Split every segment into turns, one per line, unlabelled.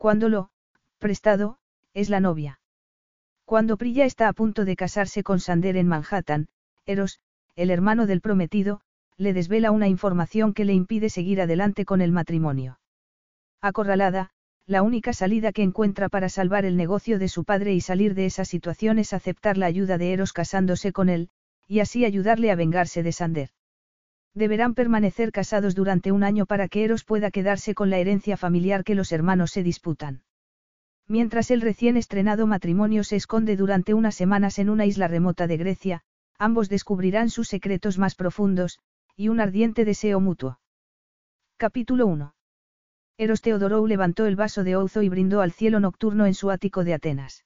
Cuando lo, prestado, es la novia. Cuando Priya está a punto de casarse con Sander en Manhattan, Eros, el hermano del prometido, le desvela una información que le impide seguir adelante con el matrimonio. Acorralada, la única salida que encuentra para salvar el negocio de su padre y salir de esa situación es aceptar la ayuda de Eros casándose con él, y así ayudarle a vengarse de Sander. Deberán permanecer casados durante un año para que Eros pueda quedarse con la herencia familiar que los hermanos se disputan. Mientras el recién estrenado matrimonio se esconde durante unas semanas en una isla remota de Grecia, ambos descubrirán sus secretos más profundos, y un ardiente deseo mutuo. Capítulo 1. Eros Teodorou levantó el vaso de ouzo y brindó al cielo nocturno en su ático de Atenas.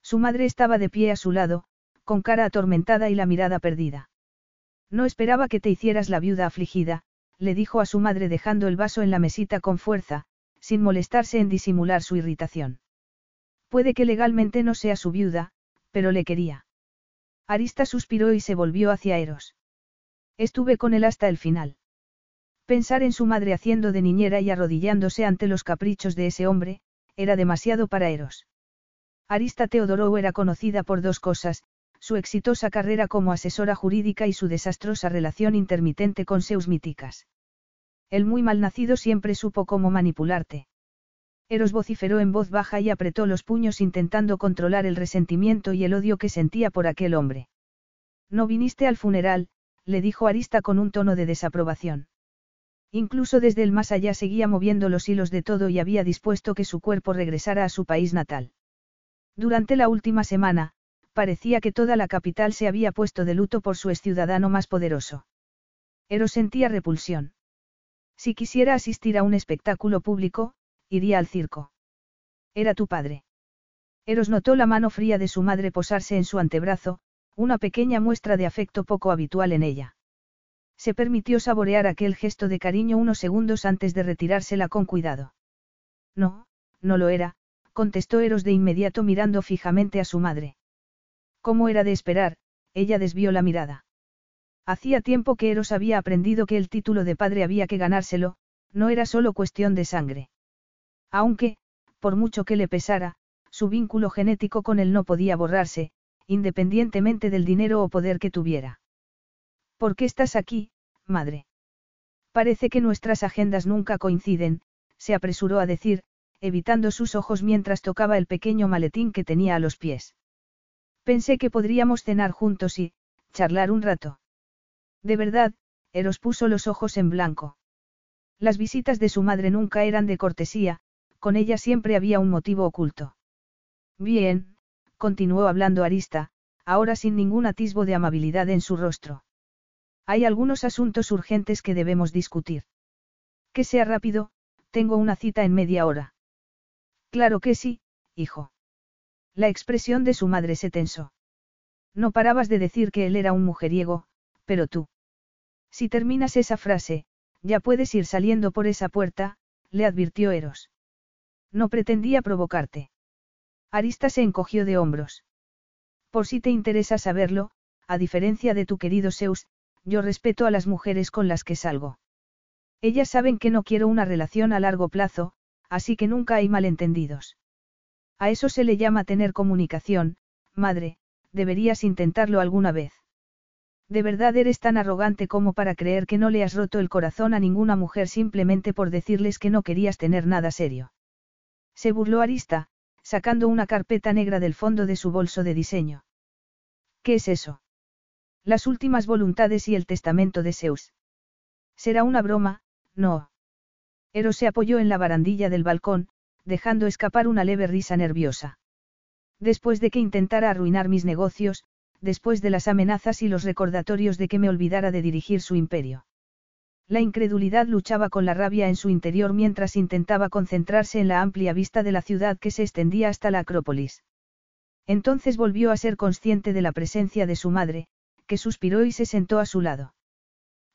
Su madre estaba de pie a su lado, con cara atormentada y la mirada perdida. No esperaba que te hicieras la viuda afligida, le dijo a su madre dejando el vaso en la mesita con fuerza, sin molestarse en disimular su irritación. Puede que legalmente no sea su viuda, pero le quería. Arista suspiró y se volvió hacia Eros. Estuve con él hasta el final. Pensar en su madre haciendo de niñera y arrodillándose ante los caprichos de ese hombre, era demasiado para Eros. Arista Teodorou era conocida por dos cosas, su exitosa carrera como asesora jurídica y su desastrosa relación intermitente con Seus Míticas. El muy malnacido siempre supo cómo manipularte. Eros vociferó en voz baja y apretó los puños intentando controlar el resentimiento y el odio que sentía por aquel hombre. No viniste al funeral, le dijo Arista con un tono de desaprobación. Incluso desde el más allá seguía moviendo los hilos de todo y había dispuesto que su cuerpo regresara a su país natal. Durante la última semana, parecía que toda la capital se había puesto de luto por su ciudadano más poderoso. Eros sentía repulsión. Si quisiera asistir a un espectáculo público, iría al circo. Era tu padre. Eros notó la mano fría de su madre posarse en su antebrazo, una pequeña muestra de afecto poco habitual en ella. Se permitió saborear aquel gesto de cariño unos segundos antes de retirársela con cuidado. No, no lo era, contestó Eros de inmediato mirando fijamente a su madre. Como era de esperar, ella desvió la mirada. Hacía tiempo que Eros había aprendido que el título de padre había que ganárselo, no era solo cuestión de sangre. Aunque, por mucho que le pesara, su vínculo genético con él no podía borrarse, independientemente del dinero o poder que tuviera. ¿Por qué estás aquí, madre? Parece que nuestras agendas nunca coinciden, se apresuró a decir, evitando sus ojos mientras tocaba el pequeño maletín que tenía a los pies. Pensé que podríamos cenar juntos y, charlar un rato. De verdad, Eros puso los ojos en blanco. Las visitas de su madre nunca eran de cortesía, con ella siempre había un motivo oculto. Bien, continuó hablando Arista, ahora sin ningún atisbo de amabilidad en su rostro. Hay algunos asuntos urgentes que debemos discutir. Que sea rápido, tengo una cita en media hora. Claro que sí, hijo. La expresión de su madre se tensó. No parabas de decir que él era un mujeriego, pero tú. Si terminas esa frase, ya puedes ir saliendo por esa puerta, le advirtió Eros. No pretendía provocarte. Arista se encogió de hombros. Por si te interesa saberlo, a diferencia de tu querido Zeus, yo respeto a las mujeres con las que salgo. Ellas saben que no quiero una relación a largo plazo, así que nunca hay malentendidos. A eso se le llama tener comunicación, madre, deberías intentarlo alguna vez. De verdad eres tan arrogante como para creer que no le has roto el corazón a ninguna mujer simplemente por decirles que no querías tener nada serio. Se burló Arista, sacando una carpeta negra del fondo de su bolso de diseño. ¿Qué es eso? Las últimas voluntades y el testamento de Zeus. Será una broma, no. Eros se apoyó en la barandilla del balcón, dejando escapar una leve risa nerviosa. Después de que intentara arruinar mis negocios, después de las amenazas y los recordatorios de que me olvidara de dirigir su imperio. La incredulidad luchaba con la rabia en su interior mientras intentaba concentrarse en la amplia vista de la ciudad que se extendía hasta la Acrópolis. Entonces volvió a ser consciente de la presencia de su madre, que suspiró y se sentó a su lado.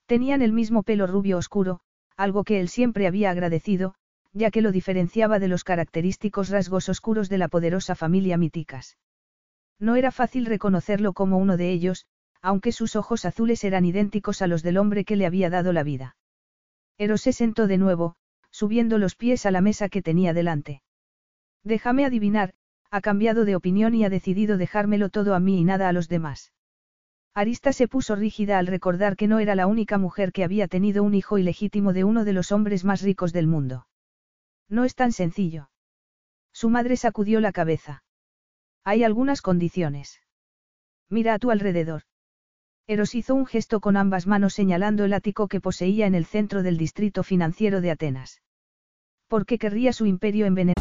Tenían el mismo pelo rubio oscuro, algo que él siempre había agradecido, ya que lo diferenciaba de los característicos rasgos oscuros de la poderosa familia Míticas. No era fácil reconocerlo como uno de ellos, aunque sus ojos azules eran idénticos a los del hombre que le había dado la vida. Eros se sentó de nuevo, subiendo los pies a la mesa que tenía delante. Déjame adivinar, ha cambiado de opinión y ha decidido dejármelo todo a mí y nada a los demás. Arista se puso rígida al recordar que no era la única mujer que había tenido un hijo ilegítimo de uno de los hombres más ricos del mundo. No es tan sencillo. Su madre sacudió la cabeza. Hay algunas condiciones. Mira a tu alrededor. Eros hizo un gesto con ambas manos señalando el ático que poseía en el centro del distrito financiero de Atenas. ¿Por qué querría su imperio envenenar?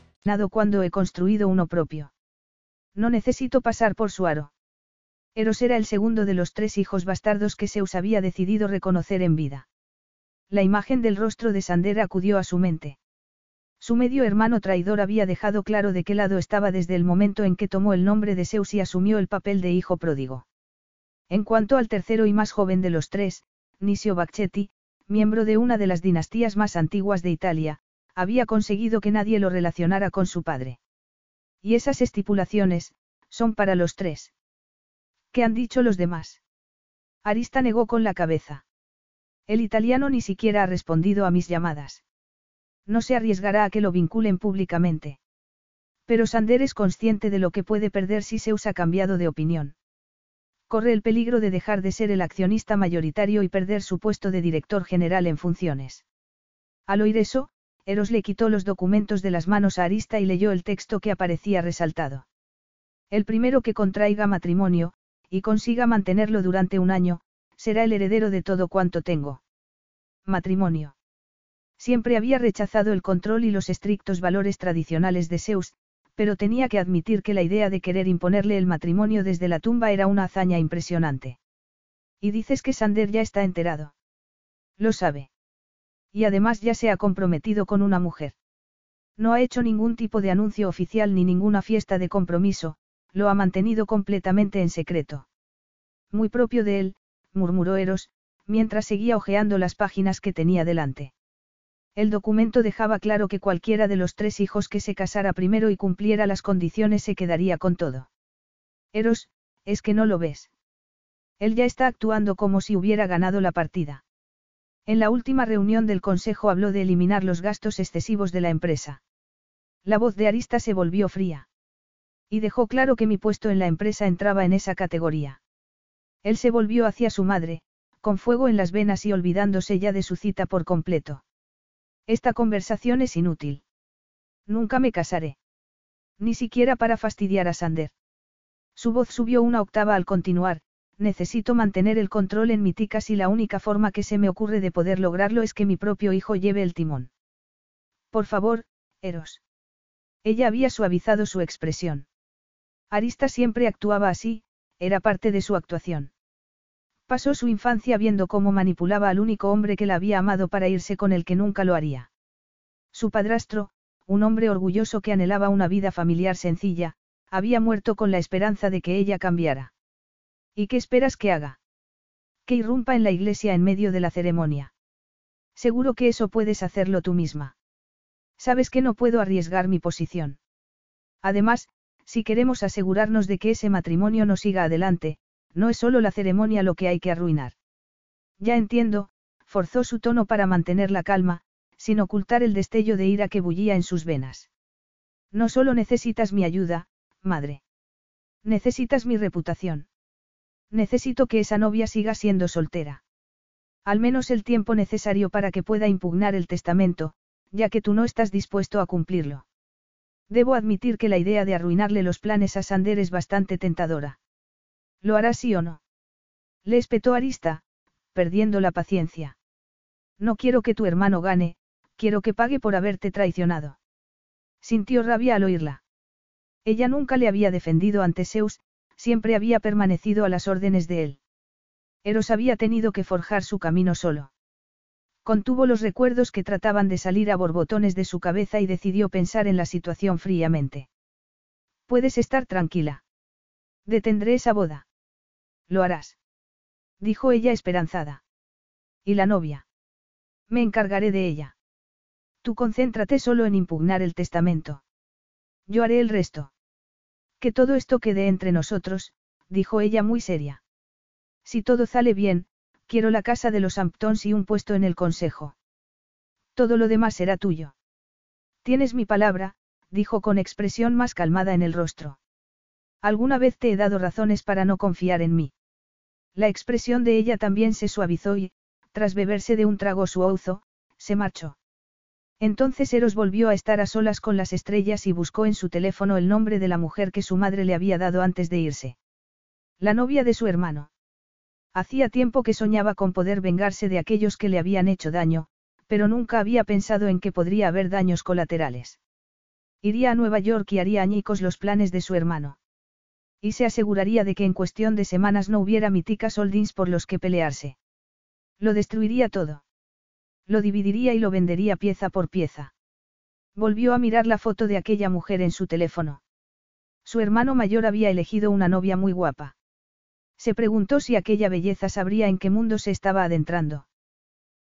Nado cuando he construido uno propio. No necesito pasar por su aro. Eros era el segundo de los tres hijos bastardos que Zeus había decidido reconocer en vida. La imagen del rostro de Sander acudió a su mente. Su medio hermano traidor había dejado claro de qué lado estaba desde el momento en que tomó el nombre de Zeus y asumió el papel de hijo pródigo. En cuanto al tercero y más joven de los tres, Nisio Bacchetti, miembro de una de las dinastías más antiguas de Italia, había conseguido que nadie lo relacionara con su padre. Y esas estipulaciones, son para los tres. ¿Qué han dicho los demás? Arista negó con la cabeza. El italiano ni siquiera ha respondido a mis llamadas. No se arriesgará a que lo vinculen públicamente. Pero Sander es consciente de lo que puede perder si se usa cambiado de opinión corre el peligro de dejar de ser el accionista mayoritario y perder su puesto de director general en funciones. Al oír eso, Eros le quitó los documentos de las manos a Arista y leyó el texto que aparecía resaltado. El primero que contraiga matrimonio, y consiga mantenerlo durante un año, será el heredero de todo cuanto tengo. Matrimonio. Siempre había rechazado el control y los estrictos valores tradicionales de Zeus, pero tenía que admitir que la idea de querer imponerle el matrimonio desde la tumba era una hazaña impresionante. Y dices que Sander ya está enterado. Lo sabe. Y además ya se ha comprometido con una mujer. No ha hecho ningún tipo de anuncio oficial ni ninguna fiesta de compromiso, lo ha mantenido completamente en secreto. Muy propio de él, murmuró Eros, mientras seguía hojeando las páginas que tenía delante. El documento dejaba claro que cualquiera de los tres hijos que se casara primero y cumpliera las condiciones se quedaría con todo. Eros, es que no lo ves. Él ya está actuando como si hubiera ganado la partida. En la última reunión del Consejo habló de eliminar los gastos excesivos de la empresa. La voz de Arista se volvió fría. Y dejó claro que mi puesto en la empresa entraba en esa categoría. Él se volvió hacia su madre, con fuego en las venas y olvidándose ya de su cita por completo. Esta conversación es inútil. Nunca me casaré. Ni siquiera para fastidiar a Sander. Su voz subió una octava al continuar, necesito mantener el control en mi ticas y la única forma que se me ocurre de poder lograrlo es que mi propio hijo lleve el timón. Por favor, Eros. Ella había suavizado su expresión. Arista siempre actuaba así, era parte de su actuación. Pasó su infancia viendo cómo manipulaba al único hombre que la había amado para irse con el que nunca lo haría. Su padrastro, un hombre orgulloso que anhelaba una vida familiar sencilla, había muerto con la esperanza de que ella cambiara. ¿Y qué esperas que haga? Que irrumpa en la iglesia en medio de la ceremonia. Seguro que eso puedes hacerlo tú misma. Sabes que no puedo arriesgar mi posición. Además, si queremos asegurarnos de que ese matrimonio no siga adelante, no es solo la ceremonia lo que hay que arruinar. Ya entiendo, forzó su tono para mantener la calma, sin ocultar el destello de ira que bullía en sus venas. No solo necesitas mi ayuda, madre. Necesitas mi reputación. Necesito que esa novia siga siendo soltera. Al menos el tiempo necesario para que pueda impugnar el testamento, ya que tú no estás dispuesto a cumplirlo. Debo admitir que la idea de arruinarle los planes a Sander es bastante tentadora. ¿Lo harás sí o no? Le espetó Arista, perdiendo la paciencia. No quiero que tu hermano gane, quiero que pague por haberte traicionado. Sintió rabia al oírla. Ella nunca le había defendido ante Zeus, siempre había permanecido a las órdenes de él. Eros había tenido que forjar su camino solo. Contuvo los recuerdos que trataban de salir a borbotones de su cabeza y decidió pensar en la situación fríamente. Puedes estar tranquila. Detendré esa boda. Lo harás. Dijo ella esperanzada. ¿Y la novia? Me encargaré de ella. Tú concéntrate solo en impugnar el testamento. Yo haré el resto. Que todo esto quede entre nosotros, dijo ella muy seria. Si todo sale bien, quiero la casa de los Amptons y un puesto en el consejo. Todo lo demás será tuyo. Tienes mi palabra, dijo con expresión más calmada en el rostro. Alguna vez te he dado razones para no confiar en mí. La expresión de ella también se suavizó y, tras beberse de un trago su ouzo, se marchó. Entonces Eros volvió a estar a solas con las estrellas y buscó en su teléfono el nombre de la mujer que su madre le había dado antes de irse. La novia de su hermano. Hacía tiempo que soñaba con poder vengarse de aquellos que le habían hecho daño, pero nunca había pensado en que podría haber daños colaterales. Iría a Nueva York y haría añicos los planes de su hermano. Y se aseguraría de que en cuestión de semanas no hubiera míticas holdings por los que pelearse. Lo destruiría todo. Lo dividiría y lo vendería pieza por pieza. Volvió a mirar la foto de aquella mujer en su teléfono. Su hermano mayor había elegido una novia muy guapa. Se preguntó si aquella belleza sabría en qué mundo se estaba adentrando.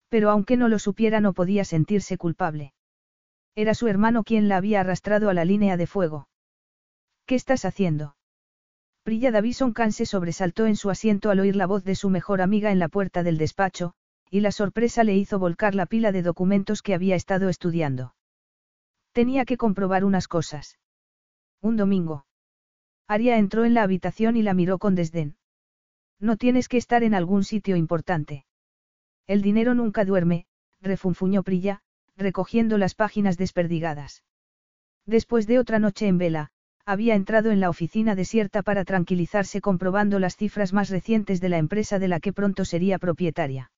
Pero aunque no lo supiera no podía sentirse culpable. Era su hermano quien la había arrastrado a la línea de fuego. ¿Qué estás haciendo? Prilla Davison Khan se sobresaltó en su asiento al oír la voz de su mejor amiga en la puerta del despacho, y la sorpresa le hizo volcar la pila de documentos que había estado estudiando. Tenía que comprobar unas cosas. Un domingo. Aria entró en la habitación y la miró con desdén. No tienes que estar en algún sitio importante. El dinero nunca duerme, refunfuñó Prilla, recogiendo las páginas desperdigadas. Después de otra noche en vela, había entrado en la oficina desierta para tranquilizarse comprobando las cifras más recientes de la empresa de la que pronto sería propietaria.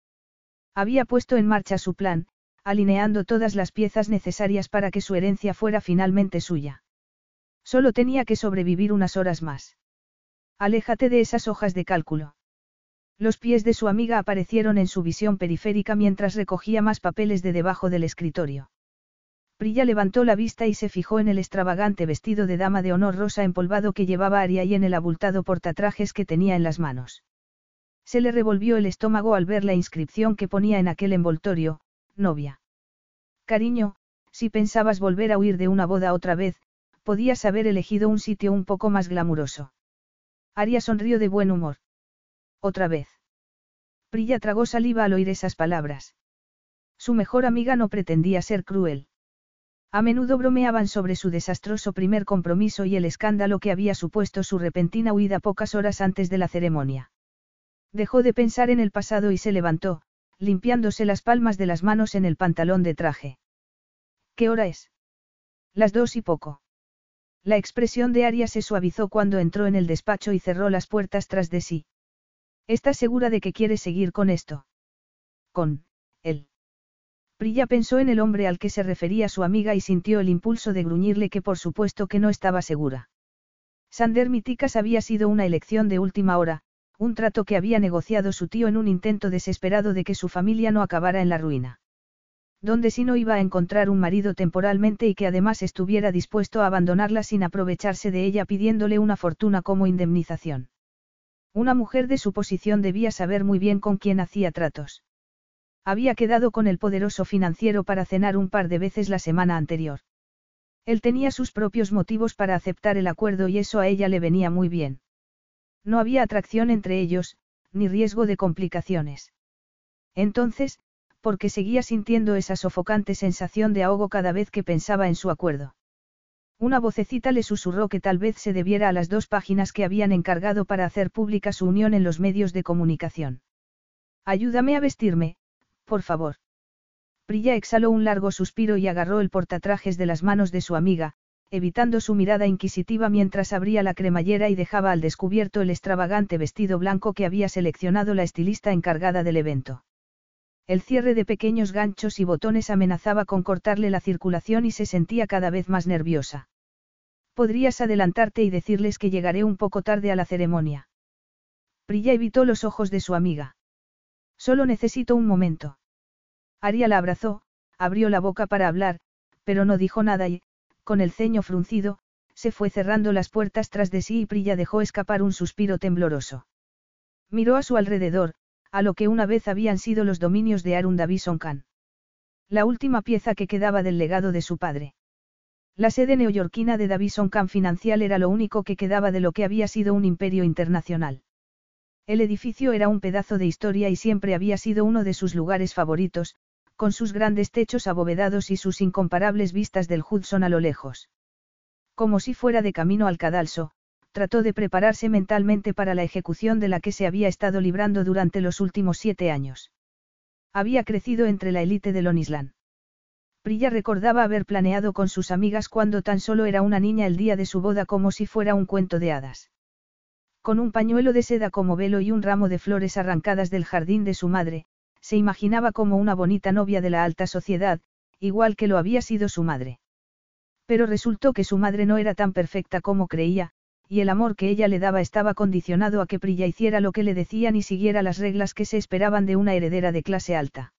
Había puesto en marcha su plan, alineando todas las piezas necesarias para que su herencia fuera finalmente suya. Solo tenía que sobrevivir unas horas más. Aléjate de esas hojas de cálculo. Los pies de su amiga aparecieron en su visión periférica mientras recogía más papeles de debajo del escritorio. Prilla levantó la vista y se fijó en el extravagante vestido de dama de honor rosa empolvado que llevaba Aria y en el abultado portatrajes que tenía en las manos. Se le revolvió el estómago al ver la inscripción que ponía en aquel envoltorio, novia. Cariño, si pensabas volver a huir de una boda otra vez, podías haber elegido un sitio un poco más glamuroso. Aria sonrió de buen humor. Otra vez. Prilla tragó saliva al oír esas palabras. Su mejor amiga no pretendía ser cruel. A menudo bromeaban sobre su desastroso primer compromiso y el escándalo que había supuesto su repentina huida pocas horas antes de la ceremonia. Dejó de pensar en el pasado y se levantó, limpiándose las palmas de las manos en el pantalón de traje. ¿Qué hora es? Las dos y poco. La expresión de Aria se suavizó cuando entró en el despacho y cerró las puertas tras de sí. ¿Estás segura de que quieres seguir con esto? Con, él. Prilla pensó en el hombre al que se refería su amiga y sintió el impulso de gruñirle que por supuesto que no estaba segura. Sander Miticas había sido una elección de última hora, un trato que había negociado su tío en un intento desesperado de que su familia no acabara en la ruina. Donde si no iba a encontrar un marido temporalmente y que además estuviera dispuesto a abandonarla sin aprovecharse de ella pidiéndole una fortuna como indemnización. Una mujer de su posición debía saber muy bien con quién hacía tratos. Había quedado con el poderoso financiero para cenar un par de veces la semana anterior. Él tenía sus propios motivos para aceptar el acuerdo y eso a ella le venía muy bien. No había atracción entre ellos, ni riesgo de complicaciones. Entonces, porque seguía sintiendo esa sofocante sensación de ahogo cada vez que pensaba en su acuerdo. Una vocecita le susurró que tal vez se debiera a las dos páginas que habían encargado para hacer pública su unión en los medios de comunicación. Ayúdame a vestirme, por favor. Priya exhaló un largo suspiro y agarró el portatrajes de las manos de su amiga, evitando su mirada inquisitiva mientras abría la cremallera y dejaba al descubierto el extravagante vestido blanco que había seleccionado la estilista encargada del evento. El cierre de pequeños ganchos y botones amenazaba con cortarle la circulación y se sentía cada vez más nerviosa. Podrías adelantarte y decirles que llegaré un poco tarde a la ceremonia. Priya evitó los ojos de su amiga. Solo necesito un momento. Aria la abrazó, abrió la boca para hablar, pero no dijo nada y, con el ceño fruncido, se fue cerrando las puertas tras de sí y Priya dejó escapar un suspiro tembloroso. Miró a su alrededor, a lo que una vez habían sido los dominios de Arun Davison Khan. La última pieza que quedaba del legado de su padre. La sede neoyorquina de Davison Khan Financial era lo único que quedaba de lo que había sido un imperio internacional. El edificio era un pedazo de historia y siempre había sido uno de sus lugares favoritos, con sus grandes techos abovedados y sus incomparables vistas del Hudson a lo lejos. Como si fuera de camino al cadalso, trató de prepararse mentalmente para la ejecución de la que se había estado librando durante los últimos siete años. Había crecido entre la élite de Lonisland. Prilla recordaba haber planeado con sus amigas cuando tan solo era una niña el día de su boda como si fuera un cuento de hadas. Con un pañuelo de seda como velo y un ramo de flores arrancadas del jardín de su madre, se imaginaba como una bonita novia de la alta sociedad, igual que lo había sido su madre. Pero resultó que su madre no era tan perfecta como creía, y el amor que ella le daba estaba condicionado a que Prilla hiciera lo que le decían y siguiera las reglas que se esperaban de una heredera de clase alta.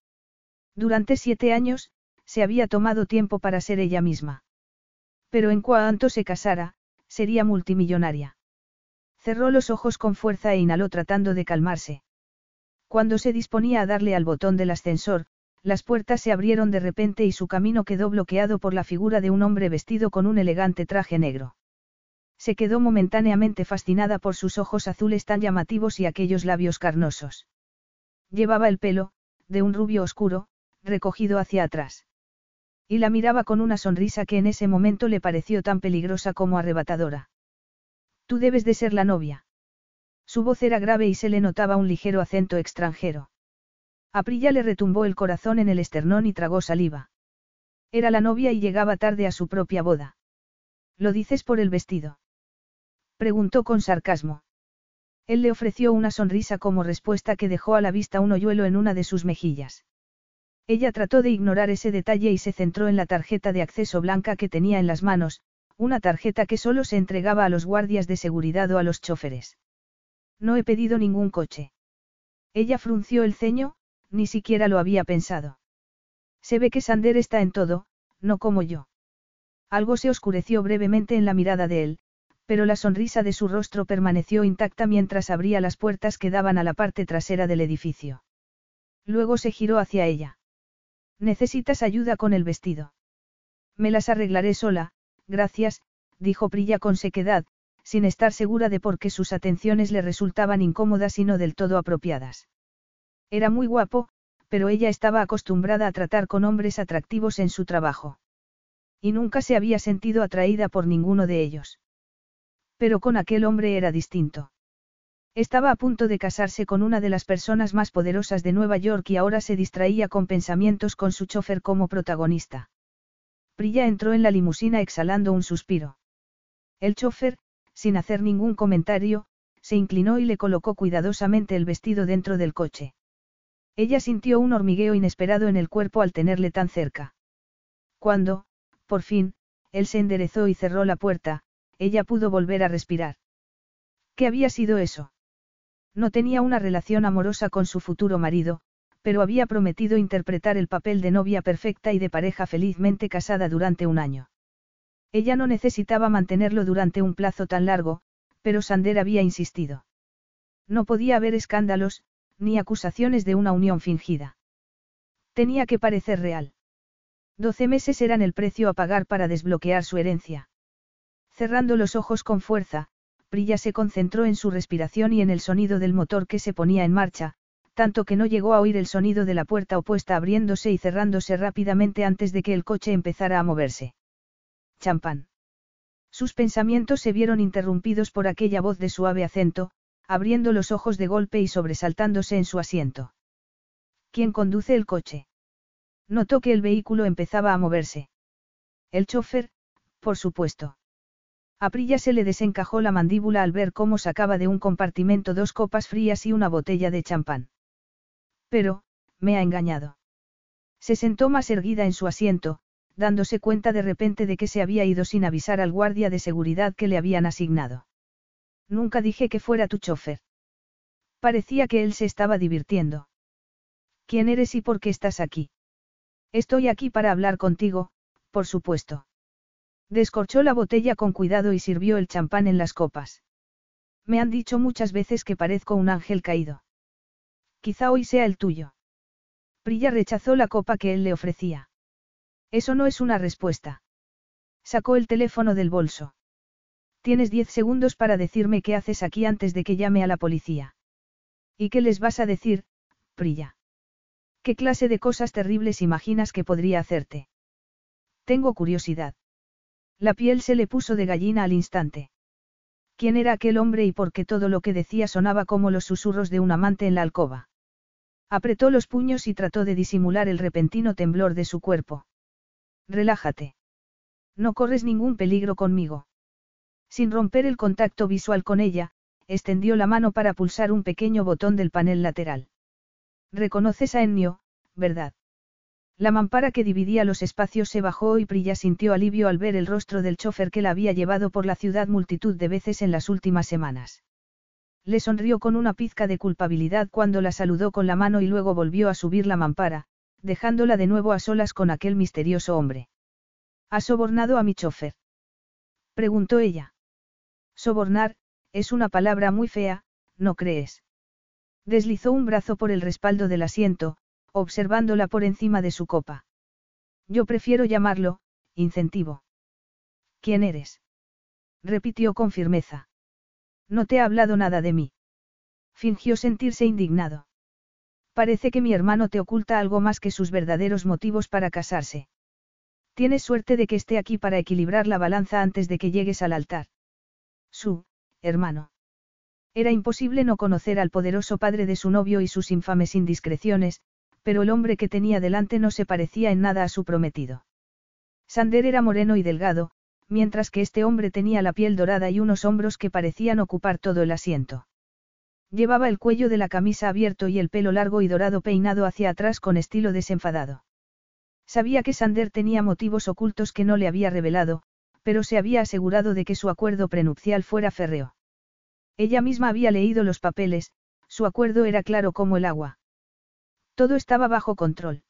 Durante siete años, se había tomado tiempo para ser ella misma. Pero en cuanto se casara, sería multimillonaria. Cerró los ojos con fuerza e inhaló tratando de calmarse. Cuando se disponía a darle al botón del ascensor, las puertas se abrieron de repente y su camino quedó bloqueado por la figura de un hombre vestido con un elegante traje negro. Se quedó momentáneamente fascinada por sus ojos azules tan llamativos y aquellos labios carnosos. Llevaba el pelo, de un rubio oscuro, recogido hacia atrás. Y la miraba con una sonrisa que en ese momento le pareció tan peligrosa como arrebatadora. Tú debes de ser la novia. Su voz era grave y se le notaba un ligero acento extranjero. A Prilla le retumbó el corazón en el esternón y tragó saliva. Era la novia y llegaba tarde a su propia boda. ¿Lo dices por el vestido? Preguntó con sarcasmo. Él le ofreció una sonrisa como respuesta que dejó a la vista un hoyuelo en una de sus mejillas. Ella trató de ignorar ese detalle y se centró en la tarjeta de acceso blanca que tenía en las manos, una tarjeta que solo se entregaba a los guardias de seguridad o a los choferes. No he pedido ningún coche. Ella frunció el ceño, ni siquiera lo había pensado. Se ve que Sander está en todo, no como yo. Algo se oscureció brevemente en la mirada de él, pero la sonrisa de su rostro permaneció intacta mientras abría las puertas que daban a la parte trasera del edificio. Luego se giró hacia ella. Necesitas ayuda con el vestido. Me las arreglaré sola, gracias, dijo Prilla con sequedad, sin estar segura de por qué sus atenciones le resultaban incómodas y no del todo apropiadas. Era muy guapo, pero ella estaba acostumbrada a tratar con hombres atractivos en su trabajo. Y nunca se había sentido atraída por ninguno de ellos. Pero con aquel hombre era distinto. Estaba a punto de casarse con una de las personas más poderosas de Nueva York y ahora se distraía con pensamientos con su chofer como protagonista. Prilla entró en la limusina exhalando un suspiro. El chofer, sin hacer ningún comentario, se inclinó y le colocó cuidadosamente el vestido dentro del coche. Ella sintió un hormigueo inesperado en el cuerpo al tenerle tan cerca. Cuando, por fin, él se enderezó y cerró la puerta, ella pudo volver a respirar. ¿Qué había sido eso? No tenía una relación amorosa con su futuro marido, pero había prometido interpretar el papel de novia perfecta y de pareja felizmente casada durante un año. Ella no necesitaba mantenerlo durante un plazo tan largo, pero Sander había insistido. No podía haber escándalos, ni acusaciones de una unión fingida. Tenía que parecer real. Doce meses eran el precio a pagar para desbloquear su herencia. Cerrando los ojos con fuerza, Prilla se concentró en su respiración y en el sonido del motor que se ponía en marcha, tanto que no llegó a oír el sonido de la puerta opuesta abriéndose y cerrándose rápidamente antes de que el coche empezara a moverse champán. Sus pensamientos se vieron interrumpidos por aquella voz de suave acento, abriendo los ojos de golpe y sobresaltándose en su asiento. ¿Quién conduce el coche? Notó que el vehículo empezaba a moverse. El chofer, por supuesto. A Prilla se le desencajó la mandíbula al ver cómo sacaba de un compartimento dos copas frías y una botella de champán. Pero, me ha engañado. Se sentó más erguida en su asiento, dándose cuenta de repente de que se había ido sin avisar al guardia de seguridad que le habían asignado. Nunca dije que fuera tu chofer. Parecía que él se estaba divirtiendo. ¿Quién eres y por qué estás aquí? Estoy aquí para hablar contigo, por supuesto. Descorchó la botella con cuidado y sirvió el champán en las copas. Me han dicho muchas veces que parezco un ángel caído. Quizá hoy sea el tuyo. Prilla rechazó la copa que él le ofrecía. Eso no es una respuesta. Sacó el teléfono del bolso. Tienes diez segundos para decirme qué haces aquí antes de que llame a la policía. ¿Y qué les vas a decir, Prilla? ¿Qué clase de cosas terribles imaginas que podría hacerte? Tengo curiosidad. La piel se le puso de gallina al instante. ¿Quién era aquel hombre y por qué todo lo que decía sonaba como los susurros de un amante en la alcoba? Apretó los puños y trató de disimular el repentino temblor de su cuerpo. Relájate. No corres ningún peligro conmigo. Sin romper el contacto visual con ella, extendió la mano para pulsar un pequeño botón del panel lateral. Reconoces a Ennio, ¿verdad? La mampara que dividía los espacios se bajó y Prilla sintió alivio al ver el rostro del chofer que la había llevado por la ciudad multitud de veces en las últimas semanas. Le sonrió con una pizca de culpabilidad cuando la saludó con la mano y luego volvió a subir la mampara, dejándola de nuevo a solas con aquel misterioso hombre. ¿Has sobornado a mi chofer? preguntó ella. Sobornar, es una palabra muy fea, ¿no crees? Deslizó un brazo por el respaldo del asiento, observándola por encima de su copa. Yo prefiero llamarlo, incentivo. ¿Quién eres? repitió con firmeza. No te ha hablado nada de mí. Fingió sentirse indignado. Parece que mi hermano te oculta algo más que sus verdaderos motivos para casarse. Tienes suerte de que esté aquí para equilibrar la balanza antes de que llegues al altar. Su, hermano. Era imposible no conocer al poderoso padre de su novio y sus infames indiscreciones, pero el hombre que tenía delante no se parecía en nada a su prometido. Sander era moreno y delgado, mientras que este hombre tenía la piel dorada y unos hombros que parecían ocupar todo el asiento. Llevaba el cuello de la camisa abierto y el pelo largo y dorado peinado hacia atrás con estilo desenfadado. Sabía que Sander tenía motivos ocultos que no le había revelado, pero se había asegurado de que su acuerdo prenupcial fuera férreo. Ella misma había leído los papeles, su acuerdo era claro como el agua. Todo estaba bajo control.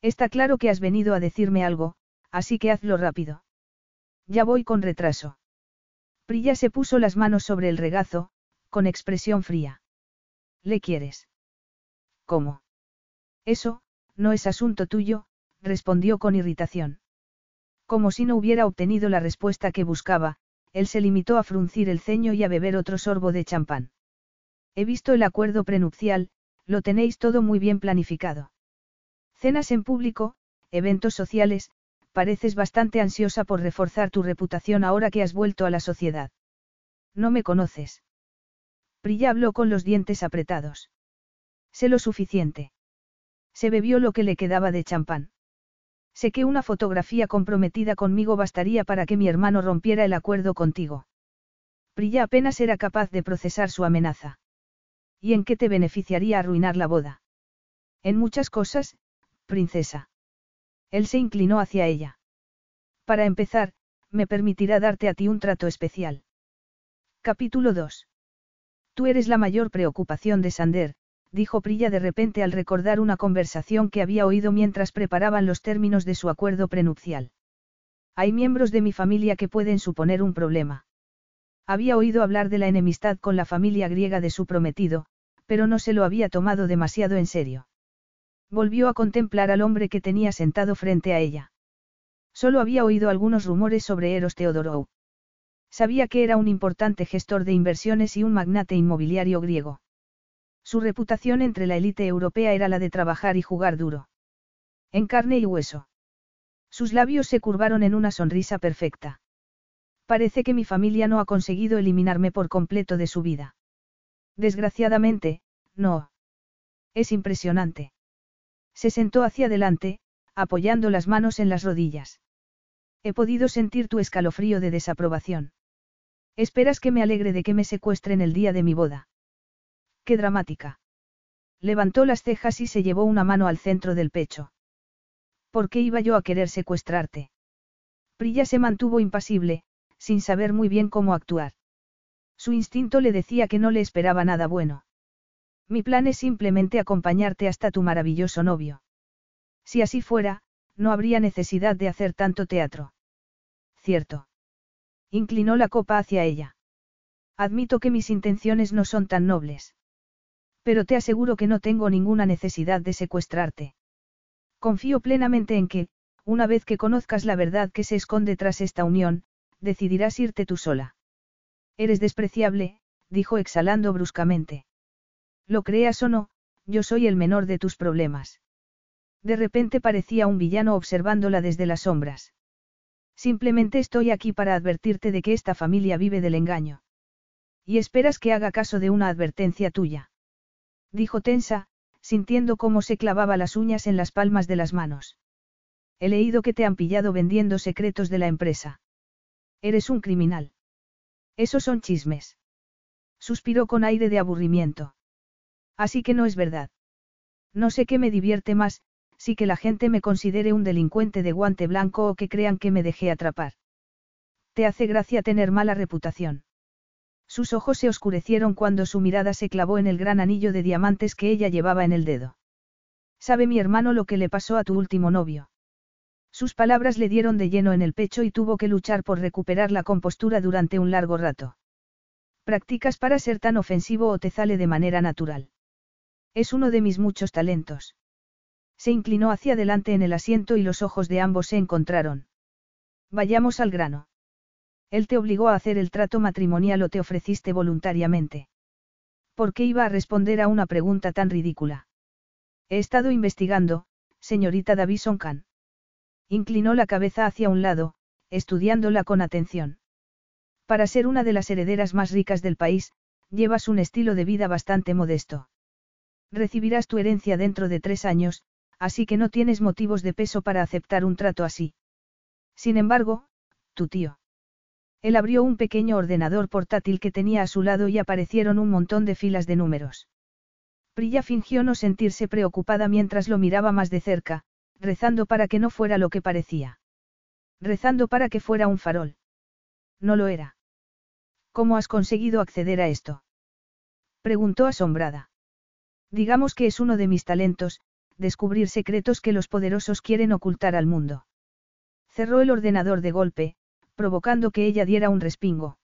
Está claro que has venido a decirme algo, así que hazlo rápido. Ya voy con retraso. Prilla se puso las manos sobre el regazo, con expresión fría. ¿Le quieres? ¿Cómo? Eso, no es asunto tuyo, respondió con irritación. Como si no hubiera obtenido la respuesta que buscaba, él se limitó a fruncir el ceño y a beber otro sorbo de champán. He visto el acuerdo prenupcial, lo tenéis todo muy bien planificado. Cenas en público, eventos sociales, pareces bastante ansiosa por reforzar tu reputación ahora que has vuelto a la sociedad. No me conoces. Prilla habló con los dientes apretados. Sé lo suficiente. Se bebió lo que le quedaba de champán. Sé que una fotografía comprometida conmigo bastaría para que mi hermano rompiera el acuerdo contigo. Prilla apenas era capaz de procesar su amenaza. ¿Y en qué te beneficiaría arruinar la boda? En muchas cosas, princesa. Él se inclinó hacia ella. Para empezar, me permitirá darte a ti un trato especial. Capítulo 2. Tú eres la mayor preocupación de Sander, dijo Prilla de repente al recordar una conversación que había oído mientras preparaban los términos de su acuerdo prenupcial. Hay miembros de mi familia que pueden suponer un problema. Había oído hablar de la enemistad con la familia griega de su prometido, pero no se lo había tomado demasiado en serio. Volvió a contemplar al hombre que tenía sentado frente a ella. Solo había oído algunos rumores sobre Eros Teodorou. Sabía que era un importante gestor de inversiones y un magnate inmobiliario griego. Su reputación entre la élite europea era la de trabajar y jugar duro. En carne y hueso. Sus labios se curvaron en una sonrisa perfecta. Parece que mi familia no ha conseguido eliminarme por completo de su vida. Desgraciadamente, no. Es impresionante. Se sentó hacia adelante, apoyando las manos en las rodillas. He podido sentir tu escalofrío de desaprobación. Esperas que me alegre de que me secuestren el día de mi boda. Qué dramática. Levantó las cejas y se llevó una mano al centro del pecho. ¿Por qué iba yo a querer secuestrarte? Prilla se mantuvo impasible, sin saber muy bien cómo actuar. Su instinto le decía que no le esperaba nada bueno. Mi plan es simplemente acompañarte hasta tu maravilloso novio. Si así fuera, no habría necesidad de hacer tanto teatro. Cierto. Inclinó la copa hacia ella. Admito que mis intenciones no son tan nobles. Pero te aseguro que no tengo ninguna necesidad de secuestrarte. Confío plenamente en que, una vez que conozcas la verdad que se esconde tras esta unión, decidirás irte tú sola. Eres despreciable, dijo exhalando bruscamente. Lo creas o no, yo soy el menor de tus problemas. De repente parecía un villano observándola desde las sombras. Simplemente estoy aquí para advertirte de que esta familia vive del engaño. Y esperas que haga caso de una advertencia tuya. Dijo tensa, sintiendo cómo se clavaba las uñas en las palmas de las manos. He leído que te han pillado vendiendo secretos de la empresa. Eres un criminal. Esos son chismes. Suspiró con aire de aburrimiento. Así que no es verdad. No sé qué me divierte más, si que la gente me considere un delincuente de guante blanco o que crean que me dejé atrapar. Te hace gracia tener mala reputación. Sus ojos se oscurecieron cuando su mirada se clavó en el gran anillo de diamantes que ella llevaba en el dedo. ¿Sabe mi hermano lo que le pasó a tu último novio? Sus palabras le dieron de lleno en el pecho y tuvo que luchar por recuperar la compostura durante un largo rato. ¿Practicas para ser tan ofensivo o te sale de manera natural? Es uno de mis muchos talentos. Se inclinó hacia adelante en el asiento y los ojos de ambos se encontraron. Vayamos al grano. Él te obligó a hacer el trato matrimonial o te ofreciste voluntariamente. ¿Por qué iba a responder a una pregunta tan ridícula? He estado investigando, señorita Davison Khan. Inclinó la cabeza hacia un lado, estudiándola con atención. Para ser una de las herederas más ricas del país, llevas un estilo de vida bastante modesto. Recibirás tu herencia dentro de tres años, así que no tienes motivos de peso para aceptar un trato así. Sin embargo, tu tío. Él abrió un pequeño ordenador portátil que tenía a su lado y aparecieron un montón de filas de números. Prilla fingió no sentirse preocupada mientras lo miraba más de cerca, rezando para que no fuera lo que parecía. Rezando para que fuera un farol. No lo era. ¿Cómo has conseguido acceder a esto? Preguntó asombrada. Digamos que es uno de mis talentos, descubrir secretos que los poderosos quieren ocultar al mundo. Cerró el ordenador de golpe, provocando que ella diera un respingo.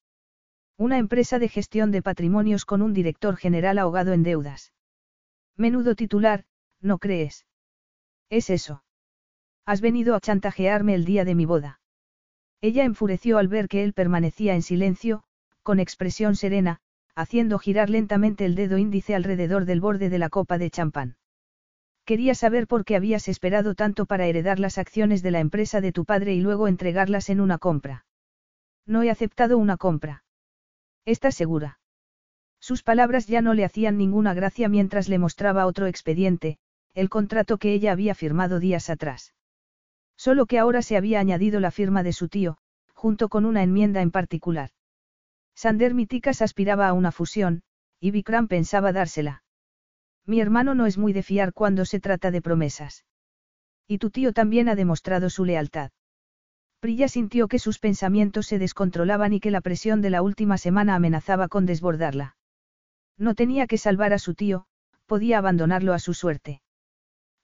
Una empresa de gestión de patrimonios con un director general ahogado en deudas. Menudo titular, ¿no crees? Es eso. Has venido a chantajearme el día de mi boda. Ella enfureció al ver que él permanecía en silencio, con expresión serena, haciendo girar lentamente el dedo índice alrededor del borde de la copa de champán. Quería saber por qué habías esperado tanto para heredar las acciones de la empresa de tu padre y luego entregarlas en una compra. No he aceptado una compra. ¿Estás segura? Sus palabras ya no le hacían ninguna gracia mientras le mostraba otro expediente, el contrato que ella había firmado días atrás. Solo que ahora se había añadido la firma de su tío, junto con una enmienda en particular. Sander Mitikas aspiraba a una fusión, y Vikram pensaba dársela. Mi hermano no es muy de fiar cuando se trata de promesas. Y tu tío también ha demostrado su lealtad. Prilla sintió que sus pensamientos se descontrolaban y que la presión de la última semana amenazaba con desbordarla. No tenía que salvar a su tío, podía abandonarlo a su suerte.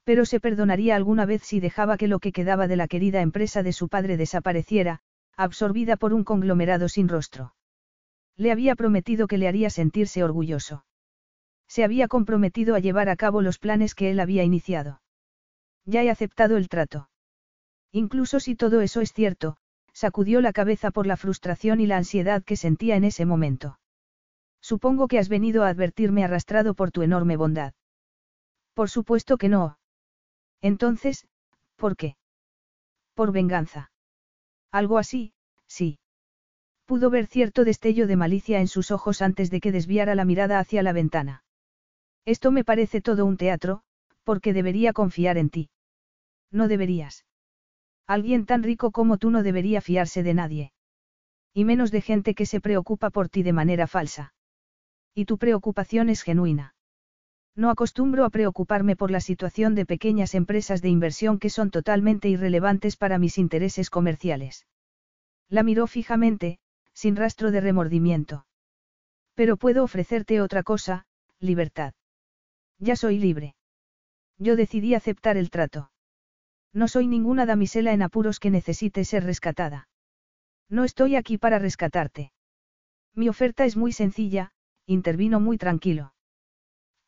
Pero se perdonaría alguna vez si dejaba que lo que quedaba de la querida empresa de su padre desapareciera, absorbida por un conglomerado sin rostro. Le había prometido que le haría sentirse orgulloso. Se había comprometido a llevar a cabo los planes que él había iniciado. Ya he aceptado el trato. Incluso si todo eso es cierto, sacudió la cabeza por la frustración y la ansiedad que sentía en ese momento. Supongo que has venido a advertirme arrastrado por tu enorme bondad. Por supuesto que no. Entonces, ¿por qué? Por venganza. Algo así, sí. Pudo ver cierto destello de malicia en sus ojos antes de que desviara la mirada hacia la ventana. Esto me parece todo un teatro, Porque debería confiar en ti. No deberías. Alguien tan rico como tú no debería fiarse de nadie. Y menos de gente que se preocupa por ti de manera falsa. Y tu preocupación es genuina. No acostumbro a preocuparme por la situación de pequeñas empresas de inversión que son totalmente irrelevantes para mis intereses comerciales. La miró fijamente, sin rastro de remordimiento. Pero puedo ofrecerte otra cosa, libertad. Ya soy libre. Yo decidí aceptar el trato. No soy ninguna damisela en apuros que necesite ser rescatada. No estoy aquí para rescatarte. Mi oferta es muy sencilla, intervino muy tranquilo.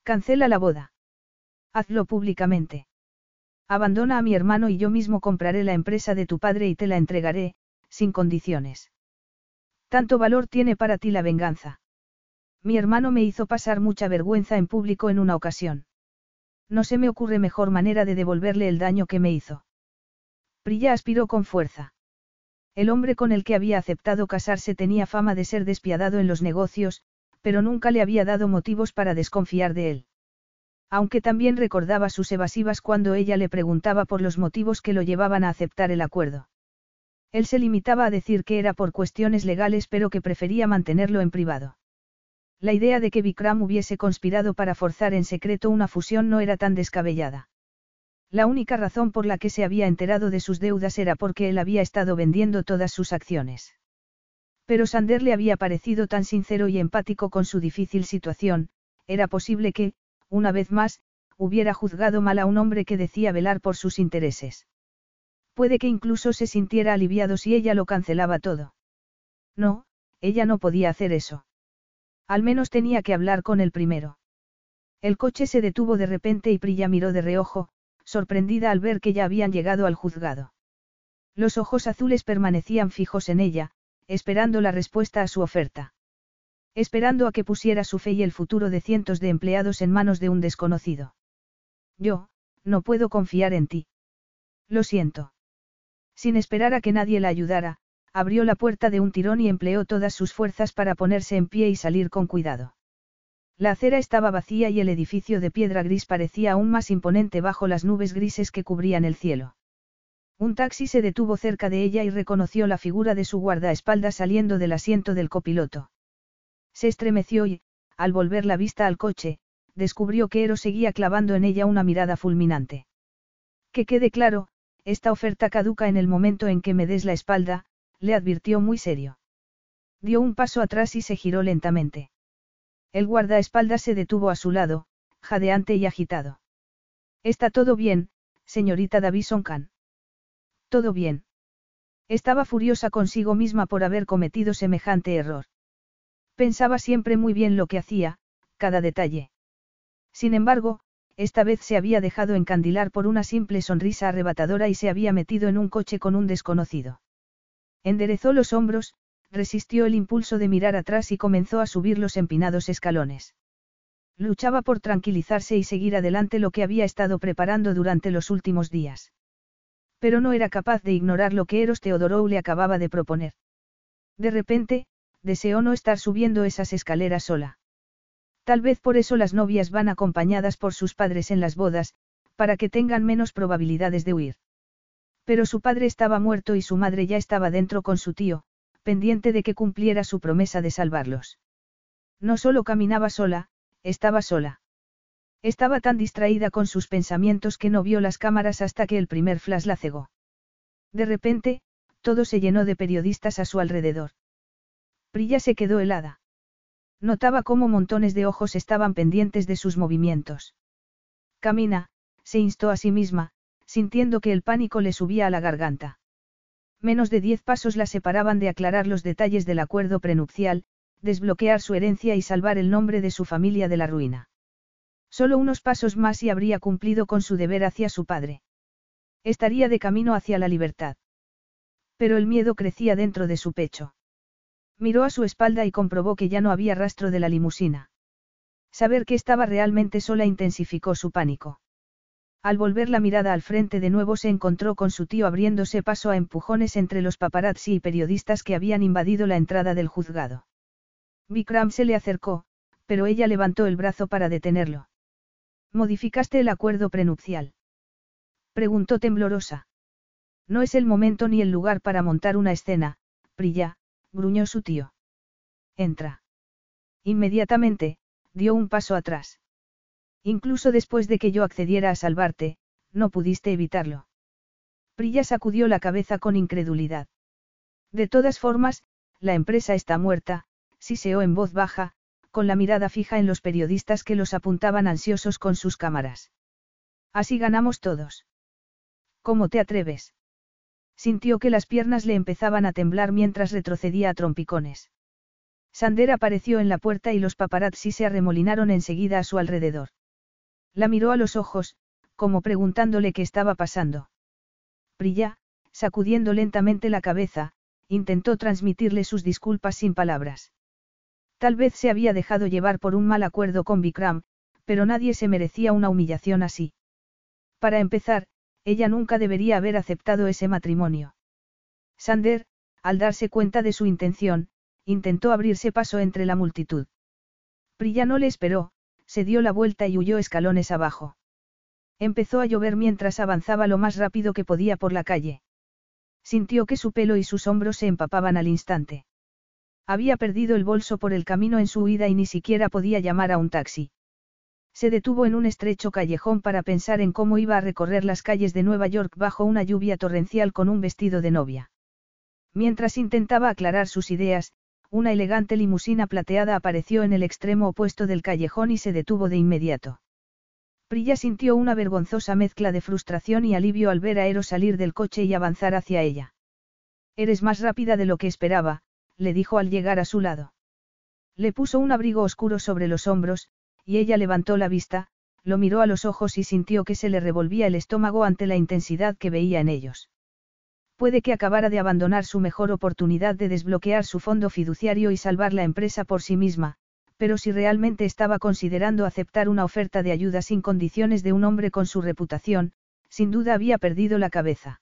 Cancela la boda. Hazlo públicamente. Abandona a mi hermano y yo mismo compraré la empresa de tu padre y te la entregaré, sin condiciones. Tanto valor tiene para ti la venganza. Mi hermano me hizo pasar mucha vergüenza en público en una ocasión. No se me ocurre mejor manera de devolverle el daño que me hizo. Prilla aspiró con fuerza. El hombre con el que había aceptado casarse tenía fama de ser despiadado en los negocios, pero nunca le había dado motivos para desconfiar de él. Aunque también recordaba sus evasivas cuando ella le preguntaba por los motivos que lo llevaban a aceptar el acuerdo. Él se limitaba a decir que era por cuestiones legales pero que prefería mantenerlo en privado. La idea de que Vikram hubiese conspirado para forzar en secreto una fusión no era tan descabellada. La única razón por la que se había enterado de sus deudas era porque él había estado vendiendo todas sus acciones. Pero Sander le había parecido tan sincero y empático con su difícil situación, era posible que, una vez más, hubiera juzgado mal a un hombre que decía velar por sus intereses. Puede que incluso se sintiera aliviado si ella lo cancelaba todo. No, ella no podía hacer eso. Al menos tenía que hablar con el primero. El coche se detuvo de repente y Prilla miró de reojo, sorprendida al ver que ya habían llegado al juzgado. Los ojos azules permanecían fijos en ella, esperando la respuesta a su oferta. Esperando a que pusiera su fe y el futuro de cientos de empleados en manos de un desconocido. Yo, no puedo confiar en ti. Lo siento. Sin esperar a que nadie la ayudara, abrió la puerta de un tirón y empleó todas sus fuerzas para ponerse en pie y salir con cuidado. La acera estaba vacía y el edificio de piedra gris parecía aún más imponente bajo las nubes grises que cubrían el cielo. Un taxi se detuvo cerca de ella y reconoció la figura de su guardaespaldas saliendo del asiento del copiloto. Se estremeció y, al volver la vista al coche, descubrió que Ero seguía clavando en ella una mirada fulminante. Que quede claro, esta oferta caduca en el momento en que me des la espalda, le advirtió muy serio. Dio un paso atrás y se giró lentamente. El guardaespaldas se detuvo a su lado, jadeante y agitado. Está todo bien, señorita Davison Khan. Todo bien. Estaba furiosa consigo misma por haber cometido semejante error. Pensaba siempre muy bien lo que hacía, cada detalle. Sin embargo, esta vez se había dejado encandilar por una simple sonrisa arrebatadora y se había metido en un coche con un desconocido. Enderezó los hombros, resistió el impulso de mirar atrás y comenzó a subir los empinados escalones. Luchaba por tranquilizarse y seguir adelante lo que había estado preparando durante los últimos días. Pero no era capaz de ignorar lo que Eros Teodorou le acababa de proponer. De repente, deseó no estar subiendo esas escaleras sola. Tal vez por eso las novias van acompañadas por sus padres en las bodas, para que tengan menos probabilidades de huir. Pero su padre estaba muerto y su madre ya estaba dentro con su tío, pendiente de que cumpliera su promesa de salvarlos. No solo caminaba sola, estaba sola. Estaba tan distraída con sus pensamientos que no vio las cámaras hasta que el primer flash la cegó. De repente, todo se llenó de periodistas a su alrededor. Prilla se quedó helada. Notaba cómo montones de ojos estaban pendientes de sus movimientos. Camina, se instó a sí misma, sintiendo que el pánico le subía a la garganta. Menos de diez pasos la separaban de aclarar los detalles del acuerdo prenupcial, desbloquear su herencia y salvar el nombre de su familia de la ruina. Solo unos pasos más y habría cumplido con su deber hacia su padre. Estaría de camino hacia la libertad. Pero el miedo crecía dentro de su pecho. Miró a su espalda y comprobó que ya no había rastro de la limusina. Saber que estaba realmente sola intensificó su pánico. Al volver la mirada al frente de nuevo se encontró con su tío abriéndose paso a empujones entre los paparazzi y periodistas que habían invadido la entrada del juzgado. Vikram se le acercó, pero ella levantó el brazo para detenerlo. ¿Modificaste el acuerdo prenupcial? Preguntó temblorosa. No es el momento ni el lugar para montar una escena, Prilla, gruñó su tío. Entra. Inmediatamente, dio un paso atrás. Incluso después de que yo accediera a salvarte, no pudiste evitarlo. Prilla sacudió la cabeza con incredulidad. De todas formas, la empresa está muerta, siseó en voz baja, con la mirada fija en los periodistas que los apuntaban ansiosos con sus cámaras. Así ganamos todos. ¿Cómo te atreves? Sintió que las piernas le empezaban a temblar mientras retrocedía a trompicones. Sander apareció en la puerta y los paparazzi se arremolinaron enseguida a su alrededor. La miró a los ojos, como preguntándole qué estaba pasando. Prilla, sacudiendo lentamente la cabeza, intentó transmitirle sus disculpas sin palabras. Tal vez se había dejado llevar por un mal acuerdo con Vikram, pero nadie se merecía una humillación así. Para empezar, ella nunca debería haber aceptado ese matrimonio. Sander, al darse cuenta de su intención, intentó abrirse paso entre la multitud. Priya no le esperó, se dio la vuelta y huyó escalones abajo. Empezó a llover mientras avanzaba lo más rápido que podía por la calle. Sintió que su pelo y sus hombros se empapaban al instante. Había perdido el bolso por el camino en su huida y ni siquiera podía llamar a un taxi. Se detuvo en un estrecho callejón para pensar en cómo iba a recorrer las calles de Nueva York bajo una lluvia torrencial con un vestido de novia. Mientras intentaba aclarar sus ideas, una elegante limusina plateada apareció en el extremo opuesto del callejón y se detuvo de inmediato. Prilla sintió una vergonzosa mezcla de frustración y alivio al ver a Ero salir del coche y avanzar hacia ella. Eres más rápida de lo que esperaba, le dijo al llegar a su lado. Le puso un abrigo oscuro sobre los hombros, y ella levantó la vista, lo miró a los ojos y sintió que se le revolvía el estómago ante la intensidad que veía en ellos. Puede que acabara de abandonar su mejor oportunidad de desbloquear su fondo fiduciario y salvar la empresa por sí misma, pero si realmente estaba considerando aceptar una oferta de ayuda sin condiciones de un hombre con su reputación, sin duda había perdido la cabeza.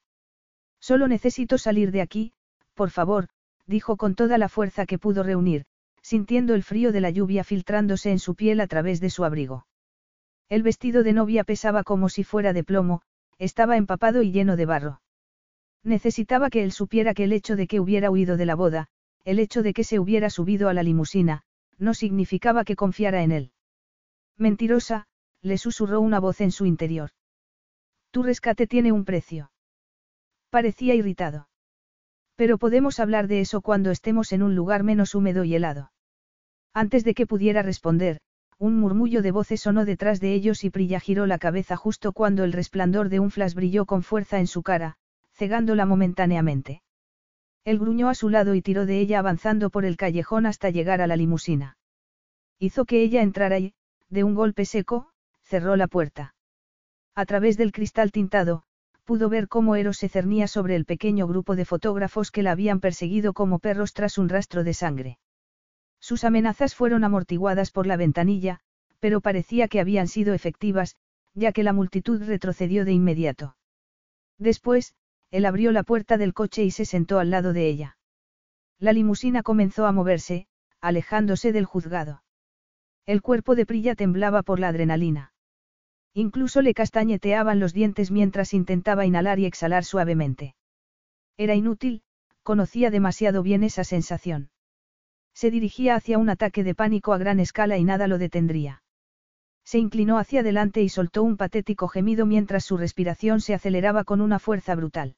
Solo necesito salir de aquí, por favor, dijo con toda la fuerza que pudo reunir, sintiendo el frío de la lluvia filtrándose en su piel a través de su abrigo. El vestido de novia pesaba como si fuera de plomo, estaba empapado y lleno de barro. Necesitaba que él supiera que el hecho de que hubiera huido de la boda, el hecho de que se hubiera subido a la limusina, no significaba que confiara en él. Mentirosa, le susurró una voz en su interior. Tu rescate tiene un precio. Parecía irritado. Pero podemos hablar de eso cuando estemos en un lugar menos húmedo y helado. Antes de que pudiera responder, un murmullo de voces sonó detrás de ellos y Prilla giró la cabeza justo cuando el resplandor de un flash brilló con fuerza en su cara, cegándola momentáneamente. Él gruñó a su lado y tiró de ella avanzando por el callejón hasta llegar a la limusina. Hizo que ella entrara y, de un golpe seco, cerró la puerta. A través del cristal tintado, pudo ver cómo Eros se cernía sobre el pequeño grupo de fotógrafos que la habían perseguido como perros tras un rastro de sangre. Sus amenazas fueron amortiguadas por la ventanilla, pero parecía que habían sido efectivas, ya que la multitud retrocedió de inmediato. Después, él abrió la puerta del coche y se sentó al lado de ella. La limusina comenzó a moverse, alejándose del juzgado. El cuerpo de Prilla temblaba por la adrenalina. Incluso le castañeteaban los dientes mientras intentaba inhalar y exhalar suavemente. Era inútil, conocía demasiado bien esa sensación. Se dirigía hacia un ataque de pánico a gran escala y nada lo detendría. Se inclinó hacia adelante y soltó un patético gemido mientras su respiración se aceleraba con una fuerza brutal.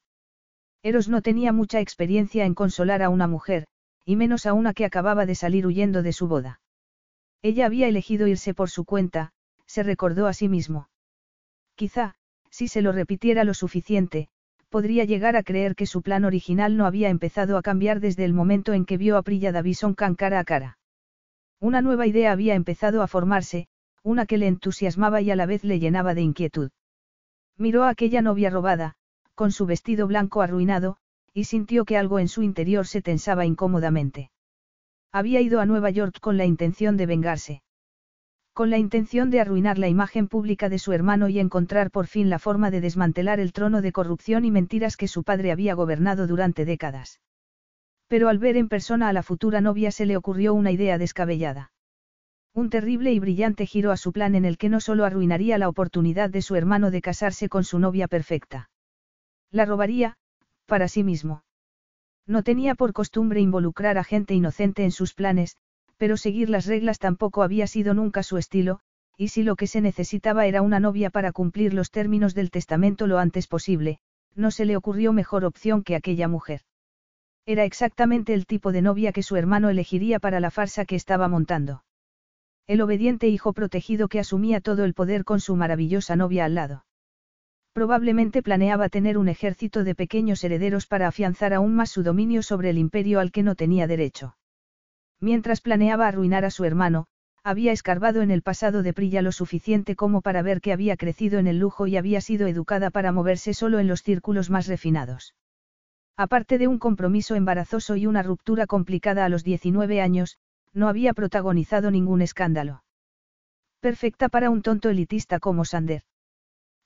Eros no tenía mucha experiencia en consolar a una mujer, y menos a una que acababa de salir huyendo de su boda. Ella había elegido irse por su cuenta, se recordó a sí mismo. Quizá, si se lo repitiera lo suficiente, podría llegar a creer que su plan original no había empezado a cambiar desde el momento en que vio a Prilla Davison Khan cara a cara. Una nueva idea había empezado a formarse, una que le entusiasmaba y a la vez le llenaba de inquietud. Miró a aquella novia robada, con su vestido blanco arruinado, y sintió que algo en su interior se tensaba incómodamente. Había ido a Nueva York con la intención de vengarse. Con la intención de arruinar la imagen pública de su hermano y encontrar por fin la forma de desmantelar el trono de corrupción y mentiras que su padre había gobernado durante décadas. Pero al ver en persona a la futura novia se le ocurrió una idea descabellada. Un terrible y brillante giro a su plan en el que no solo arruinaría la oportunidad de su hermano de casarse con su novia perfecta. La robaría, para sí mismo. No tenía por costumbre involucrar a gente inocente en sus planes, pero seguir las reglas tampoco había sido nunca su estilo, y si lo que se necesitaba era una novia para cumplir los términos del testamento lo antes posible, no se le ocurrió mejor opción que aquella mujer. Era exactamente el tipo de novia que su hermano elegiría para la farsa que estaba montando. El obediente hijo protegido que asumía todo el poder con su maravillosa novia al lado. Probablemente planeaba tener un ejército de pequeños herederos para afianzar aún más su dominio sobre el imperio al que no tenía derecho. Mientras planeaba arruinar a su hermano, había escarbado en el pasado de Prilla lo suficiente como para ver que había crecido en el lujo y había sido educada para moverse solo en los círculos más refinados. Aparte de un compromiso embarazoso y una ruptura complicada a los 19 años, no había protagonizado ningún escándalo. Perfecta para un tonto elitista como Sander.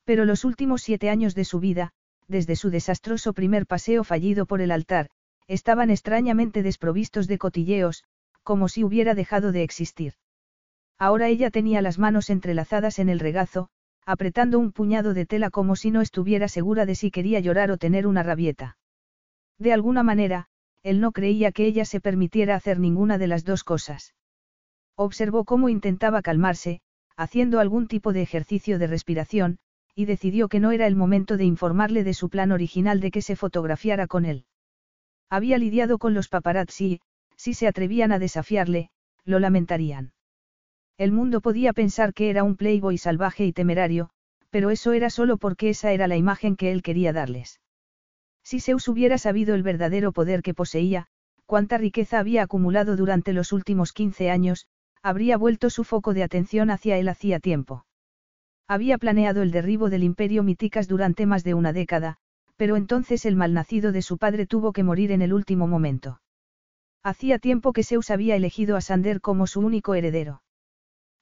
Pero los últimos siete años de su vida, desde su desastroso primer paseo fallido por el altar, estaban extrañamente desprovistos de cotilleos, como si hubiera dejado de existir. Ahora ella tenía las manos entrelazadas en el regazo, apretando un puñado de tela como si no estuviera segura de si quería llorar o tener una rabieta. De alguna manera, él no creía que ella se permitiera hacer ninguna de las dos cosas. Observó cómo intentaba calmarse, haciendo algún tipo de ejercicio de respiración, y decidió que no era el momento de informarle de su plan original de que se fotografiara con él. Había lidiado con los paparazzi si se atrevían a desafiarle, lo lamentarían. El mundo podía pensar que era un playboy salvaje y temerario, pero eso era solo porque esa era la imagen que él quería darles. Si Zeus hubiera sabido el verdadero poder que poseía, cuánta riqueza había acumulado durante los últimos 15 años, habría vuelto su foco de atención hacia él hacía tiempo. Había planeado el derribo del imperio Miticas durante más de una década, pero entonces el malnacido de su padre tuvo que morir en el último momento. Hacía tiempo que Zeus había elegido a Sander como su único heredero.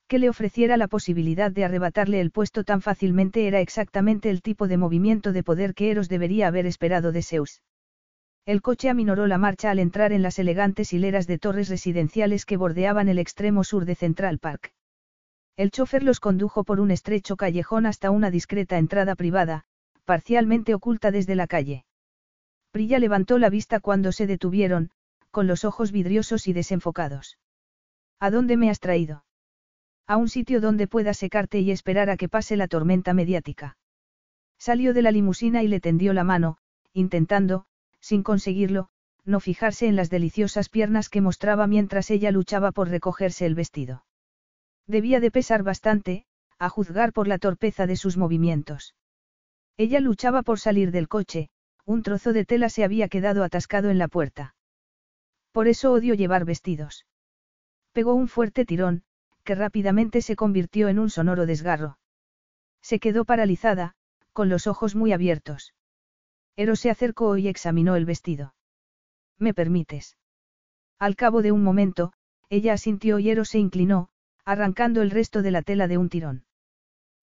Que le ofreciera la posibilidad de arrebatarle el puesto tan fácilmente era exactamente el tipo de movimiento de poder que Eros debería haber esperado de Zeus. El coche aminoró la marcha al entrar en las elegantes hileras de torres residenciales que bordeaban el extremo sur de Central Park. El chofer los condujo por un estrecho callejón hasta una discreta entrada privada, parcialmente oculta desde la calle. Prilla levantó la vista cuando se detuvieron, con los ojos vidriosos y desenfocados. ¿A dónde me has traído? A un sitio donde puedas secarte y esperar a que pase la tormenta mediática. Salió de la limusina y le tendió la mano, intentando, sin conseguirlo, no fijarse en las deliciosas piernas que mostraba mientras ella luchaba por recogerse el vestido. Debía de pesar bastante, a juzgar por la torpeza de sus movimientos. Ella luchaba por salir del coche, un trozo de tela se había quedado atascado en la puerta. Por eso odio llevar vestidos. Pegó un fuerte tirón, que rápidamente se convirtió en un sonoro desgarro. Se quedó paralizada, con los ojos muy abiertos. Ero se acercó y examinó el vestido. ¿Me permites? Al cabo de un momento, ella asintió y Ero se inclinó, arrancando el resto de la tela de un tirón.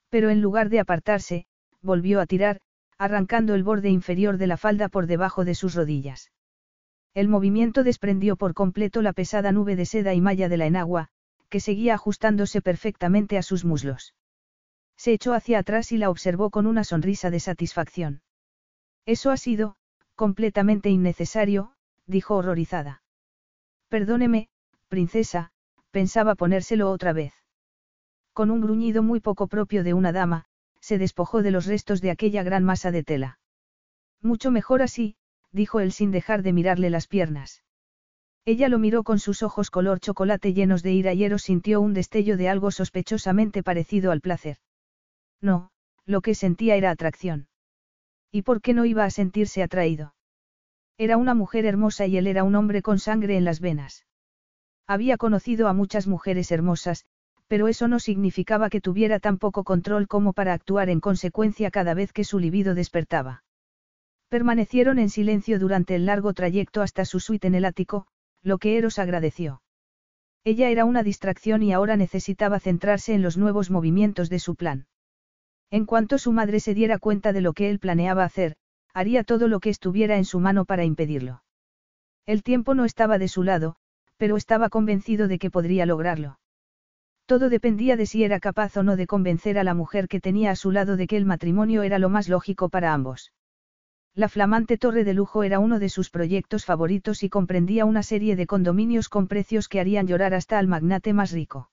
Pero en lugar de apartarse, volvió a tirar, arrancando el borde inferior de la falda por debajo de sus rodillas. El movimiento desprendió por completo la pesada nube de seda y malla de la enagua, que seguía ajustándose perfectamente a sus muslos. Se echó hacia atrás y la observó con una sonrisa de satisfacción. Eso ha sido, completamente innecesario, dijo horrorizada. Perdóneme, princesa, pensaba ponérselo otra vez. Con un gruñido muy poco propio de una dama, se despojó de los restos de aquella gran masa de tela. Mucho mejor así, dijo él sin dejar de mirarle las piernas. Ella lo miró con sus ojos color chocolate llenos de ira y Eros sintió un destello de algo sospechosamente parecido al placer. No, lo que sentía era atracción. ¿Y por qué no iba a sentirse atraído? Era una mujer hermosa y él era un hombre con sangre en las venas. Había conocido a muchas mujeres hermosas, pero eso no significaba que tuviera tan poco control como para actuar en consecuencia cada vez que su libido despertaba. Permanecieron en silencio durante el largo trayecto hasta su suite en el ático, lo que Eros agradeció. Ella era una distracción y ahora necesitaba centrarse en los nuevos movimientos de su plan. En cuanto su madre se diera cuenta de lo que él planeaba hacer, haría todo lo que estuviera en su mano para impedirlo. El tiempo no estaba de su lado, pero estaba convencido de que podría lograrlo. Todo dependía de si era capaz o no de convencer a la mujer que tenía a su lado de que el matrimonio era lo más lógico para ambos. La flamante torre de lujo era uno de sus proyectos favoritos y comprendía una serie de condominios con precios que harían llorar hasta al magnate más rico.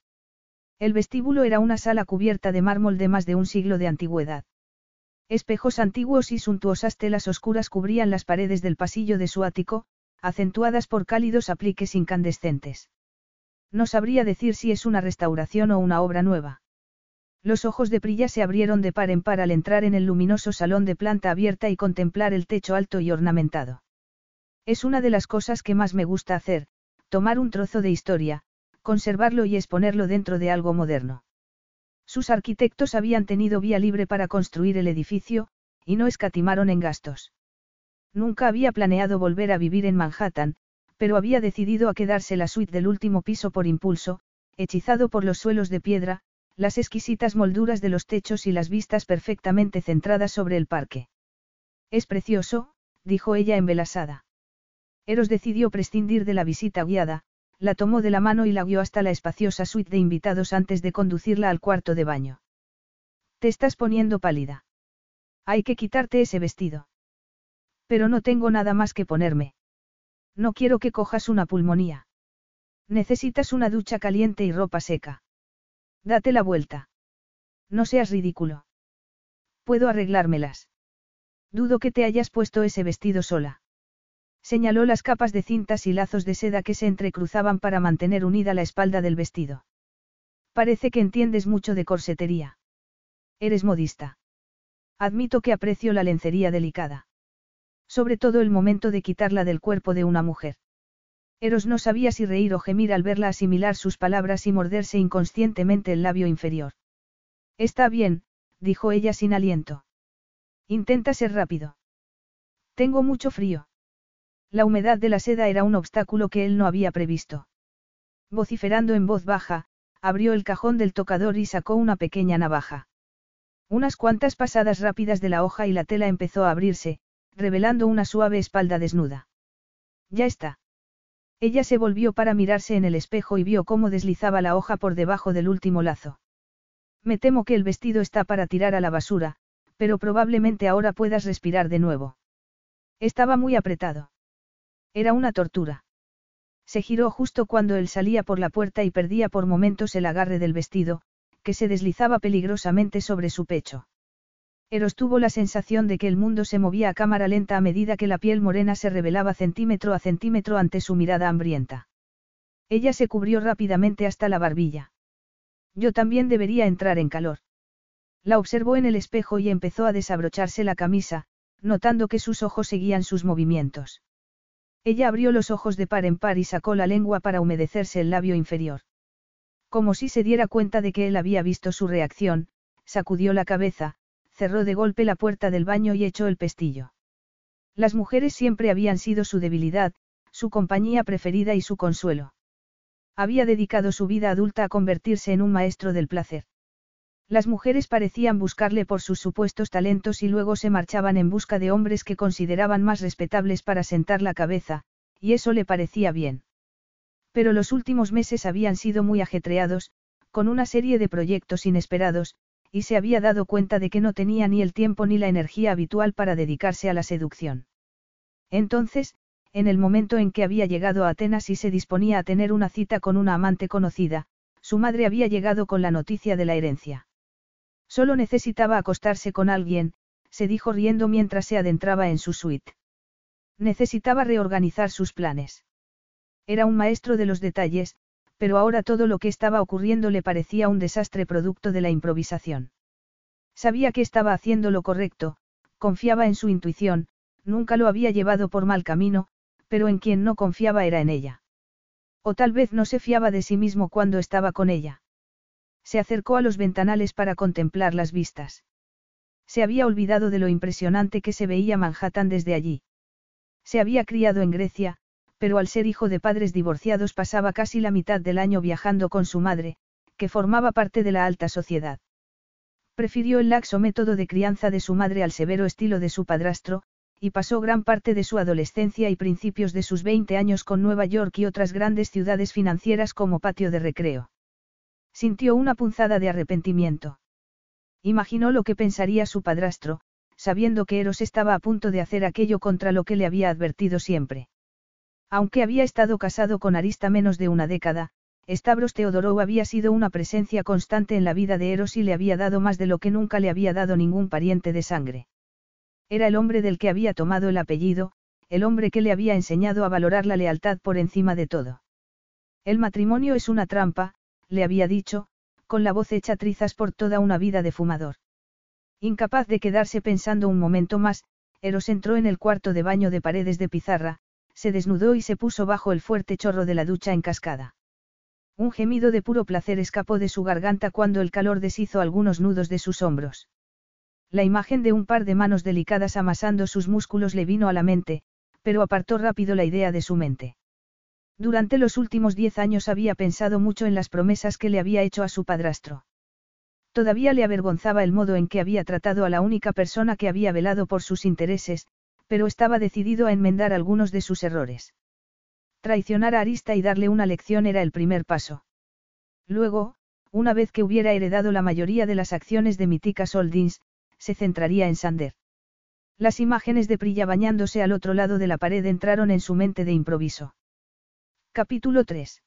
El vestíbulo era una sala cubierta de mármol de más de un siglo de antigüedad. Espejos antiguos y suntuosas telas oscuras cubrían las paredes del pasillo de su ático, acentuadas por cálidos apliques incandescentes. No sabría decir si es una restauración o una obra nueva. Los ojos de Prilla se abrieron de par en par al entrar en el luminoso salón de planta abierta y contemplar el techo alto y ornamentado. Es una de las cosas que más me gusta hacer, tomar un trozo de historia, conservarlo y exponerlo dentro de algo moderno. Sus arquitectos habían tenido vía libre para construir el edificio, y no escatimaron en gastos. Nunca había planeado volver a vivir en Manhattan, pero había decidido a quedarse la suite del último piso por impulso, hechizado por los suelos de piedra, las exquisitas molduras de los techos y las vistas perfectamente centradas sobre el parque. Es precioso, dijo ella embelasada. Eros decidió prescindir de la visita guiada, la tomó de la mano y la guió hasta la espaciosa suite de invitados antes de conducirla al cuarto de baño. Te estás poniendo pálida. Hay que quitarte ese vestido. Pero no tengo nada más que ponerme. No quiero que cojas una pulmonía. Necesitas una ducha caliente y ropa seca. Date la vuelta. No seas ridículo. Puedo arreglármelas. Dudo que te hayas puesto ese vestido sola. Señaló las capas de cintas y lazos de seda que se entrecruzaban para mantener unida la espalda del vestido. Parece que entiendes mucho de corsetería. Eres modista. Admito que aprecio la lencería delicada. Sobre todo el momento de quitarla del cuerpo de una mujer. Eros no sabía si reír o gemir al verla asimilar sus palabras y morderse inconscientemente el labio inferior. Está bien, dijo ella sin aliento. Intenta ser rápido. Tengo mucho frío. La humedad de la seda era un obstáculo que él no había previsto. Vociferando en voz baja, abrió el cajón del tocador y sacó una pequeña navaja. Unas cuantas pasadas rápidas de la hoja y la tela empezó a abrirse, revelando una suave espalda desnuda. Ya está. Ella se volvió para mirarse en el espejo y vio cómo deslizaba la hoja por debajo del último lazo. Me temo que el vestido está para tirar a la basura, pero probablemente ahora puedas respirar de nuevo. Estaba muy apretado. Era una tortura. Se giró justo cuando él salía por la puerta y perdía por momentos el agarre del vestido, que se deslizaba peligrosamente sobre su pecho. Eros tuvo la sensación de que el mundo se movía a cámara lenta a medida que la piel morena se revelaba centímetro a centímetro ante su mirada hambrienta. Ella se cubrió rápidamente hasta la barbilla. Yo también debería entrar en calor. La observó en el espejo y empezó a desabrocharse la camisa, notando que sus ojos seguían sus movimientos. Ella abrió los ojos de par en par y sacó la lengua para humedecerse el labio inferior. Como si se diera cuenta de que él había visto su reacción, sacudió la cabeza, cerró de golpe la puerta del baño y echó el pestillo. Las mujeres siempre habían sido su debilidad, su compañía preferida y su consuelo. Había dedicado su vida adulta a convertirse en un maestro del placer. Las mujeres parecían buscarle por sus supuestos talentos y luego se marchaban en busca de hombres que consideraban más respetables para sentar la cabeza, y eso le parecía bien. Pero los últimos meses habían sido muy ajetreados, con una serie de proyectos inesperados, y se había dado cuenta de que no tenía ni el tiempo ni la energía habitual para dedicarse a la seducción. Entonces, en el momento en que había llegado a Atenas y se disponía a tener una cita con una amante conocida, su madre había llegado con la noticia de la herencia. Solo necesitaba acostarse con alguien, se dijo riendo mientras se adentraba en su suite. Necesitaba reorganizar sus planes. Era un maestro de los detalles, pero ahora todo lo que estaba ocurriendo le parecía un desastre producto de la improvisación. Sabía que estaba haciendo lo correcto, confiaba en su intuición, nunca lo había llevado por mal camino, pero en quien no confiaba era en ella. O tal vez no se fiaba de sí mismo cuando estaba con ella. Se acercó a los ventanales para contemplar las vistas. Se había olvidado de lo impresionante que se veía Manhattan desde allí. Se había criado en Grecia, pero al ser hijo de padres divorciados pasaba casi la mitad del año viajando con su madre, que formaba parte de la alta sociedad. Prefirió el laxo método de crianza de su madre al severo estilo de su padrastro, y pasó gran parte de su adolescencia y principios de sus 20 años con Nueva York y otras grandes ciudades financieras como patio de recreo. Sintió una punzada de arrepentimiento. Imaginó lo que pensaría su padrastro, sabiendo que Eros estaba a punto de hacer aquello contra lo que le había advertido siempre. Aunque había estado casado con Arista menos de una década, Stavros Teodorou había sido una presencia constante en la vida de Eros y le había dado más de lo que nunca le había dado ningún pariente de sangre. Era el hombre del que había tomado el apellido, el hombre que le había enseñado a valorar la lealtad por encima de todo. El matrimonio es una trampa, le había dicho, con la voz hecha trizas por toda una vida de fumador. Incapaz de quedarse pensando un momento más, Eros entró en el cuarto de baño de paredes de pizarra, se desnudó y se puso bajo el fuerte chorro de la ducha en cascada. Un gemido de puro placer escapó de su garganta cuando el calor deshizo algunos nudos de sus hombros. La imagen de un par de manos delicadas amasando sus músculos le vino a la mente, pero apartó rápido la idea de su mente. Durante los últimos diez años había pensado mucho en las promesas que le había hecho a su padrastro. Todavía le avergonzaba el modo en que había tratado a la única persona que había velado por sus intereses, pero estaba decidido a enmendar algunos de sus errores. Traicionar a Arista y darle una lección era el primer paso. Luego, una vez que hubiera heredado la mayoría de las acciones de Mitica Soldins, se centraría en Sander. Las imágenes de Prilla bañándose al otro lado de la pared entraron en su mente de improviso. Capítulo 3.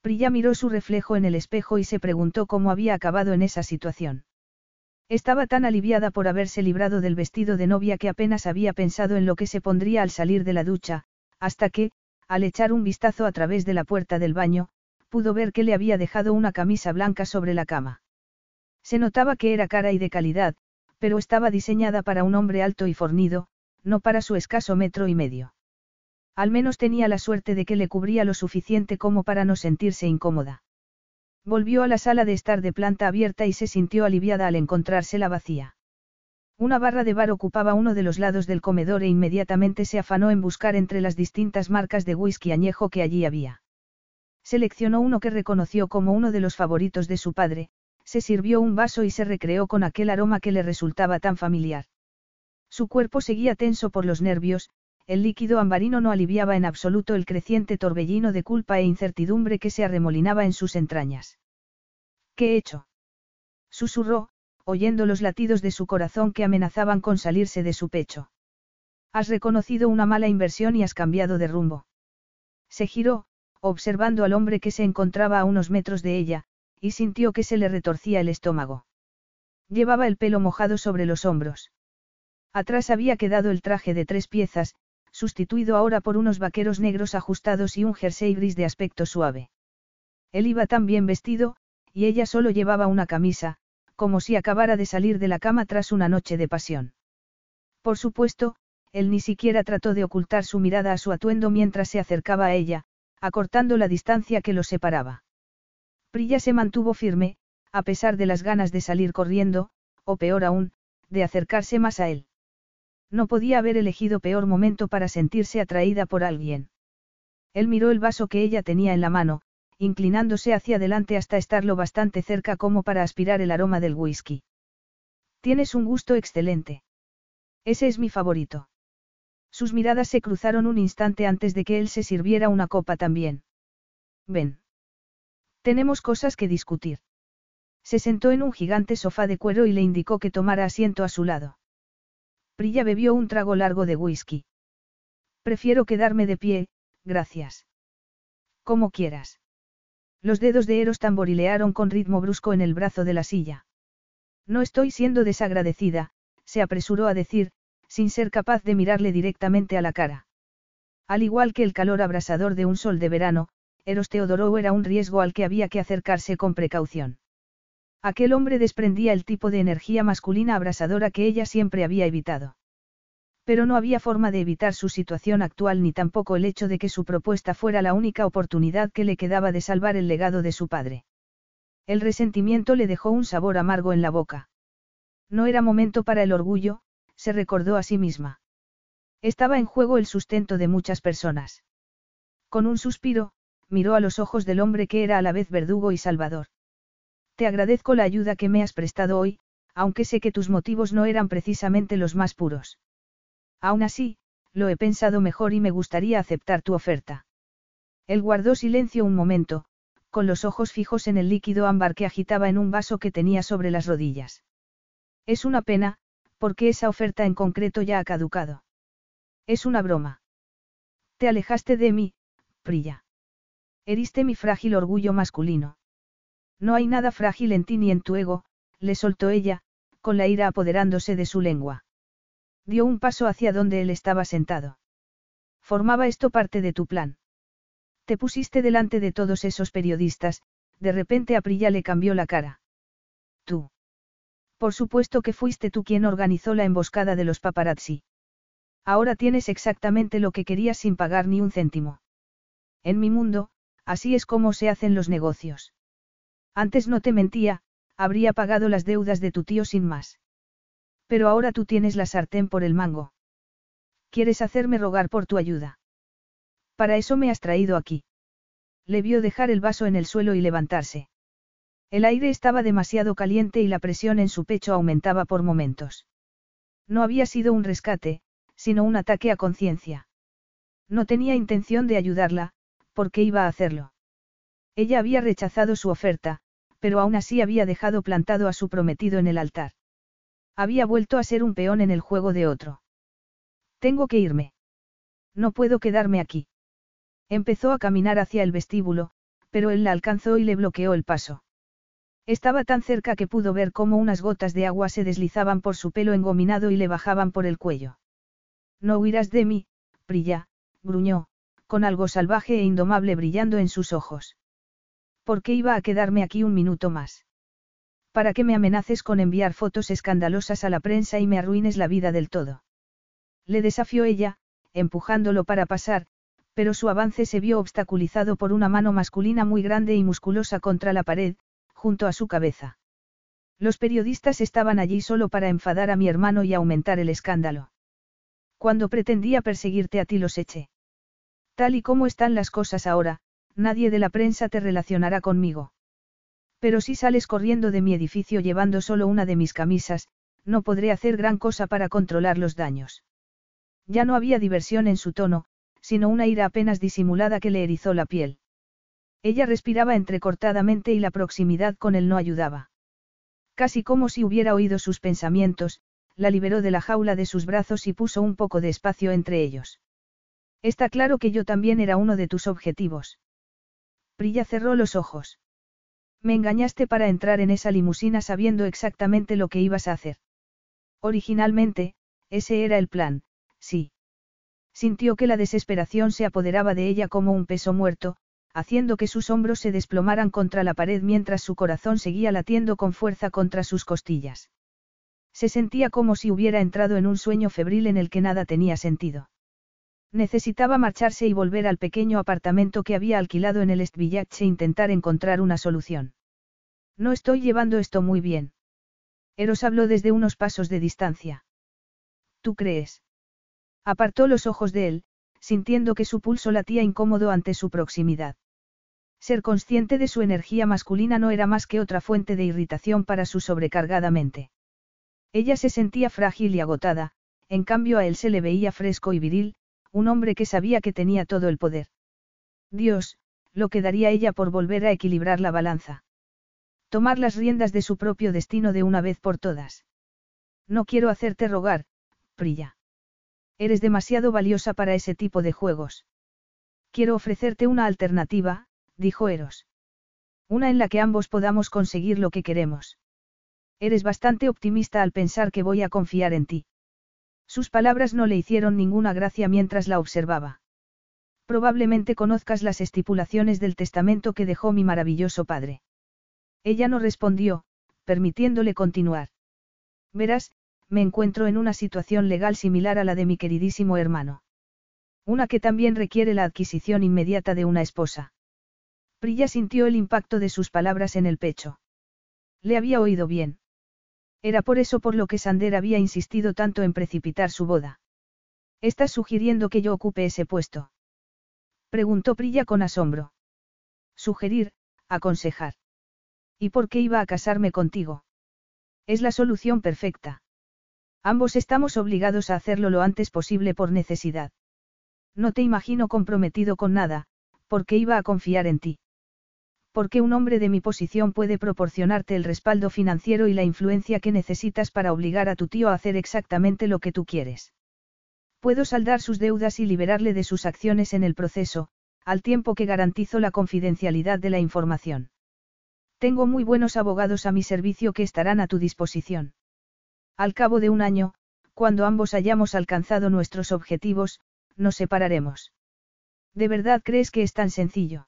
Prilla miró su reflejo en el espejo y se preguntó cómo había acabado en esa situación. Estaba tan aliviada por haberse librado del vestido de novia que apenas había pensado en lo que se pondría al salir de la ducha, hasta que, al echar un vistazo a través de la puerta del baño, pudo ver que le había dejado una camisa blanca sobre la cama. Se notaba que era cara y de calidad, pero estaba diseñada para un hombre alto y fornido, no para su escaso metro y medio. Al menos tenía la suerte de que le cubría lo suficiente como para no sentirse incómoda. Volvió a la sala de estar de planta abierta y se sintió aliviada al encontrársela vacía. Una barra de bar ocupaba uno de los lados del comedor e inmediatamente se afanó en buscar entre las distintas marcas de whisky añejo que allí había. Seleccionó uno que reconoció como uno de los favoritos de su padre, se sirvió un vaso y se recreó con aquel aroma que le resultaba tan familiar. Su cuerpo seguía tenso por los nervios, el líquido ambarino no aliviaba en absoluto el creciente torbellino de culpa e incertidumbre que se arremolinaba en sus entrañas. ¿Qué he hecho? Susurró, oyendo los latidos de su corazón que amenazaban con salirse de su pecho. Has reconocido una mala inversión y has cambiado de rumbo. Se giró, observando al hombre que se encontraba a unos metros de ella, y sintió que se le retorcía el estómago. Llevaba el pelo mojado sobre los hombros. Atrás había quedado el traje de tres piezas, sustituido ahora por unos vaqueros negros ajustados y un jersey gris de aspecto suave. Él iba tan bien vestido, y ella solo llevaba una camisa, como si acabara de salir de la cama tras una noche de pasión. Por supuesto, él ni siquiera trató de ocultar su mirada a su atuendo mientras se acercaba a ella, acortando la distancia que los separaba. Prilla se mantuvo firme, a pesar de las ganas de salir corriendo, o peor aún, de acercarse más a él. No podía haber elegido peor momento para sentirse atraída por alguien. Él miró el vaso que ella tenía en la mano, inclinándose hacia adelante hasta estar lo bastante cerca como para aspirar el aroma del whisky. Tienes un gusto excelente. Ese es mi favorito. Sus miradas se cruzaron un instante antes de que él se sirviera una copa también. Ven. Tenemos cosas que discutir. Se sentó en un gigante sofá de cuero y le indicó que tomara asiento a su lado. Prilla bebió un trago largo de whisky. Prefiero quedarme de pie, gracias. Como quieras. Los dedos de Eros tamborilearon con ritmo brusco en el brazo de la silla. No estoy siendo desagradecida, se apresuró a decir, sin ser capaz de mirarle directamente a la cara. Al igual que el calor abrasador de un sol de verano, Eros Teodoro era un riesgo al que había que acercarse con precaución. Aquel hombre desprendía el tipo de energía masculina abrasadora que ella siempre había evitado. Pero no había forma de evitar su situación actual ni tampoco el hecho de que su propuesta fuera la única oportunidad que le quedaba de salvar el legado de su padre. El resentimiento le dejó un sabor amargo en la boca. No era momento para el orgullo, se recordó a sí misma. Estaba en juego el sustento de muchas personas. Con un suspiro, miró a los ojos del hombre que era a la vez verdugo y salvador. Te agradezco la ayuda que me has prestado hoy, aunque sé que tus motivos no eran precisamente los más puros. Aún así, lo he pensado mejor y me gustaría aceptar tu oferta. Él guardó silencio un momento, con los ojos fijos en el líquido ámbar que agitaba en un vaso que tenía sobre las rodillas. Es una pena, porque esa oferta en concreto ya ha caducado. Es una broma. Te alejaste de mí, Prilla. Heriste mi frágil orgullo masculino. No hay nada frágil en ti ni en tu ego, le soltó ella, con la ira apoderándose de su lengua. Dio un paso hacia donde él estaba sentado. Formaba esto parte de tu plan. Te pusiste delante de todos esos periodistas, de repente a Prilla le cambió la cara. Tú. Por supuesto que fuiste tú quien organizó la emboscada de los paparazzi. Ahora tienes exactamente lo que querías sin pagar ni un céntimo. En mi mundo, así es como se hacen los negocios. Antes no te mentía, habría pagado las deudas de tu tío sin más. Pero ahora tú tienes la sartén por el mango. ¿Quieres hacerme rogar por tu ayuda? Para eso me has traído aquí. Le vio dejar el vaso en el suelo y levantarse. El aire estaba demasiado caliente y la presión en su pecho aumentaba por momentos. No había sido un rescate, sino un ataque a conciencia. No tenía intención de ayudarla, porque iba a hacerlo. Ella había rechazado su oferta, pero aún así había dejado plantado a su prometido en el altar. Había vuelto a ser un peón en el juego de otro. Tengo que irme. No puedo quedarme aquí. Empezó a caminar hacia el vestíbulo, pero él la alcanzó y le bloqueó el paso. Estaba tan cerca que pudo ver cómo unas gotas de agua se deslizaban por su pelo engominado y le bajaban por el cuello. No huirás de mí, Prilla, gruñó, con algo salvaje e indomable brillando en sus ojos. ¿Por qué iba a quedarme aquí un minuto más? ¿Para qué me amenaces con enviar fotos escandalosas a la prensa y me arruines la vida del todo? Le desafió ella, empujándolo para pasar, pero su avance se vio obstaculizado por una mano masculina muy grande y musculosa contra la pared, junto a su cabeza. Los periodistas estaban allí solo para enfadar a mi hermano y aumentar el escándalo. Cuando pretendía perseguirte a ti los eché. Tal y como están las cosas ahora, nadie de la prensa te relacionará conmigo. Pero si sales corriendo de mi edificio llevando solo una de mis camisas, no podré hacer gran cosa para controlar los daños. Ya no había diversión en su tono, sino una ira apenas disimulada que le erizó la piel. Ella respiraba entrecortadamente y la proximidad con él no ayudaba. Casi como si hubiera oído sus pensamientos, la liberó de la jaula de sus brazos y puso un poco de espacio entre ellos. Está claro que yo también era uno de tus objetivos. Prilla cerró los ojos. Me engañaste para entrar en esa limusina sabiendo exactamente lo que ibas a hacer. Originalmente, ese era el plan, sí. Sintió que la desesperación se apoderaba de ella como un peso muerto, haciendo que sus hombros se desplomaran contra la pared mientras su corazón seguía latiendo con fuerza contra sus costillas. Se sentía como si hubiera entrado en un sueño febril en el que nada tenía sentido. Necesitaba marcharse y volver al pequeño apartamento que había alquilado en el Est Village e intentar encontrar una solución. No estoy llevando esto muy bien. Eros habló desde unos pasos de distancia. ¿Tú crees? Apartó los ojos de él, sintiendo que su pulso latía incómodo ante su proximidad. Ser consciente de su energía masculina no era más que otra fuente de irritación para su sobrecargada mente. Ella se sentía frágil y agotada, en cambio a él se le veía fresco y viril, un hombre que sabía que tenía todo el poder. Dios, lo que daría ella por volver a equilibrar la balanza. Tomar las riendas de su propio destino de una vez por todas. No quiero hacerte rogar, Prilla. Eres demasiado valiosa para ese tipo de juegos. Quiero ofrecerte una alternativa, dijo Eros. Una en la que ambos podamos conseguir lo que queremos. Eres bastante optimista al pensar que voy a confiar en ti. Sus palabras no le hicieron ninguna gracia mientras la observaba. Probablemente conozcas las estipulaciones del testamento que dejó mi maravilloso padre. Ella no respondió, permitiéndole continuar. Verás, me encuentro en una situación legal similar a la de mi queridísimo hermano. Una que también requiere la adquisición inmediata de una esposa. Prilla sintió el impacto de sus palabras en el pecho. Le había oído bien. Era por eso por lo que Sander había insistido tanto en precipitar su boda. ¿Estás sugiriendo que yo ocupe ese puesto? Preguntó Prilla con asombro. Sugerir, aconsejar. ¿Y por qué iba a casarme contigo? Es la solución perfecta. Ambos estamos obligados a hacerlo lo antes posible por necesidad. No te imagino comprometido con nada, porque iba a confiar en ti. Porque un hombre de mi posición puede proporcionarte el respaldo financiero y la influencia que necesitas para obligar a tu tío a hacer exactamente lo que tú quieres. Puedo saldar sus deudas y liberarle de sus acciones en el proceso, al tiempo que garantizo la confidencialidad de la información. Tengo muy buenos abogados a mi servicio que estarán a tu disposición. Al cabo de un año, cuando ambos hayamos alcanzado nuestros objetivos, nos separaremos. ¿De verdad crees que es tan sencillo?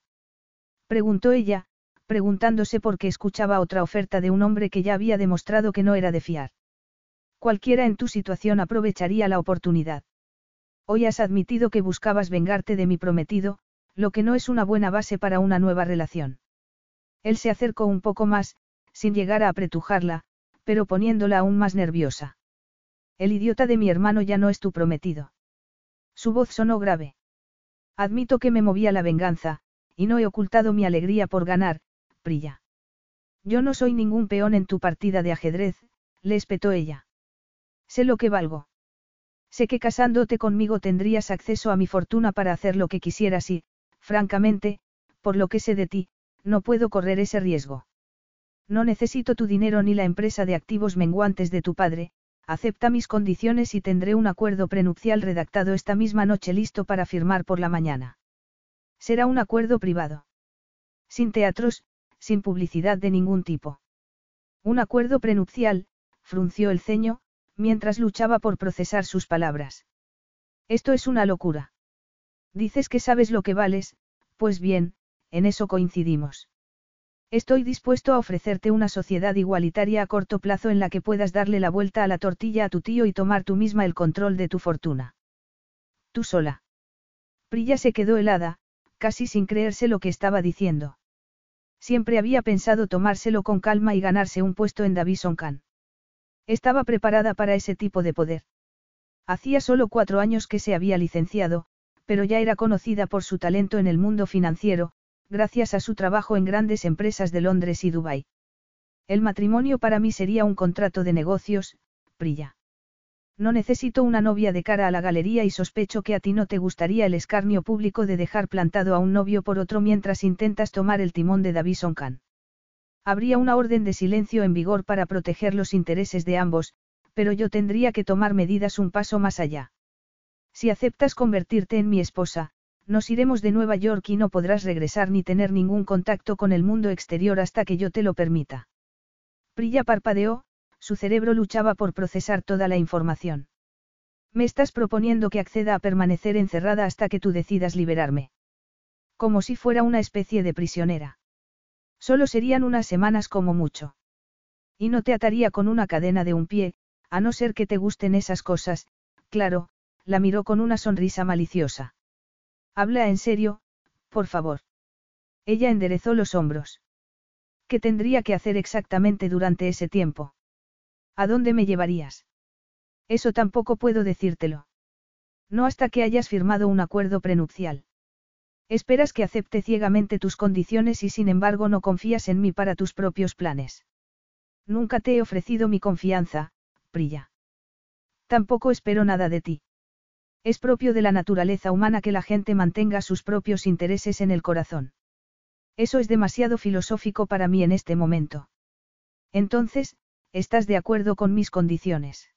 Preguntó ella, preguntándose por qué escuchaba otra oferta de un hombre que ya había demostrado que no era de fiar. Cualquiera en tu situación aprovecharía la oportunidad. Hoy has admitido que buscabas vengarte de mi prometido, lo que no es una buena base para una nueva relación. Él se acercó un poco más, sin llegar a apretujarla, pero poniéndola aún más nerviosa. El idiota de mi hermano ya no es tu prometido. Su voz sonó grave. Admito que me movía la venganza, y no he ocultado mi alegría por ganar, Prilla. Yo no soy ningún peón en tu partida de ajedrez, le espetó ella. Sé lo que valgo. Sé que casándote conmigo tendrías acceso a mi fortuna para hacer lo que quisieras y, francamente, por lo que sé de ti, no puedo correr ese riesgo. No necesito tu dinero ni la empresa de activos menguantes de tu padre, acepta mis condiciones y tendré un acuerdo prenupcial redactado esta misma noche listo para firmar por la mañana. Será un acuerdo privado. Sin teatros, sin publicidad de ningún tipo. Un acuerdo prenupcial, frunció el ceño, mientras luchaba por procesar sus palabras. Esto es una locura. Dices que sabes lo que vales, pues bien, en eso coincidimos. Estoy dispuesto a ofrecerte una sociedad igualitaria a corto plazo en la que puedas darle la vuelta a la tortilla a tu tío y tomar tú misma el control de tu fortuna. Tú sola. Prilla se quedó helada, casi sin creerse lo que estaba diciendo. Siempre había pensado tomárselo con calma y ganarse un puesto en Davison Khan. Estaba preparada para ese tipo de poder. Hacía solo cuatro años que se había licenciado, pero ya era conocida por su talento en el mundo financiero, gracias a su trabajo en grandes empresas de Londres y Dubái. El matrimonio para mí sería un contrato de negocios, Prilla. No necesito una novia de cara a la galería y sospecho que a ti no te gustaría el escarnio público de dejar plantado a un novio por otro mientras intentas tomar el timón de Davison Khan. Habría una orden de silencio en vigor para proteger los intereses de ambos, pero yo tendría que tomar medidas un paso más allá. Si aceptas convertirte en mi esposa, nos iremos de Nueva York y no podrás regresar ni tener ningún contacto con el mundo exterior hasta que yo te lo permita. Prilla parpadeó, su cerebro luchaba por procesar toda la información. Me estás proponiendo que acceda a permanecer encerrada hasta que tú decidas liberarme. Como si fuera una especie de prisionera. Solo serían unas semanas como mucho. Y no te ataría con una cadena de un pie, a no ser que te gusten esas cosas, claro, la miró con una sonrisa maliciosa. Habla en serio, por favor. Ella enderezó los hombros. ¿Qué tendría que hacer exactamente durante ese tiempo? ¿A dónde me llevarías? Eso tampoco puedo decírtelo. No hasta que hayas firmado un acuerdo prenupcial. Esperas que acepte ciegamente tus condiciones y sin embargo no confías en mí para tus propios planes. Nunca te he ofrecido mi confianza, Prilla. Tampoco espero nada de ti. Es propio de la naturaleza humana que la gente mantenga sus propios intereses en el corazón. Eso es demasiado filosófico para mí en este momento. Entonces, ¿estás de acuerdo con mis condiciones?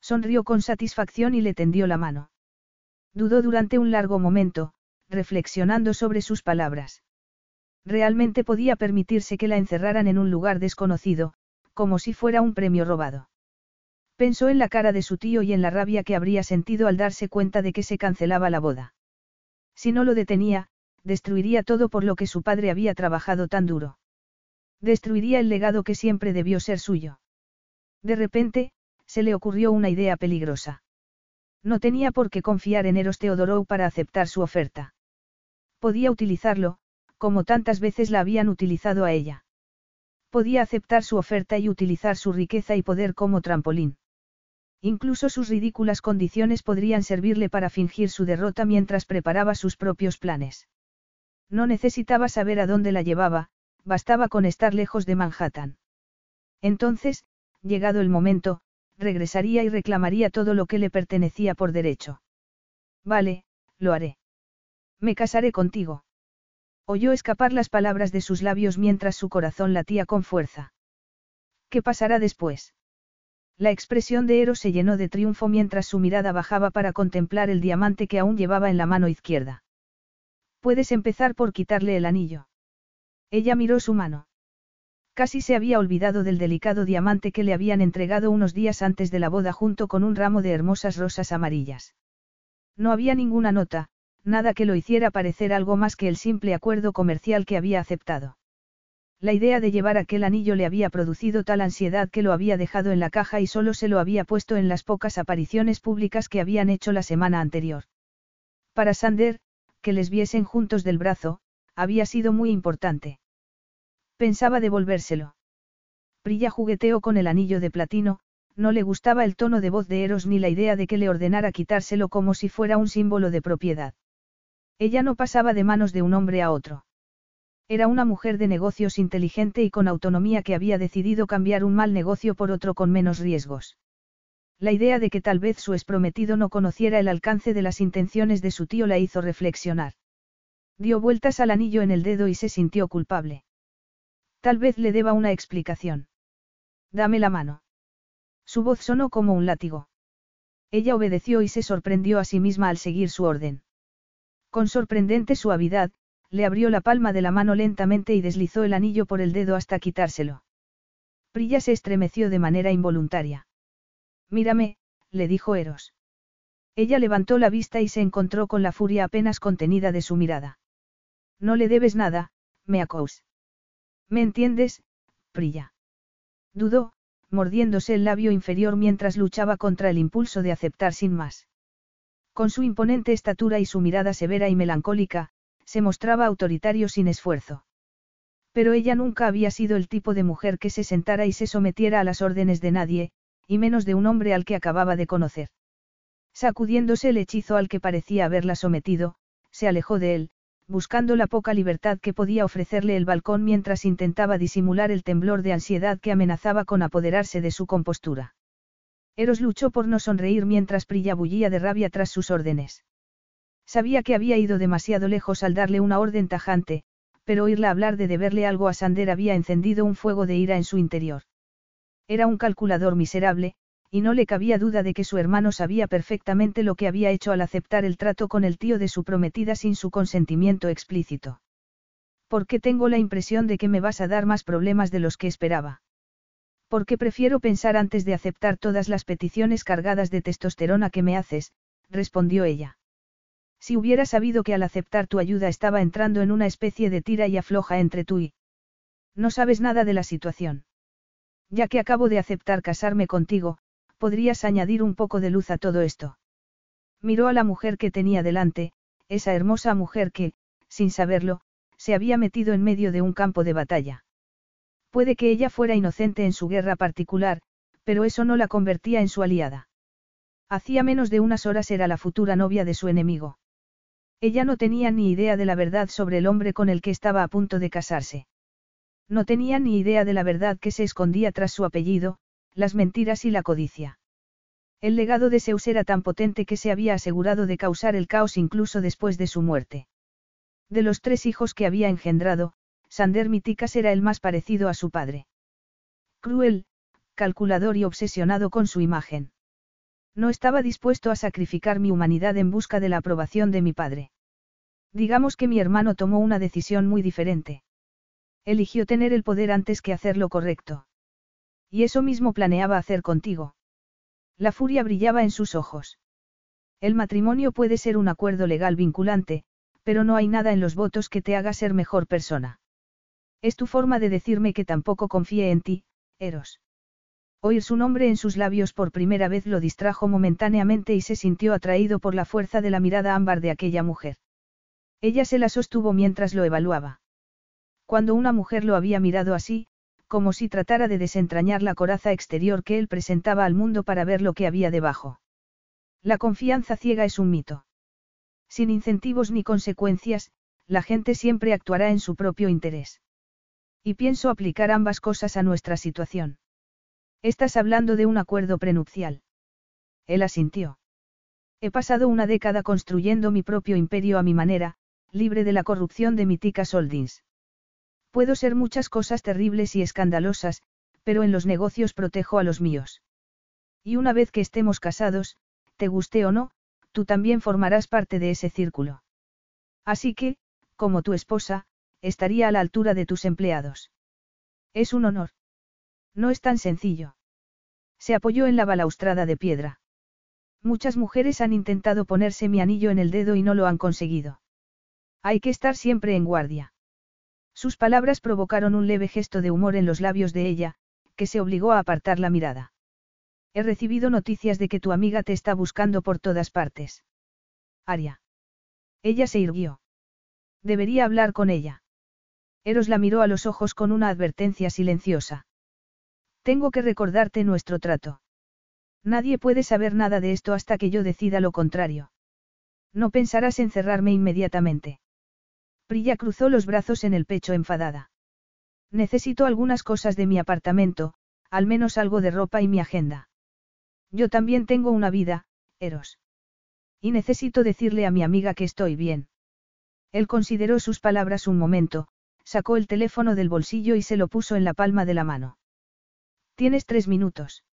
Sonrió con satisfacción y le tendió la mano. Dudó durante un largo momento, reflexionando sobre sus palabras. Realmente podía permitirse que la encerraran en un lugar desconocido, como si fuera un premio robado. Pensó en la cara de su tío y en la rabia que habría sentido al darse cuenta de que se cancelaba la boda. Si no lo detenía, destruiría todo por lo que su padre había trabajado tan duro. Destruiría el legado que siempre debió ser suyo. De repente, se le ocurrió una idea peligrosa. No tenía por qué confiar en Eros Teodorou para aceptar su oferta. Podía utilizarlo, como tantas veces la habían utilizado a ella. Podía aceptar su oferta y utilizar su riqueza y poder como trampolín. Incluso sus ridículas condiciones podrían servirle para fingir su derrota mientras preparaba sus propios planes. No necesitaba saber a dónde la llevaba, bastaba con estar lejos de Manhattan. Entonces, llegado el momento, regresaría y reclamaría todo lo que le pertenecía por derecho. Vale, lo haré. Me casaré contigo. Oyó escapar las palabras de sus labios mientras su corazón latía con fuerza. ¿Qué pasará después? La expresión de Eros se llenó de triunfo mientras su mirada bajaba para contemplar el diamante que aún llevaba en la mano izquierda. Puedes empezar por quitarle el anillo. Ella miró su mano. Casi se había olvidado del delicado diamante que le habían entregado unos días antes de la boda junto con un ramo de hermosas rosas amarillas. No había ninguna nota, nada que lo hiciera parecer algo más que el simple acuerdo comercial que había aceptado. La idea de llevar aquel anillo le había producido tal ansiedad que lo había dejado en la caja y solo se lo había puesto en las pocas apariciones públicas que habían hecho la semana anterior. Para Sander, que les viesen juntos del brazo, había sido muy importante. Pensaba devolvérselo. Prilla jugueteó con el anillo de platino, no le gustaba el tono de voz de Eros ni la idea de que le ordenara quitárselo como si fuera un símbolo de propiedad. Ella no pasaba de manos de un hombre a otro. Era una mujer de negocios inteligente y con autonomía que había decidido cambiar un mal negocio por otro con menos riesgos. La idea de que tal vez su exprometido no conociera el alcance de las intenciones de su tío la hizo reflexionar. Dio vueltas al anillo en el dedo y se sintió culpable. Tal vez le deba una explicación. Dame la mano. Su voz sonó como un látigo. Ella obedeció y se sorprendió a sí misma al seguir su orden. Con sorprendente suavidad, le abrió la palma de la mano lentamente y deslizó el anillo por el dedo hasta quitárselo. Prilla se estremeció de manera involuntaria. Mírame, le dijo Eros. Ella levantó la vista y se encontró con la furia apenas contenida de su mirada. No le debes nada, Meacous. ¿Me entiendes, Prilla? Dudó, mordiéndose el labio inferior mientras luchaba contra el impulso de aceptar sin más. Con su imponente estatura y su mirada severa y melancólica, se mostraba autoritario sin esfuerzo. Pero ella nunca había sido el tipo de mujer que se sentara y se sometiera a las órdenes de nadie, y menos de un hombre al que acababa de conocer. Sacudiéndose el hechizo al que parecía haberla sometido, se alejó de él, buscando la poca libertad que podía ofrecerle el balcón mientras intentaba disimular el temblor de ansiedad que amenazaba con apoderarse de su compostura. Eros luchó por no sonreír mientras Prilla bullía de rabia tras sus órdenes. Sabía que había ido demasiado lejos al darle una orden tajante, pero oírla hablar de deberle algo a Sander había encendido un fuego de ira en su interior. Era un calculador miserable, y no le cabía duda de que su hermano sabía perfectamente lo que había hecho al aceptar el trato con el tío de su prometida sin su consentimiento explícito. ¿Por qué tengo la impresión de que me vas a dar más problemas de los que esperaba? Porque prefiero pensar antes de aceptar todas las peticiones cargadas de testosterona que me haces, respondió ella. Si hubiera sabido que al aceptar tu ayuda estaba entrando en una especie de tira y afloja entre tú y... No sabes nada de la situación. Ya que acabo de aceptar casarme contigo, podrías añadir un poco de luz a todo esto. Miró a la mujer que tenía delante, esa hermosa mujer que, sin saberlo, se había metido en medio de un campo de batalla. Puede que ella fuera inocente en su guerra particular, pero eso no la convertía en su aliada. Hacía menos de unas horas era la futura novia de su enemigo. Ella no tenía ni idea de la verdad sobre el hombre con el que estaba a punto de casarse. No tenía ni idea de la verdad que se escondía tras su apellido, las mentiras y la codicia. El legado de Zeus era tan potente que se había asegurado de causar el caos incluso después de su muerte. De los tres hijos que había engendrado, Sander Miticas era el más parecido a su padre. Cruel, calculador y obsesionado con su imagen. No estaba dispuesto a sacrificar mi humanidad en busca de la aprobación de mi padre. Digamos que mi hermano tomó una decisión muy diferente. Eligió tener el poder antes que hacer lo correcto. Y eso mismo planeaba hacer contigo. La furia brillaba en sus ojos. El matrimonio puede ser un acuerdo legal vinculante, pero no hay nada en los votos que te haga ser mejor persona. Es tu forma de decirme que tampoco confíe en ti, Eros. Oír su nombre en sus labios por primera vez lo distrajo momentáneamente y se sintió atraído por la fuerza de la mirada ámbar de aquella mujer. Ella se la sostuvo mientras lo evaluaba. Cuando una mujer lo había mirado así, como si tratara de desentrañar la coraza exterior que él presentaba al mundo para ver lo que había debajo. La confianza ciega es un mito. Sin incentivos ni consecuencias, la gente siempre actuará en su propio interés. Y pienso aplicar ambas cosas a nuestra situación. Estás hablando de un acuerdo prenupcial. Él asintió. He pasado una década construyendo mi propio imperio a mi manera, libre de la corrupción de Mitica Soldins. Puedo ser muchas cosas terribles y escandalosas, pero en los negocios protejo a los míos. Y una vez que estemos casados, te guste o no, tú también formarás parte de ese círculo. Así que, como tu esposa, estaría a la altura de tus empleados. Es un honor. No es tan sencillo. Se apoyó en la balaustrada de piedra. Muchas mujeres han intentado ponerse mi anillo en el dedo y no lo han conseguido. Hay que estar siempre en guardia. Sus palabras provocaron un leve gesto de humor en los labios de ella, que se obligó a apartar la mirada. He recibido noticias de que tu amiga te está buscando por todas partes. Aria. Ella se irguió. Debería hablar con ella. Eros la miró a los ojos con una advertencia silenciosa. Tengo que recordarte nuestro trato. Nadie puede saber nada de esto hasta que yo decida lo contrario. No pensarás en cerrarme inmediatamente. Prilla cruzó los brazos en el pecho enfadada. Necesito algunas cosas de mi apartamento, al menos algo de ropa y mi agenda. Yo también tengo una vida, Eros. Y necesito decirle a mi amiga que estoy bien. Él consideró sus palabras un momento, sacó el teléfono del bolsillo y se lo puso en la palma de la mano. Tienes tres minutos.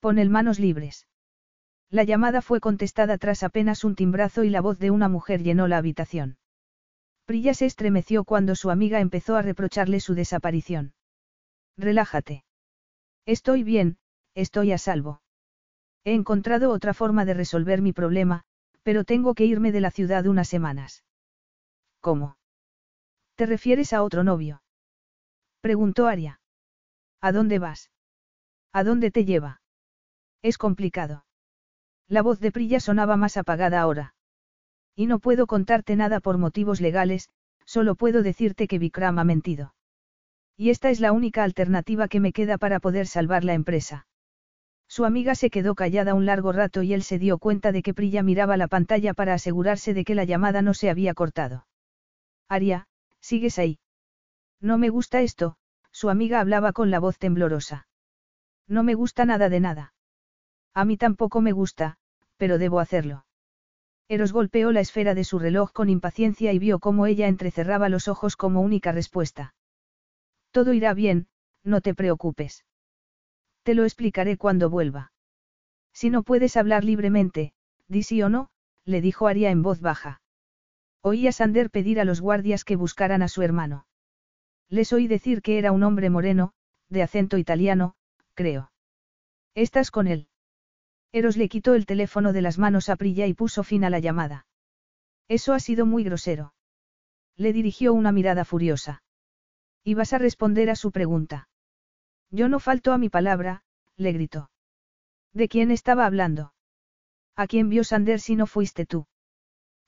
Pon el manos libres. La llamada fue contestada tras apenas un timbrazo y la voz de una mujer llenó la habitación. Prilla se estremeció cuando su amiga empezó a reprocharle su desaparición. Relájate. Estoy bien, estoy a salvo. He encontrado otra forma de resolver mi problema, pero tengo que irme de la ciudad unas semanas. ¿Cómo? ¿Te refieres a otro novio? Preguntó Aria. ¿A dónde vas? ¿A dónde te lleva? Es complicado. La voz de Prilla sonaba más apagada ahora. Y no puedo contarte nada por motivos legales, solo puedo decirte que Vikram ha mentido. Y esta es la única alternativa que me queda para poder salvar la empresa. Su amiga se quedó callada un largo rato y él se dio cuenta de que Prilla miraba la pantalla para asegurarse de que la llamada no se había cortado. Aria, ¿sigues ahí? No me gusta esto, su amiga hablaba con la voz temblorosa. No me gusta nada de nada. A mí tampoco me gusta, pero debo hacerlo. Eros golpeó la esfera de su reloj con impaciencia y vio cómo ella entrecerraba los ojos como única respuesta. Todo irá bien, no te preocupes. Te lo explicaré cuando vuelva. Si no puedes hablar libremente, di sí o no, le dijo Aria en voz baja. Oí a Sander pedir a los guardias que buscaran a su hermano. Les oí decir que era un hombre moreno, de acento italiano, creo. ¿Estás con él? Eros le quitó el teléfono de las manos a Prilla y puso fin a la llamada. Eso ha sido muy grosero. Le dirigió una mirada furiosa. ¿Ibas a responder a su pregunta? Yo no falto a mi palabra, le gritó. ¿De quién estaba hablando? ¿A quién vio Sander si no fuiste tú?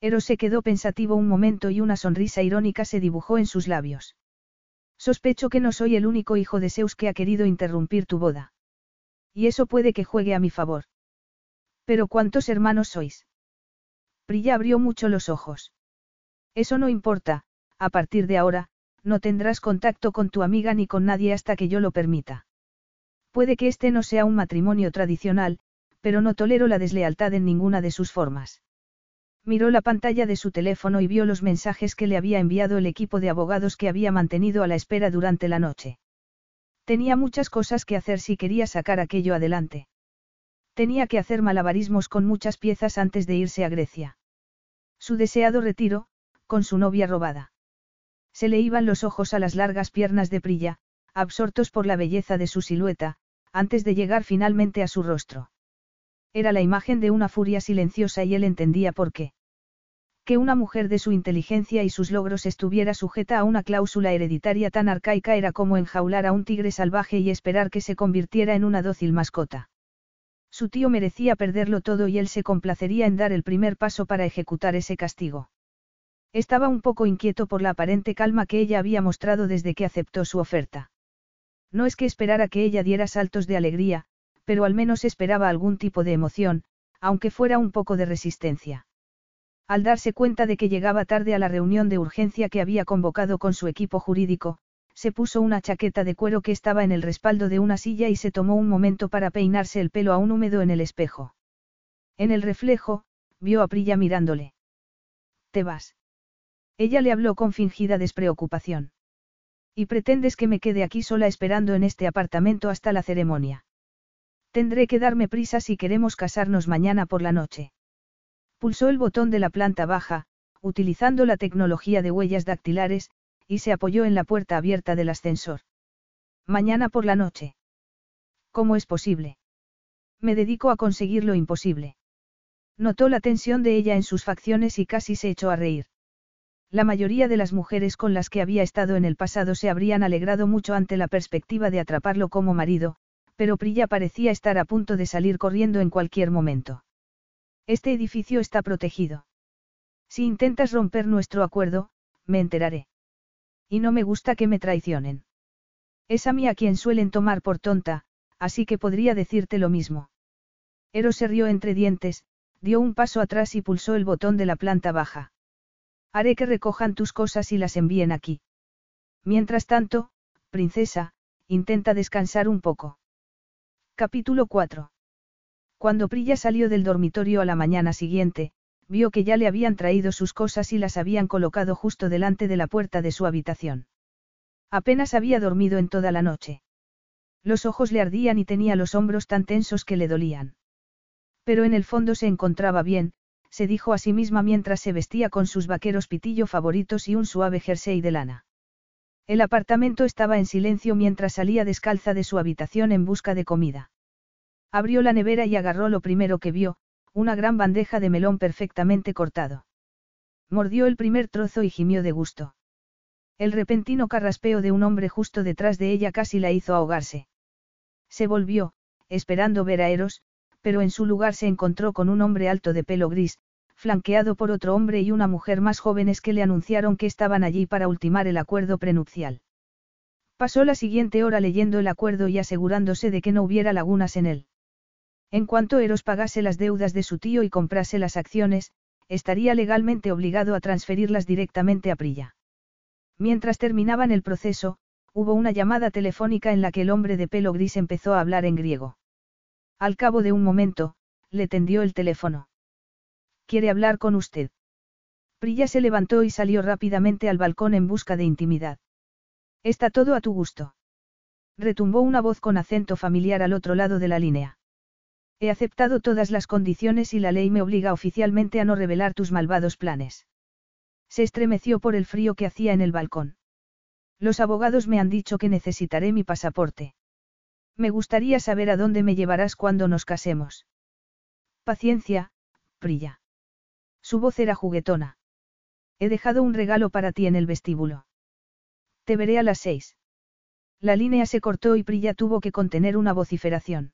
Eros se quedó pensativo un momento y una sonrisa irónica se dibujó en sus labios. Sospecho que no soy el único hijo de Zeus que ha querido interrumpir tu boda. Y eso puede que juegue a mi favor. Pero ¿cuántos hermanos sois? Prilla abrió mucho los ojos. Eso no importa, a partir de ahora, no tendrás contacto con tu amiga ni con nadie hasta que yo lo permita. Puede que este no sea un matrimonio tradicional, pero no tolero la deslealtad en ninguna de sus formas. Miró la pantalla de su teléfono y vio los mensajes que le había enviado el equipo de abogados que había mantenido a la espera durante la noche. Tenía muchas cosas que hacer si quería sacar aquello adelante. Tenía que hacer malabarismos con muchas piezas antes de irse a Grecia. Su deseado retiro, con su novia robada. Se le iban los ojos a las largas piernas de Prilla, absortos por la belleza de su silueta, antes de llegar finalmente a su rostro. Era la imagen de una furia silenciosa y él entendía por qué. Que una mujer de su inteligencia y sus logros estuviera sujeta a una cláusula hereditaria tan arcaica era como enjaular a un tigre salvaje y esperar que se convirtiera en una dócil mascota. Su tío merecía perderlo todo y él se complacería en dar el primer paso para ejecutar ese castigo. Estaba un poco inquieto por la aparente calma que ella había mostrado desde que aceptó su oferta. No es que esperara que ella diera saltos de alegría, pero al menos esperaba algún tipo de emoción, aunque fuera un poco de resistencia. Al darse cuenta de que llegaba tarde a la reunión de urgencia que había convocado con su equipo jurídico, se puso una chaqueta de cuero que estaba en el respaldo de una silla y se tomó un momento para peinarse el pelo aún húmedo en el espejo. En el reflejo, vio a Prilla mirándole. ¿Te vas? Ella le habló con fingida despreocupación. ¿Y pretendes que me quede aquí sola esperando en este apartamento hasta la ceremonia? Tendré que darme prisa si queremos casarnos mañana por la noche. Pulsó el botón de la planta baja, utilizando la tecnología de huellas dactilares, y se apoyó en la puerta abierta del ascensor. Mañana por la noche. ¿Cómo es posible? Me dedico a conseguir lo imposible. Notó la tensión de ella en sus facciones y casi se echó a reír. La mayoría de las mujeres con las que había estado en el pasado se habrían alegrado mucho ante la perspectiva de atraparlo como marido, pero Prilla parecía estar a punto de salir corriendo en cualquier momento. Este edificio está protegido. Si intentas romper nuestro acuerdo, me enteraré. Y no me gusta que me traicionen. Es a mí a quien suelen tomar por tonta, así que podría decirte lo mismo. Eros se rió entre dientes, dio un paso atrás y pulsó el botón de la planta baja. Haré que recojan tus cosas y las envíen aquí. Mientras tanto, princesa, intenta descansar un poco. Capítulo 4. Cuando Prilla salió del dormitorio a la mañana siguiente, vio que ya le habían traído sus cosas y las habían colocado justo delante de la puerta de su habitación. Apenas había dormido en toda la noche. Los ojos le ardían y tenía los hombros tan tensos que le dolían. Pero en el fondo se encontraba bien, se dijo a sí misma mientras se vestía con sus vaqueros pitillo favoritos y un suave jersey de lana. El apartamento estaba en silencio mientras salía descalza de su habitación en busca de comida. Abrió la nevera y agarró lo primero que vio, una gran bandeja de melón perfectamente cortado. Mordió el primer trozo y gimió de gusto. El repentino carraspeo de un hombre justo detrás de ella casi la hizo ahogarse. Se volvió, esperando ver a Eros, pero en su lugar se encontró con un hombre alto de pelo gris, flanqueado por otro hombre y una mujer más jóvenes que le anunciaron que estaban allí para ultimar el acuerdo prenupcial. Pasó la siguiente hora leyendo el acuerdo y asegurándose de que no hubiera lagunas en él. En cuanto Eros pagase las deudas de su tío y comprase las acciones, estaría legalmente obligado a transferirlas directamente a Prilla. Mientras terminaban el proceso, hubo una llamada telefónica en la que el hombre de pelo gris empezó a hablar en griego. Al cabo de un momento, le tendió el teléfono. ¿Quiere hablar con usted? Prilla se levantó y salió rápidamente al balcón en busca de intimidad. Está todo a tu gusto. Retumbó una voz con acento familiar al otro lado de la línea. He aceptado todas las condiciones y la ley me obliga oficialmente a no revelar tus malvados planes. Se estremeció por el frío que hacía en el balcón. Los abogados me han dicho que necesitaré mi pasaporte. Me gustaría saber a dónde me llevarás cuando nos casemos. Paciencia, Prilla. Su voz era juguetona. He dejado un regalo para ti en el vestíbulo. Te veré a las seis. La línea se cortó y Prilla tuvo que contener una vociferación.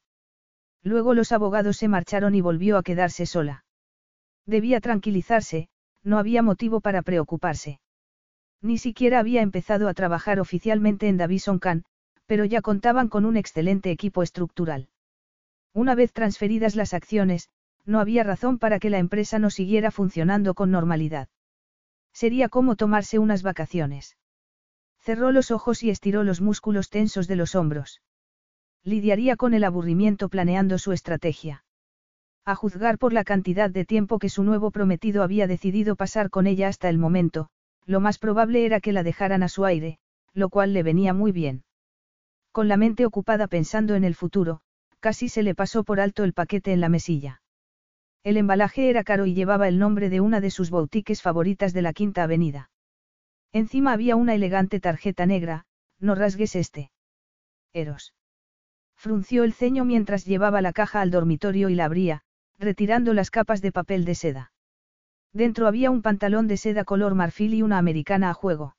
Luego los abogados se marcharon y volvió a quedarse sola. Debía tranquilizarse, no había motivo para preocuparse. Ni siquiera había empezado a trabajar oficialmente en Davison Khan, pero ya contaban con un excelente equipo estructural. Una vez transferidas las acciones, no había razón para que la empresa no siguiera funcionando con normalidad. Sería como tomarse unas vacaciones. Cerró los ojos y estiró los músculos tensos de los hombros. Lidiaría con el aburrimiento planeando su estrategia. A juzgar por la cantidad de tiempo que su nuevo prometido había decidido pasar con ella hasta el momento, lo más probable era que la dejaran a su aire, lo cual le venía muy bien. Con la mente ocupada pensando en el futuro, casi se le pasó por alto el paquete en la mesilla. El embalaje era caro y llevaba el nombre de una de sus boutiques favoritas de la Quinta Avenida. Encima había una elegante tarjeta negra, no rasgues este. Eros. Frunció el ceño mientras llevaba la caja al dormitorio y la abría, retirando las capas de papel de seda. Dentro había un pantalón de seda color marfil y una americana a juego.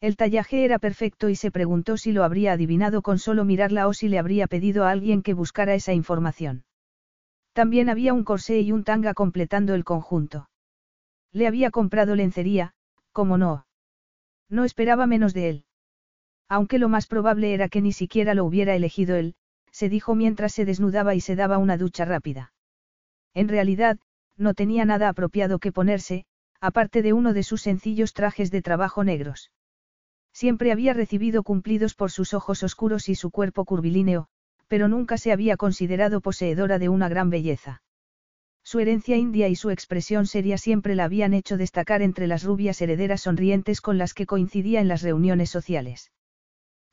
El tallaje era perfecto y se preguntó si lo habría adivinado con solo mirarla o si le habría pedido a alguien que buscara esa información. También había un corsé y un tanga completando el conjunto. Le había comprado lencería, como no. No esperaba menos de él. Aunque lo más probable era que ni siquiera lo hubiera elegido él, se dijo mientras se desnudaba y se daba una ducha rápida. En realidad, no tenía nada apropiado que ponerse, aparte de uno de sus sencillos trajes de trabajo negros. Siempre había recibido cumplidos por sus ojos oscuros y su cuerpo curvilíneo, pero nunca se había considerado poseedora de una gran belleza. Su herencia india y su expresión seria siempre la habían hecho destacar entre las rubias herederas sonrientes con las que coincidía en las reuniones sociales.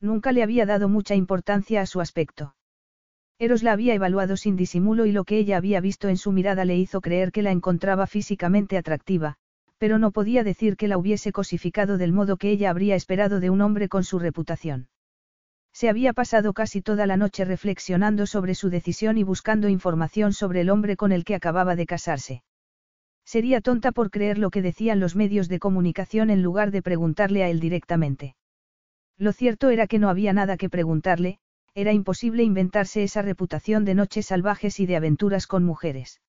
Nunca le había dado mucha importancia a su aspecto. Eros la había evaluado sin disimulo y lo que ella había visto en su mirada le hizo creer que la encontraba físicamente atractiva, pero no podía decir que la hubiese cosificado del modo que ella habría esperado de un hombre con su reputación. Se había pasado casi toda la noche reflexionando sobre su decisión y buscando información sobre el hombre con el que acababa de casarse. Sería tonta por creer lo que decían los medios de comunicación en lugar de preguntarle a él directamente. Lo cierto era que no había nada que preguntarle, era imposible inventarse esa reputación de noches salvajes y de aventuras con mujeres.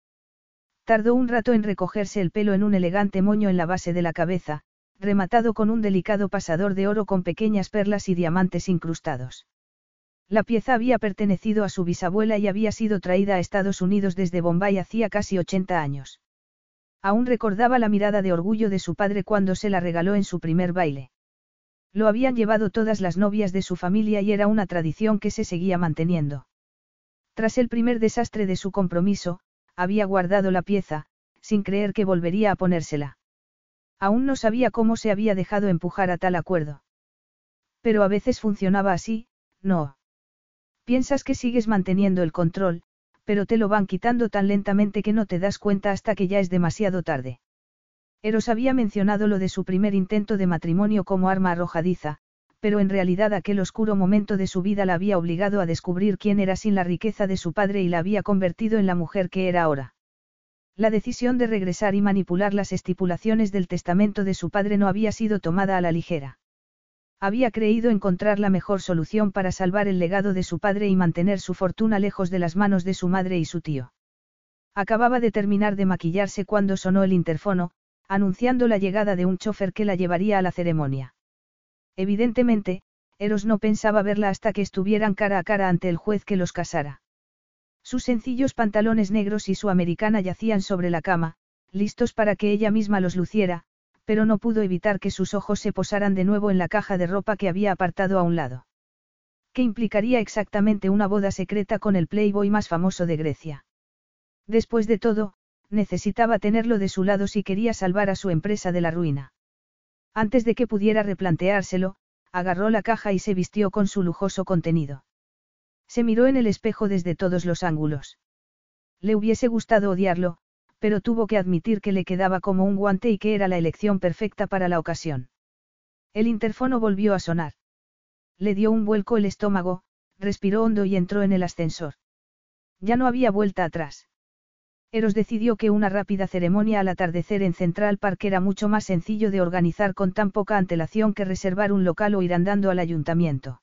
Tardó un rato en recogerse el pelo en un elegante moño en la base de la cabeza, rematado con un delicado pasador de oro con pequeñas perlas y diamantes incrustados. La pieza había pertenecido a su bisabuela y había sido traída a Estados Unidos desde Bombay hacía casi 80 años. Aún recordaba la mirada de orgullo de su padre cuando se la regaló en su primer baile. Lo habían llevado todas las novias de su familia y era una tradición que se seguía manteniendo. Tras el primer desastre de su compromiso, había guardado la pieza, sin creer que volvería a ponérsela. Aún no sabía cómo se había dejado empujar a tal acuerdo. Pero a veces funcionaba así, no. Piensas que sigues manteniendo el control, pero te lo van quitando tan lentamente que no te das cuenta hasta que ya es demasiado tarde. Eros había mencionado lo de su primer intento de matrimonio como arma arrojadiza, pero en realidad aquel oscuro momento de su vida la había obligado a descubrir quién era sin la riqueza de su padre y la había convertido en la mujer que era ahora. La decisión de regresar y manipular las estipulaciones del testamento de su padre no había sido tomada a la ligera. Había creído encontrar la mejor solución para salvar el legado de su padre y mantener su fortuna lejos de las manos de su madre y su tío. Acababa de terminar de maquillarse cuando sonó el interfono, anunciando la llegada de un chofer que la llevaría a la ceremonia. Evidentemente, Eros no pensaba verla hasta que estuvieran cara a cara ante el juez que los casara. Sus sencillos pantalones negros y su americana yacían sobre la cama, listos para que ella misma los luciera, pero no pudo evitar que sus ojos se posaran de nuevo en la caja de ropa que había apartado a un lado. ¿Qué implicaría exactamente una boda secreta con el playboy más famoso de Grecia? Después de todo, necesitaba tenerlo de su lado si quería salvar a su empresa de la ruina. Antes de que pudiera replanteárselo, agarró la caja y se vistió con su lujoso contenido. Se miró en el espejo desde todos los ángulos. Le hubiese gustado odiarlo, pero tuvo que admitir que le quedaba como un guante y que era la elección perfecta para la ocasión. El interfono volvió a sonar. Le dio un vuelco el estómago, respiró hondo y entró en el ascensor. Ya no había vuelta atrás. Eros decidió que una rápida ceremonia al atardecer en Central Park era mucho más sencillo de organizar con tan poca antelación que reservar un local o ir andando al ayuntamiento.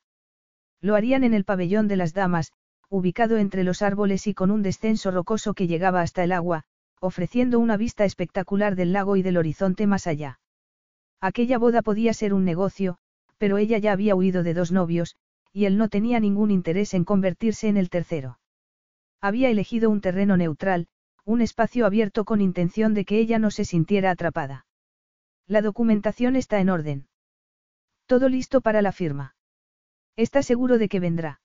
Lo harían en el pabellón de las damas, ubicado entre los árboles y con un descenso rocoso que llegaba hasta el agua, ofreciendo una vista espectacular del lago y del horizonte más allá. Aquella boda podía ser un negocio, pero ella ya había huido de dos novios, y él no tenía ningún interés en convertirse en el tercero. Había elegido un terreno neutral, un espacio abierto con intención de que ella no se sintiera atrapada. La documentación está en orden. Todo listo para la firma. ¿Está seguro de que vendrá?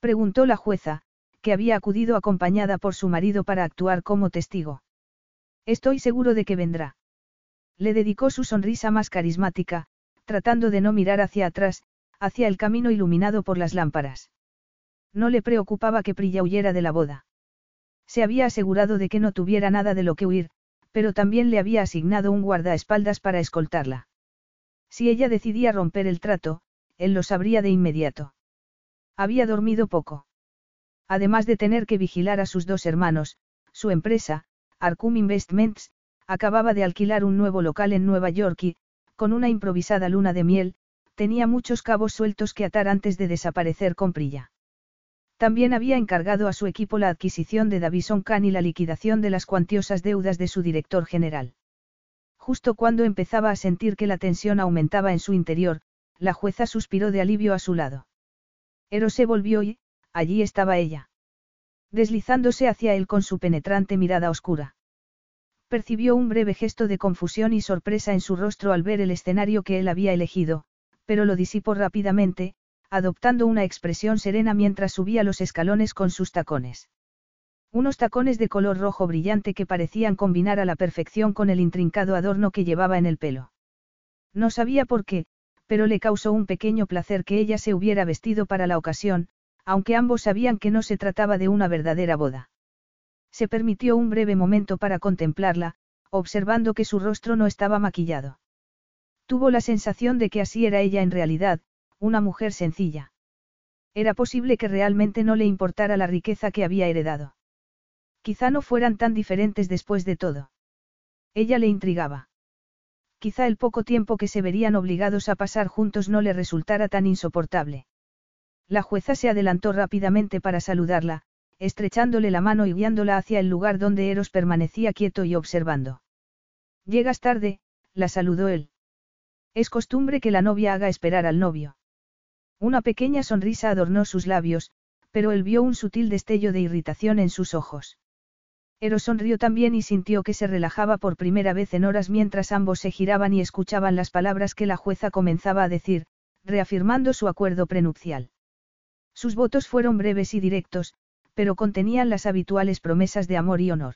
Preguntó la jueza, que había acudido acompañada por su marido para actuar como testigo. Estoy seguro de que vendrá. Le dedicó su sonrisa más carismática, tratando de no mirar hacia atrás, hacia el camino iluminado por las lámparas. No le preocupaba que Prilla huyera de la boda. Se había asegurado de que no tuviera nada de lo que huir, pero también le había asignado un guardaespaldas para escoltarla. Si ella decidía romper el trato, él lo sabría de inmediato. Había dormido poco. Además de tener que vigilar a sus dos hermanos, su empresa, Arcum Investments, acababa de alquilar un nuevo local en Nueva York y, con una improvisada luna de miel, tenía muchos cabos sueltos que atar antes de desaparecer con Prilla. También había encargado a su equipo la adquisición de Davison Khan y la liquidación de las cuantiosas deudas de su director general. Justo cuando empezaba a sentir que la tensión aumentaba en su interior, la jueza suspiró de alivio a su lado. Eros se volvió y, allí estaba ella. Deslizándose hacia él con su penetrante mirada oscura. Percibió un breve gesto de confusión y sorpresa en su rostro al ver el escenario que él había elegido, pero lo disipó rápidamente, adoptando una expresión serena mientras subía los escalones con sus tacones. Unos tacones de color rojo brillante que parecían combinar a la perfección con el intrincado adorno que llevaba en el pelo. No sabía por qué, pero le causó un pequeño placer que ella se hubiera vestido para la ocasión, aunque ambos sabían que no se trataba de una verdadera boda. Se permitió un breve momento para contemplarla, observando que su rostro no estaba maquillado. Tuvo la sensación de que así era ella en realidad, una mujer sencilla. Era posible que realmente no le importara la riqueza que había heredado. Quizá no fueran tan diferentes después de todo. Ella le intrigaba. Quizá el poco tiempo que se verían obligados a pasar juntos no le resultara tan insoportable. La jueza se adelantó rápidamente para saludarla, estrechándole la mano y guiándola hacia el lugar donde Eros permanecía quieto y observando. Llegas tarde, la saludó él. Es costumbre que la novia haga esperar al novio. Una pequeña sonrisa adornó sus labios, pero él vio un sutil destello de irritación en sus ojos. Eros sonrió también y sintió que se relajaba por primera vez en horas mientras ambos se giraban y escuchaban las palabras que la jueza comenzaba a decir, reafirmando su acuerdo prenupcial. Sus votos fueron breves y directos, pero contenían las habituales promesas de amor y honor.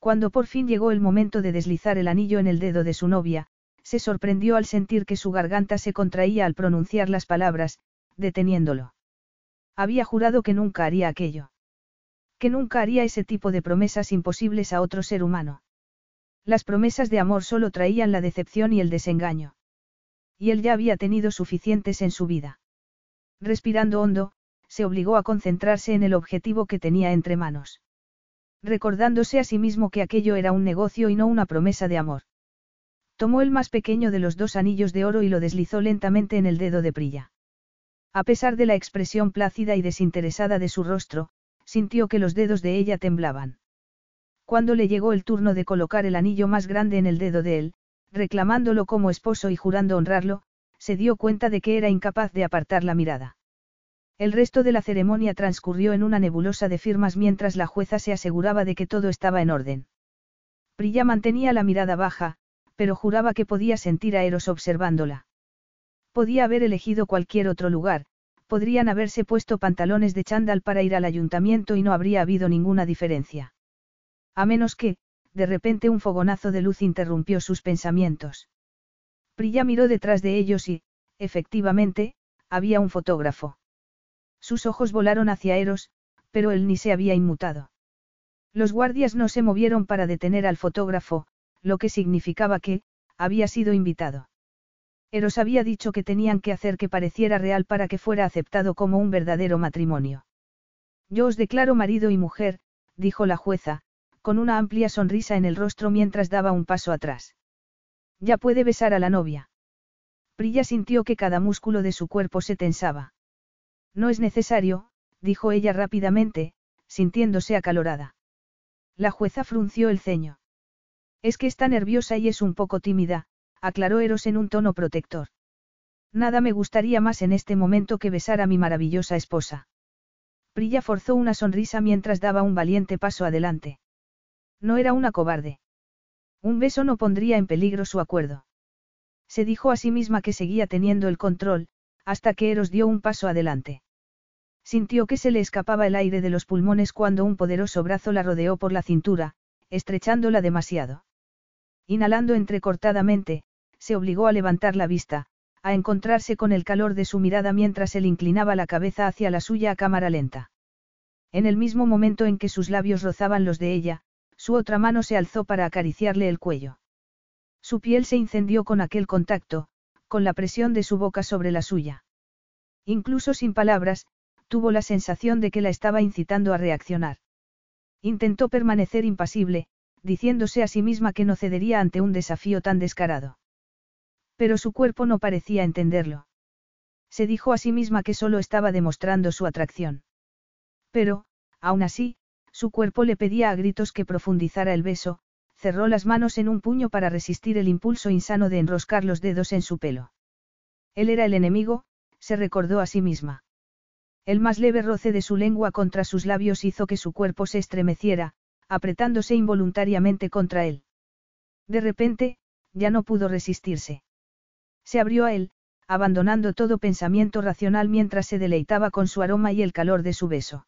Cuando por fin llegó el momento de deslizar el anillo en el dedo de su novia, se sorprendió al sentir que su garganta se contraía al pronunciar las palabras, deteniéndolo. Había jurado que nunca haría aquello. Que nunca haría ese tipo de promesas imposibles a otro ser humano. Las promesas de amor solo traían la decepción y el desengaño. Y él ya había tenido suficientes en su vida. Respirando hondo, se obligó a concentrarse en el objetivo que tenía entre manos. Recordándose a sí mismo que aquello era un negocio y no una promesa de amor. Tomó el más pequeño de los dos anillos de oro y lo deslizó lentamente en el dedo de Prilla. A pesar de la expresión plácida y desinteresada de su rostro, sintió que los dedos de ella temblaban. Cuando le llegó el turno de colocar el anillo más grande en el dedo de él, reclamándolo como esposo y jurando honrarlo, se dio cuenta de que era incapaz de apartar la mirada. El resto de la ceremonia transcurrió en una nebulosa de firmas mientras la jueza se aseguraba de que todo estaba en orden. Prilla mantenía la mirada baja, pero juraba que podía sentir a Eros observándola. Podía haber elegido cualquier otro lugar, podrían haberse puesto pantalones de chándal para ir al ayuntamiento y no habría habido ninguna diferencia. A menos que, de repente un fogonazo de luz interrumpió sus pensamientos. Prilla miró detrás de ellos y, efectivamente, había un fotógrafo. Sus ojos volaron hacia Eros, pero él ni se había inmutado. Los guardias no se movieron para detener al fotógrafo, lo que significaba que, había sido invitado. Eros había dicho que tenían que hacer que pareciera real para que fuera aceptado como un verdadero matrimonio. Yo os declaro marido y mujer, dijo la jueza, con una amplia sonrisa en el rostro mientras daba un paso atrás. Ya puede besar a la novia. Prilla sintió que cada músculo de su cuerpo se tensaba. No es necesario, dijo ella rápidamente, sintiéndose acalorada. La jueza frunció el ceño. Es que está nerviosa y es un poco tímida, aclaró Eros en un tono protector. Nada me gustaría más en este momento que besar a mi maravillosa esposa. Prilla forzó una sonrisa mientras daba un valiente paso adelante. No era una cobarde. Un beso no pondría en peligro su acuerdo. Se dijo a sí misma que seguía teniendo el control, hasta que Eros dio un paso adelante. Sintió que se le escapaba el aire de los pulmones cuando un poderoso brazo la rodeó por la cintura, estrechándola demasiado. Inhalando entrecortadamente, se obligó a levantar la vista, a encontrarse con el calor de su mirada mientras él inclinaba la cabeza hacia la suya a cámara lenta. En el mismo momento en que sus labios rozaban los de ella, su otra mano se alzó para acariciarle el cuello. Su piel se incendió con aquel contacto, con la presión de su boca sobre la suya. Incluso sin palabras, tuvo la sensación de que la estaba incitando a reaccionar. Intentó permanecer impasible, diciéndose a sí misma que no cedería ante un desafío tan descarado. Pero su cuerpo no parecía entenderlo. Se dijo a sí misma que solo estaba demostrando su atracción. Pero, aún así, su cuerpo le pedía a gritos que profundizara el beso, cerró las manos en un puño para resistir el impulso insano de enroscar los dedos en su pelo. Él era el enemigo, se recordó a sí misma. El más leve roce de su lengua contra sus labios hizo que su cuerpo se estremeciera, apretándose involuntariamente contra él. De repente, ya no pudo resistirse. Se abrió a él, abandonando todo pensamiento racional mientras se deleitaba con su aroma y el calor de su beso.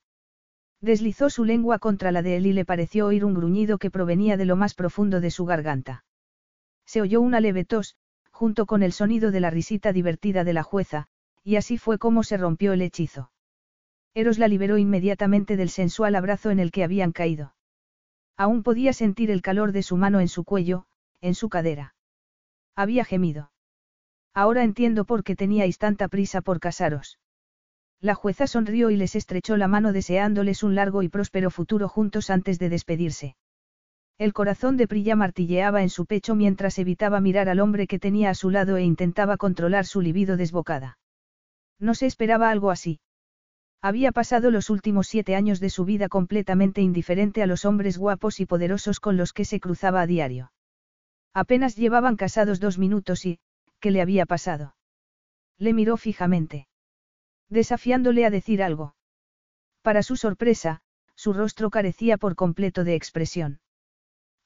Deslizó su lengua contra la de él y le pareció oír un gruñido que provenía de lo más profundo de su garganta. Se oyó una leve tos, junto con el sonido de la risita divertida de la jueza, y así fue como se rompió el hechizo. Eros la liberó inmediatamente del sensual abrazo en el que habían caído. Aún podía sentir el calor de su mano en su cuello, en su cadera. Había gemido. Ahora entiendo por qué teníais tanta prisa por casaros. La jueza sonrió y les estrechó la mano deseándoles un largo y próspero futuro juntos antes de despedirse. El corazón de Prilla martilleaba en su pecho mientras evitaba mirar al hombre que tenía a su lado e intentaba controlar su libido desbocada. No se esperaba algo así. Había pasado los últimos siete años de su vida completamente indiferente a los hombres guapos y poderosos con los que se cruzaba a diario. Apenas llevaban casados dos minutos y, ¿qué le había pasado? Le miró fijamente. Desafiándole a decir algo. Para su sorpresa, su rostro carecía por completo de expresión.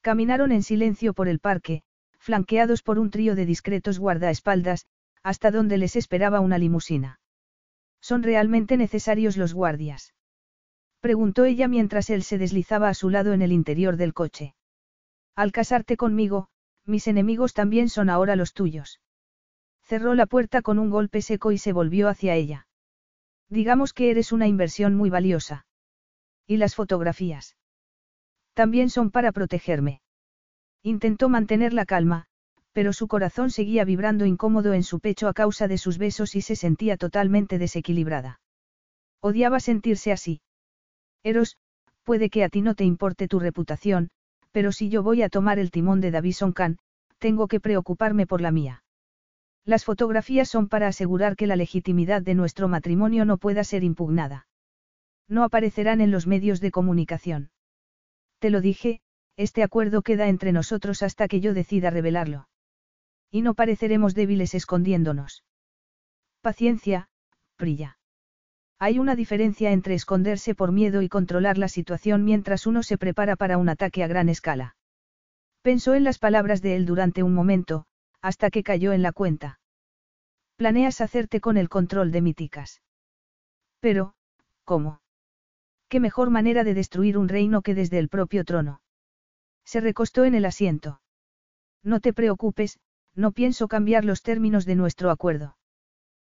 Caminaron en silencio por el parque, flanqueados por un trío de discretos guardaespaldas, hasta donde les esperaba una limusina. ¿Son realmente necesarios los guardias? Preguntó ella mientras él se deslizaba a su lado en el interior del coche. Al casarte conmigo, mis enemigos también son ahora los tuyos. Cerró la puerta con un golpe seco y se volvió hacia ella. Digamos que eres una inversión muy valiosa. ¿Y las fotografías? También son para protegerme. Intentó mantener la calma, pero su corazón seguía vibrando incómodo en su pecho a causa de sus besos y se sentía totalmente desequilibrada. Odiaba sentirse así. Eros, puede que a ti no te importe tu reputación, pero si yo voy a tomar el timón de Davison Khan, tengo que preocuparme por la mía. Las fotografías son para asegurar que la legitimidad de nuestro matrimonio no pueda ser impugnada. No aparecerán en los medios de comunicación. Te lo dije, este acuerdo queda entre nosotros hasta que yo decida revelarlo. Y no pareceremos débiles escondiéndonos. Paciencia, Prilla. Hay una diferencia entre esconderse por miedo y controlar la situación mientras uno se prepara para un ataque a gran escala. Pensó en las palabras de él durante un momento, hasta que cayó en la cuenta. Planeas hacerte con el control de míticas. Pero, ¿cómo? ¿Qué mejor manera de destruir un reino que desde el propio trono? Se recostó en el asiento. No te preocupes, no pienso cambiar los términos de nuestro acuerdo.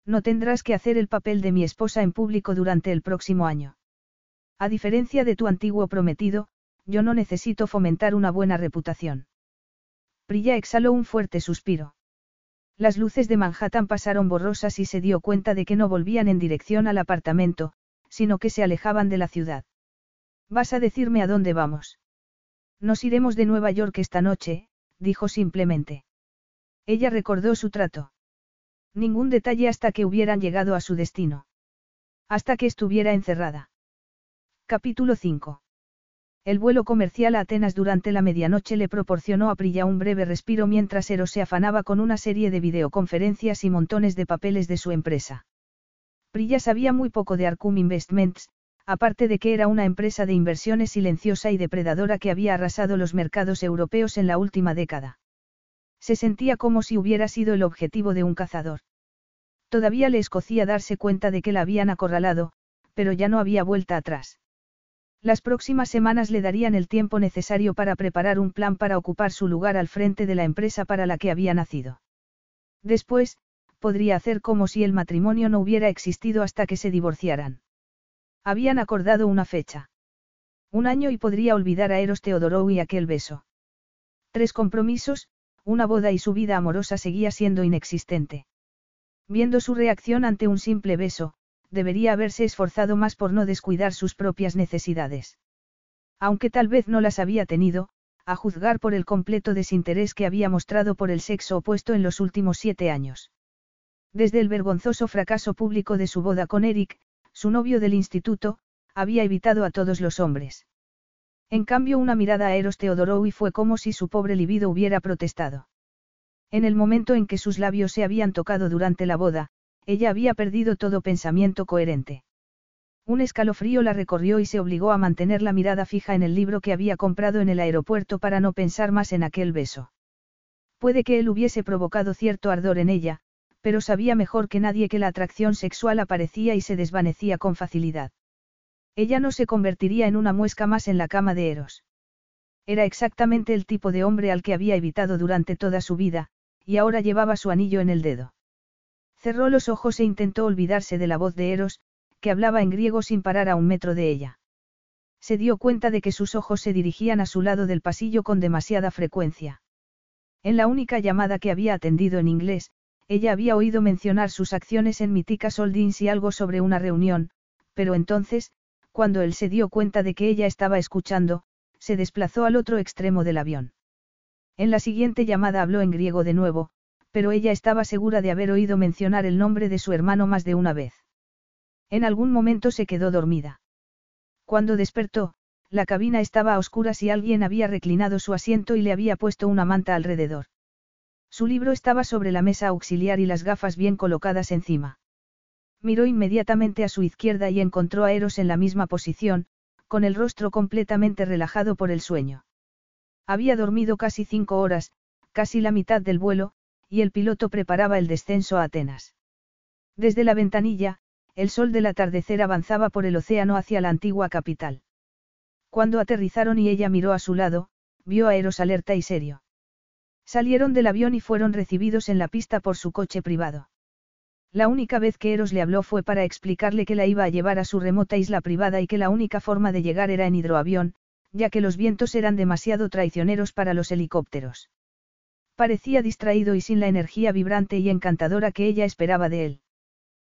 No tendrás que hacer el papel de mi esposa en público durante el próximo año. A diferencia de tu antiguo prometido, yo no necesito fomentar una buena reputación. Prilla exhaló un fuerte suspiro. Las luces de Manhattan pasaron borrosas y se dio cuenta de que no volvían en dirección al apartamento, sino que se alejaban de la ciudad. ¿Vas a decirme a dónde vamos? Nos iremos de Nueva York esta noche, dijo simplemente. Ella recordó su trato. Ningún detalle hasta que hubieran llegado a su destino. Hasta que estuviera encerrada. Capítulo 5. El vuelo comercial a Atenas durante la medianoche le proporcionó a Prilla un breve respiro mientras Eros se afanaba con una serie de videoconferencias y montones de papeles de su empresa. Prilla sabía muy poco de Arcum Investments, aparte de que era una empresa de inversiones silenciosa y depredadora que había arrasado los mercados europeos en la última década. Se sentía como si hubiera sido el objetivo de un cazador. Todavía le escocía darse cuenta de que la habían acorralado, pero ya no había vuelta atrás. Las próximas semanas le darían el tiempo necesario para preparar un plan para ocupar su lugar al frente de la empresa para la que había nacido. Después, podría hacer como si el matrimonio no hubiera existido hasta que se divorciaran. Habían acordado una fecha. Un año y podría olvidar a Eros Teodorou y aquel beso. Tres compromisos, una boda y su vida amorosa seguía siendo inexistente. Viendo su reacción ante un simple beso, debería haberse esforzado más por no descuidar sus propias necesidades. Aunque tal vez no las había tenido, a juzgar por el completo desinterés que había mostrado por el sexo opuesto en los últimos siete años. Desde el vergonzoso fracaso público de su boda con Eric, su novio del instituto, había evitado a todos los hombres. En cambio una mirada a Eros y fue como si su pobre libido hubiera protestado. En el momento en que sus labios se habían tocado durante la boda, ella había perdido todo pensamiento coherente. Un escalofrío la recorrió y se obligó a mantener la mirada fija en el libro que había comprado en el aeropuerto para no pensar más en aquel beso. Puede que él hubiese provocado cierto ardor en ella, pero sabía mejor que nadie que la atracción sexual aparecía y se desvanecía con facilidad. Ella no se convertiría en una muesca más en la cama de Eros. Era exactamente el tipo de hombre al que había evitado durante toda su vida, y ahora llevaba su anillo en el dedo. Cerró los ojos e intentó olvidarse de la voz de Eros, que hablaba en griego sin parar a un metro de ella. Se dio cuenta de que sus ojos se dirigían a su lado del pasillo con demasiada frecuencia. En la única llamada que había atendido en inglés, ella había oído mencionar sus acciones en Mitica Soldins y algo sobre una reunión, pero entonces, cuando él se dio cuenta de que ella estaba escuchando, se desplazó al otro extremo del avión. En la siguiente llamada habló en griego de nuevo, pero ella estaba segura de haber oído mencionar el nombre de su hermano más de una vez. En algún momento se quedó dormida. Cuando despertó, la cabina estaba a oscuras y alguien había reclinado su asiento y le había puesto una manta alrededor. Su libro estaba sobre la mesa auxiliar y las gafas bien colocadas encima. Miró inmediatamente a su izquierda y encontró a Eros en la misma posición, con el rostro completamente relajado por el sueño. Había dormido casi cinco horas, casi la mitad del vuelo, y el piloto preparaba el descenso a Atenas. Desde la ventanilla, el sol del atardecer avanzaba por el océano hacia la antigua capital. Cuando aterrizaron y ella miró a su lado, vio a Eros alerta y serio. Salieron del avión y fueron recibidos en la pista por su coche privado. La única vez que Eros le habló fue para explicarle que la iba a llevar a su remota isla privada y que la única forma de llegar era en hidroavión, ya que los vientos eran demasiado traicioneros para los helicópteros. Parecía distraído y sin la energía vibrante y encantadora que ella esperaba de él.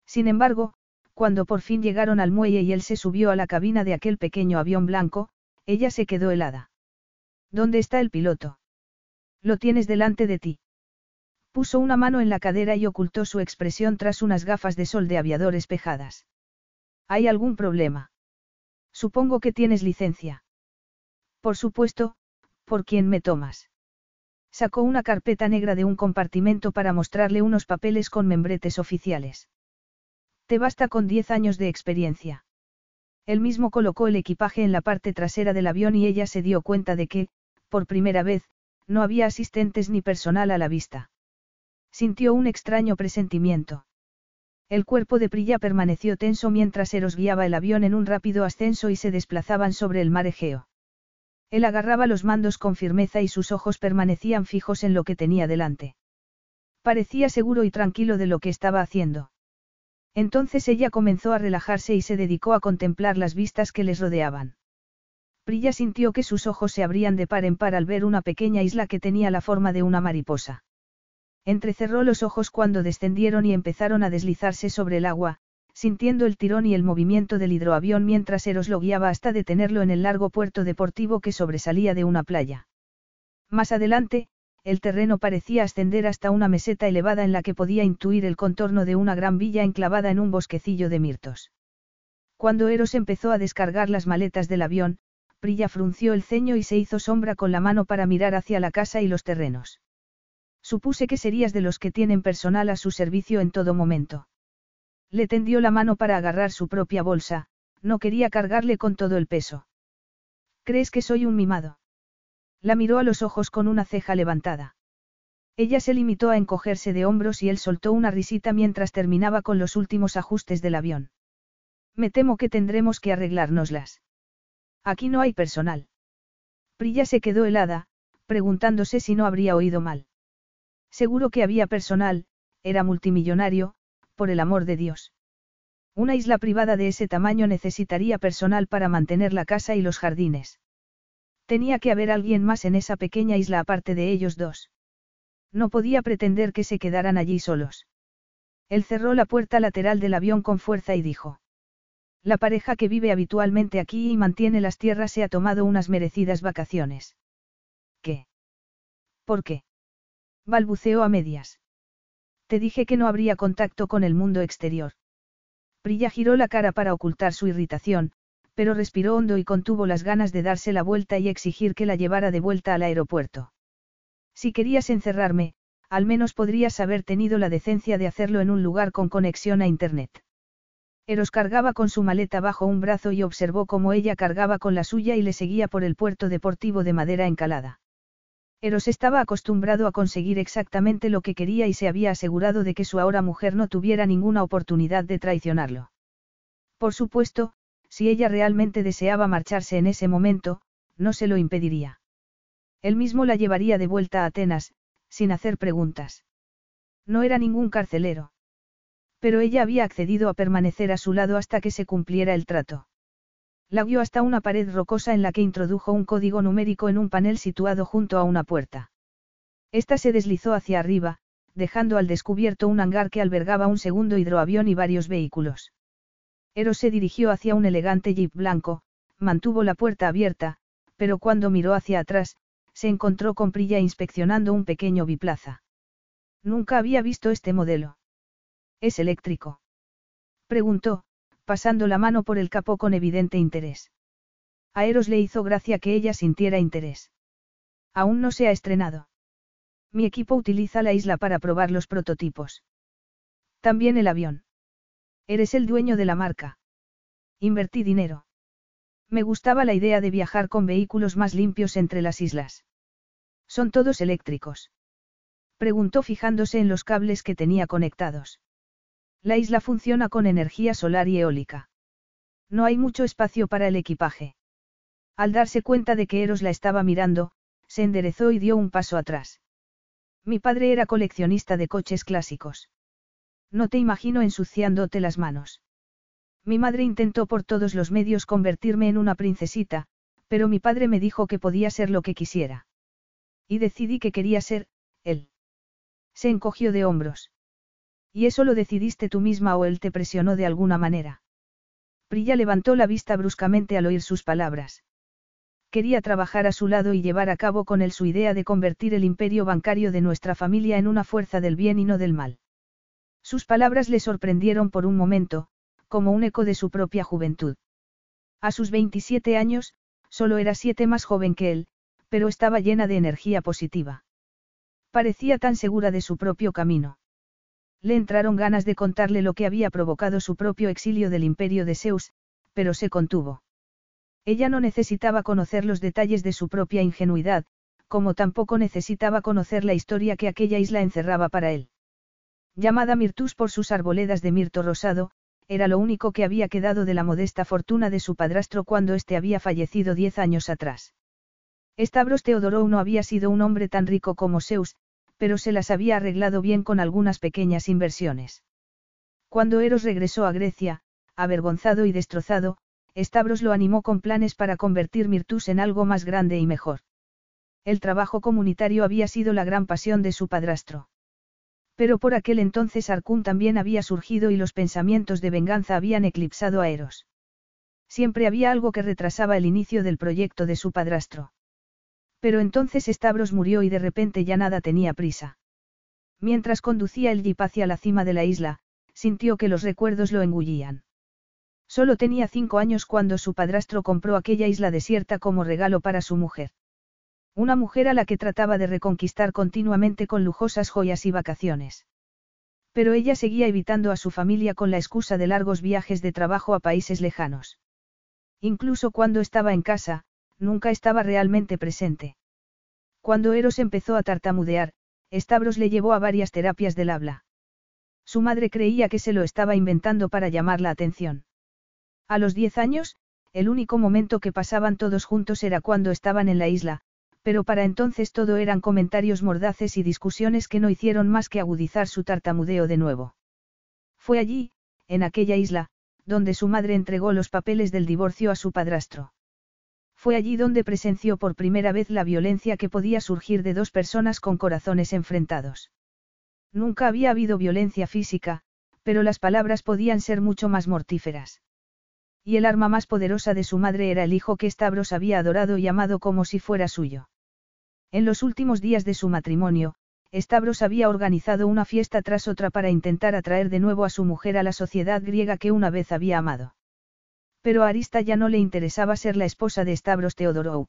Sin embargo, cuando por fin llegaron al muelle y él se subió a la cabina de aquel pequeño avión blanco, ella se quedó helada. ¿Dónde está el piloto? Lo tienes delante de ti. Puso una mano en la cadera y ocultó su expresión tras unas gafas de sol de aviador espejadas. ¿Hay algún problema? Supongo que tienes licencia. Por supuesto, ¿por quién me tomas? Sacó una carpeta negra de un compartimento para mostrarle unos papeles con membretes oficiales. Te basta con diez años de experiencia. Él mismo colocó el equipaje en la parte trasera del avión y ella se dio cuenta de que, por primera vez, no había asistentes ni personal a la vista. Sintió un extraño presentimiento. El cuerpo de Prilla permaneció tenso mientras Eros guiaba el avión en un rápido ascenso y se desplazaban sobre el mar Egeo. Él agarraba los mandos con firmeza y sus ojos permanecían fijos en lo que tenía delante. Parecía seguro y tranquilo de lo que estaba haciendo. Entonces ella comenzó a relajarse y se dedicó a contemplar las vistas que les rodeaban. Prilla sintió que sus ojos se abrían de par en par al ver una pequeña isla que tenía la forma de una mariposa. Entrecerró los ojos cuando descendieron y empezaron a deslizarse sobre el agua, sintiendo el tirón y el movimiento del hidroavión mientras Eros lo guiaba hasta detenerlo en el largo puerto deportivo que sobresalía de una playa. Más adelante, el terreno parecía ascender hasta una meseta elevada en la que podía intuir el contorno de una gran villa enclavada en un bosquecillo de mirtos. Cuando Eros empezó a descargar las maletas del avión, Prilla frunció el ceño y se hizo sombra con la mano para mirar hacia la casa y los terrenos. Supuse que serías de los que tienen personal a su servicio en todo momento. Le tendió la mano para agarrar su propia bolsa, no quería cargarle con todo el peso. ¿Crees que soy un mimado? La miró a los ojos con una ceja levantada. Ella se limitó a encogerse de hombros y él soltó una risita mientras terminaba con los últimos ajustes del avión. Me temo que tendremos que arreglárnoslas. Aquí no hay personal. Prilla se quedó helada, preguntándose si no habría oído mal. Seguro que había personal, era multimillonario, por el amor de Dios. Una isla privada de ese tamaño necesitaría personal para mantener la casa y los jardines. Tenía que haber alguien más en esa pequeña isla aparte de ellos dos. No podía pretender que se quedaran allí solos. Él cerró la puerta lateral del avión con fuerza y dijo. La pareja que vive habitualmente aquí y mantiene las tierras se ha tomado unas merecidas vacaciones. ¿Qué? ¿Por qué? Balbuceó a medias. Te dije que no habría contacto con el mundo exterior. Prilla giró la cara para ocultar su irritación, pero respiró hondo y contuvo las ganas de darse la vuelta y exigir que la llevara de vuelta al aeropuerto. Si querías encerrarme, al menos podrías haber tenido la decencia de hacerlo en un lugar con conexión a Internet. Eros cargaba con su maleta bajo un brazo y observó cómo ella cargaba con la suya y le seguía por el puerto deportivo de madera encalada. Eros estaba acostumbrado a conseguir exactamente lo que quería y se había asegurado de que su ahora mujer no tuviera ninguna oportunidad de traicionarlo. Por supuesto, si ella realmente deseaba marcharse en ese momento, no se lo impediría. Él mismo la llevaría de vuelta a Atenas, sin hacer preguntas. No era ningún carcelero. Pero ella había accedido a permanecer a su lado hasta que se cumpliera el trato. La guió hasta una pared rocosa en la que introdujo un código numérico en un panel situado junto a una puerta. Esta se deslizó hacia arriba, dejando al descubierto un hangar que albergaba un segundo hidroavión y varios vehículos. Eros se dirigió hacia un elegante jeep blanco, mantuvo la puerta abierta, pero cuando miró hacia atrás, se encontró con Prilla inspeccionando un pequeño biplaza. Nunca había visto este modelo. ¿Es eléctrico? Preguntó, pasando la mano por el capó con evidente interés. A Eros le hizo gracia que ella sintiera interés. Aún no se ha estrenado. Mi equipo utiliza la isla para probar los prototipos. También el avión. Eres el dueño de la marca. Invertí dinero. Me gustaba la idea de viajar con vehículos más limpios entre las islas. ¿Son todos eléctricos? Preguntó fijándose en los cables que tenía conectados. La isla funciona con energía solar y eólica. No hay mucho espacio para el equipaje. Al darse cuenta de que Eros la estaba mirando, se enderezó y dio un paso atrás. Mi padre era coleccionista de coches clásicos. No te imagino ensuciándote las manos. Mi madre intentó por todos los medios convertirme en una princesita, pero mi padre me dijo que podía ser lo que quisiera. Y decidí que quería ser, él. Se encogió de hombros. ¿Y eso lo decidiste tú misma o él te presionó de alguna manera? Prilla levantó la vista bruscamente al oír sus palabras. Quería trabajar a su lado y llevar a cabo con él su idea de convertir el imperio bancario de nuestra familia en una fuerza del bien y no del mal. Sus palabras le sorprendieron por un momento, como un eco de su propia juventud. A sus 27 años, solo era siete más joven que él, pero estaba llena de energía positiva. Parecía tan segura de su propio camino. Le entraron ganas de contarle lo que había provocado su propio exilio del imperio de Zeus, pero se contuvo. Ella no necesitaba conocer los detalles de su propia ingenuidad, como tampoco necesitaba conocer la historia que aquella isla encerraba para él. Llamada Mirtus por sus arboledas de mirto rosado, era lo único que había quedado de la modesta fortuna de su padrastro cuando éste había fallecido diez años atrás. Stavros Teodorou no había sido un hombre tan rico como Zeus, pero se las había arreglado bien con algunas pequeñas inversiones. Cuando Eros regresó a Grecia, avergonzado y destrozado, Stavros lo animó con planes para convertir Mirtus en algo más grande y mejor. El trabajo comunitario había sido la gran pasión de su padrastro. Pero por aquel entonces Arkun también había surgido y los pensamientos de venganza habían eclipsado a Eros. Siempre había algo que retrasaba el inicio del proyecto de su padrastro. Pero entonces Stavros murió y de repente ya nada tenía prisa. Mientras conducía el jeep hacia la cima de la isla, sintió que los recuerdos lo engullían. Solo tenía cinco años cuando su padrastro compró aquella isla desierta como regalo para su mujer. Una mujer a la que trataba de reconquistar continuamente con lujosas joyas y vacaciones. Pero ella seguía evitando a su familia con la excusa de largos viajes de trabajo a países lejanos. Incluso cuando estaba en casa, nunca estaba realmente presente. Cuando Eros empezó a tartamudear, Stavros le llevó a varias terapias del habla. Su madre creía que se lo estaba inventando para llamar la atención. A los diez años, el único momento que pasaban todos juntos era cuando estaban en la isla, pero para entonces todo eran comentarios mordaces y discusiones que no hicieron más que agudizar su tartamudeo de nuevo. Fue allí, en aquella isla, donde su madre entregó los papeles del divorcio a su padrastro. Fue allí donde presenció por primera vez la violencia que podía surgir de dos personas con corazones enfrentados. Nunca había habido violencia física, pero las palabras podían ser mucho más mortíferas. Y el arma más poderosa de su madre era el hijo que Stavros había adorado y amado como si fuera suyo. En los últimos días de su matrimonio, Stavros había organizado una fiesta tras otra para intentar atraer de nuevo a su mujer a la sociedad griega que una vez había amado. Pero a Arista ya no le interesaba ser la esposa de Stavros Teodorou.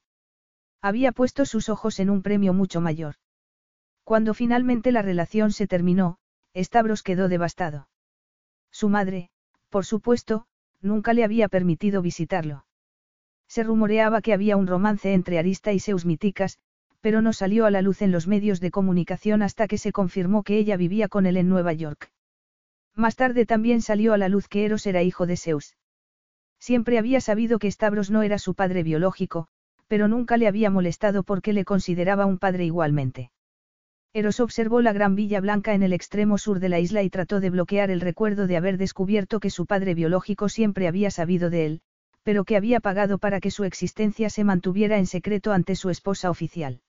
Había puesto sus ojos en un premio mucho mayor. Cuando finalmente la relación se terminó, Stavros quedó devastado. Su madre, por supuesto, nunca le había permitido visitarlo. Se rumoreaba que había un romance entre Arista y Seus Míticas, pero no salió a la luz en los medios de comunicación hasta que se confirmó que ella vivía con él en Nueva York. Más tarde también salió a la luz que Eros era hijo de Zeus. Siempre había sabido que Stavros no era su padre biológico, pero nunca le había molestado porque le consideraba un padre igualmente. Eros observó la gran villa blanca en el extremo sur de la isla y trató de bloquear el recuerdo de haber descubierto que su padre biológico siempre había sabido de él, pero que había pagado para que su existencia se mantuviera en secreto ante su esposa oficial.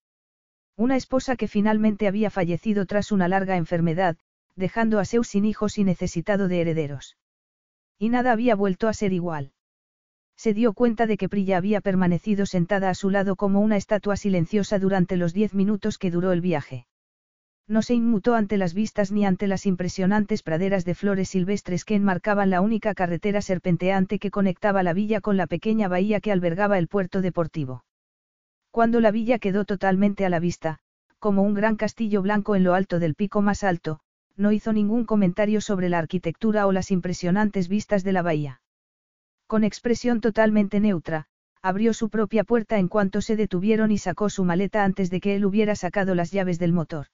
Una esposa que finalmente había fallecido tras una larga enfermedad, dejando a Zeus sin hijos y necesitado de herederos. Y nada había vuelto a ser igual. Se dio cuenta de que Prilla había permanecido sentada a su lado como una estatua silenciosa durante los diez minutos que duró el viaje. No se inmutó ante las vistas ni ante las impresionantes praderas de flores silvestres que enmarcaban la única carretera serpenteante que conectaba la villa con la pequeña bahía que albergaba el puerto deportivo. Cuando la villa quedó totalmente a la vista, como un gran castillo blanco en lo alto del pico más alto, no hizo ningún comentario sobre la arquitectura o las impresionantes vistas de la bahía. Con expresión totalmente neutra, abrió su propia puerta en cuanto se detuvieron y sacó su maleta antes de que él hubiera sacado las llaves del motor.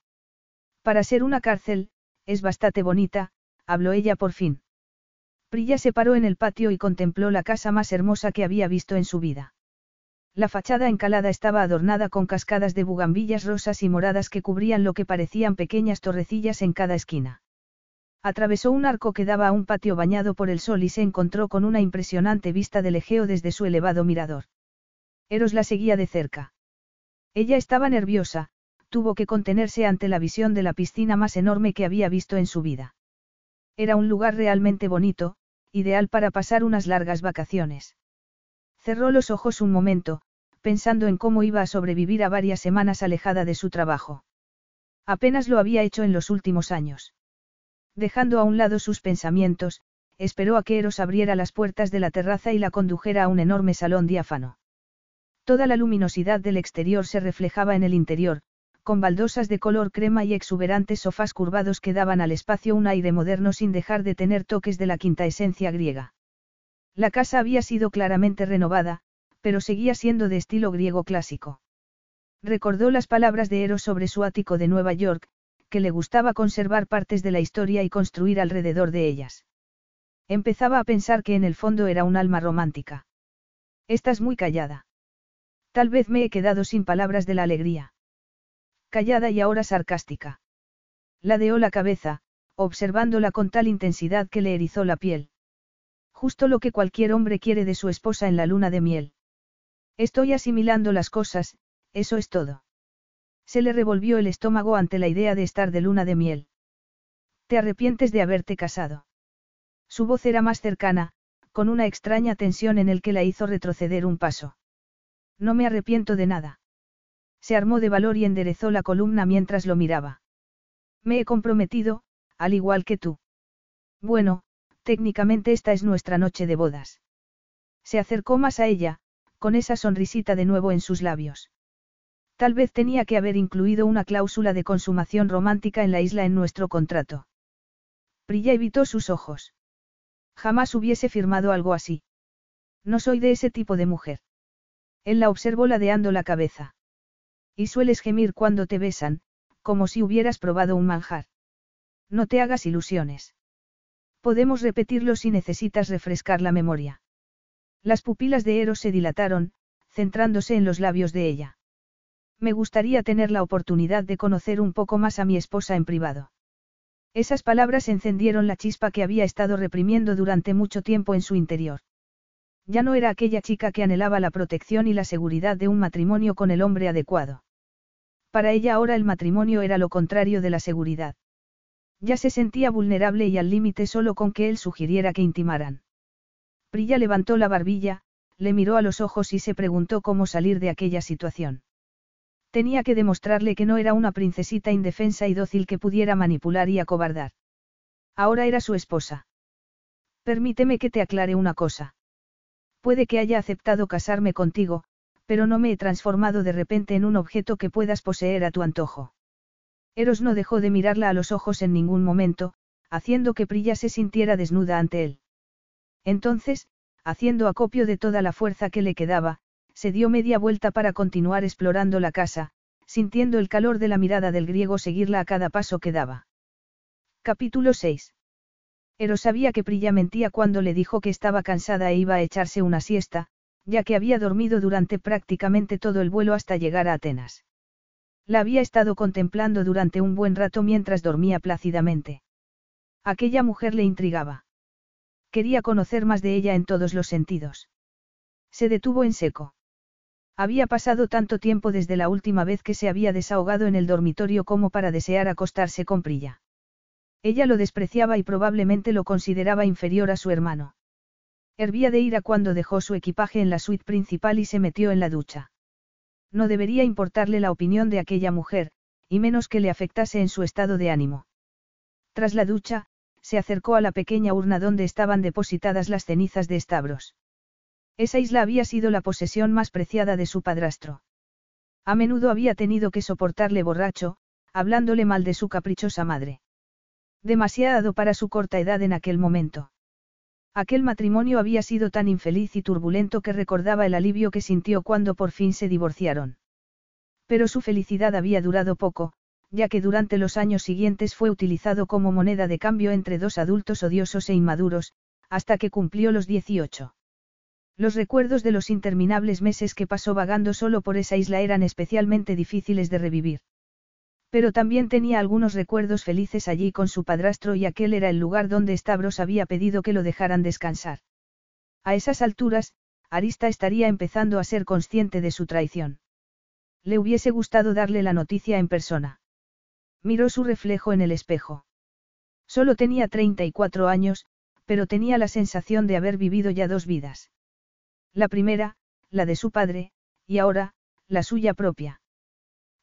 Para ser una cárcel, es bastante bonita, habló ella por fin. Prilla se paró en el patio y contempló la casa más hermosa que había visto en su vida. La fachada encalada estaba adornada con cascadas de bugambillas rosas y moradas que cubrían lo que parecían pequeñas torrecillas en cada esquina. Atravesó un arco que daba a un patio bañado por el sol y se encontró con una impresionante vista del Egeo desde su elevado mirador. Eros la seguía de cerca. Ella estaba nerviosa, tuvo que contenerse ante la visión de la piscina más enorme que había visto en su vida. Era un lugar realmente bonito, ideal para pasar unas largas vacaciones. Cerró los ojos un momento, pensando en cómo iba a sobrevivir a varias semanas alejada de su trabajo. Apenas lo había hecho en los últimos años. Dejando a un lado sus pensamientos, esperó a que Eros abriera las puertas de la terraza y la condujera a un enorme salón diáfano. Toda la luminosidad del exterior se reflejaba en el interior, con baldosas de color crema y exuberantes sofás curvados que daban al espacio un aire moderno sin dejar de tener toques de la quinta esencia griega. La casa había sido claramente renovada, pero seguía siendo de estilo griego clásico. Recordó las palabras de Eros sobre su ático de Nueva York, que le gustaba conservar partes de la historia y construir alrededor de ellas. Empezaba a pensar que en el fondo era un alma romántica. Estás muy callada. Tal vez me he quedado sin palabras de la alegría. Callada y ahora sarcástica. Ladeó la cabeza, observándola con tal intensidad que le erizó la piel. Justo lo que cualquier hombre quiere de su esposa en la luna de miel. Estoy asimilando las cosas, eso es todo. Se le revolvió el estómago ante la idea de estar de luna de miel. ¿Te arrepientes de haberte casado? Su voz era más cercana, con una extraña tensión en el que la hizo retroceder un paso. No me arrepiento de nada. Se armó de valor y enderezó la columna mientras lo miraba. Me he comprometido, al igual que tú. Bueno, técnicamente esta es nuestra noche de bodas. Se acercó más a ella, con esa sonrisita de nuevo en sus labios. Tal vez tenía que haber incluido una cláusula de consumación romántica en la isla en nuestro contrato. Prilla evitó sus ojos. Jamás hubiese firmado algo así. No soy de ese tipo de mujer. Él la observó ladeando la cabeza. Y sueles gemir cuando te besan, como si hubieras probado un manjar. No te hagas ilusiones. Podemos repetirlo si necesitas refrescar la memoria. Las pupilas de Eros se dilataron, centrándose en los labios de ella. Me gustaría tener la oportunidad de conocer un poco más a mi esposa en privado. Esas palabras encendieron la chispa que había estado reprimiendo durante mucho tiempo en su interior. Ya no era aquella chica que anhelaba la protección y la seguridad de un matrimonio con el hombre adecuado. Para ella ahora el matrimonio era lo contrario de la seguridad. Ya se sentía vulnerable y al límite solo con que él sugiriera que intimaran. Prilla levantó la barbilla, le miró a los ojos y se preguntó cómo salir de aquella situación. Tenía que demostrarle que no era una princesita indefensa y dócil que pudiera manipular y acobardar. Ahora era su esposa. Permíteme que te aclare una cosa. Puede que haya aceptado casarme contigo, pero no me he transformado de repente en un objeto que puedas poseer a tu antojo. Eros no dejó de mirarla a los ojos en ningún momento, haciendo que Prilla se sintiera desnuda ante él. Entonces, haciendo acopio de toda la fuerza que le quedaba, se dio media vuelta para continuar explorando la casa, sintiendo el calor de la mirada del griego seguirla a cada paso que daba. Capítulo 6. Pero sabía que Prilla mentía cuando le dijo que estaba cansada e iba a echarse una siesta, ya que había dormido durante prácticamente todo el vuelo hasta llegar a Atenas. La había estado contemplando durante un buen rato mientras dormía plácidamente. Aquella mujer le intrigaba. Quería conocer más de ella en todos los sentidos. Se detuvo en seco. Había pasado tanto tiempo desde la última vez que se había desahogado en el dormitorio como para desear acostarse con Prilla. Ella lo despreciaba y probablemente lo consideraba inferior a su hermano. Hervía de ira cuando dejó su equipaje en la suite principal y se metió en la ducha. No debería importarle la opinión de aquella mujer, y menos que le afectase en su estado de ánimo. Tras la ducha, se acercó a la pequeña urna donde estaban depositadas las cenizas de Stavros. Esa isla había sido la posesión más preciada de su padrastro. A menudo había tenido que soportarle borracho, hablándole mal de su caprichosa madre. Demasiado para su corta edad en aquel momento. Aquel matrimonio había sido tan infeliz y turbulento que recordaba el alivio que sintió cuando por fin se divorciaron. Pero su felicidad había durado poco, ya que durante los años siguientes fue utilizado como moneda de cambio entre dos adultos odiosos e inmaduros, hasta que cumplió los 18. Los recuerdos de los interminables meses que pasó vagando solo por esa isla eran especialmente difíciles de revivir. Pero también tenía algunos recuerdos felices allí con su padrastro y aquel era el lugar donde Stavros había pedido que lo dejaran descansar. A esas alturas, Arista estaría empezando a ser consciente de su traición. Le hubiese gustado darle la noticia en persona. Miró su reflejo en el espejo. Solo tenía 34 años, pero tenía la sensación de haber vivido ya dos vidas. La primera, la de su padre, y ahora, la suya propia.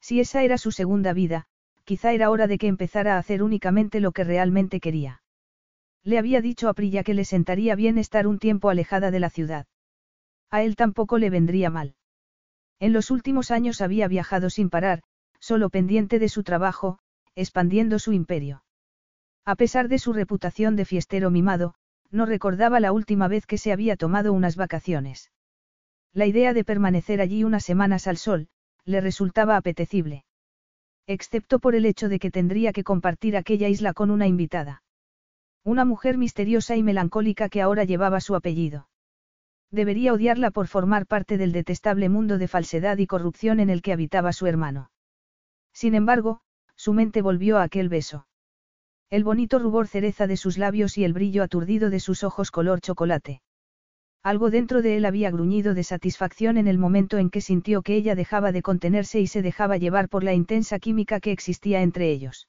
Si esa era su segunda vida, quizá era hora de que empezara a hacer únicamente lo que realmente quería. Le había dicho a Prilla que le sentaría bien estar un tiempo alejada de la ciudad. A él tampoco le vendría mal. En los últimos años había viajado sin parar, solo pendiente de su trabajo, expandiendo su imperio. A pesar de su reputación de fiestero mimado, no recordaba la última vez que se había tomado unas vacaciones. La idea de permanecer allí unas semanas al sol, le resultaba apetecible. Excepto por el hecho de que tendría que compartir aquella isla con una invitada. Una mujer misteriosa y melancólica que ahora llevaba su apellido. Debería odiarla por formar parte del detestable mundo de falsedad y corrupción en el que habitaba su hermano. Sin embargo, su mente volvió a aquel beso. El bonito rubor cereza de sus labios y el brillo aturdido de sus ojos color chocolate. Algo dentro de él había gruñido de satisfacción en el momento en que sintió que ella dejaba de contenerse y se dejaba llevar por la intensa química que existía entre ellos.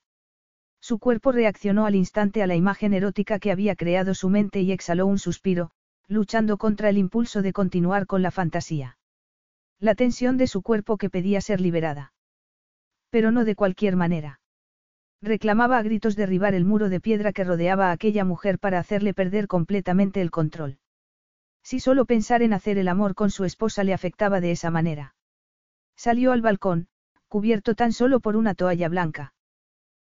Su cuerpo reaccionó al instante a la imagen erótica que había creado su mente y exhaló un suspiro, luchando contra el impulso de continuar con la fantasía. La tensión de su cuerpo que pedía ser liberada. Pero no de cualquier manera. Reclamaba a gritos derribar el muro de piedra que rodeaba a aquella mujer para hacerle perder completamente el control. Si solo pensar en hacer el amor con su esposa le afectaba de esa manera. Salió al balcón, cubierto tan solo por una toalla blanca.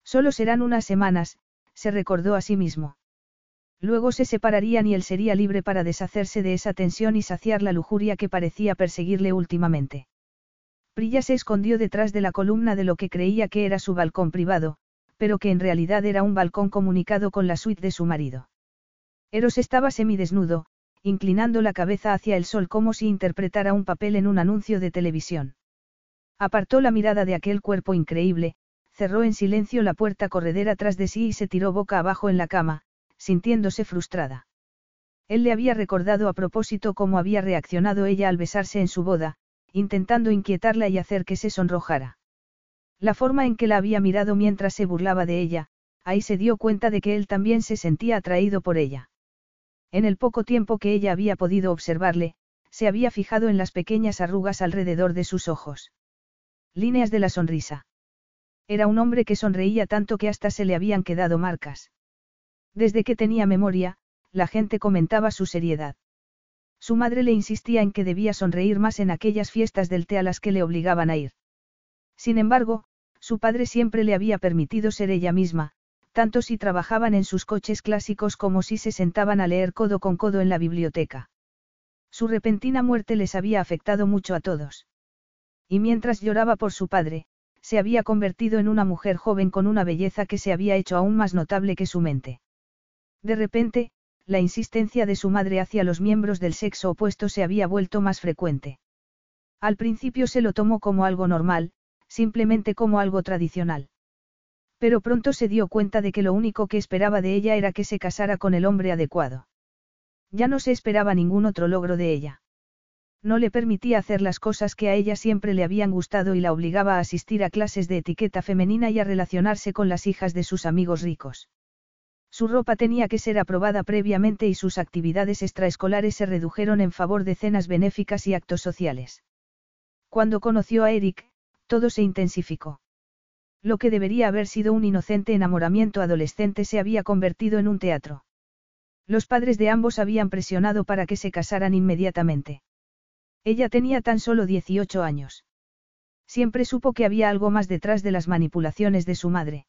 Solo serán unas semanas, se recordó a sí mismo. Luego se separarían y él sería libre para deshacerse de esa tensión y saciar la lujuria que parecía perseguirle últimamente. Prilla se escondió detrás de la columna de lo que creía que era su balcón privado, pero que en realidad era un balcón comunicado con la suite de su marido. Eros estaba semidesnudo, inclinando la cabeza hacia el sol como si interpretara un papel en un anuncio de televisión. Apartó la mirada de aquel cuerpo increíble, cerró en silencio la puerta corredera tras de sí y se tiró boca abajo en la cama, sintiéndose frustrada. Él le había recordado a propósito cómo había reaccionado ella al besarse en su boda, intentando inquietarla y hacer que se sonrojara. La forma en que la había mirado mientras se burlaba de ella, ahí se dio cuenta de que él también se sentía atraído por ella. En el poco tiempo que ella había podido observarle, se había fijado en las pequeñas arrugas alrededor de sus ojos. Líneas de la sonrisa. Era un hombre que sonreía tanto que hasta se le habían quedado marcas. Desde que tenía memoria, la gente comentaba su seriedad. Su madre le insistía en que debía sonreír más en aquellas fiestas del té a las que le obligaban a ir. Sin embargo, su padre siempre le había permitido ser ella misma, tanto si trabajaban en sus coches clásicos como si se sentaban a leer codo con codo en la biblioteca. Su repentina muerte les había afectado mucho a todos. Y mientras lloraba por su padre, se había convertido en una mujer joven con una belleza que se había hecho aún más notable que su mente. De repente, la insistencia de su madre hacia los miembros del sexo opuesto se había vuelto más frecuente. Al principio se lo tomó como algo normal, simplemente como algo tradicional. Pero pronto se dio cuenta de que lo único que esperaba de ella era que se casara con el hombre adecuado. Ya no se esperaba ningún otro logro de ella. No le permitía hacer las cosas que a ella siempre le habían gustado y la obligaba a asistir a clases de etiqueta femenina y a relacionarse con las hijas de sus amigos ricos. Su ropa tenía que ser aprobada previamente y sus actividades extraescolares se redujeron en favor de cenas benéficas y actos sociales. Cuando conoció a Eric, todo se intensificó. Lo que debería haber sido un inocente enamoramiento adolescente se había convertido en un teatro. Los padres de ambos habían presionado para que se casaran inmediatamente. Ella tenía tan solo 18 años. Siempre supo que había algo más detrás de las manipulaciones de su madre.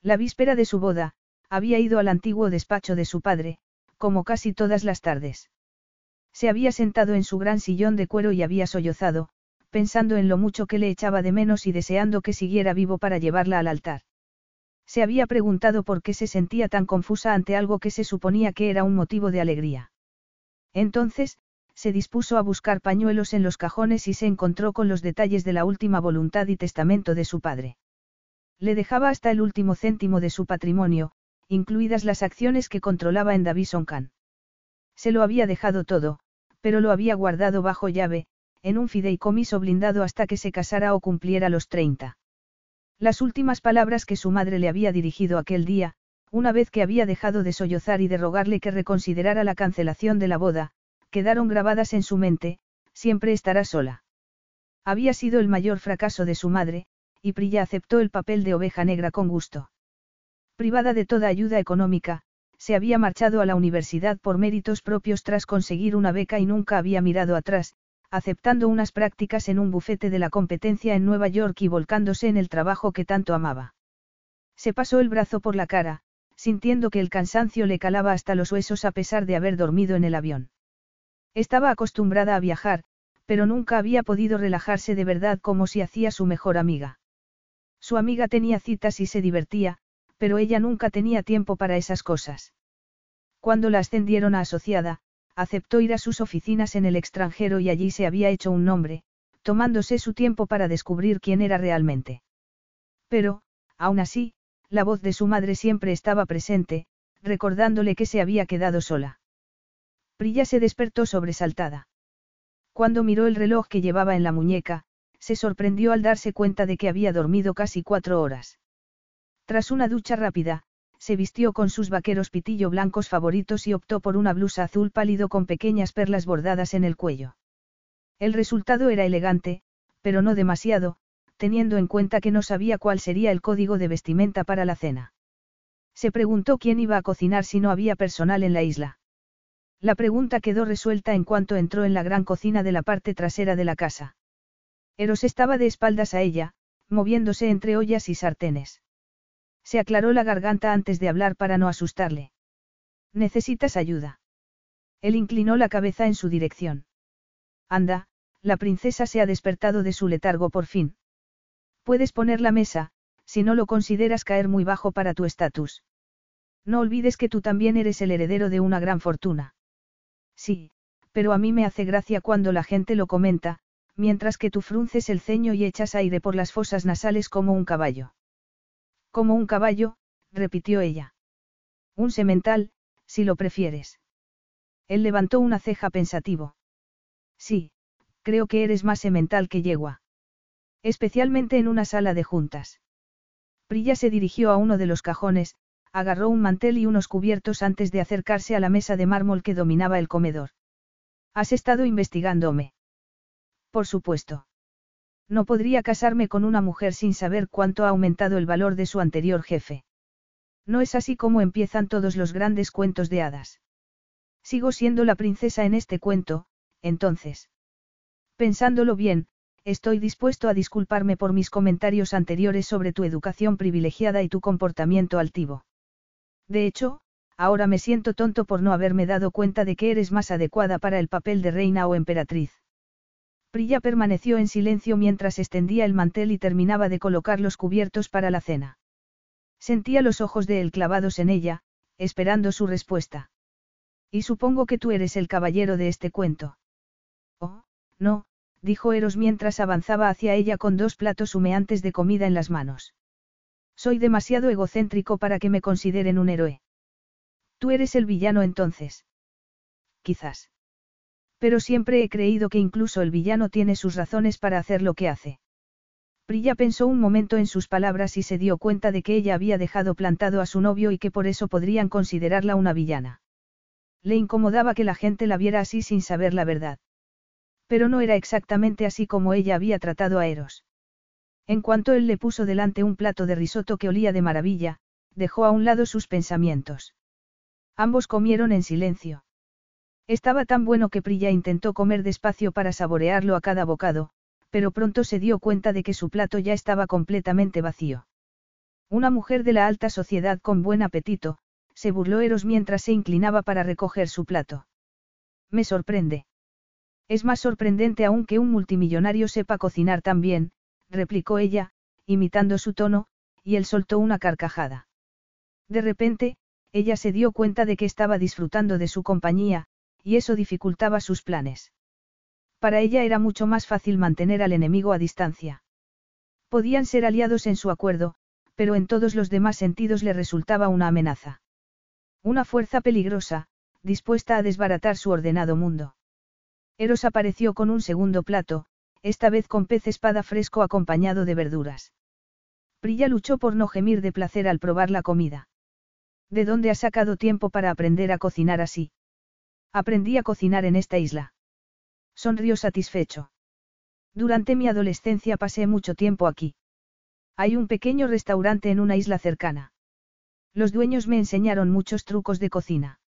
La víspera de su boda, había ido al antiguo despacho de su padre, como casi todas las tardes. Se había sentado en su gran sillón de cuero y había sollozado, pensando en lo mucho que le echaba de menos y deseando que siguiera vivo para llevarla al altar. Se había preguntado por qué se sentía tan confusa ante algo que se suponía que era un motivo de alegría. Entonces, se dispuso a buscar pañuelos en los cajones y se encontró con los detalles de la última voluntad y testamento de su padre. Le dejaba hasta el último céntimo de su patrimonio, incluidas las acciones que controlaba en Davison Khan. Se lo había dejado todo, pero lo había guardado bajo llave, en un fideicomiso blindado hasta que se casara o cumpliera los 30. Las últimas palabras que su madre le había dirigido aquel día, una vez que había dejado de sollozar y de rogarle que reconsiderara la cancelación de la boda, quedaron grabadas en su mente, siempre estará sola. Había sido el mayor fracaso de su madre, y Prilla aceptó el papel de oveja negra con gusto. Privada de toda ayuda económica, se había marchado a la universidad por méritos propios tras conseguir una beca y nunca había mirado atrás, aceptando unas prácticas en un bufete de la competencia en Nueva York y volcándose en el trabajo que tanto amaba. Se pasó el brazo por la cara, sintiendo que el cansancio le calaba hasta los huesos a pesar de haber dormido en el avión. Estaba acostumbrada a viajar, pero nunca había podido relajarse de verdad como si hacía su mejor amiga. Su amiga tenía citas y se divertía, pero ella nunca tenía tiempo para esas cosas. Cuando la ascendieron a asociada, aceptó ir a sus oficinas en el extranjero y allí se había hecho un nombre, tomándose su tiempo para descubrir quién era realmente. Pero, aún así, la voz de su madre siempre estaba presente, recordándole que se había quedado sola. Prilla se despertó sobresaltada. Cuando miró el reloj que llevaba en la muñeca, se sorprendió al darse cuenta de que había dormido casi cuatro horas. Tras una ducha rápida, se vistió con sus vaqueros pitillo blancos favoritos y optó por una blusa azul pálido con pequeñas perlas bordadas en el cuello. El resultado era elegante, pero no demasiado, teniendo en cuenta que no sabía cuál sería el código de vestimenta para la cena. Se preguntó quién iba a cocinar si no había personal en la isla. La pregunta quedó resuelta en cuanto entró en la gran cocina de la parte trasera de la casa. Eros estaba de espaldas a ella, moviéndose entre ollas y sartenes. Se aclaró la garganta antes de hablar para no asustarle. ¿Necesitas ayuda? Él inclinó la cabeza en su dirección. Anda, la princesa se ha despertado de su letargo por fin. Puedes poner la mesa, si no lo consideras caer muy bajo para tu estatus. No olvides que tú también eres el heredero de una gran fortuna. Sí, pero a mí me hace gracia cuando la gente lo comenta, mientras que tú frunces el ceño y echas aire por las fosas nasales como un caballo. Como un caballo, repitió ella. Un semental, si lo prefieres. Él levantó una ceja pensativo. Sí, creo que eres más semental que yegua. Especialmente en una sala de juntas. Prilla se dirigió a uno de los cajones, agarró un mantel y unos cubiertos antes de acercarse a la mesa de mármol que dominaba el comedor. ¿Has estado investigándome? Por supuesto. No podría casarme con una mujer sin saber cuánto ha aumentado el valor de su anterior jefe. No es así como empiezan todos los grandes cuentos de hadas. Sigo siendo la princesa en este cuento, entonces. Pensándolo bien, estoy dispuesto a disculparme por mis comentarios anteriores sobre tu educación privilegiada y tu comportamiento altivo. De hecho, ahora me siento tonto por no haberme dado cuenta de que eres más adecuada para el papel de reina o emperatriz. Prilla permaneció en silencio mientras extendía el mantel y terminaba de colocar los cubiertos para la cena. Sentía los ojos de él clavados en ella, esperando su respuesta. Y supongo que tú eres el caballero de este cuento. Oh, no, dijo Eros mientras avanzaba hacia ella con dos platos humeantes de comida en las manos. Soy demasiado egocéntrico para que me consideren un héroe. Tú eres el villano entonces. Quizás. Pero siempre he creído que incluso el villano tiene sus razones para hacer lo que hace. Prilla pensó un momento en sus palabras y se dio cuenta de que ella había dejado plantado a su novio y que por eso podrían considerarla una villana. Le incomodaba que la gente la viera así sin saber la verdad. Pero no era exactamente así como ella había tratado a Eros. En cuanto él le puso delante un plato de risotto que olía de maravilla, dejó a un lado sus pensamientos. Ambos comieron en silencio. Estaba tan bueno que Prilla intentó comer despacio para saborearlo a cada bocado, pero pronto se dio cuenta de que su plato ya estaba completamente vacío. Una mujer de la alta sociedad con buen apetito, se burló Eros mientras se inclinaba para recoger su plato. Me sorprende. Es más sorprendente aún que un multimillonario sepa cocinar tan bien, replicó ella, imitando su tono, y él soltó una carcajada. De repente, ella se dio cuenta de que estaba disfrutando de su compañía, y eso dificultaba sus planes. Para ella era mucho más fácil mantener al enemigo a distancia. Podían ser aliados en su acuerdo, pero en todos los demás sentidos le resultaba una amenaza. Una fuerza peligrosa, dispuesta a desbaratar su ordenado mundo. Eros apareció con un segundo plato, esta vez con pez espada fresco acompañado de verduras. Prilla luchó por no gemir de placer al probar la comida. ¿De dónde ha sacado tiempo para aprender a cocinar así? Aprendí a cocinar en esta isla. Sonrió satisfecho. Durante mi adolescencia pasé mucho tiempo aquí. Hay un pequeño restaurante en una isla cercana. Los dueños me enseñaron muchos trucos de cocina.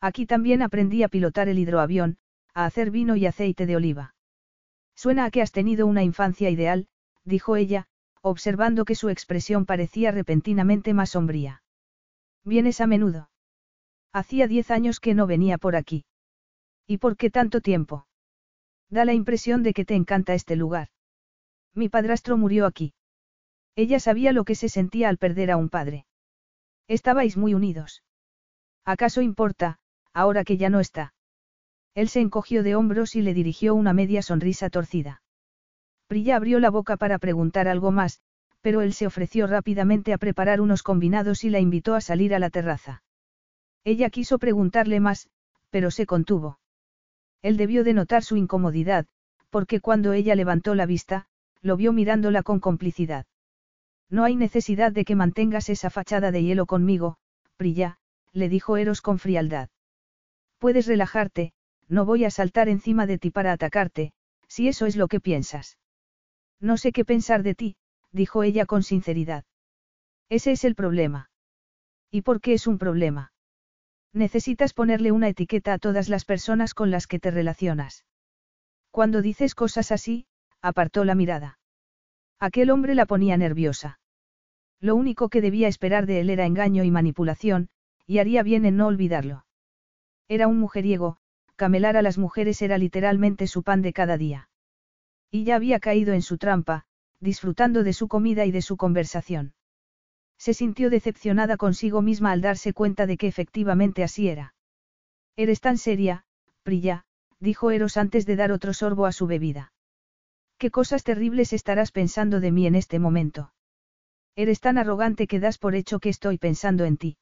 Aquí también aprendí a pilotar el hidroavión, a hacer vino y aceite de oliva. Suena a que has tenido una infancia ideal, dijo ella, observando que su expresión parecía repentinamente más sombría. ¿Vienes a menudo? Hacía diez años que no venía por aquí. ¿Y por qué tanto tiempo? Da la impresión de que te encanta este lugar. Mi padrastro murió aquí. Ella sabía lo que se sentía al perder a un padre. Estabais muy unidos. ¿Acaso importa, ahora que ya no está? Él se encogió de hombros y le dirigió una media sonrisa torcida. Prilla abrió la boca para preguntar algo más, pero él se ofreció rápidamente a preparar unos combinados y la invitó a salir a la terraza. Ella quiso preguntarle más, pero se contuvo. Él debió de notar su incomodidad, porque cuando ella levantó la vista, lo vio mirándola con complicidad. No hay necesidad de que mantengas esa fachada de hielo conmigo, Prilla, le dijo Eros con frialdad. Puedes relajarte, no voy a saltar encima de ti para atacarte, si eso es lo que piensas. No sé qué pensar de ti, dijo ella con sinceridad. Ese es el problema. ¿Y por qué es un problema? Necesitas ponerle una etiqueta a todas las personas con las que te relacionas. Cuando dices cosas así, apartó la mirada. Aquel hombre la ponía nerviosa. Lo único que debía esperar de él era engaño y manipulación, y haría bien en no olvidarlo. Era un mujeriego, camelar a las mujeres era literalmente su pan de cada día. Y ya había caído en su trampa, disfrutando de su comida y de su conversación. Se sintió decepcionada consigo misma al darse cuenta de que efectivamente así era. Eres tan seria, Prilla, dijo Eros antes de dar otro sorbo a su bebida. ¿Qué cosas terribles estarás pensando de mí en este momento? Eres tan arrogante que das por hecho que estoy pensando en ti.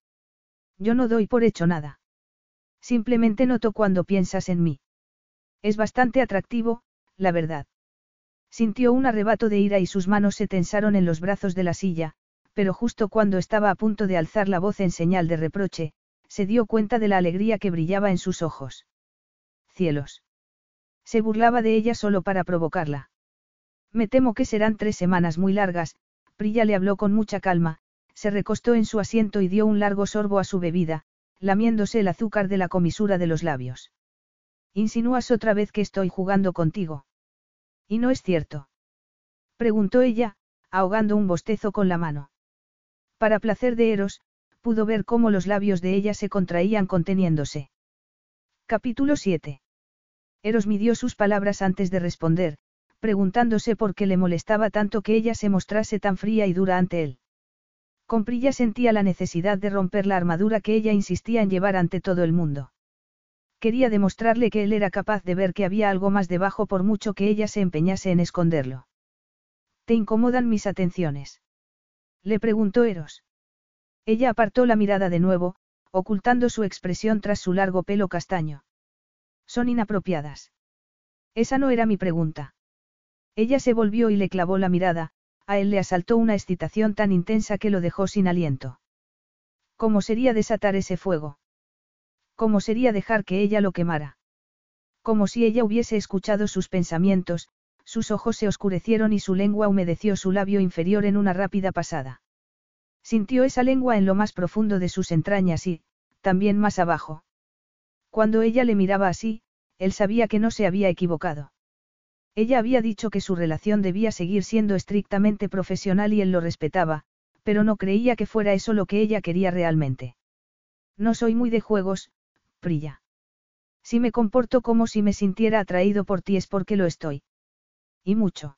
Yo no doy por hecho nada. Simplemente noto cuando piensas en mí. Es bastante atractivo, la verdad. Sintió un arrebato de ira y sus manos se tensaron en los brazos de la silla, pero justo cuando estaba a punto de alzar la voz en señal de reproche, se dio cuenta de la alegría que brillaba en sus ojos. Cielos. Se burlaba de ella solo para provocarla. Me temo que serán tres semanas muy largas, Prilla le habló con mucha calma, se recostó en su asiento y dio un largo sorbo a su bebida, lamiéndose el azúcar de la comisura de los labios. Insinúas otra vez que estoy jugando contigo. ¿Y no es cierto? Preguntó ella, ahogando un bostezo con la mano. Para placer de Eros, pudo ver cómo los labios de ella se contraían conteniéndose. Capítulo 7. Eros midió sus palabras antes de responder, preguntándose por qué le molestaba tanto que ella se mostrase tan fría y dura ante él. Comprilla sentía la necesidad de romper la armadura que ella insistía en llevar ante todo el mundo. Quería demostrarle que él era capaz de ver que había algo más debajo por mucho que ella se empeñase en esconderlo. ¿Te incomodan mis atenciones? Le preguntó Eros. Ella apartó la mirada de nuevo, ocultando su expresión tras su largo pelo castaño. Son inapropiadas. Esa no era mi pregunta. Ella se volvió y le clavó la mirada, a él le asaltó una excitación tan intensa que lo dejó sin aliento. ¿Cómo sería desatar ese fuego? ¿Cómo sería dejar que ella lo quemara? Como si ella hubiese escuchado sus pensamientos, sus ojos se oscurecieron y su lengua humedeció su labio inferior en una rápida pasada. Sintió esa lengua en lo más profundo de sus entrañas y, también más abajo. Cuando ella le miraba así, él sabía que no se había equivocado. Ella había dicho que su relación debía seguir siendo estrictamente profesional y él lo respetaba, pero no creía que fuera eso lo que ella quería realmente. No soy muy de juegos, Prilla. Si me comporto como si me sintiera atraído por ti es porque lo estoy. Y mucho.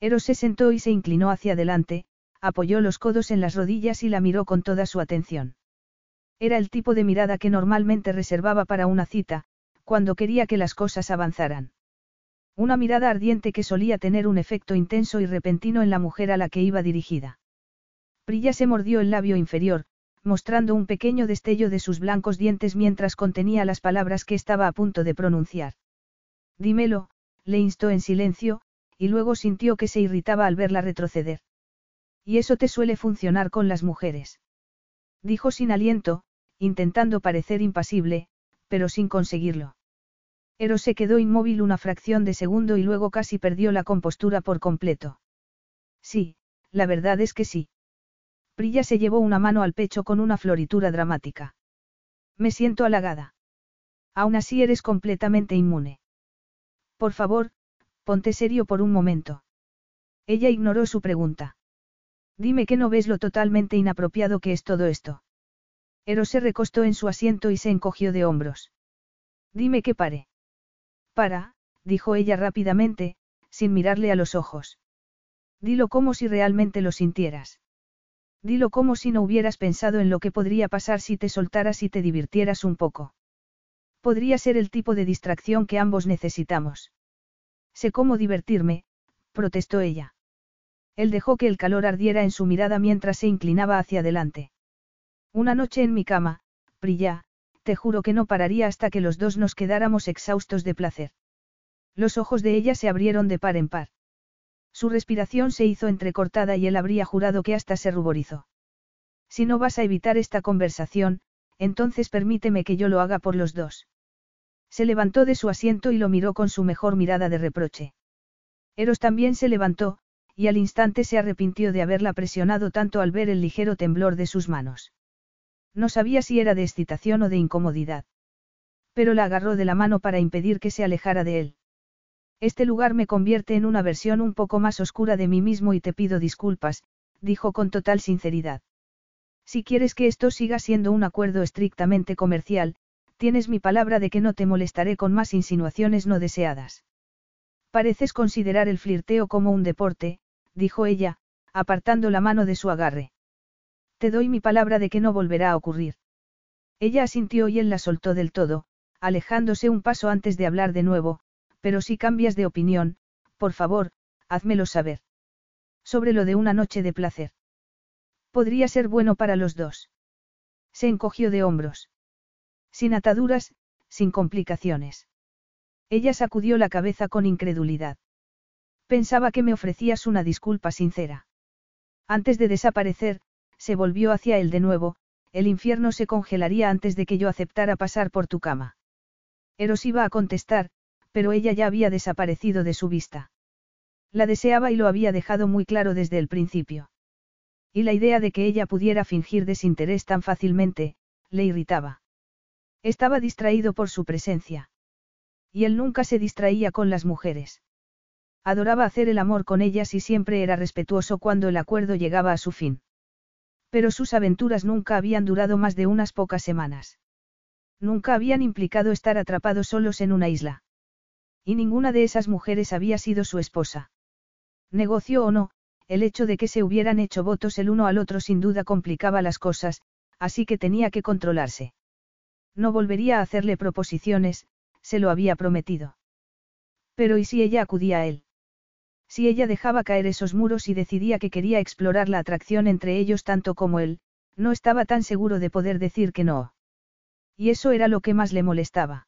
Eros se sentó y se inclinó hacia adelante, apoyó los codos en las rodillas y la miró con toda su atención. Era el tipo de mirada que normalmente reservaba para una cita, cuando quería que las cosas avanzaran. Una mirada ardiente que solía tener un efecto intenso y repentino en la mujer a la que iba dirigida. Prilla se mordió el labio inferior, mostrando un pequeño destello de sus blancos dientes mientras contenía las palabras que estaba a punto de pronunciar. Dímelo, le instó en silencio, y luego sintió que se irritaba al verla retroceder. Y eso te suele funcionar con las mujeres. Dijo sin aliento, intentando parecer impasible, pero sin conseguirlo. Eros se quedó inmóvil una fracción de segundo y luego casi perdió la compostura por completo. Sí, la verdad es que sí. Prilla se llevó una mano al pecho con una floritura dramática. Me siento halagada. Aún así eres completamente inmune. Por favor, ponte serio por un momento. Ella ignoró su pregunta. Dime que no ves lo totalmente inapropiado que es todo esto. Eros se recostó en su asiento y se encogió de hombros. Dime que pare. Para, dijo ella rápidamente, sin mirarle a los ojos. Dilo como si realmente lo sintieras. Dilo como si no hubieras pensado en lo que podría pasar si te soltaras y te divirtieras un poco. Podría ser el tipo de distracción que ambos necesitamos. Sé cómo divertirme, protestó ella. Él dejó que el calor ardiera en su mirada mientras se inclinaba hacia adelante. Una noche en mi cama, Prilla, te juro que no pararía hasta que los dos nos quedáramos exhaustos de placer. Los ojos de ella se abrieron de par en par. Su respiración se hizo entrecortada y él habría jurado que hasta se ruborizó. Si no vas a evitar esta conversación, entonces permíteme que yo lo haga por los dos. Se levantó de su asiento y lo miró con su mejor mirada de reproche. Eros también se levantó, y al instante se arrepintió de haberla presionado tanto al ver el ligero temblor de sus manos. No sabía si era de excitación o de incomodidad. Pero la agarró de la mano para impedir que se alejara de él. Este lugar me convierte en una versión un poco más oscura de mí mismo y te pido disculpas, dijo con total sinceridad. Si quieres que esto siga siendo un acuerdo estrictamente comercial, tienes mi palabra de que no te molestaré con más insinuaciones no deseadas. Pareces considerar el flirteo como un deporte, dijo ella, apartando la mano de su agarre. Te doy mi palabra de que no volverá a ocurrir. Ella asintió y él la soltó del todo, alejándose un paso antes de hablar de nuevo, pero si cambias de opinión, por favor, házmelo saber. Sobre lo de una noche de placer. Podría ser bueno para los dos. Se encogió de hombros. Sin ataduras, sin complicaciones. Ella sacudió la cabeza con incredulidad. Pensaba que me ofrecías una disculpa sincera. Antes de desaparecer, se volvió hacia él de nuevo, el infierno se congelaría antes de que yo aceptara pasar por tu cama. Eros iba a contestar, pero ella ya había desaparecido de su vista. La deseaba y lo había dejado muy claro desde el principio. Y la idea de que ella pudiera fingir desinterés tan fácilmente, le irritaba. Estaba distraído por su presencia. Y él nunca se distraía con las mujeres. Adoraba hacer el amor con ellas y siempre era respetuoso cuando el acuerdo llegaba a su fin. Pero sus aventuras nunca habían durado más de unas pocas semanas. Nunca habían implicado estar atrapados solos en una isla. Y ninguna de esas mujeres había sido su esposa. Negocio o no, el hecho de que se hubieran hecho votos el uno al otro sin duda complicaba las cosas, así que tenía que controlarse. No volvería a hacerle proposiciones, se lo había prometido. Pero ¿y si ella acudía a él? Si ella dejaba caer esos muros y decidía que quería explorar la atracción entre ellos tanto como él, no estaba tan seguro de poder decir que no. Y eso era lo que más le molestaba.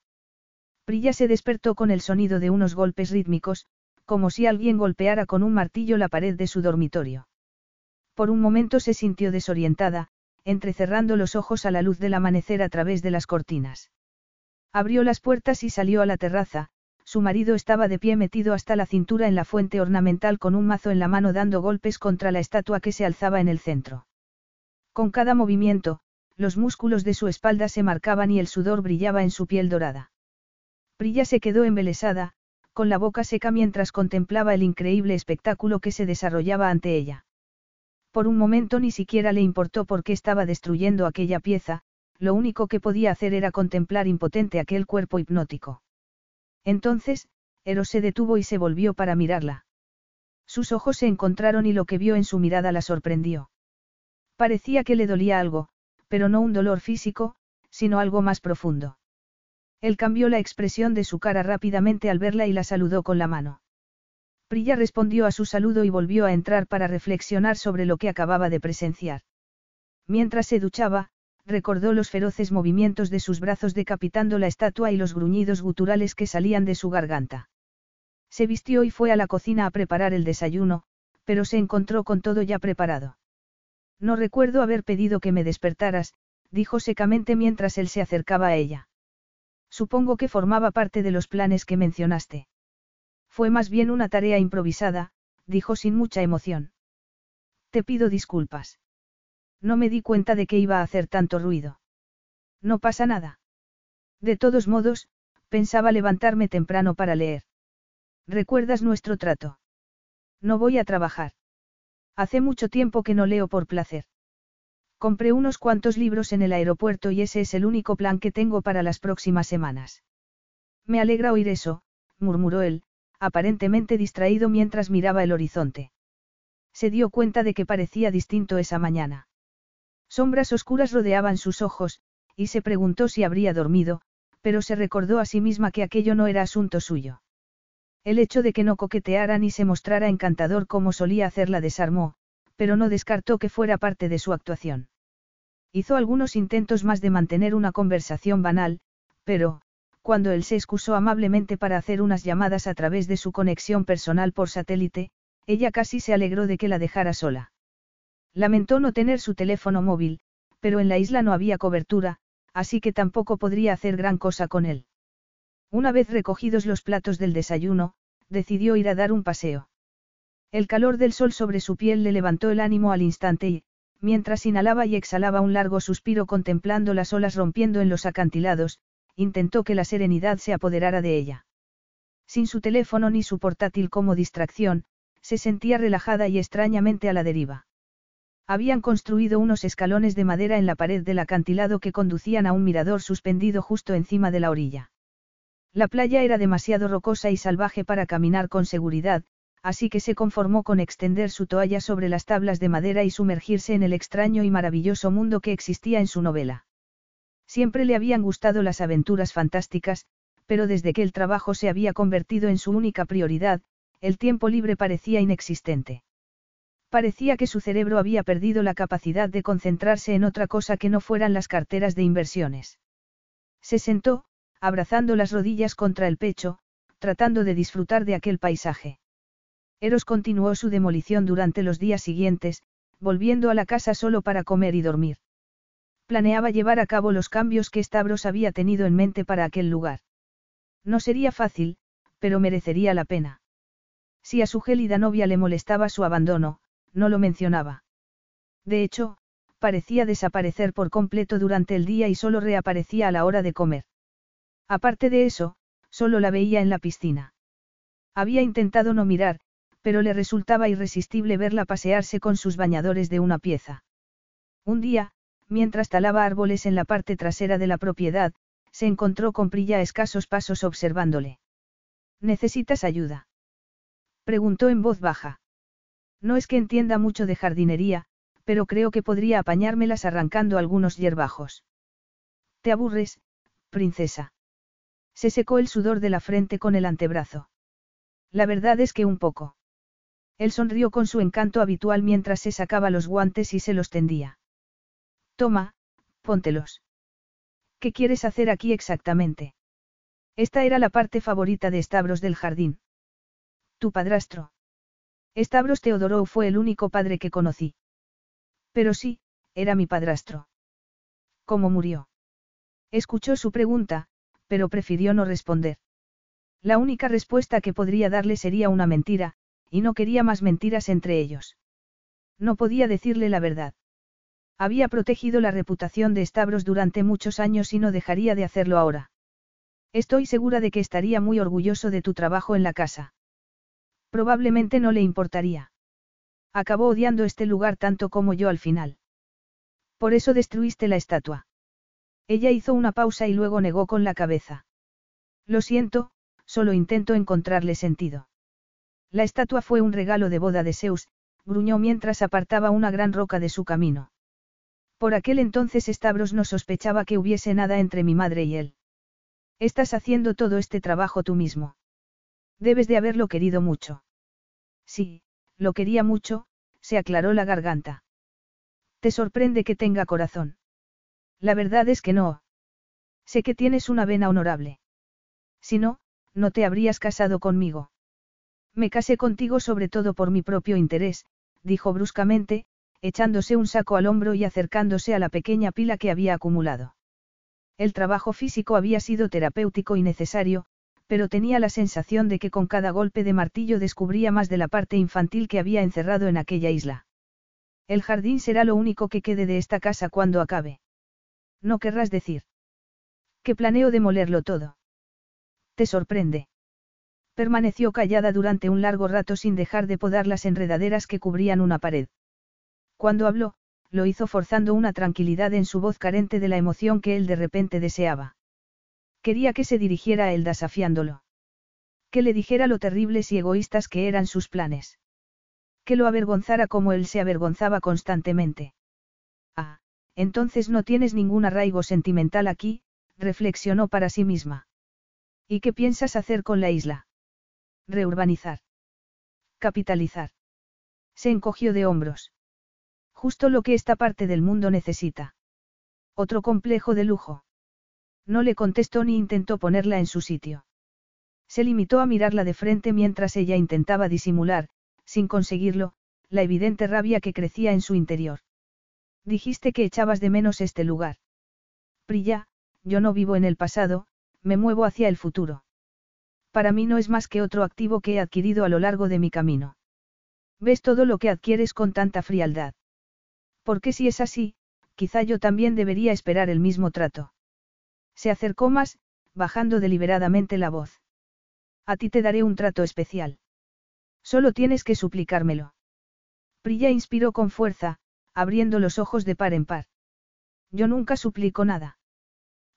Prilla se despertó con el sonido de unos golpes rítmicos, como si alguien golpeara con un martillo la pared de su dormitorio. Por un momento se sintió desorientada, entrecerrando los ojos a la luz del amanecer a través de las cortinas. Abrió las puertas y salió a la terraza, su marido estaba de pie metido hasta la cintura en la fuente ornamental con un mazo en la mano dando golpes contra la estatua que se alzaba en el centro. Con cada movimiento, los músculos de su espalda se marcaban y el sudor brillaba en su piel dorada. Prilla se quedó embelesada, con la boca seca mientras contemplaba el increíble espectáculo que se desarrollaba ante ella. Por un momento ni siquiera le importó por qué estaba destruyendo aquella pieza, lo único que podía hacer era contemplar impotente aquel cuerpo hipnótico. Entonces, Eros se detuvo y se volvió para mirarla. Sus ojos se encontraron y lo que vio en su mirada la sorprendió. Parecía que le dolía algo, pero no un dolor físico, sino algo más profundo. Él cambió la expresión de su cara rápidamente al verla y la saludó con la mano. Prilla respondió a su saludo y volvió a entrar para reflexionar sobre lo que acababa de presenciar. Mientras se duchaba, recordó los feroces movimientos de sus brazos decapitando la estatua y los gruñidos guturales que salían de su garganta. Se vistió y fue a la cocina a preparar el desayuno, pero se encontró con todo ya preparado. No recuerdo haber pedido que me despertaras, dijo secamente mientras él se acercaba a ella. Supongo que formaba parte de los planes que mencionaste. Fue más bien una tarea improvisada, dijo sin mucha emoción. Te pido disculpas. No me di cuenta de que iba a hacer tanto ruido. No pasa nada. De todos modos, pensaba levantarme temprano para leer. ¿Recuerdas nuestro trato? No voy a trabajar. Hace mucho tiempo que no leo por placer. Compré unos cuantos libros en el aeropuerto y ese es el único plan que tengo para las próximas semanas. Me alegra oír eso, murmuró él, aparentemente distraído mientras miraba el horizonte. Se dio cuenta de que parecía distinto esa mañana. Sombras oscuras rodeaban sus ojos, y se preguntó si habría dormido, pero se recordó a sí misma que aquello no era asunto suyo. El hecho de que no coqueteara ni se mostrara encantador como solía hacerla desarmó, pero no descartó que fuera parte de su actuación. Hizo algunos intentos más de mantener una conversación banal, pero, cuando él se excusó amablemente para hacer unas llamadas a través de su conexión personal por satélite, ella casi se alegró de que la dejara sola. Lamentó no tener su teléfono móvil, pero en la isla no había cobertura, así que tampoco podría hacer gran cosa con él. Una vez recogidos los platos del desayuno, decidió ir a dar un paseo. El calor del sol sobre su piel le levantó el ánimo al instante y, mientras inhalaba y exhalaba un largo suspiro contemplando las olas rompiendo en los acantilados, intentó que la serenidad se apoderara de ella. Sin su teléfono ni su portátil como distracción, se sentía relajada y extrañamente a la deriva. Habían construido unos escalones de madera en la pared del acantilado que conducían a un mirador suspendido justo encima de la orilla. La playa era demasiado rocosa y salvaje para caminar con seguridad, así que se conformó con extender su toalla sobre las tablas de madera y sumergirse en el extraño y maravilloso mundo que existía en su novela. Siempre le habían gustado las aventuras fantásticas, pero desde que el trabajo se había convertido en su única prioridad, el tiempo libre parecía inexistente. Parecía que su cerebro había perdido la capacidad de concentrarse en otra cosa que no fueran las carteras de inversiones. Se sentó, abrazando las rodillas contra el pecho, tratando de disfrutar de aquel paisaje. Eros continuó su demolición durante los días siguientes, volviendo a la casa solo para comer y dormir. Planeaba llevar a cabo los cambios que Stavros había tenido en mente para aquel lugar. No sería fácil, pero merecería la pena. Si a su gélida novia le molestaba su abandono, no lo mencionaba. De hecho, parecía desaparecer por completo durante el día y solo reaparecía a la hora de comer. Aparte de eso, solo la veía en la piscina. Había intentado no mirar, pero le resultaba irresistible verla pasearse con sus bañadores de una pieza. Un día, mientras talaba árboles en la parte trasera de la propiedad, se encontró con Prilla a escasos pasos observándole. ¿Necesitas ayuda? Preguntó en voz baja. No es que entienda mucho de jardinería, pero creo que podría apañármelas arrancando algunos hierbajos. ¿Te aburres, princesa? Se secó el sudor de la frente con el antebrazo. La verdad es que un poco. Él sonrió con su encanto habitual mientras se sacaba los guantes y se los tendía. Toma, póntelos. ¿Qué quieres hacer aquí exactamente? Esta era la parte favorita de Stavros del jardín. Tu padrastro. Stavros Teodorou fue el único padre que conocí. Pero sí, era mi padrastro. ¿Cómo murió? Escuchó su pregunta, pero prefirió no responder. La única respuesta que podría darle sería una mentira, y no quería más mentiras entre ellos. No podía decirle la verdad. Había protegido la reputación de Stavros durante muchos años y no dejaría de hacerlo ahora. Estoy segura de que estaría muy orgulloso de tu trabajo en la casa. Probablemente no le importaría. Acabó odiando este lugar tanto como yo al final. Por eso destruiste la estatua. Ella hizo una pausa y luego negó con la cabeza. Lo siento, solo intento encontrarle sentido. La estatua fue un regalo de boda de Zeus, gruñó mientras apartaba una gran roca de su camino. Por aquel entonces Stavros no sospechaba que hubiese nada entre mi madre y él. Estás haciendo todo este trabajo tú mismo. Debes de haberlo querido mucho. Sí, lo quería mucho, se aclaró la garganta. ¿Te sorprende que tenga corazón? La verdad es que no. Sé que tienes una vena honorable. Si no, no te habrías casado conmigo. Me casé contigo sobre todo por mi propio interés, dijo bruscamente, echándose un saco al hombro y acercándose a la pequeña pila que había acumulado. El trabajo físico había sido terapéutico y necesario, pero tenía la sensación de que con cada golpe de martillo descubría más de la parte infantil que había encerrado en aquella isla. El jardín será lo único que quede de esta casa cuando acabe. No querrás decir. Que planeo demolerlo todo. ¿Te sorprende? Permaneció callada durante un largo rato sin dejar de podar las enredaderas que cubrían una pared. Cuando habló, lo hizo forzando una tranquilidad en su voz carente de la emoción que él de repente deseaba. Quería que se dirigiera a él desafiándolo. Que le dijera lo terribles y egoístas que eran sus planes. Que lo avergonzara como él se avergonzaba constantemente. Ah, entonces no tienes ningún arraigo sentimental aquí, reflexionó para sí misma. ¿Y qué piensas hacer con la isla? Reurbanizar. Capitalizar. Se encogió de hombros. Justo lo que esta parte del mundo necesita. Otro complejo de lujo. No le contestó ni intentó ponerla en su sitio. Se limitó a mirarla de frente mientras ella intentaba disimular, sin conseguirlo, la evidente rabia que crecía en su interior. Dijiste que echabas de menos este lugar. Prilla, yo no vivo en el pasado, me muevo hacia el futuro. Para mí no es más que otro activo que he adquirido a lo largo de mi camino. Ves todo lo que adquieres con tanta frialdad. Porque si es así, quizá yo también debería esperar el mismo trato. Se acercó más, bajando deliberadamente la voz. A ti te daré un trato especial. Solo tienes que suplicármelo. Prilla inspiró con fuerza, abriendo los ojos de par en par. Yo nunca suplico nada.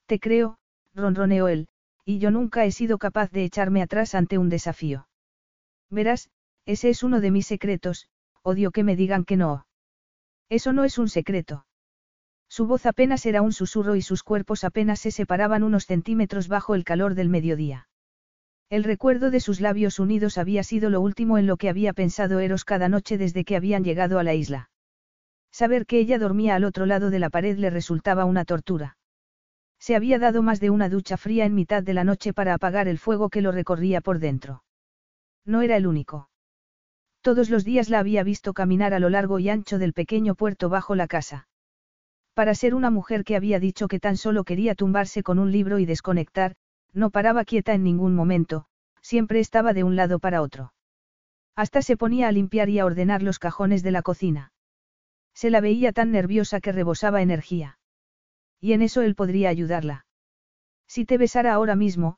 Te creo, ronroneó él, y yo nunca he sido capaz de echarme atrás ante un desafío. Verás, ese es uno de mis secretos, odio que me digan que no. Eso no es un secreto. Su voz apenas era un susurro y sus cuerpos apenas se separaban unos centímetros bajo el calor del mediodía. El recuerdo de sus labios unidos había sido lo último en lo que había pensado Eros cada noche desde que habían llegado a la isla. Saber que ella dormía al otro lado de la pared le resultaba una tortura. Se había dado más de una ducha fría en mitad de la noche para apagar el fuego que lo recorría por dentro. No era el único. Todos los días la había visto caminar a lo largo y ancho del pequeño puerto bajo la casa. Para ser una mujer que había dicho que tan solo quería tumbarse con un libro y desconectar, no paraba quieta en ningún momento, siempre estaba de un lado para otro. Hasta se ponía a limpiar y a ordenar los cajones de la cocina. Se la veía tan nerviosa que rebosaba energía. Y en eso él podría ayudarla. Si te besara ahora mismo,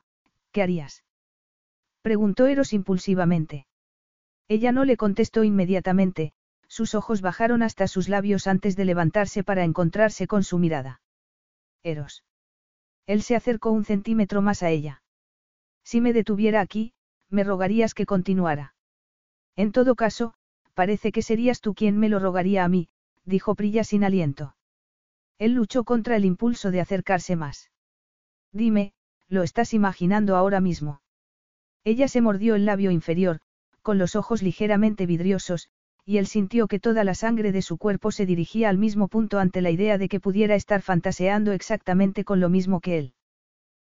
¿qué harías? Preguntó Eros impulsivamente. Ella no le contestó inmediatamente, sus ojos bajaron hasta sus labios antes de levantarse para encontrarse con su mirada. Eros. Él se acercó un centímetro más a ella. Si me detuviera aquí, me rogarías que continuara. En todo caso, parece que serías tú quien me lo rogaría a mí, dijo Prilla sin aliento. Él luchó contra el impulso de acercarse más. Dime, lo estás imaginando ahora mismo. Ella se mordió el labio inferior, con los ojos ligeramente vidriosos, y él sintió que toda la sangre de su cuerpo se dirigía al mismo punto ante la idea de que pudiera estar fantaseando exactamente con lo mismo que él.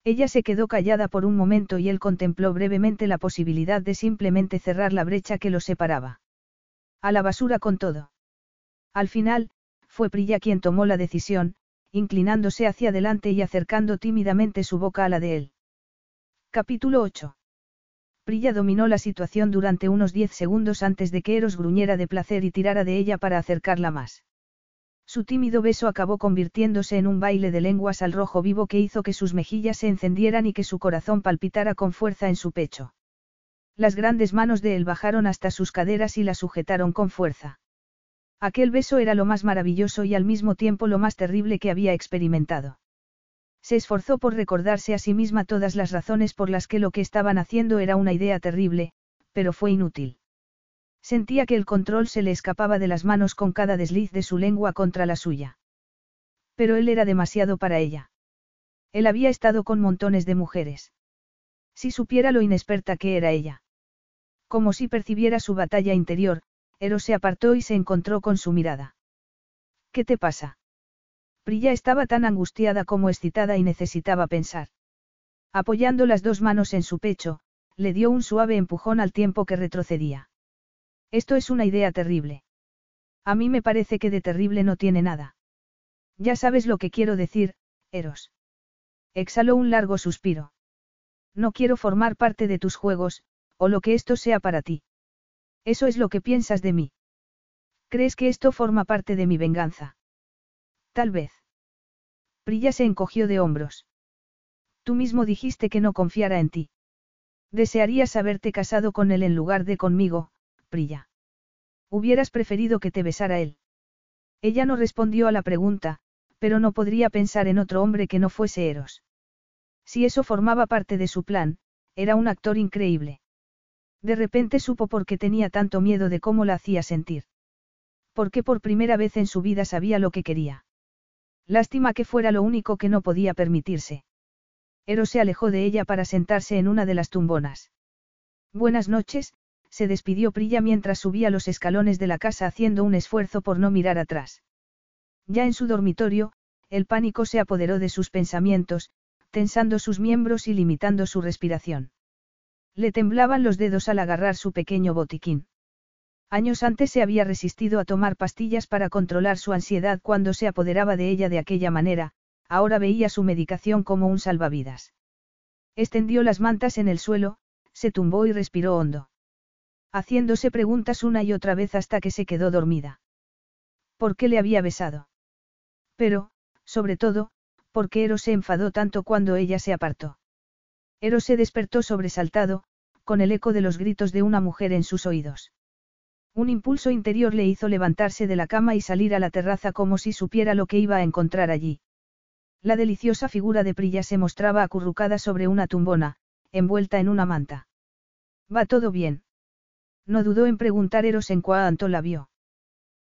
Ella se quedó callada por un momento y él contempló brevemente la posibilidad de simplemente cerrar la brecha que los separaba. A la basura con todo. Al final, fue Prilla quien tomó la decisión, inclinándose hacia adelante y acercando tímidamente su boca a la de él. Capítulo 8. Prilla dominó la situación durante unos diez segundos antes de que Eros gruñera de placer y tirara de ella para acercarla más. Su tímido beso acabó convirtiéndose en un baile de lenguas al rojo vivo que hizo que sus mejillas se encendieran y que su corazón palpitara con fuerza en su pecho. Las grandes manos de él bajaron hasta sus caderas y la sujetaron con fuerza. Aquel beso era lo más maravilloso y al mismo tiempo lo más terrible que había experimentado. Se esforzó por recordarse a sí misma todas las razones por las que lo que estaban haciendo era una idea terrible, pero fue inútil. Sentía que el control se le escapaba de las manos con cada desliz de su lengua contra la suya. Pero él era demasiado para ella. Él había estado con montones de mujeres. Si supiera lo inexperta que era ella. Como si percibiera su batalla interior, Eros se apartó y se encontró con su mirada. ¿Qué te pasa? Prilla estaba tan angustiada como excitada y necesitaba pensar. Apoyando las dos manos en su pecho, le dio un suave empujón al tiempo que retrocedía. Esto es una idea terrible. A mí me parece que de terrible no tiene nada. Ya sabes lo que quiero decir, Eros. Exhaló un largo suspiro. No quiero formar parte de tus juegos, o lo que esto sea para ti. Eso es lo que piensas de mí. ¿Crees que esto forma parte de mi venganza? Tal vez. Prilla se encogió de hombros. Tú mismo dijiste que no confiara en ti. Desearías haberte casado con él en lugar de conmigo, Prilla. Hubieras preferido que te besara él. Ella no respondió a la pregunta, pero no podría pensar en otro hombre que no fuese Eros. Si eso formaba parte de su plan, era un actor increíble. De repente supo por qué tenía tanto miedo de cómo la hacía sentir. Porque por primera vez en su vida sabía lo que quería. Lástima que fuera lo único que no podía permitirse. Eros se alejó de ella para sentarse en una de las tumbonas. Buenas noches, se despidió Prilla mientras subía los escalones de la casa haciendo un esfuerzo por no mirar atrás. Ya en su dormitorio, el pánico se apoderó de sus pensamientos, tensando sus miembros y limitando su respiración. Le temblaban los dedos al agarrar su pequeño botiquín. Años antes se había resistido a tomar pastillas para controlar su ansiedad cuando se apoderaba de ella de aquella manera, ahora veía su medicación como un salvavidas. Extendió las mantas en el suelo, se tumbó y respiró hondo. Haciéndose preguntas una y otra vez hasta que se quedó dormida. ¿Por qué le había besado? Pero, sobre todo, ¿por qué Eros se enfadó tanto cuando ella se apartó? Eros se despertó sobresaltado, con el eco de los gritos de una mujer en sus oídos. Un impulso interior le hizo levantarse de la cama y salir a la terraza como si supiera lo que iba a encontrar allí. La deliciosa figura de Prilla se mostraba acurrucada sobre una tumbona, envuelta en una manta. ¿Va todo bien? No dudó en preguntar Eros en cuanto la vio.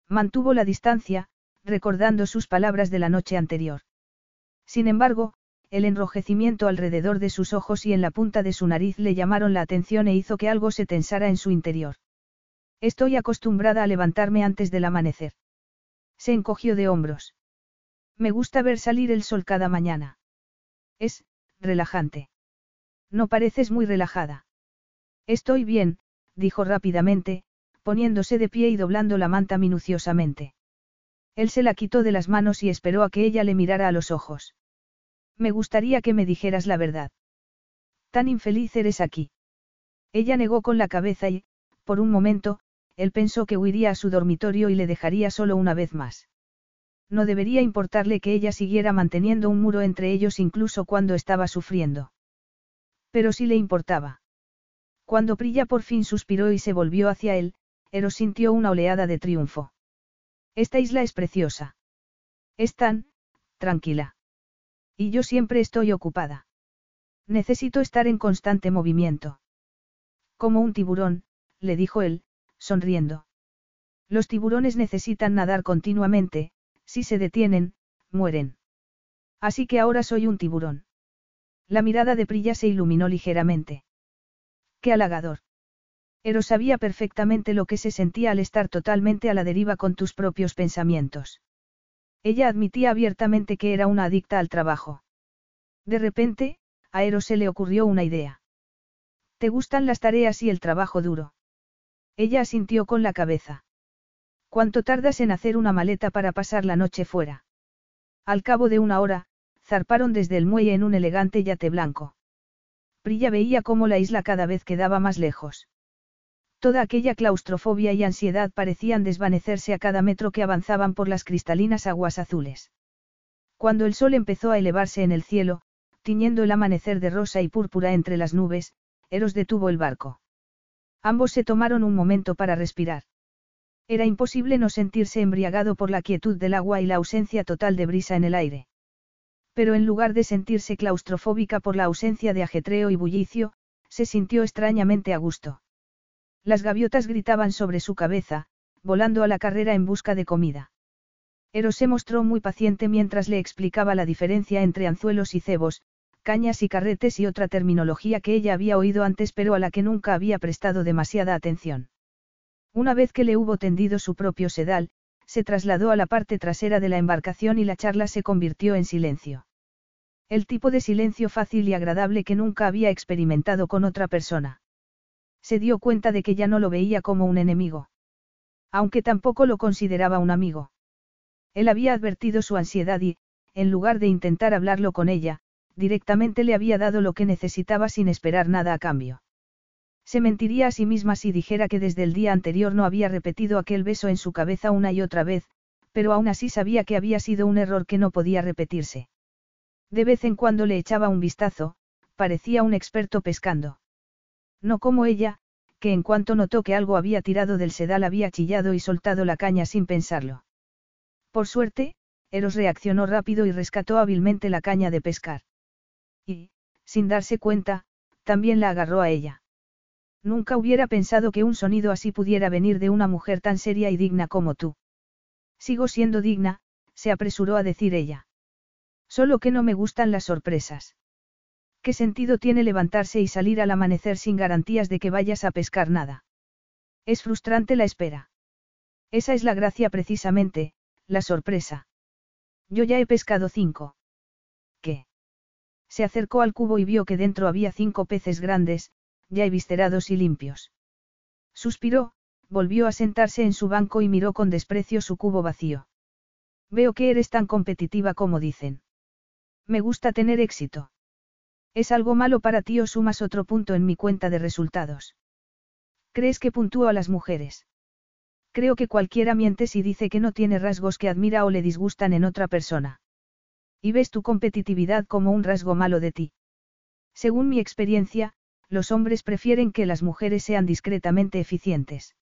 Mantuvo la distancia, recordando sus palabras de la noche anterior. Sin embargo, el enrojecimiento alrededor de sus ojos y en la punta de su nariz le llamaron la atención e hizo que algo se tensara en su interior. Estoy acostumbrada a levantarme antes del amanecer. Se encogió de hombros. Me gusta ver salir el sol cada mañana. Es, relajante. No pareces muy relajada. Estoy bien, dijo rápidamente, poniéndose de pie y doblando la manta minuciosamente. Él se la quitó de las manos y esperó a que ella le mirara a los ojos. Me gustaría que me dijeras la verdad. Tan infeliz eres aquí. Ella negó con la cabeza y, por un momento, él pensó que huiría a su dormitorio y le dejaría solo una vez más. No debería importarle que ella siguiera manteniendo un muro entre ellos incluso cuando estaba sufriendo. Pero sí le importaba. Cuando Prilla por fin suspiró y se volvió hacia él, Eros sintió una oleada de triunfo. Esta isla es preciosa. Es tan, tranquila. Y yo siempre estoy ocupada. Necesito estar en constante movimiento. Como un tiburón, le dijo él, sonriendo. Los tiburones necesitan nadar continuamente, si se detienen, mueren. Así que ahora soy un tiburón. La mirada de Prilla se iluminó ligeramente. Qué halagador. Eros sabía perfectamente lo que se sentía al estar totalmente a la deriva con tus propios pensamientos. Ella admitía abiertamente que era una adicta al trabajo. De repente, a Eros se le ocurrió una idea. ¿Te gustan las tareas y el trabajo duro? Ella asintió con la cabeza. ¿Cuánto tardas en hacer una maleta para pasar la noche fuera? Al cabo de una hora, zarparon desde el muelle en un elegante yate blanco. Prilla veía cómo la isla cada vez quedaba más lejos. Toda aquella claustrofobia y ansiedad parecían desvanecerse a cada metro que avanzaban por las cristalinas aguas azules. Cuando el sol empezó a elevarse en el cielo, tiñendo el amanecer de rosa y púrpura entre las nubes, Eros detuvo el barco. Ambos se tomaron un momento para respirar. Era imposible no sentirse embriagado por la quietud del agua y la ausencia total de brisa en el aire. Pero en lugar de sentirse claustrofóbica por la ausencia de ajetreo y bullicio, se sintió extrañamente a gusto. Las gaviotas gritaban sobre su cabeza, volando a la carrera en busca de comida. Eros se mostró muy paciente mientras le explicaba la diferencia entre anzuelos y cebos, cañas y carretes y otra terminología que ella había oído antes pero a la que nunca había prestado demasiada atención. Una vez que le hubo tendido su propio sedal, se trasladó a la parte trasera de la embarcación y la charla se convirtió en silencio. El tipo de silencio fácil y agradable que nunca había experimentado con otra persona. Se dio cuenta de que ya no lo veía como un enemigo. Aunque tampoco lo consideraba un amigo. Él había advertido su ansiedad y, en lugar de intentar hablarlo con ella, directamente le había dado lo que necesitaba sin esperar nada a cambio. Se mentiría a sí misma si dijera que desde el día anterior no había repetido aquel beso en su cabeza una y otra vez, pero aún así sabía que había sido un error que no podía repetirse. De vez en cuando le echaba un vistazo, parecía un experto pescando. No como ella, que en cuanto notó que algo había tirado del sedal había chillado y soltado la caña sin pensarlo. Por suerte, Eros reaccionó rápido y rescató hábilmente la caña de pescar. Y, sin darse cuenta, también la agarró a ella. Nunca hubiera pensado que un sonido así pudiera venir de una mujer tan seria y digna como tú. Sigo siendo digna, se apresuró a decir ella. Solo que no me gustan las sorpresas. ¿Qué sentido tiene levantarse y salir al amanecer sin garantías de que vayas a pescar nada? Es frustrante la espera. Esa es la gracia precisamente, la sorpresa. Yo ya he pescado cinco. Se acercó al cubo y vio que dentro había cinco peces grandes, ya eviscerados y limpios. Suspiró, volvió a sentarse en su banco y miró con desprecio su cubo vacío. Veo que eres tan competitiva como dicen. Me gusta tener éxito. ¿Es algo malo para ti o sumas otro punto en mi cuenta de resultados? ¿Crees que puntúo a las mujeres? Creo que cualquiera miente si dice que no tiene rasgos que admira o le disgustan en otra persona. Y ves tu competitividad como un rasgo malo de ti. Según mi experiencia, los hombres prefieren que las mujeres sean discretamente eficientes.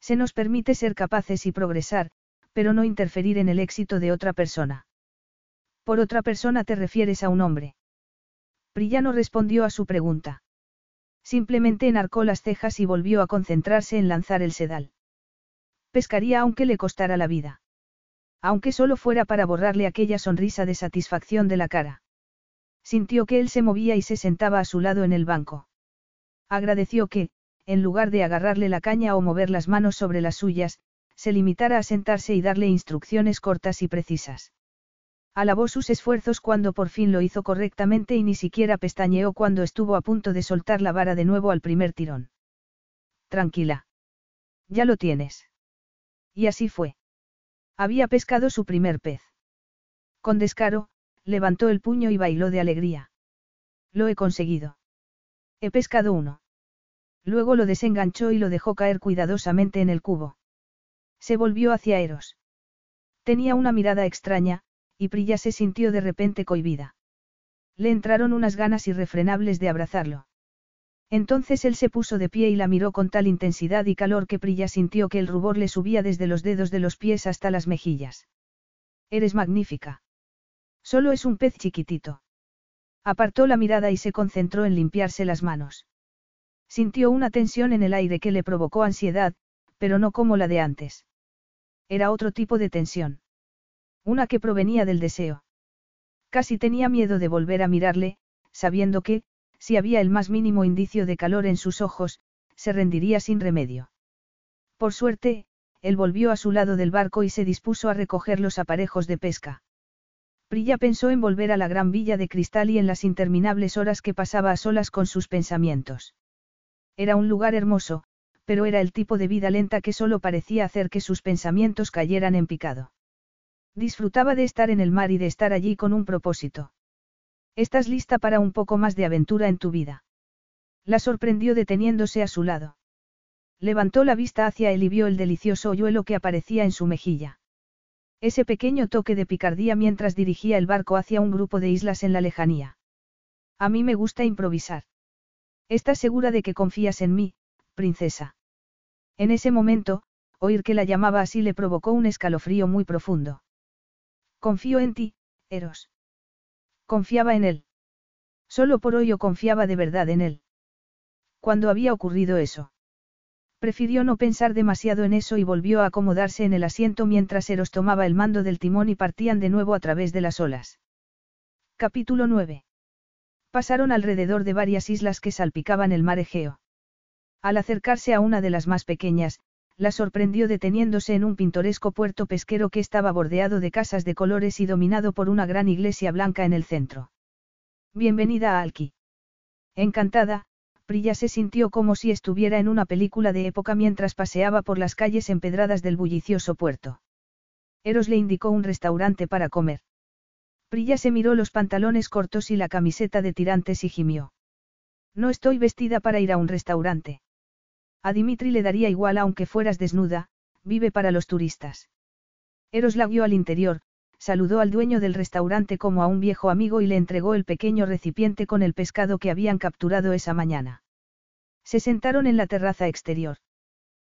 Se nos permite ser capaces y progresar, pero no interferir en el éxito de otra persona. Por otra persona te refieres a un hombre. Brillano respondió a su pregunta. Simplemente enarcó las cejas y volvió a concentrarse en lanzar el sedal. Pescaría aunque le costara la vida. Aunque solo fuera para borrarle aquella sonrisa de satisfacción de la cara. Sintió que él se movía y se sentaba a su lado en el banco. Agradeció que, en lugar de agarrarle la caña o mover las manos sobre las suyas, se limitara a sentarse y darle instrucciones cortas y precisas. Alabó sus esfuerzos cuando por fin lo hizo correctamente y ni siquiera pestañeó cuando estuvo a punto de soltar la vara de nuevo al primer tirón. Tranquila. Ya lo tienes. Y así fue. Había pescado su primer pez. Con descaro, levantó el puño y bailó de alegría. Lo he conseguido. He pescado uno. Luego lo desenganchó y lo dejó caer cuidadosamente en el cubo. Se volvió hacia Eros. Tenía una mirada extraña, y Prilla se sintió de repente cohibida. Le entraron unas ganas irrefrenables de abrazarlo. Entonces él se puso de pie y la miró con tal intensidad y calor que Prilla sintió que el rubor le subía desde los dedos de los pies hasta las mejillas. Eres magnífica. Solo es un pez chiquitito. Apartó la mirada y se concentró en limpiarse las manos. Sintió una tensión en el aire que le provocó ansiedad, pero no como la de antes. Era otro tipo de tensión. Una que provenía del deseo. Casi tenía miedo de volver a mirarle, sabiendo que, si había el más mínimo indicio de calor en sus ojos, se rendiría sin remedio. Por suerte, él volvió a su lado del barco y se dispuso a recoger los aparejos de pesca. Prilla pensó en volver a la gran villa de cristal y en las interminables horas que pasaba a solas con sus pensamientos. Era un lugar hermoso, pero era el tipo de vida lenta que solo parecía hacer que sus pensamientos cayeran en picado. Disfrutaba de estar en el mar y de estar allí con un propósito. ¿Estás lista para un poco más de aventura en tu vida? La sorprendió deteniéndose a su lado. Levantó la vista hacia él y vio el delicioso hoyuelo que aparecía en su mejilla. Ese pequeño toque de picardía mientras dirigía el barco hacia un grupo de islas en la lejanía. A mí me gusta improvisar. ¿Estás segura de que confías en mí, princesa? En ese momento, oír que la llamaba así le provocó un escalofrío muy profundo. Confío en ti, Eros. Confiaba en él. Solo por hoy yo confiaba de verdad en él. ¿Cuándo había ocurrido eso? Prefirió no pensar demasiado en eso y volvió a acomodarse en el asiento mientras Eros tomaba el mando del timón y partían de nuevo a través de las olas. Capítulo 9. Pasaron alrededor de varias islas que salpicaban el mar Egeo. Al acercarse a una de las más pequeñas, la sorprendió deteniéndose en un pintoresco puerto pesquero que estaba bordeado de casas de colores y dominado por una gran iglesia blanca en el centro. Bienvenida a Alki. Encantada, Priya se sintió como si estuviera en una película de época mientras paseaba por las calles empedradas del bullicioso puerto. Eros le indicó un restaurante para comer. Priya se miró los pantalones cortos y la camiseta de tirantes y gimió. No estoy vestida para ir a un restaurante. A Dimitri le daría igual aunque fueras desnuda, vive para los turistas. Eros la guió al interior, saludó al dueño del restaurante como a un viejo amigo y le entregó el pequeño recipiente con el pescado que habían capturado esa mañana. Se sentaron en la terraza exterior.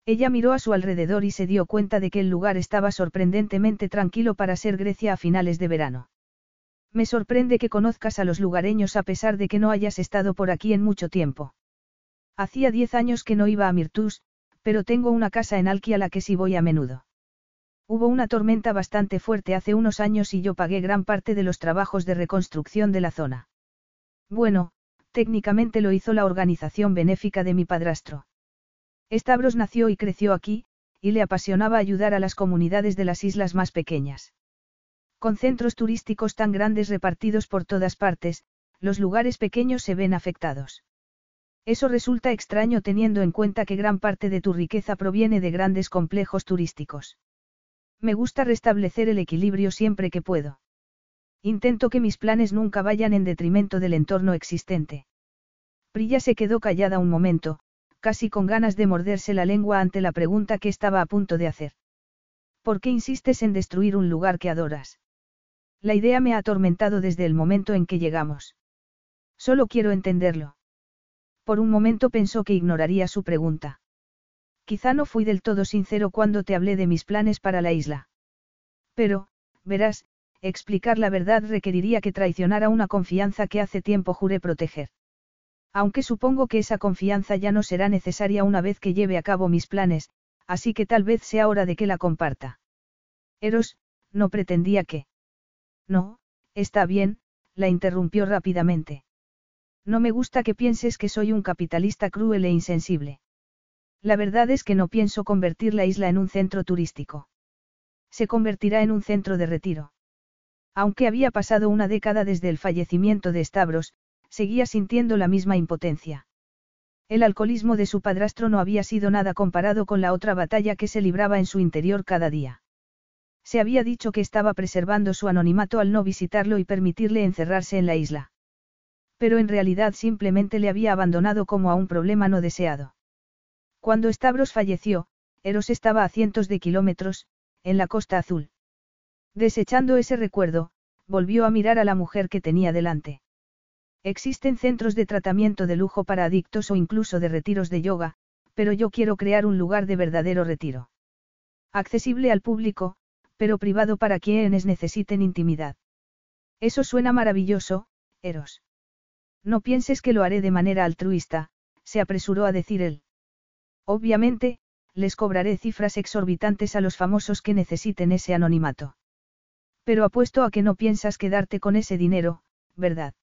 Ella miró a su alrededor y se dio cuenta de que el lugar estaba sorprendentemente tranquilo para ser Grecia a finales de verano. Me sorprende que conozcas a los lugareños a pesar de que no hayas estado por aquí en mucho tiempo. Hacía diez años que no iba a Mirtus, pero tengo una casa en Alki a la que sí voy a menudo. Hubo una tormenta bastante fuerte hace unos años y yo pagué gran parte de los trabajos de reconstrucción de la zona. Bueno, técnicamente lo hizo la organización benéfica de mi padrastro. Stavros nació y creció aquí, y le apasionaba ayudar a las comunidades de las islas más pequeñas. Con centros turísticos tan grandes repartidos por todas partes, los lugares pequeños se ven afectados. Eso resulta extraño teniendo en cuenta que gran parte de tu riqueza proviene de grandes complejos turísticos. Me gusta restablecer el equilibrio siempre que puedo. Intento que mis planes nunca vayan en detrimento del entorno existente. Prilla se quedó callada un momento, casi con ganas de morderse la lengua ante la pregunta que estaba a punto de hacer. ¿Por qué insistes en destruir un lugar que adoras? La idea me ha atormentado desde el momento en que llegamos. Solo quiero entenderlo. Por un momento pensó que ignoraría su pregunta. Quizá no fui del todo sincero cuando te hablé de mis planes para la isla. Pero, verás, explicar la verdad requeriría que traicionara una confianza que hace tiempo juré proteger. Aunque supongo que esa confianza ya no será necesaria una vez que lleve a cabo mis planes, así que tal vez sea hora de que la comparta. Eros, no pretendía que. No, está bien, la interrumpió rápidamente. No me gusta que pienses que soy un capitalista cruel e insensible. La verdad es que no pienso convertir la isla en un centro turístico. Se convertirá en un centro de retiro. Aunque había pasado una década desde el fallecimiento de Stavros, seguía sintiendo la misma impotencia. El alcoholismo de su padrastro no había sido nada comparado con la otra batalla que se libraba en su interior cada día. Se había dicho que estaba preservando su anonimato al no visitarlo y permitirle encerrarse en la isla pero en realidad simplemente le había abandonado como a un problema no deseado. Cuando Stavros falleció, Eros estaba a cientos de kilómetros, en la costa azul. Desechando ese recuerdo, volvió a mirar a la mujer que tenía delante. Existen centros de tratamiento de lujo para adictos o incluso de retiros de yoga, pero yo quiero crear un lugar de verdadero retiro. Accesible al público, pero privado para quienes necesiten intimidad. Eso suena maravilloso, Eros. No pienses que lo haré de manera altruista, se apresuró a decir él. Obviamente, les cobraré cifras exorbitantes a los famosos que necesiten ese anonimato. Pero apuesto a que no piensas quedarte con ese dinero, ¿verdad?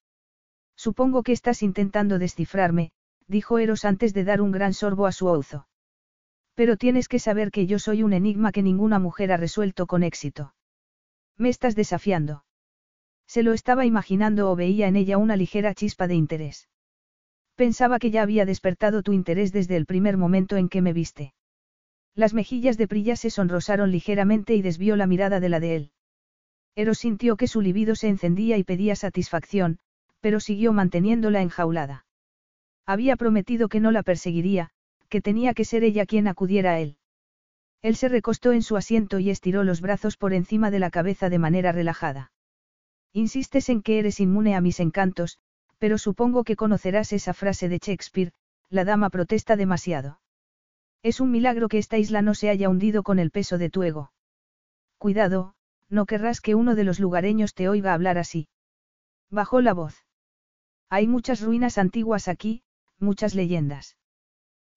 Supongo que estás intentando descifrarme, dijo Eros antes de dar un gran sorbo a su ouzo. Pero tienes que saber que yo soy un enigma que ninguna mujer ha resuelto con éxito. Me estás desafiando. Se lo estaba imaginando o veía en ella una ligera chispa de interés. Pensaba que ya había despertado tu interés desde el primer momento en que me viste. Las mejillas de Prilla se sonrosaron ligeramente y desvió la mirada de la de él. Eros sintió que su libido se encendía y pedía satisfacción, pero siguió manteniéndola enjaulada. Había prometido que no la perseguiría, que tenía que ser ella quien acudiera a él. Él se recostó en su asiento y estiró los brazos por encima de la cabeza de manera relajada. Insistes en que eres inmune a mis encantos, pero supongo que conocerás esa frase de Shakespeare, la dama protesta demasiado. Es un milagro que esta isla no se haya hundido con el peso de tu ego. Cuidado, no querrás que uno de los lugareños te oiga hablar así. Bajó la voz. Hay muchas ruinas antiguas aquí, muchas leyendas.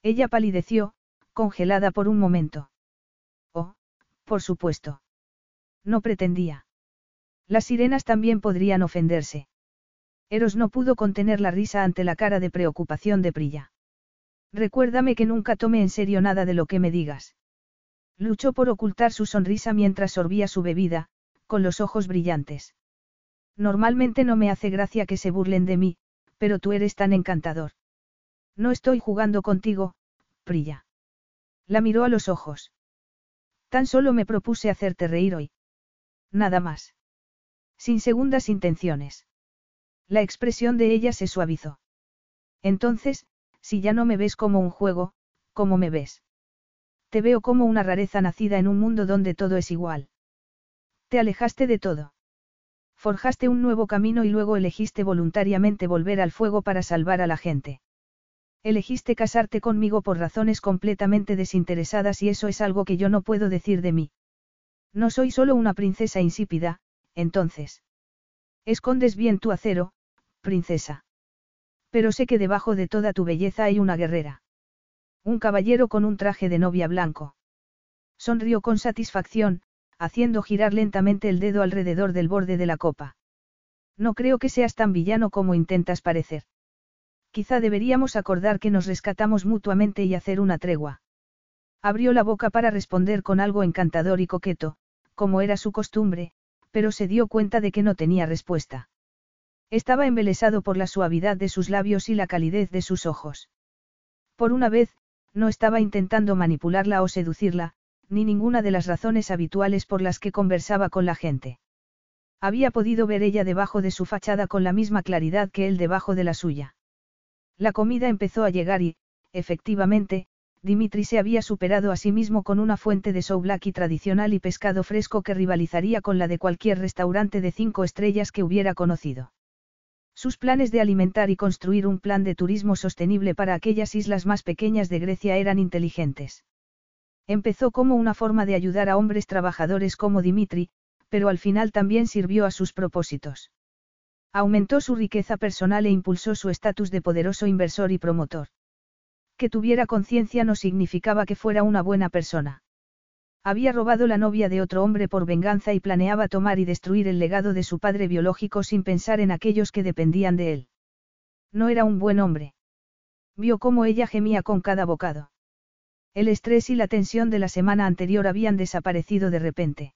Ella palideció, congelada por un momento. Oh, por supuesto. No pretendía. Las sirenas también podrían ofenderse. Eros no pudo contener la risa ante la cara de preocupación de Prilla. Recuérdame que nunca tome en serio nada de lo que me digas. Luchó por ocultar su sonrisa mientras sorbía su bebida, con los ojos brillantes. Normalmente no me hace gracia que se burlen de mí, pero tú eres tan encantador. No estoy jugando contigo, Prilla. La miró a los ojos. Tan solo me propuse hacerte reír hoy. Nada más. Sin segundas intenciones. La expresión de ella se suavizó. Entonces, si ya no me ves como un juego, ¿cómo me ves? Te veo como una rareza nacida en un mundo donde todo es igual. Te alejaste de todo. Forjaste un nuevo camino y luego elegiste voluntariamente volver al fuego para salvar a la gente. Elegiste casarte conmigo por razones completamente desinteresadas y eso es algo que yo no puedo decir de mí. No soy solo una princesa insípida, entonces. Escondes bien tu acero, princesa. Pero sé que debajo de toda tu belleza hay una guerrera. Un caballero con un traje de novia blanco. Sonrió con satisfacción, haciendo girar lentamente el dedo alrededor del borde de la copa. No creo que seas tan villano como intentas parecer. Quizá deberíamos acordar que nos rescatamos mutuamente y hacer una tregua. Abrió la boca para responder con algo encantador y coqueto, como era su costumbre, pero se dio cuenta de que no tenía respuesta. Estaba embelesado por la suavidad de sus labios y la calidez de sus ojos. Por una vez, no estaba intentando manipularla o seducirla, ni ninguna de las razones habituales por las que conversaba con la gente. Había podido ver ella debajo de su fachada con la misma claridad que él debajo de la suya. La comida empezó a llegar y, efectivamente, Dimitri se había superado a sí mismo con una fuente de souvlaki tradicional y pescado fresco que rivalizaría con la de cualquier restaurante de cinco estrellas que hubiera conocido. Sus planes de alimentar y construir un plan de turismo sostenible para aquellas islas más pequeñas de Grecia eran inteligentes. Empezó como una forma de ayudar a hombres trabajadores como Dimitri, pero al final también sirvió a sus propósitos. Aumentó su riqueza personal e impulsó su estatus de poderoso inversor y promotor. Que tuviera conciencia no significaba que fuera una buena persona. Había robado la novia de otro hombre por venganza y planeaba tomar y destruir el legado de su padre biológico sin pensar en aquellos que dependían de él. No era un buen hombre. Vio cómo ella gemía con cada bocado. El estrés y la tensión de la semana anterior habían desaparecido de repente.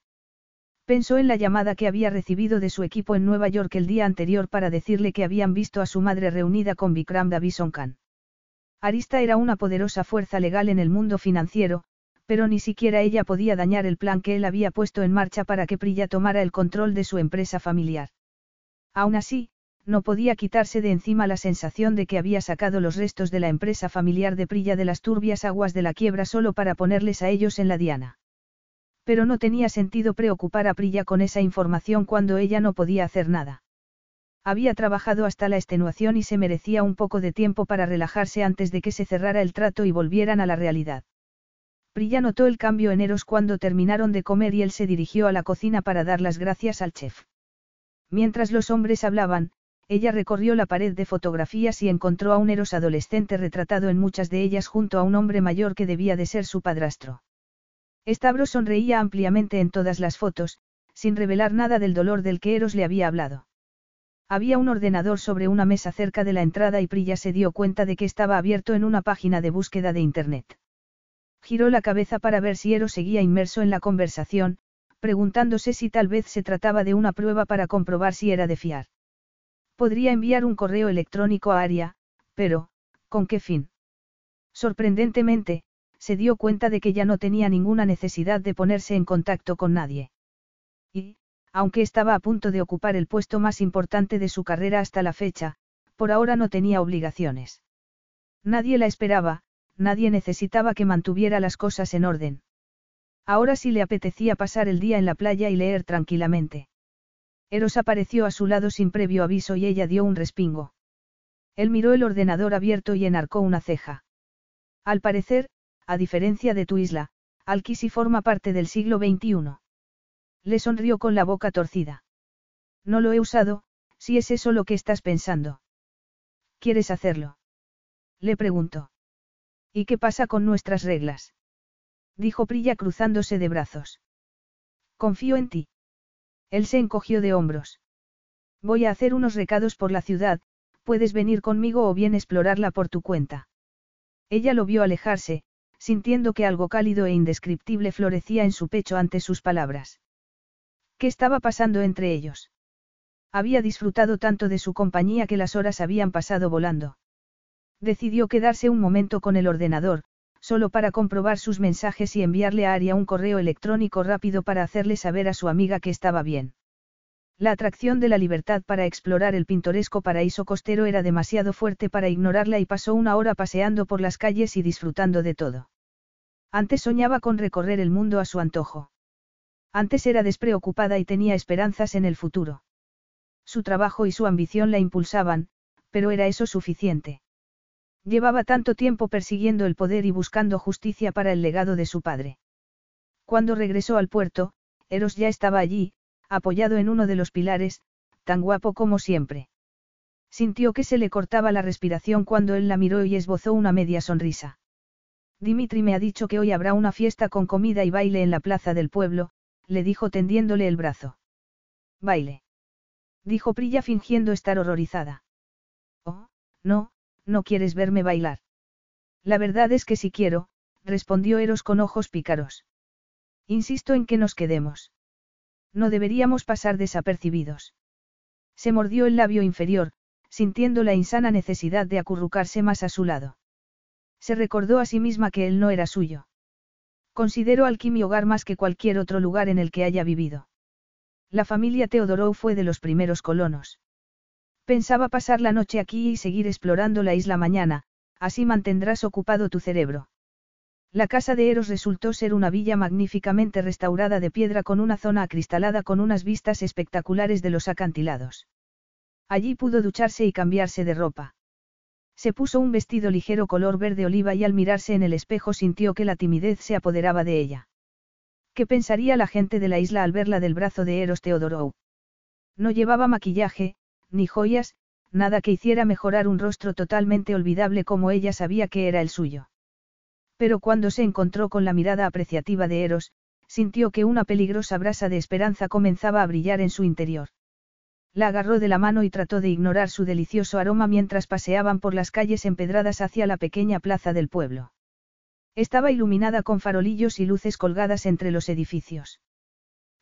Pensó en la llamada que había recibido de su equipo en Nueva York el día anterior para decirle que habían visto a su madre reunida con Vikram Davison Khan. Arista era una poderosa fuerza legal en el mundo financiero, pero ni siquiera ella podía dañar el plan que él había puesto en marcha para que Priya tomara el control de su empresa familiar. Aún así, no podía quitarse de encima la sensación de que había sacado los restos de la empresa familiar de Prilla de las turbias aguas de la quiebra solo para ponerles a ellos en la diana. Pero no tenía sentido preocupar a Prilla con esa información cuando ella no podía hacer nada. Había trabajado hasta la extenuación y se merecía un poco de tiempo para relajarse antes de que se cerrara el trato y volvieran a la realidad. Prilla notó el cambio en Eros cuando terminaron de comer y él se dirigió a la cocina para dar las gracias al chef. Mientras los hombres hablaban, ella recorrió la pared de fotografías y encontró a un Eros adolescente retratado en muchas de ellas junto a un hombre mayor que debía de ser su padrastro. Stavros sonreía ampliamente en todas las fotos, sin revelar nada del dolor del que Eros le había hablado. Había un ordenador sobre una mesa cerca de la entrada y Prilla se dio cuenta de que estaba abierto en una página de búsqueda de Internet. Giró la cabeza para ver si Eros seguía inmerso en la conversación, preguntándose si tal vez se trataba de una prueba para comprobar si era de fiar. Podría enviar un correo electrónico a Aria, pero, ¿con qué fin? Sorprendentemente, se dio cuenta de que ya no tenía ninguna necesidad de ponerse en contacto con nadie. Aunque estaba a punto de ocupar el puesto más importante de su carrera hasta la fecha, por ahora no tenía obligaciones. Nadie la esperaba, nadie necesitaba que mantuviera las cosas en orden. Ahora sí le apetecía pasar el día en la playa y leer tranquilamente. Eros apareció a su lado sin previo aviso y ella dio un respingo. Él miró el ordenador abierto y enarcó una ceja. Al parecer, a diferencia de tu isla, Alkisi forma parte del siglo XXI. Le sonrió con la boca torcida. No lo he usado, si es eso lo que estás pensando. ¿Quieres hacerlo? Le preguntó. ¿Y qué pasa con nuestras reglas? Dijo Prilla cruzándose de brazos. Confío en ti. Él se encogió de hombros. Voy a hacer unos recados por la ciudad, puedes venir conmigo o bien explorarla por tu cuenta. Ella lo vio alejarse, sintiendo que algo cálido e indescriptible florecía en su pecho ante sus palabras. ¿Qué estaba pasando entre ellos? Había disfrutado tanto de su compañía que las horas habían pasado volando. Decidió quedarse un momento con el ordenador, solo para comprobar sus mensajes y enviarle a Aria un correo electrónico rápido para hacerle saber a su amiga que estaba bien. La atracción de la libertad para explorar el pintoresco paraíso costero era demasiado fuerte para ignorarla y pasó una hora paseando por las calles y disfrutando de todo. Antes soñaba con recorrer el mundo a su antojo. Antes era despreocupada y tenía esperanzas en el futuro. Su trabajo y su ambición la impulsaban, pero era eso suficiente. Llevaba tanto tiempo persiguiendo el poder y buscando justicia para el legado de su padre. Cuando regresó al puerto, Eros ya estaba allí, apoyado en uno de los pilares, tan guapo como siempre. Sintió que se le cortaba la respiración cuando él la miró y esbozó una media sonrisa. Dimitri me ha dicho que hoy habrá una fiesta con comida y baile en la plaza del pueblo, le dijo tendiéndole el brazo. Baile. Dijo Prilla fingiendo estar horrorizada. Oh, no, no quieres verme bailar. La verdad es que sí quiero, respondió Eros con ojos pícaros. Insisto en que nos quedemos. No deberíamos pasar desapercibidos. Se mordió el labio inferior, sintiendo la insana necesidad de acurrucarse más a su lado. Se recordó a sí misma que él no era suyo. Consideró Alquí mi hogar más que cualquier otro lugar en el que haya vivido. La familia Teodorou fue de los primeros colonos. Pensaba pasar la noche aquí y seguir explorando la isla mañana, así mantendrás ocupado tu cerebro. La casa de Eros resultó ser una villa magníficamente restaurada de piedra con una zona acristalada con unas vistas espectaculares de los acantilados. Allí pudo ducharse y cambiarse de ropa. Se puso un vestido ligero color verde oliva y al mirarse en el espejo sintió que la timidez se apoderaba de ella. ¿Qué pensaría la gente de la isla al verla del brazo de Eros Teodorou? No llevaba maquillaje, ni joyas, nada que hiciera mejorar un rostro totalmente olvidable como ella sabía que era el suyo. Pero cuando se encontró con la mirada apreciativa de Eros, sintió que una peligrosa brasa de esperanza comenzaba a brillar en su interior. La agarró de la mano y trató de ignorar su delicioso aroma mientras paseaban por las calles empedradas hacia la pequeña plaza del pueblo. Estaba iluminada con farolillos y luces colgadas entre los edificios.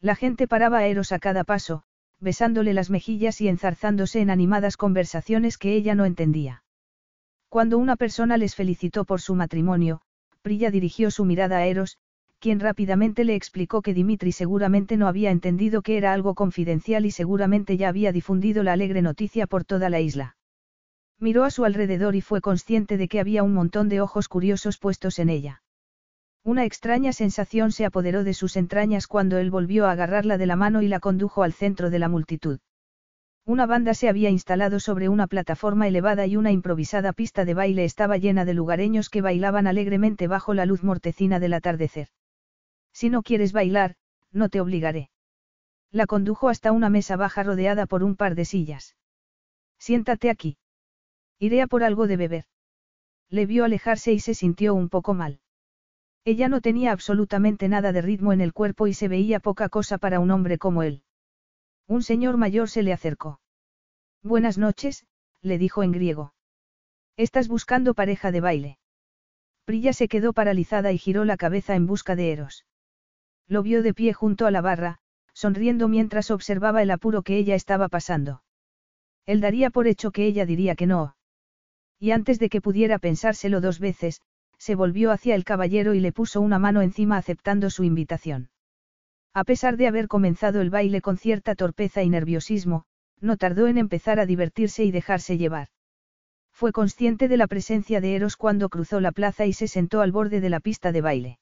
La gente paraba a Eros a cada paso, besándole las mejillas y enzarzándose en animadas conversaciones que ella no entendía. Cuando una persona les felicitó por su matrimonio, Prilla dirigió su mirada a Eros, quien rápidamente le explicó que Dimitri seguramente no había entendido que era algo confidencial y seguramente ya había difundido la alegre noticia por toda la isla. Miró a su alrededor y fue consciente de que había un montón de ojos curiosos puestos en ella. Una extraña sensación se apoderó de sus entrañas cuando él volvió a agarrarla de la mano y la condujo al centro de la multitud. Una banda se había instalado sobre una plataforma elevada y una improvisada pista de baile estaba llena de lugareños que bailaban alegremente bajo la luz mortecina del atardecer. Si no quieres bailar, no te obligaré. La condujo hasta una mesa baja rodeada por un par de sillas. Siéntate aquí. Iré a por algo de beber. Le vio alejarse y se sintió un poco mal. Ella no tenía absolutamente nada de ritmo en el cuerpo y se veía poca cosa para un hombre como él. Un señor mayor se le acercó. Buenas noches, le dijo en griego. Estás buscando pareja de baile. Prilla se quedó paralizada y giró la cabeza en busca de Eros. Lo vio de pie junto a la barra, sonriendo mientras observaba el apuro que ella estaba pasando. Él daría por hecho que ella diría que no. Y antes de que pudiera pensárselo dos veces, se volvió hacia el caballero y le puso una mano encima aceptando su invitación. A pesar de haber comenzado el baile con cierta torpeza y nerviosismo, no tardó en empezar a divertirse y dejarse llevar. Fue consciente de la presencia de Eros cuando cruzó la plaza y se sentó al borde de la pista de baile.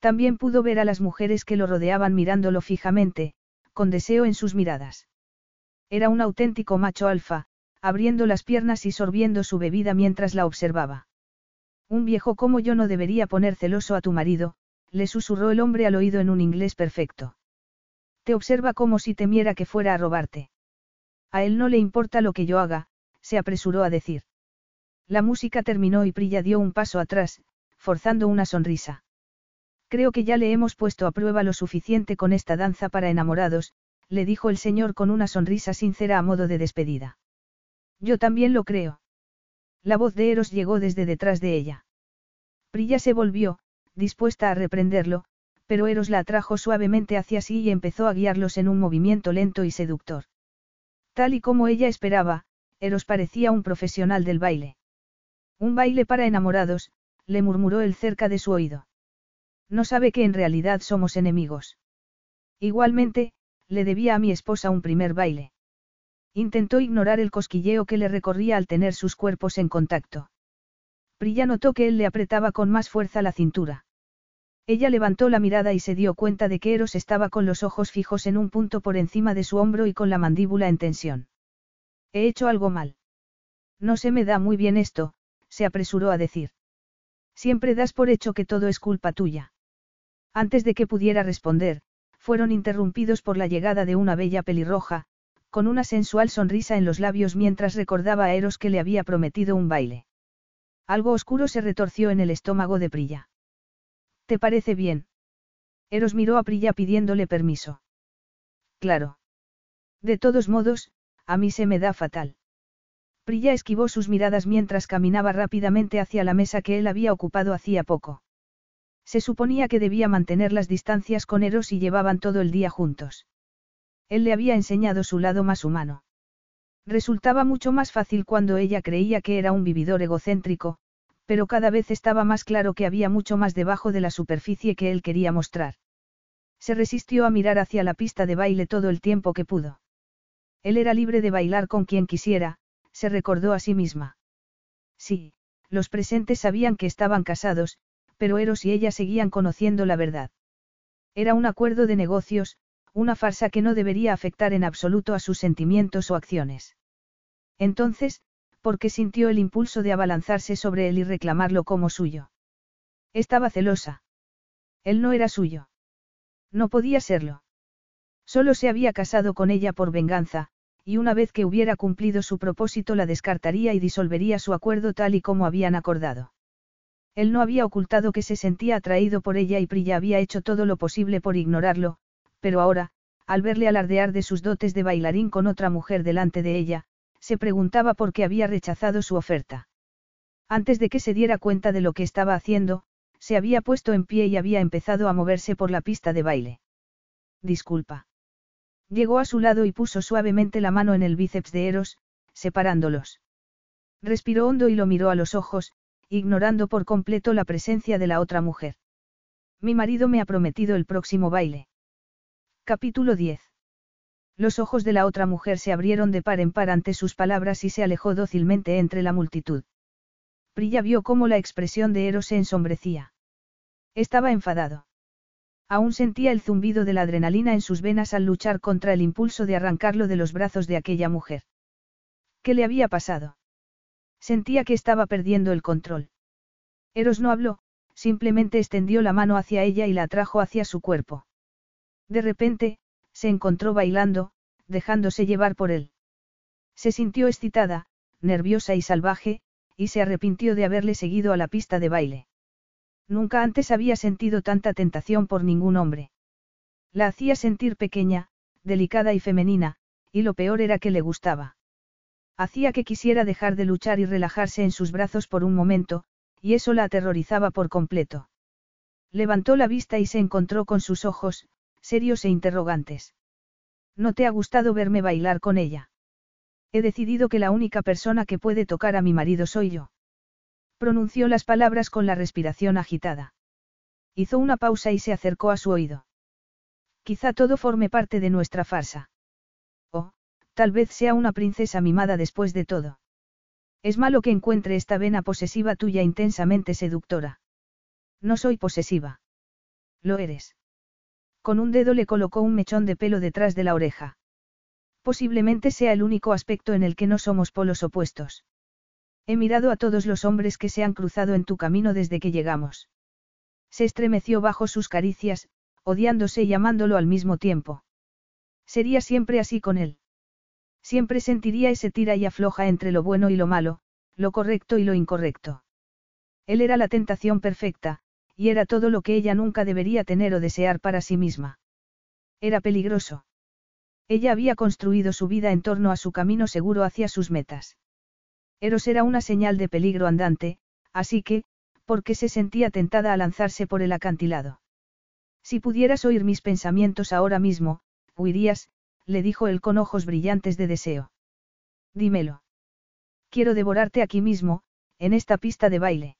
También pudo ver a las mujeres que lo rodeaban mirándolo fijamente, con deseo en sus miradas. Era un auténtico macho alfa, abriendo las piernas y sorbiendo su bebida mientras la observaba. Un viejo como yo no debería poner celoso a tu marido, le susurró el hombre al oído en un inglés perfecto. Te observa como si temiera que fuera a robarte. A él no le importa lo que yo haga, se apresuró a decir. La música terminó y Prilla dio un paso atrás, forzando una sonrisa. Creo que ya le hemos puesto a prueba lo suficiente con esta danza para enamorados, le dijo el señor con una sonrisa sincera a modo de despedida. Yo también lo creo. La voz de Eros llegó desde detrás de ella. Prilla se volvió, dispuesta a reprenderlo, pero Eros la atrajo suavemente hacia sí y empezó a guiarlos en un movimiento lento y seductor. Tal y como ella esperaba, Eros parecía un profesional del baile. Un baile para enamorados, le murmuró él cerca de su oído. No sabe que en realidad somos enemigos. Igualmente, le debía a mi esposa un primer baile. Intentó ignorar el cosquilleo que le recorría al tener sus cuerpos en contacto. Prilla notó que él le apretaba con más fuerza la cintura. Ella levantó la mirada y se dio cuenta de que Eros estaba con los ojos fijos en un punto por encima de su hombro y con la mandíbula en tensión. He hecho algo mal. No se me da muy bien esto, se apresuró a decir. Siempre das por hecho que todo es culpa tuya. Antes de que pudiera responder, fueron interrumpidos por la llegada de una bella pelirroja, con una sensual sonrisa en los labios mientras recordaba a Eros que le había prometido un baile. Algo oscuro se retorció en el estómago de Prilla. ¿Te parece bien? Eros miró a Prilla pidiéndole permiso. Claro. De todos modos, a mí se me da fatal. Prilla esquivó sus miradas mientras caminaba rápidamente hacia la mesa que él había ocupado hacía poco. Se suponía que debía mantener las distancias con Eros y llevaban todo el día juntos. Él le había enseñado su lado más humano. Resultaba mucho más fácil cuando ella creía que era un vividor egocéntrico, pero cada vez estaba más claro que había mucho más debajo de la superficie que él quería mostrar. Se resistió a mirar hacia la pista de baile todo el tiempo que pudo. Él era libre de bailar con quien quisiera, se recordó a sí misma. Sí, los presentes sabían que estaban casados, pero Eros y ella seguían conociendo la verdad. Era un acuerdo de negocios, una farsa que no debería afectar en absoluto a sus sentimientos o acciones. Entonces, ¿por qué sintió el impulso de abalanzarse sobre él y reclamarlo como suyo? Estaba celosa. Él no era suyo. No podía serlo. Solo se había casado con ella por venganza, y una vez que hubiera cumplido su propósito la descartaría y disolvería su acuerdo tal y como habían acordado. Él no había ocultado que se sentía atraído por ella y Prilla había hecho todo lo posible por ignorarlo, pero ahora, al verle alardear de sus dotes de bailarín con otra mujer delante de ella, se preguntaba por qué había rechazado su oferta. Antes de que se diera cuenta de lo que estaba haciendo, se había puesto en pie y había empezado a moverse por la pista de baile. Disculpa. Llegó a su lado y puso suavemente la mano en el bíceps de Eros, separándolos. Respiró hondo y lo miró a los ojos, ignorando por completo la presencia de la otra mujer. Mi marido me ha prometido el próximo baile. Capítulo 10. Los ojos de la otra mujer se abrieron de par en par ante sus palabras y se alejó dócilmente entre la multitud. Prilla vio cómo la expresión de Eros se ensombrecía. Estaba enfadado. Aún sentía el zumbido de la adrenalina en sus venas al luchar contra el impulso de arrancarlo de los brazos de aquella mujer. ¿Qué le había pasado? Sentía que estaba perdiendo el control. Eros no habló, simplemente extendió la mano hacia ella y la atrajo hacia su cuerpo. De repente, se encontró bailando, dejándose llevar por él. Se sintió excitada, nerviosa y salvaje, y se arrepintió de haberle seguido a la pista de baile. Nunca antes había sentido tanta tentación por ningún hombre. La hacía sentir pequeña, delicada y femenina, y lo peor era que le gustaba. Hacía que quisiera dejar de luchar y relajarse en sus brazos por un momento, y eso la aterrorizaba por completo. Levantó la vista y se encontró con sus ojos, serios e interrogantes. ¿No te ha gustado verme bailar con ella? He decidido que la única persona que puede tocar a mi marido soy yo. Pronunció las palabras con la respiración agitada. Hizo una pausa y se acercó a su oído. Quizá todo forme parte de nuestra farsa. Tal vez sea una princesa mimada después de todo. Es malo que encuentre esta vena posesiva tuya intensamente seductora. No soy posesiva. Lo eres. Con un dedo le colocó un mechón de pelo detrás de la oreja. Posiblemente sea el único aspecto en el que no somos polos opuestos. He mirado a todos los hombres que se han cruzado en tu camino desde que llegamos. Se estremeció bajo sus caricias, odiándose y amándolo al mismo tiempo. Sería siempre así con él. Siempre sentiría ese tira y afloja entre lo bueno y lo malo, lo correcto y lo incorrecto. Él era la tentación perfecta, y era todo lo que ella nunca debería tener o desear para sí misma. Era peligroso. Ella había construido su vida en torno a su camino seguro hacia sus metas. Eros era una señal de peligro andante, así que, porque se sentía tentada a lanzarse por el acantilado. Si pudieras oír mis pensamientos ahora mismo, huirías, le dijo él con ojos brillantes de deseo. Dímelo. Quiero devorarte aquí mismo, en esta pista de baile.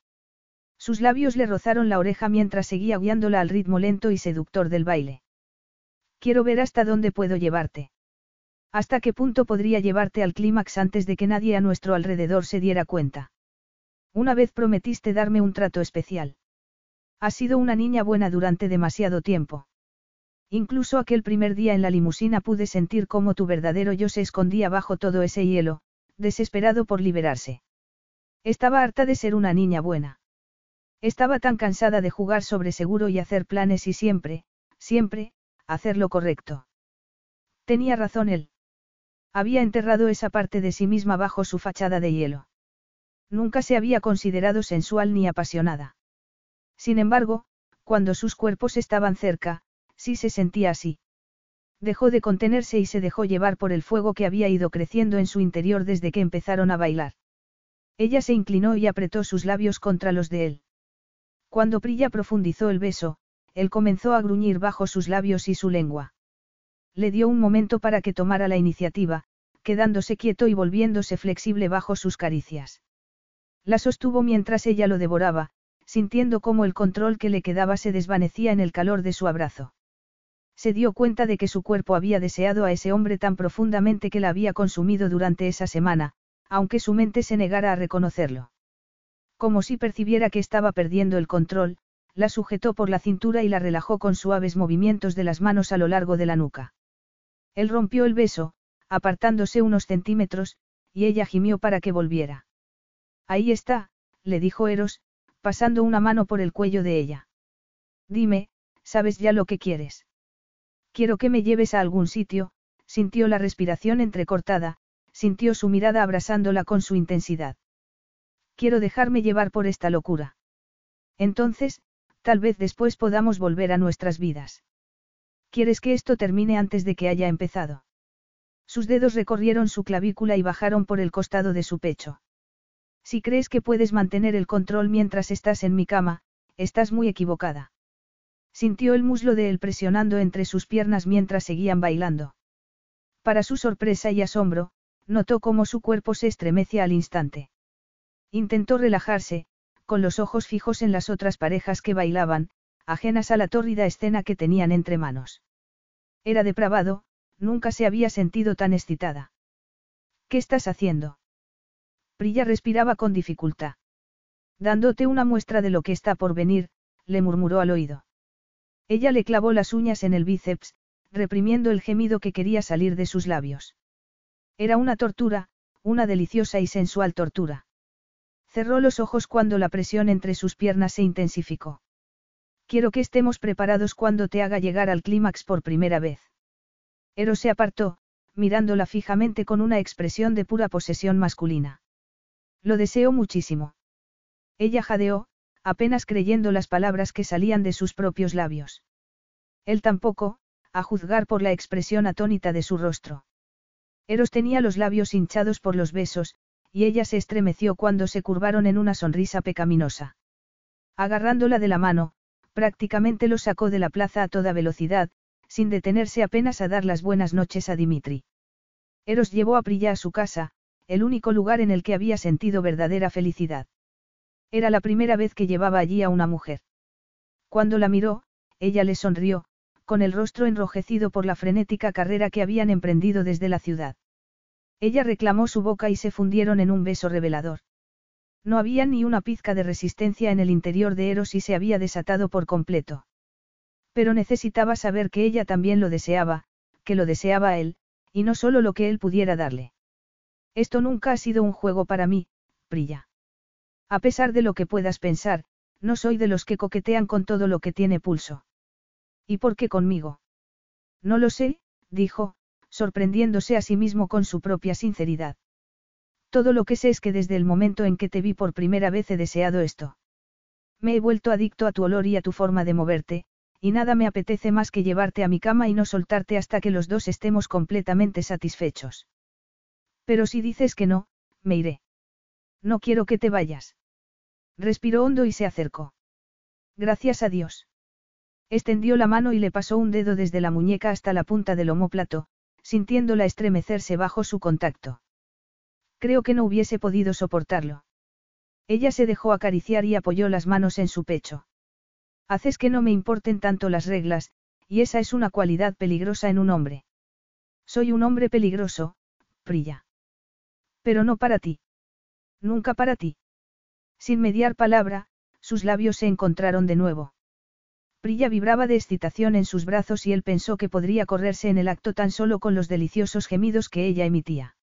Sus labios le rozaron la oreja mientras seguía guiándola al ritmo lento y seductor del baile. Quiero ver hasta dónde puedo llevarte. ¿Hasta qué punto podría llevarte al clímax antes de que nadie a nuestro alrededor se diera cuenta? Una vez prometiste darme un trato especial. Has sido una niña buena durante demasiado tiempo. Incluso aquel primer día en la limusina pude sentir cómo tu verdadero yo se escondía bajo todo ese hielo, desesperado por liberarse. Estaba harta de ser una niña buena. Estaba tan cansada de jugar sobre seguro y hacer planes y siempre, siempre, hacer lo correcto. Tenía razón él. Había enterrado esa parte de sí misma bajo su fachada de hielo. Nunca se había considerado sensual ni apasionada. Sin embargo, cuando sus cuerpos estaban cerca, sí se sentía así. Dejó de contenerse y se dejó llevar por el fuego que había ido creciendo en su interior desde que empezaron a bailar. Ella se inclinó y apretó sus labios contra los de él. Cuando Prilla profundizó el beso, él comenzó a gruñir bajo sus labios y su lengua. Le dio un momento para que tomara la iniciativa, quedándose quieto y volviéndose flexible bajo sus caricias. La sostuvo mientras ella lo devoraba, sintiendo cómo el control que le quedaba se desvanecía en el calor de su abrazo. Se dio cuenta de que su cuerpo había deseado a ese hombre tan profundamente que la había consumido durante esa semana, aunque su mente se negara a reconocerlo. Como si percibiera que estaba perdiendo el control, la sujetó por la cintura y la relajó con suaves movimientos de las manos a lo largo de la nuca. Él rompió el beso, apartándose unos centímetros, y ella gimió para que volviera. Ahí está, le dijo Eros, pasando una mano por el cuello de ella. Dime, ¿sabes ya lo que quieres? Quiero que me lleves a algún sitio, sintió la respiración entrecortada, sintió su mirada abrasándola con su intensidad. Quiero dejarme llevar por esta locura. Entonces, tal vez después podamos volver a nuestras vidas. ¿Quieres que esto termine antes de que haya empezado? Sus dedos recorrieron su clavícula y bajaron por el costado de su pecho. Si crees que puedes mantener el control mientras estás en mi cama, estás muy equivocada. Sintió el muslo de él presionando entre sus piernas mientras seguían bailando. Para su sorpresa y asombro, notó cómo su cuerpo se estremecía al instante. Intentó relajarse, con los ojos fijos en las otras parejas que bailaban, ajenas a la tórrida escena que tenían entre manos. Era depravado, nunca se había sentido tan excitada. ¿Qué estás haciendo? Prilla respiraba con dificultad. Dándote una muestra de lo que está por venir, le murmuró al oído. Ella le clavó las uñas en el bíceps, reprimiendo el gemido que quería salir de sus labios. Era una tortura, una deliciosa y sensual tortura. Cerró los ojos cuando la presión entre sus piernas se intensificó. Quiero que estemos preparados cuando te haga llegar al clímax por primera vez. Eros se apartó, mirándola fijamente con una expresión de pura posesión masculina. Lo deseo muchísimo. Ella jadeó, apenas creyendo las palabras que salían de sus propios labios. Él tampoco, a juzgar por la expresión atónita de su rostro. Eros tenía los labios hinchados por los besos, y ella se estremeció cuando se curvaron en una sonrisa pecaminosa. Agarrándola de la mano, prácticamente lo sacó de la plaza a toda velocidad, sin detenerse apenas a dar las buenas noches a Dimitri. Eros llevó a Prilla a su casa, el único lugar en el que había sentido verdadera felicidad. Era la primera vez que llevaba allí a una mujer. Cuando la miró, ella le sonrió, con el rostro enrojecido por la frenética carrera que habían emprendido desde la ciudad. Ella reclamó su boca y se fundieron en un beso revelador. No había ni una pizca de resistencia en el interior de Eros y se había desatado por completo. Pero necesitaba saber que ella también lo deseaba, que lo deseaba él, y no solo lo que él pudiera darle. Esto nunca ha sido un juego para mí, Prilla. A pesar de lo que puedas pensar, no soy de los que coquetean con todo lo que tiene pulso. ¿Y por qué conmigo? No lo sé, dijo, sorprendiéndose a sí mismo con su propia sinceridad. Todo lo que sé es que desde el momento en que te vi por primera vez he deseado esto. Me he vuelto adicto a tu olor y a tu forma de moverte, y nada me apetece más que llevarte a mi cama y no soltarte hasta que los dos estemos completamente satisfechos. Pero si dices que no, me iré. No quiero que te vayas. Respiró hondo y se acercó. Gracias a Dios. Extendió la mano y le pasó un dedo desde la muñeca hasta la punta del omóplato, sintiéndola estremecerse bajo su contacto. Creo que no hubiese podido soportarlo. Ella se dejó acariciar y apoyó las manos en su pecho. Haces que no me importen tanto las reglas, y esa es una cualidad peligrosa en un hombre. Soy un hombre peligroso, Prilla. Pero no para ti. Nunca para ti. Sin mediar palabra, sus labios se encontraron de nuevo. Prilla vibraba de excitación en sus brazos y él pensó que podría correrse en el acto tan solo con los deliciosos gemidos que ella emitía.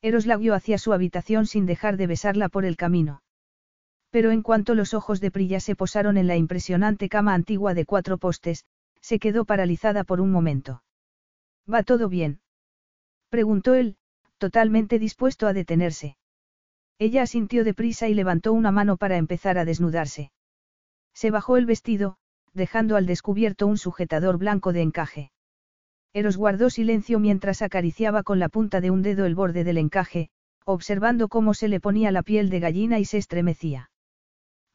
Eros la guió hacia su habitación sin dejar de besarla por el camino. Pero en cuanto los ojos de Prilla se posaron en la impresionante cama antigua de cuatro postes, se quedó paralizada por un momento. ¿Va todo bien? preguntó él, totalmente dispuesto a detenerse. Ella asintió deprisa y levantó una mano para empezar a desnudarse. Se bajó el vestido, dejando al descubierto un sujetador blanco de encaje. Eros guardó silencio mientras acariciaba con la punta de un dedo el borde del encaje, observando cómo se le ponía la piel de gallina y se estremecía.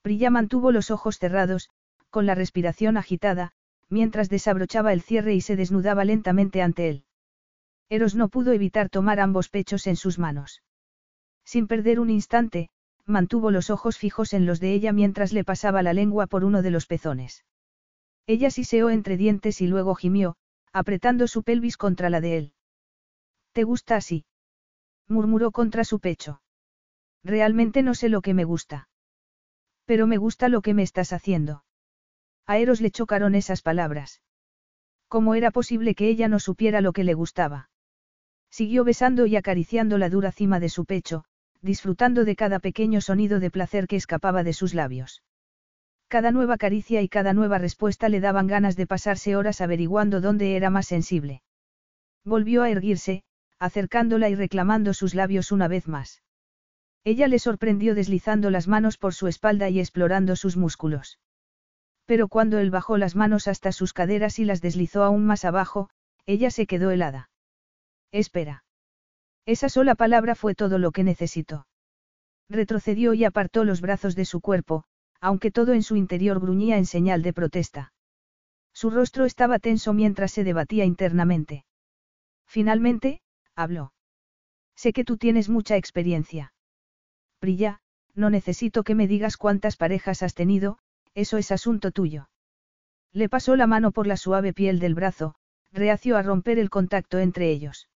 Prilla mantuvo los ojos cerrados, con la respiración agitada, mientras desabrochaba el cierre y se desnudaba lentamente ante él. Eros no pudo evitar tomar ambos pechos en sus manos. Sin perder un instante, mantuvo los ojos fijos en los de ella mientras le pasaba la lengua por uno de los pezones. Ella siseó entre dientes y luego gimió, apretando su pelvis contra la de él. ¿Te gusta así? murmuró contra su pecho. Realmente no sé lo que me gusta. Pero me gusta lo que me estás haciendo. A Eros le chocaron esas palabras. ¿Cómo era posible que ella no supiera lo que le gustaba? Siguió besando y acariciando la dura cima de su pecho, disfrutando de cada pequeño sonido de placer que escapaba de sus labios. Cada nueva caricia y cada nueva respuesta le daban ganas de pasarse horas averiguando dónde era más sensible. Volvió a erguirse, acercándola y reclamando sus labios una vez más. Ella le sorprendió deslizando las manos por su espalda y explorando sus músculos. Pero cuando él bajó las manos hasta sus caderas y las deslizó aún más abajo, ella se quedó helada. Espera. Esa sola palabra fue todo lo que necesitó. Retrocedió y apartó los brazos de su cuerpo, aunque todo en su interior gruñía en señal de protesta. Su rostro estaba tenso mientras se debatía internamente. Finalmente, habló. Sé que tú tienes mucha experiencia. Prilla, no necesito que me digas cuántas parejas has tenido, eso es asunto tuyo. Le pasó la mano por la suave piel del brazo, reacio a romper el contacto entre ellos.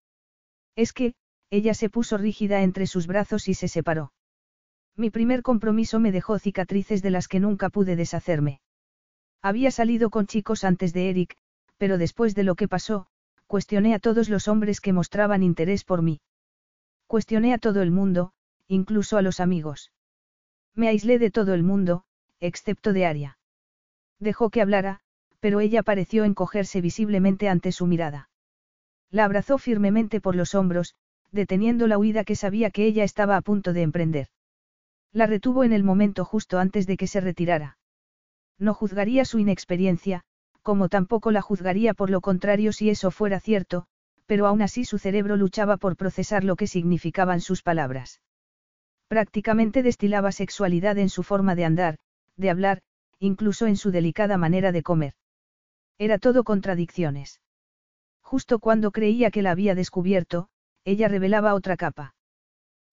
Es que, ella se puso rígida entre sus brazos y se separó. Mi primer compromiso me dejó cicatrices de las que nunca pude deshacerme. Había salido con chicos antes de Eric, pero después de lo que pasó, cuestioné a todos los hombres que mostraban interés por mí. Cuestioné a todo el mundo, incluso a los amigos. Me aislé de todo el mundo, excepto de Aria. Dejó que hablara, pero ella pareció encogerse visiblemente ante su mirada. La abrazó firmemente por los hombros, deteniendo la huida que sabía que ella estaba a punto de emprender. La retuvo en el momento justo antes de que se retirara. No juzgaría su inexperiencia, como tampoco la juzgaría por lo contrario si eso fuera cierto, pero aún así su cerebro luchaba por procesar lo que significaban sus palabras. Prácticamente destilaba sexualidad en su forma de andar, de hablar, incluso en su delicada manera de comer. Era todo contradicciones. Justo cuando creía que la había descubierto, ella revelaba otra capa.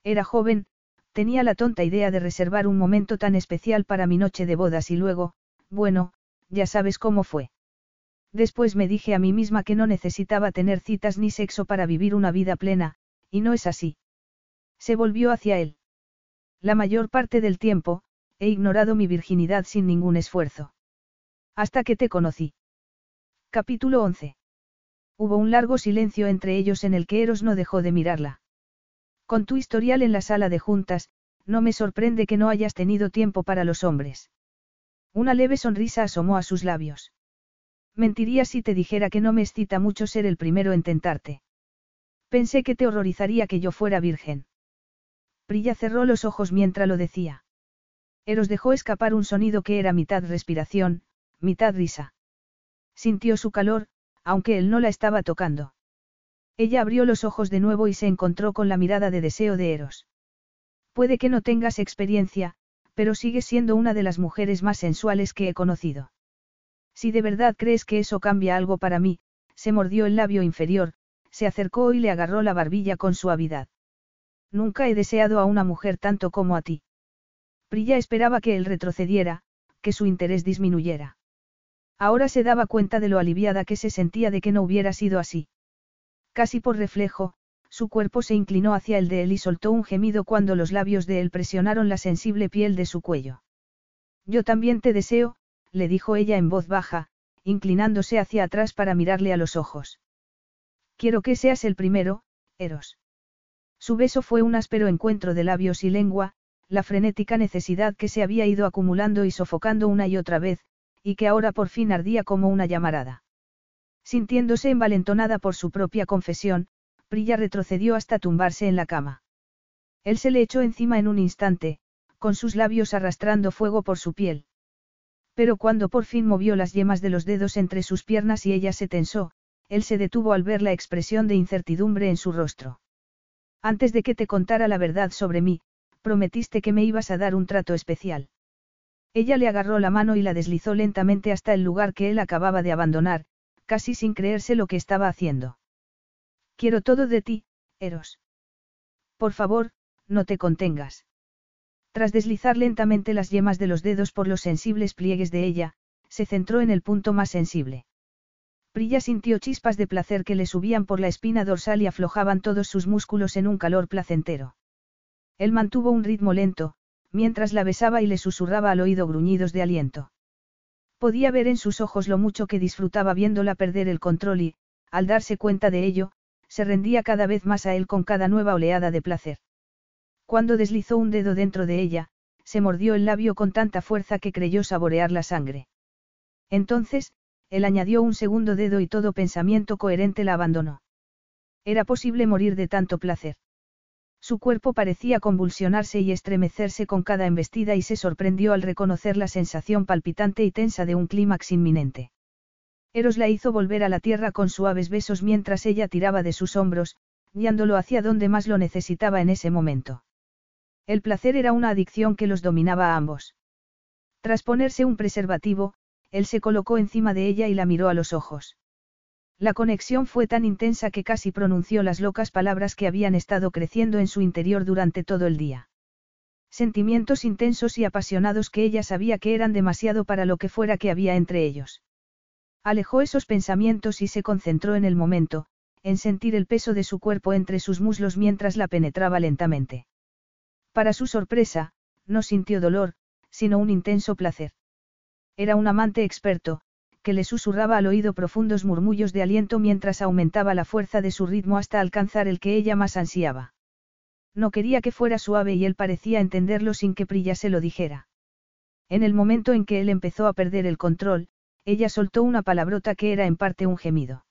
Era joven, tenía la tonta idea de reservar un momento tan especial para mi noche de bodas y luego, bueno, ya sabes cómo fue. Después me dije a mí misma que no necesitaba tener citas ni sexo para vivir una vida plena, y no es así. Se volvió hacia él. La mayor parte del tiempo, he ignorado mi virginidad sin ningún esfuerzo. Hasta que te conocí. Capítulo 11. Hubo un largo silencio entre ellos en el que Eros no dejó de mirarla. Con tu historial en la sala de juntas, no me sorprende que no hayas tenido tiempo para los hombres. Una leve sonrisa asomó a sus labios. Mentiría si te dijera que no me excita mucho ser el primero en tentarte. Pensé que te horrorizaría que yo fuera virgen. Prilla cerró los ojos mientras lo decía. Eros dejó escapar un sonido que era mitad respiración, mitad risa. Sintió su calor, aunque él no la estaba tocando. Ella abrió los ojos de nuevo y se encontró con la mirada de deseo de Eros. Puede que no tengas experiencia, pero sigues siendo una de las mujeres más sensuales que he conocido. Si de verdad crees que eso cambia algo para mí, se mordió el labio inferior, se acercó y le agarró la barbilla con suavidad. Nunca he deseado a una mujer tanto como a ti. Prilla esperaba que él retrocediera, que su interés disminuyera. Ahora se daba cuenta de lo aliviada que se sentía de que no hubiera sido así. Casi por reflejo, su cuerpo se inclinó hacia el de él y soltó un gemido cuando los labios de él presionaron la sensible piel de su cuello. Yo también te deseo, le dijo ella en voz baja, inclinándose hacia atrás para mirarle a los ojos. Quiero que seas el primero, Eros. Su beso fue un áspero encuentro de labios y lengua, la frenética necesidad que se había ido acumulando y sofocando una y otra vez, y que ahora por fin ardía como una llamarada. Sintiéndose envalentonada por su propia confesión, Prilla retrocedió hasta tumbarse en la cama. Él se le echó encima en un instante, con sus labios arrastrando fuego por su piel. Pero cuando por fin movió las yemas de los dedos entre sus piernas y ella se tensó, él se detuvo al ver la expresión de incertidumbre en su rostro. Antes de que te contara la verdad sobre mí, prometiste que me ibas a dar un trato especial. Ella le agarró la mano y la deslizó lentamente hasta el lugar que él acababa de abandonar, casi sin creerse lo que estaba haciendo. Quiero todo de ti, Eros. Por favor, no te contengas. Tras deslizar lentamente las yemas de los dedos por los sensibles pliegues de ella, se centró en el punto más sensible. Prilla sintió chispas de placer que le subían por la espina dorsal y aflojaban todos sus músculos en un calor placentero. Él mantuvo un ritmo lento, mientras la besaba y le susurraba al oído gruñidos de aliento. Podía ver en sus ojos lo mucho que disfrutaba viéndola perder el control y, al darse cuenta de ello, se rendía cada vez más a él con cada nueva oleada de placer. Cuando deslizó un dedo dentro de ella, se mordió el labio con tanta fuerza que creyó saborear la sangre. Entonces, él añadió un segundo dedo y todo pensamiento coherente la abandonó. Era posible morir de tanto placer. Su cuerpo parecía convulsionarse y estremecerse con cada embestida y se sorprendió al reconocer la sensación palpitante y tensa de un clímax inminente. Eros la hizo volver a la tierra con suaves besos mientras ella tiraba de sus hombros, guiándolo hacia donde más lo necesitaba en ese momento. El placer era una adicción que los dominaba a ambos. Tras ponerse un preservativo, él se colocó encima de ella y la miró a los ojos. La conexión fue tan intensa que casi pronunció las locas palabras que habían estado creciendo en su interior durante todo el día. Sentimientos intensos y apasionados que ella sabía que eran demasiado para lo que fuera que había entre ellos. Alejó esos pensamientos y se concentró en el momento, en sentir el peso de su cuerpo entre sus muslos mientras la penetraba lentamente. Para su sorpresa, no sintió dolor, sino un intenso placer. Era un amante experto, que le susurraba al oído profundos murmullos de aliento mientras aumentaba la fuerza de su ritmo hasta alcanzar el que ella más ansiaba. No quería que fuera suave y él parecía entenderlo sin que Prilla se lo dijera. En el momento en que él empezó a perder el control, ella soltó una palabrota que era en parte un gemido.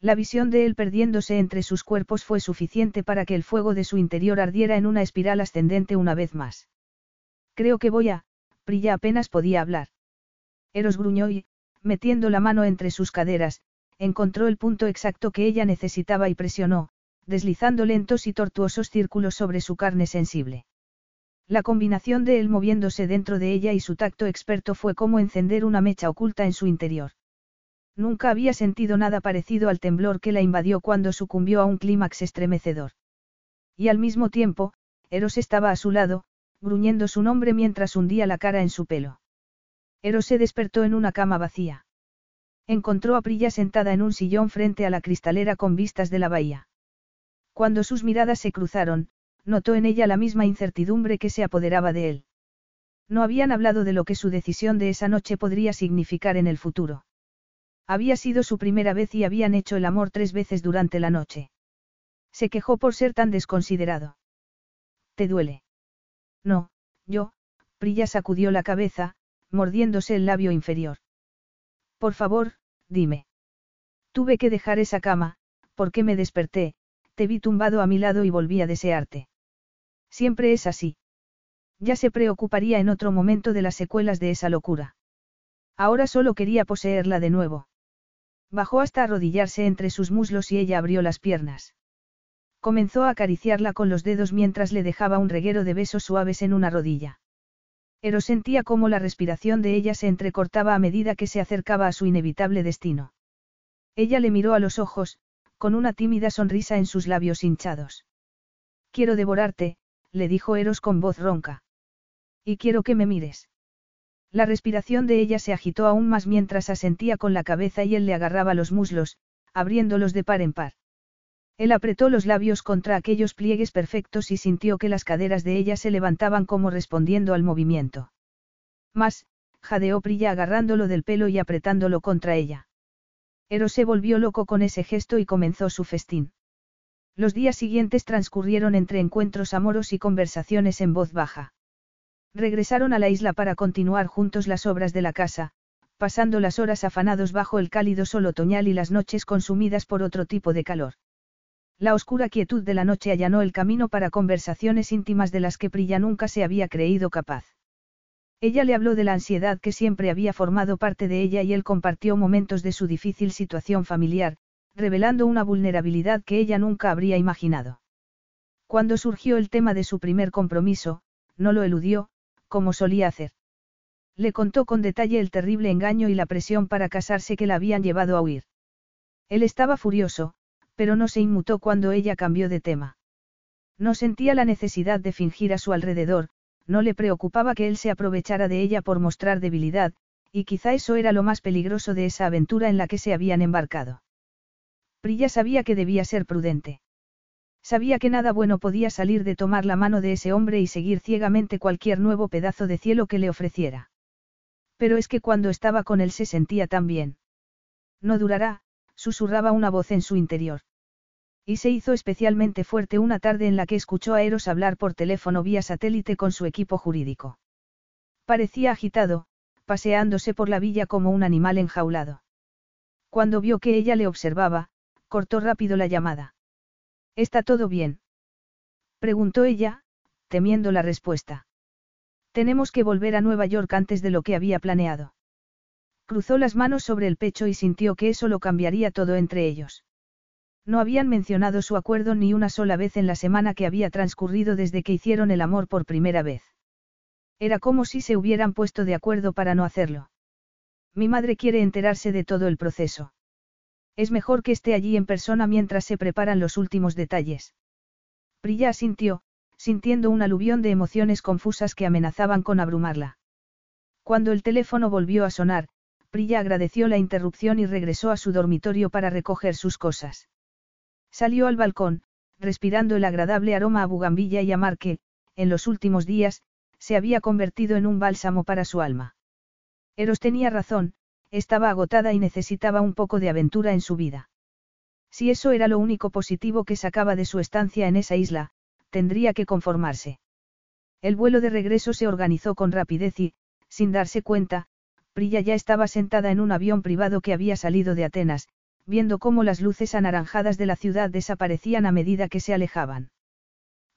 La visión de él perdiéndose entre sus cuerpos fue suficiente para que el fuego de su interior ardiera en una espiral ascendente una vez más. Creo que voy a, Prilla apenas podía hablar. Eros gruñó y, metiendo la mano entre sus caderas, encontró el punto exacto que ella necesitaba y presionó, deslizando lentos y tortuosos círculos sobre su carne sensible. La combinación de él moviéndose dentro de ella y su tacto experto fue como encender una mecha oculta en su interior. Nunca había sentido nada parecido al temblor que la invadió cuando sucumbió a un clímax estremecedor. Y al mismo tiempo, Eros estaba a su lado, gruñendo su nombre mientras hundía la cara en su pelo. Eros se despertó en una cama vacía. Encontró a Prilla sentada en un sillón frente a la cristalera con vistas de la bahía. Cuando sus miradas se cruzaron, notó en ella la misma incertidumbre que se apoderaba de él. No habían hablado de lo que su decisión de esa noche podría significar en el futuro. Había sido su primera vez y habían hecho el amor tres veces durante la noche. Se quejó por ser tan desconsiderado. ¿Te duele? No, yo, Prilla sacudió la cabeza, mordiéndose el labio inferior. Por favor, dime. Tuve que dejar esa cama, porque me desperté, te vi tumbado a mi lado y volví a desearte. Siempre es así. Ya se preocuparía en otro momento de las secuelas de esa locura. Ahora solo quería poseerla de nuevo. Bajó hasta arrodillarse entre sus muslos y ella abrió las piernas. Comenzó a acariciarla con los dedos mientras le dejaba un reguero de besos suaves en una rodilla. Ero sentía cómo la respiración de ella se entrecortaba a medida que se acercaba a su inevitable destino. Ella le miró a los ojos, con una tímida sonrisa en sus labios hinchados. Quiero devorarte, le dijo Eros con voz ronca. Y quiero que me mires. La respiración de ella se agitó aún más mientras asentía con la cabeza y él le agarraba los muslos, abriéndolos de par en par. Él apretó los labios contra aquellos pliegues perfectos y sintió que las caderas de ella se levantaban como respondiendo al movimiento. Más, jadeó Prilla agarrándolo del pelo y apretándolo contra ella. Eros se volvió loco con ese gesto y comenzó su festín. Los días siguientes transcurrieron entre encuentros amoros y conversaciones en voz baja. Regresaron a la isla para continuar juntos las obras de la casa, pasando las horas afanados bajo el cálido sol otoñal y las noches consumidas por otro tipo de calor. La oscura quietud de la noche allanó el camino para conversaciones íntimas de las que Prilla nunca se había creído capaz. Ella le habló de la ansiedad que siempre había formado parte de ella y él compartió momentos de su difícil situación familiar, revelando una vulnerabilidad que ella nunca habría imaginado. Cuando surgió el tema de su primer compromiso, no lo eludió, como solía hacer. Le contó con detalle el terrible engaño y la presión para casarse que la habían llevado a huir. Él estaba furioso, pero no se inmutó cuando ella cambió de tema. No sentía la necesidad de fingir a su alrededor, no le preocupaba que él se aprovechara de ella por mostrar debilidad, y quizá eso era lo más peligroso de esa aventura en la que se habían embarcado. Prilla sabía que debía ser prudente. Sabía que nada bueno podía salir de tomar la mano de ese hombre y seguir ciegamente cualquier nuevo pedazo de cielo que le ofreciera. Pero es que cuando estaba con él se sentía tan bien. No durará, susurraba una voz en su interior. Y se hizo especialmente fuerte una tarde en la que escuchó a Eros hablar por teléfono vía satélite con su equipo jurídico. Parecía agitado, paseándose por la villa como un animal enjaulado. Cuando vio que ella le observaba, cortó rápido la llamada. ¿Está todo bien? Preguntó ella, temiendo la respuesta. Tenemos que volver a Nueva York antes de lo que había planeado. Cruzó las manos sobre el pecho y sintió que eso lo cambiaría todo entre ellos. No habían mencionado su acuerdo ni una sola vez en la semana que había transcurrido desde que hicieron el amor por primera vez. Era como si se hubieran puesto de acuerdo para no hacerlo. Mi madre quiere enterarse de todo el proceso. Es mejor que esté allí en persona mientras se preparan los últimos detalles. Prilla asintió, sintiendo un aluvión de emociones confusas que amenazaban con abrumarla. Cuando el teléfono volvió a sonar, Prilla agradeció la interrupción y regresó a su dormitorio para recoger sus cosas. Salió al balcón, respirando el agradable aroma a bugambilla y a mar que, en los últimos días, se había convertido en un bálsamo para su alma. Eros tenía razón, estaba agotada y necesitaba un poco de aventura en su vida. Si eso era lo único positivo que sacaba de su estancia en esa isla, tendría que conformarse. El vuelo de regreso se organizó con rapidez y, sin darse cuenta, Prilla ya estaba sentada en un avión privado que había salido de Atenas, viendo cómo las luces anaranjadas de la ciudad desaparecían a medida que se alejaban.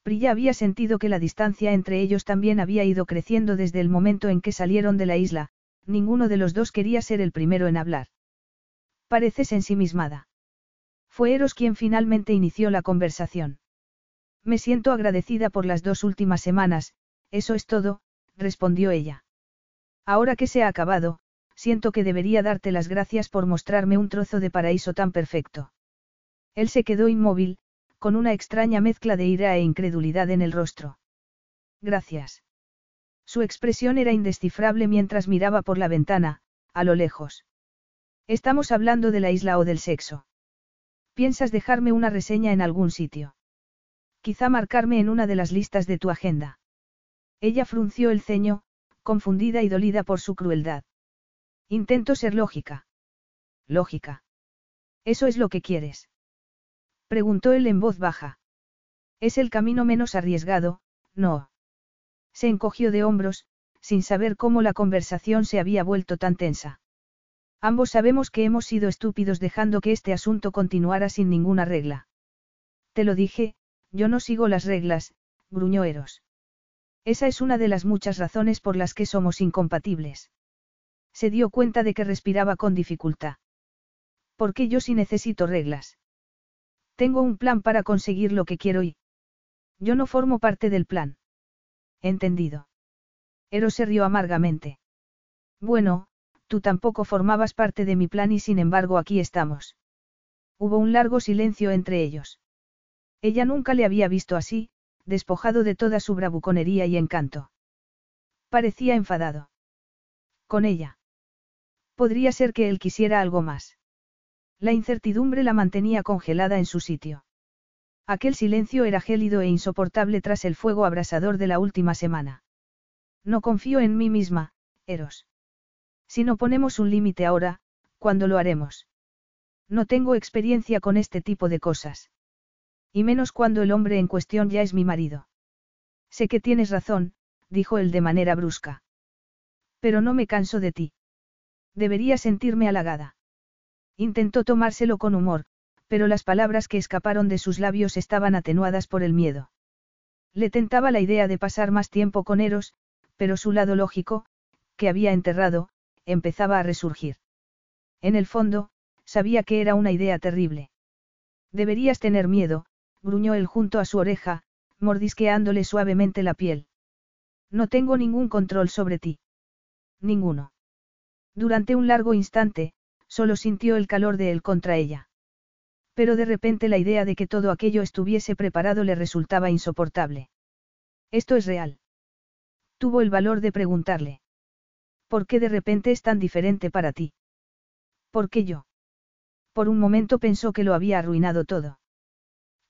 Prilla había sentido que la distancia entre ellos también había ido creciendo desde el momento en que salieron de la isla, ninguno de los dos quería ser el primero en hablar. Pareces ensimismada. Fue Eros quien finalmente inició la conversación. Me siento agradecida por las dos últimas semanas, eso es todo, respondió ella. Ahora que se ha acabado, siento que debería darte las gracias por mostrarme un trozo de paraíso tan perfecto. Él se quedó inmóvil, con una extraña mezcla de ira e incredulidad en el rostro. Gracias. Su expresión era indescifrable mientras miraba por la ventana, a lo lejos. Estamos hablando de la isla o del sexo. ¿Piensas dejarme una reseña en algún sitio? Quizá marcarme en una de las listas de tu agenda. Ella frunció el ceño, confundida y dolida por su crueldad. Intento ser lógica. Lógica. ¿Eso es lo que quieres? Preguntó él en voz baja. Es el camino menos arriesgado, no. Se encogió de hombros, sin saber cómo la conversación se había vuelto tan tensa. Ambos sabemos que hemos sido estúpidos dejando que este asunto continuara sin ninguna regla. Te lo dije, yo no sigo las reglas, gruñó Eros. Esa es una de las muchas razones por las que somos incompatibles. Se dio cuenta de que respiraba con dificultad. ¿Por qué yo sí necesito reglas? Tengo un plan para conseguir lo que quiero y... Yo no formo parte del plan. Entendido. Eros se rió amargamente. Bueno, tú tampoco formabas parte de mi plan y sin embargo aquí estamos. Hubo un largo silencio entre ellos. Ella nunca le había visto así, despojado de toda su bravuconería y encanto. Parecía enfadado. Con ella. Podría ser que él quisiera algo más. La incertidumbre la mantenía congelada en su sitio. Aquel silencio era gélido e insoportable tras el fuego abrasador de la última semana. No confío en mí misma, Eros. Si no ponemos un límite ahora, ¿cuándo lo haremos? No tengo experiencia con este tipo de cosas. Y menos cuando el hombre en cuestión ya es mi marido. Sé que tienes razón, dijo él de manera brusca. Pero no me canso de ti. Debería sentirme halagada. Intentó tomárselo con humor, pero las palabras que escaparon de sus labios estaban atenuadas por el miedo. Le tentaba la idea de pasar más tiempo con Eros, pero su lado lógico, que había enterrado, empezaba a resurgir. En el fondo, sabía que era una idea terrible. Deberías tener miedo, gruñó él junto a su oreja, mordisqueándole suavemente la piel. No tengo ningún control sobre ti. Ninguno. Durante un largo instante, solo sintió el calor de él contra ella. Pero de repente la idea de que todo aquello estuviese preparado le resultaba insoportable. ¿Esto es real? Tuvo el valor de preguntarle. ¿Por qué de repente es tan diferente para ti? ¿Por qué yo? Por un momento pensó que lo había arruinado todo.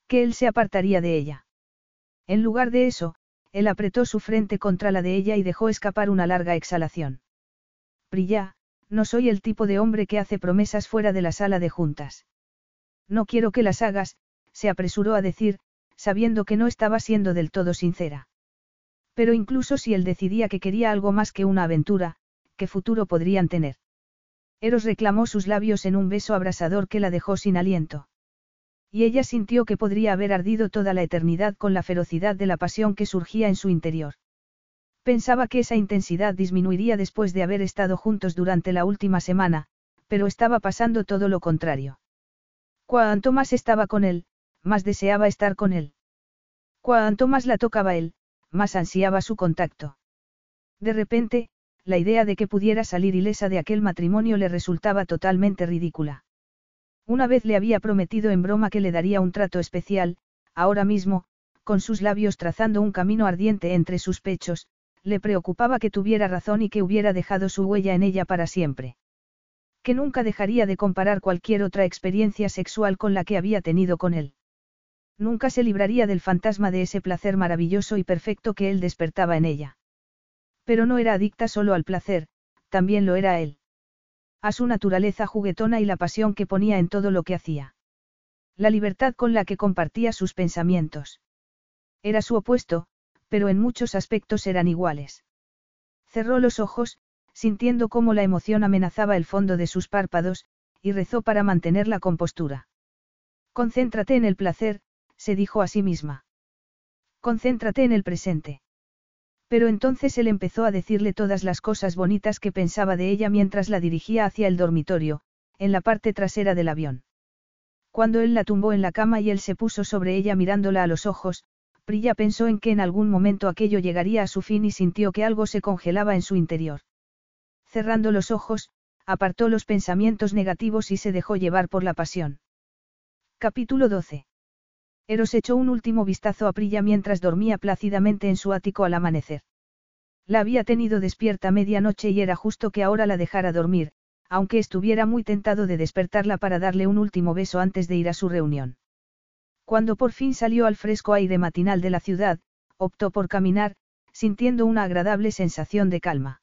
Que él se apartaría de ella. En lugar de eso, él apretó su frente contra la de ella y dejó escapar una larga exhalación. Prilla, no soy el tipo de hombre que hace promesas fuera de la sala de juntas. No quiero que las hagas, se apresuró a decir, sabiendo que no estaba siendo del todo sincera. Pero incluso si él decidía que quería algo más que una aventura, ¿qué futuro podrían tener? Eros reclamó sus labios en un beso abrasador que la dejó sin aliento. Y ella sintió que podría haber ardido toda la eternidad con la ferocidad de la pasión que surgía en su interior. Pensaba que esa intensidad disminuiría después de haber estado juntos durante la última semana, pero estaba pasando todo lo contrario. Cuanto más estaba con él, más deseaba estar con él. Cuanto más la tocaba él, más ansiaba su contacto. De repente, la idea de que pudiera salir ilesa de aquel matrimonio le resultaba totalmente ridícula. Una vez le había prometido en broma que le daría un trato especial, ahora mismo, con sus labios trazando un camino ardiente entre sus pechos, le preocupaba que tuviera razón y que hubiera dejado su huella en ella para siempre. Que nunca dejaría de comparar cualquier otra experiencia sexual con la que había tenido con él. Nunca se libraría del fantasma de ese placer maravilloso y perfecto que él despertaba en ella. Pero no era adicta solo al placer, también lo era él. A su naturaleza juguetona y la pasión que ponía en todo lo que hacía. La libertad con la que compartía sus pensamientos. Era su opuesto, pero en muchos aspectos eran iguales. Cerró los ojos, sintiendo cómo la emoción amenazaba el fondo de sus párpados, y rezó para mantener la compostura. Concéntrate en el placer, se dijo a sí misma. Concéntrate en el presente. Pero entonces él empezó a decirle todas las cosas bonitas que pensaba de ella mientras la dirigía hacia el dormitorio, en la parte trasera del avión. Cuando él la tumbó en la cama y él se puso sobre ella mirándola a los ojos, Prilla pensó en que en algún momento aquello llegaría a su fin y sintió que algo se congelaba en su interior. Cerrando los ojos, apartó los pensamientos negativos y se dejó llevar por la pasión. Capítulo 12. Eros echó un último vistazo a Prilla mientras dormía plácidamente en su ático al amanecer. La había tenido despierta medianoche y era justo que ahora la dejara dormir, aunque estuviera muy tentado de despertarla para darle un último beso antes de ir a su reunión. Cuando por fin salió al fresco aire matinal de la ciudad, optó por caminar, sintiendo una agradable sensación de calma.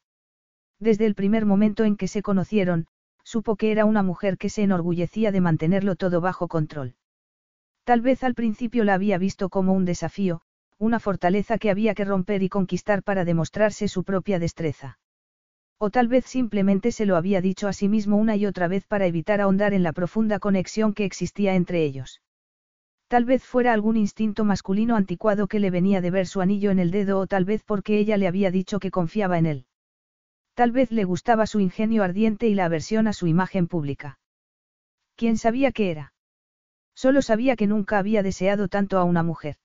Desde el primer momento en que se conocieron, supo que era una mujer que se enorgullecía de mantenerlo todo bajo control. Tal vez al principio la había visto como un desafío, una fortaleza que había que romper y conquistar para demostrarse su propia destreza. O tal vez simplemente se lo había dicho a sí mismo una y otra vez para evitar ahondar en la profunda conexión que existía entre ellos. Tal vez fuera algún instinto masculino anticuado que le venía de ver su anillo en el dedo o tal vez porque ella le había dicho que confiaba en él. Tal vez le gustaba su ingenio ardiente y la aversión a su imagen pública. ¿Quién sabía qué era? Solo sabía que nunca había deseado tanto a una mujer.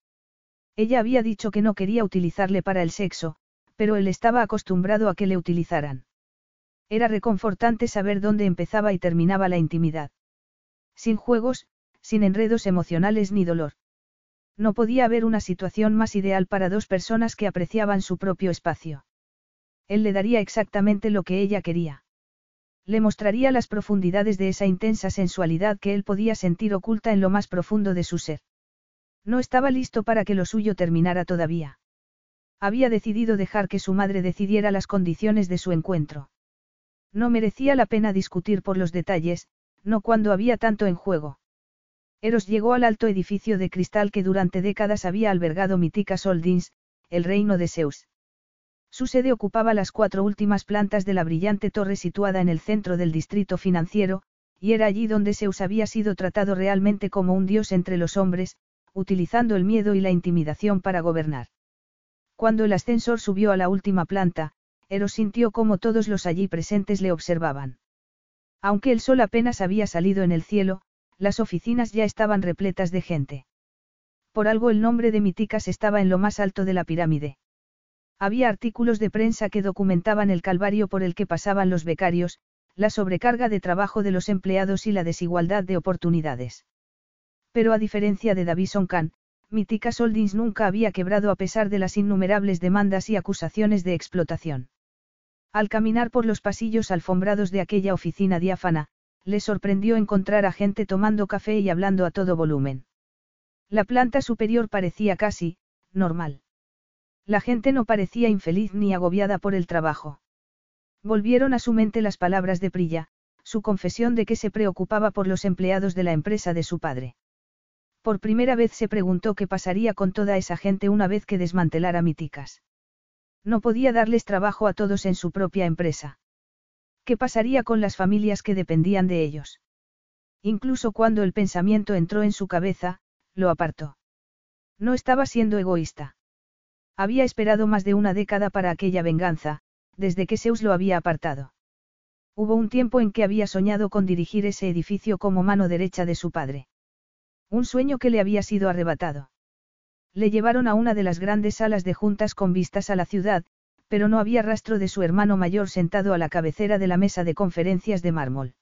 Ella había dicho que no quería utilizarle para el sexo, pero él estaba acostumbrado a que le utilizaran. Era reconfortante saber dónde empezaba y terminaba la intimidad. Sin juegos, sin enredos emocionales ni dolor. No podía haber una situación más ideal para dos personas que apreciaban su propio espacio. Él le daría exactamente lo que ella quería. Le mostraría las profundidades de esa intensa sensualidad que él podía sentir oculta en lo más profundo de su ser. No estaba listo para que lo suyo terminara todavía. Había decidido dejar que su madre decidiera las condiciones de su encuentro. No merecía la pena discutir por los detalles, no cuando había tanto en juego. Eros llegó al alto edificio de cristal que durante décadas había albergado Mítica Soldins, el reino de Zeus. Su sede ocupaba las cuatro últimas plantas de la brillante torre situada en el centro del distrito financiero, y era allí donde Zeus había sido tratado realmente como un dios entre los hombres, utilizando el miedo y la intimidación para gobernar. Cuando el ascensor subió a la última planta, Eros sintió como todos los allí presentes le observaban. Aunque el sol apenas había salido en el cielo, las oficinas ya estaban repletas de gente. Por algo el nombre de Miticas estaba en lo más alto de la pirámide. Había artículos de prensa que documentaban el calvario por el que pasaban los becarios, la sobrecarga de trabajo de los empleados y la desigualdad de oportunidades. Pero a diferencia de Davison Khan, Mitika Soldins nunca había quebrado a pesar de las innumerables demandas y acusaciones de explotación. Al caminar por los pasillos alfombrados de aquella oficina diáfana, le sorprendió encontrar a gente tomando café y hablando a todo volumen. La planta superior parecía casi, normal. La gente no parecía infeliz ni agobiada por el trabajo. Volvieron a su mente las palabras de Prilla, su confesión de que se preocupaba por los empleados de la empresa de su padre. Por primera vez se preguntó qué pasaría con toda esa gente una vez que desmantelara Miticas. No podía darles trabajo a todos en su propia empresa. ¿Qué pasaría con las familias que dependían de ellos? Incluso cuando el pensamiento entró en su cabeza, lo apartó. No estaba siendo egoísta. Había esperado más de una década para aquella venganza, desde que Zeus lo había apartado. Hubo un tiempo en que había soñado con dirigir ese edificio como mano derecha de su padre. Un sueño que le había sido arrebatado. Le llevaron a una de las grandes salas de juntas con vistas a la ciudad, pero no había rastro de su hermano mayor sentado a la cabecera de la mesa de conferencias de mármol.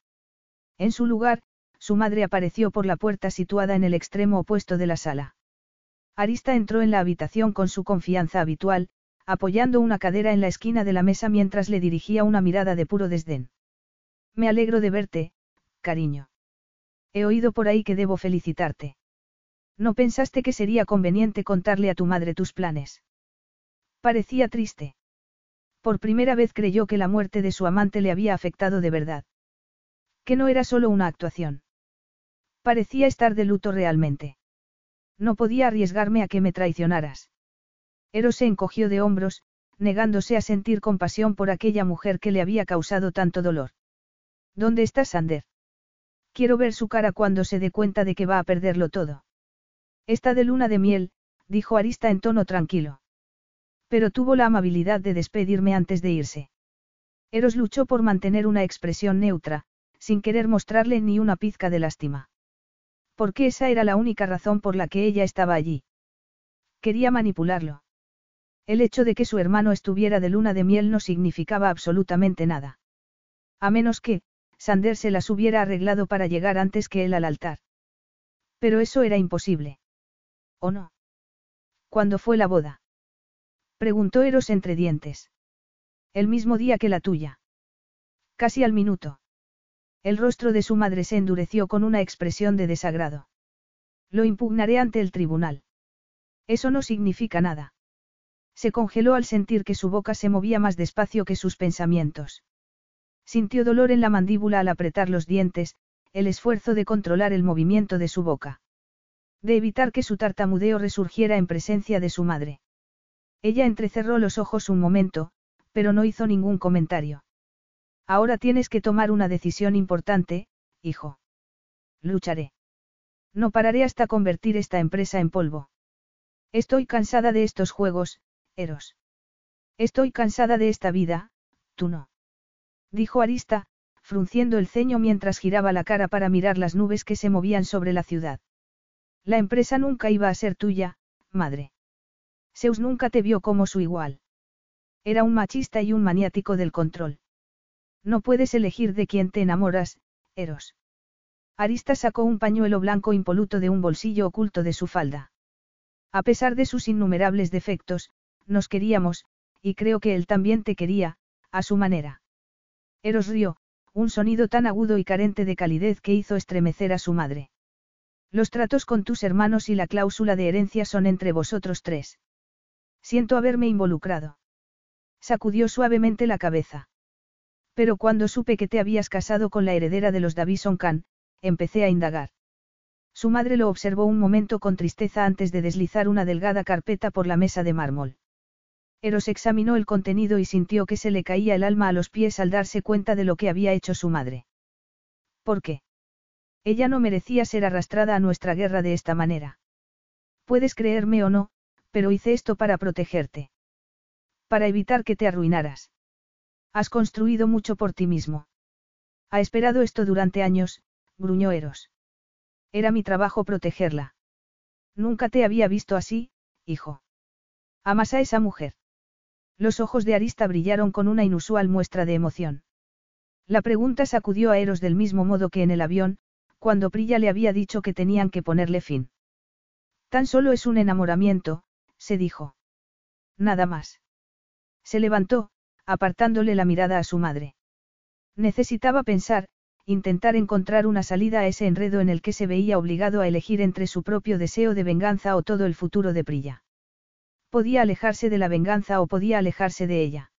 En su lugar, su madre apareció por la puerta situada en el extremo opuesto de la sala. Arista entró en la habitación con su confianza habitual, apoyando una cadera en la esquina de la mesa mientras le dirigía una mirada de puro desdén. Me alegro de verte, cariño. He oído por ahí que debo felicitarte. ¿No pensaste que sería conveniente contarle a tu madre tus planes? Parecía triste. Por primera vez creyó que la muerte de su amante le había afectado de verdad. Que no era solo una actuación. Parecía estar de luto realmente. No podía arriesgarme a que me traicionaras. Eros se encogió de hombros, negándose a sentir compasión por aquella mujer que le había causado tanto dolor. ¿Dónde está Sander? Quiero ver su cara cuando se dé cuenta de que va a perderlo todo. Está de luna de miel, dijo Arista en tono tranquilo. Pero tuvo la amabilidad de despedirme antes de irse. Eros luchó por mantener una expresión neutra, sin querer mostrarle ni una pizca de lástima. Porque esa era la única razón por la que ella estaba allí. Quería manipularlo. El hecho de que su hermano estuviera de luna de miel no significaba absolutamente nada. A menos que, Sander se las hubiera arreglado para llegar antes que él al altar. Pero eso era imposible. ¿O no? ¿Cuándo fue la boda? Preguntó Eros entre dientes. El mismo día que la tuya. Casi al minuto. El rostro de su madre se endureció con una expresión de desagrado. Lo impugnaré ante el tribunal. Eso no significa nada. Se congeló al sentir que su boca se movía más despacio que sus pensamientos. Sintió dolor en la mandíbula al apretar los dientes, el esfuerzo de controlar el movimiento de su boca. De evitar que su tartamudeo resurgiera en presencia de su madre. Ella entrecerró los ojos un momento, pero no hizo ningún comentario. Ahora tienes que tomar una decisión importante, hijo. Lucharé. No pararé hasta convertir esta empresa en polvo. Estoy cansada de estos juegos, Eros. Estoy cansada de esta vida, tú no. Dijo Arista, frunciendo el ceño mientras giraba la cara para mirar las nubes que se movían sobre la ciudad. La empresa nunca iba a ser tuya, madre. Zeus nunca te vio como su igual. Era un machista y un maniático del control. No puedes elegir de quién te enamoras, Eros. Arista sacó un pañuelo blanco impoluto de un bolsillo oculto de su falda. A pesar de sus innumerables defectos, nos queríamos, y creo que él también te quería, a su manera. Eros rió, un sonido tan agudo y carente de calidez que hizo estremecer a su madre. Los tratos con tus hermanos y la cláusula de herencia son entre vosotros tres. Siento haberme involucrado. Sacudió suavemente la cabeza. Pero cuando supe que te habías casado con la heredera de los Davison Khan, empecé a indagar. Su madre lo observó un momento con tristeza antes de deslizar una delgada carpeta por la mesa de mármol. Eros examinó el contenido y sintió que se le caía el alma a los pies al darse cuenta de lo que había hecho su madre. ¿Por qué? Ella no merecía ser arrastrada a nuestra guerra de esta manera. Puedes creerme o no, pero hice esto para protegerte. Para evitar que te arruinaras. Has construido mucho por ti mismo. Ha esperado esto durante años, gruñó Eros. Era mi trabajo protegerla. Nunca te había visto así, hijo. Amas a esa mujer. Los ojos de Arista brillaron con una inusual muestra de emoción. La pregunta sacudió a Eros del mismo modo que en el avión, cuando Prilla le había dicho que tenían que ponerle fin. Tan solo es un enamoramiento, se dijo. Nada más. Se levantó, apartándole la mirada a su madre. Necesitaba pensar, intentar encontrar una salida a ese enredo en el que se veía obligado a elegir entre su propio deseo de venganza o todo el futuro de Prilla. Podía alejarse de la venganza o podía alejarse de ella.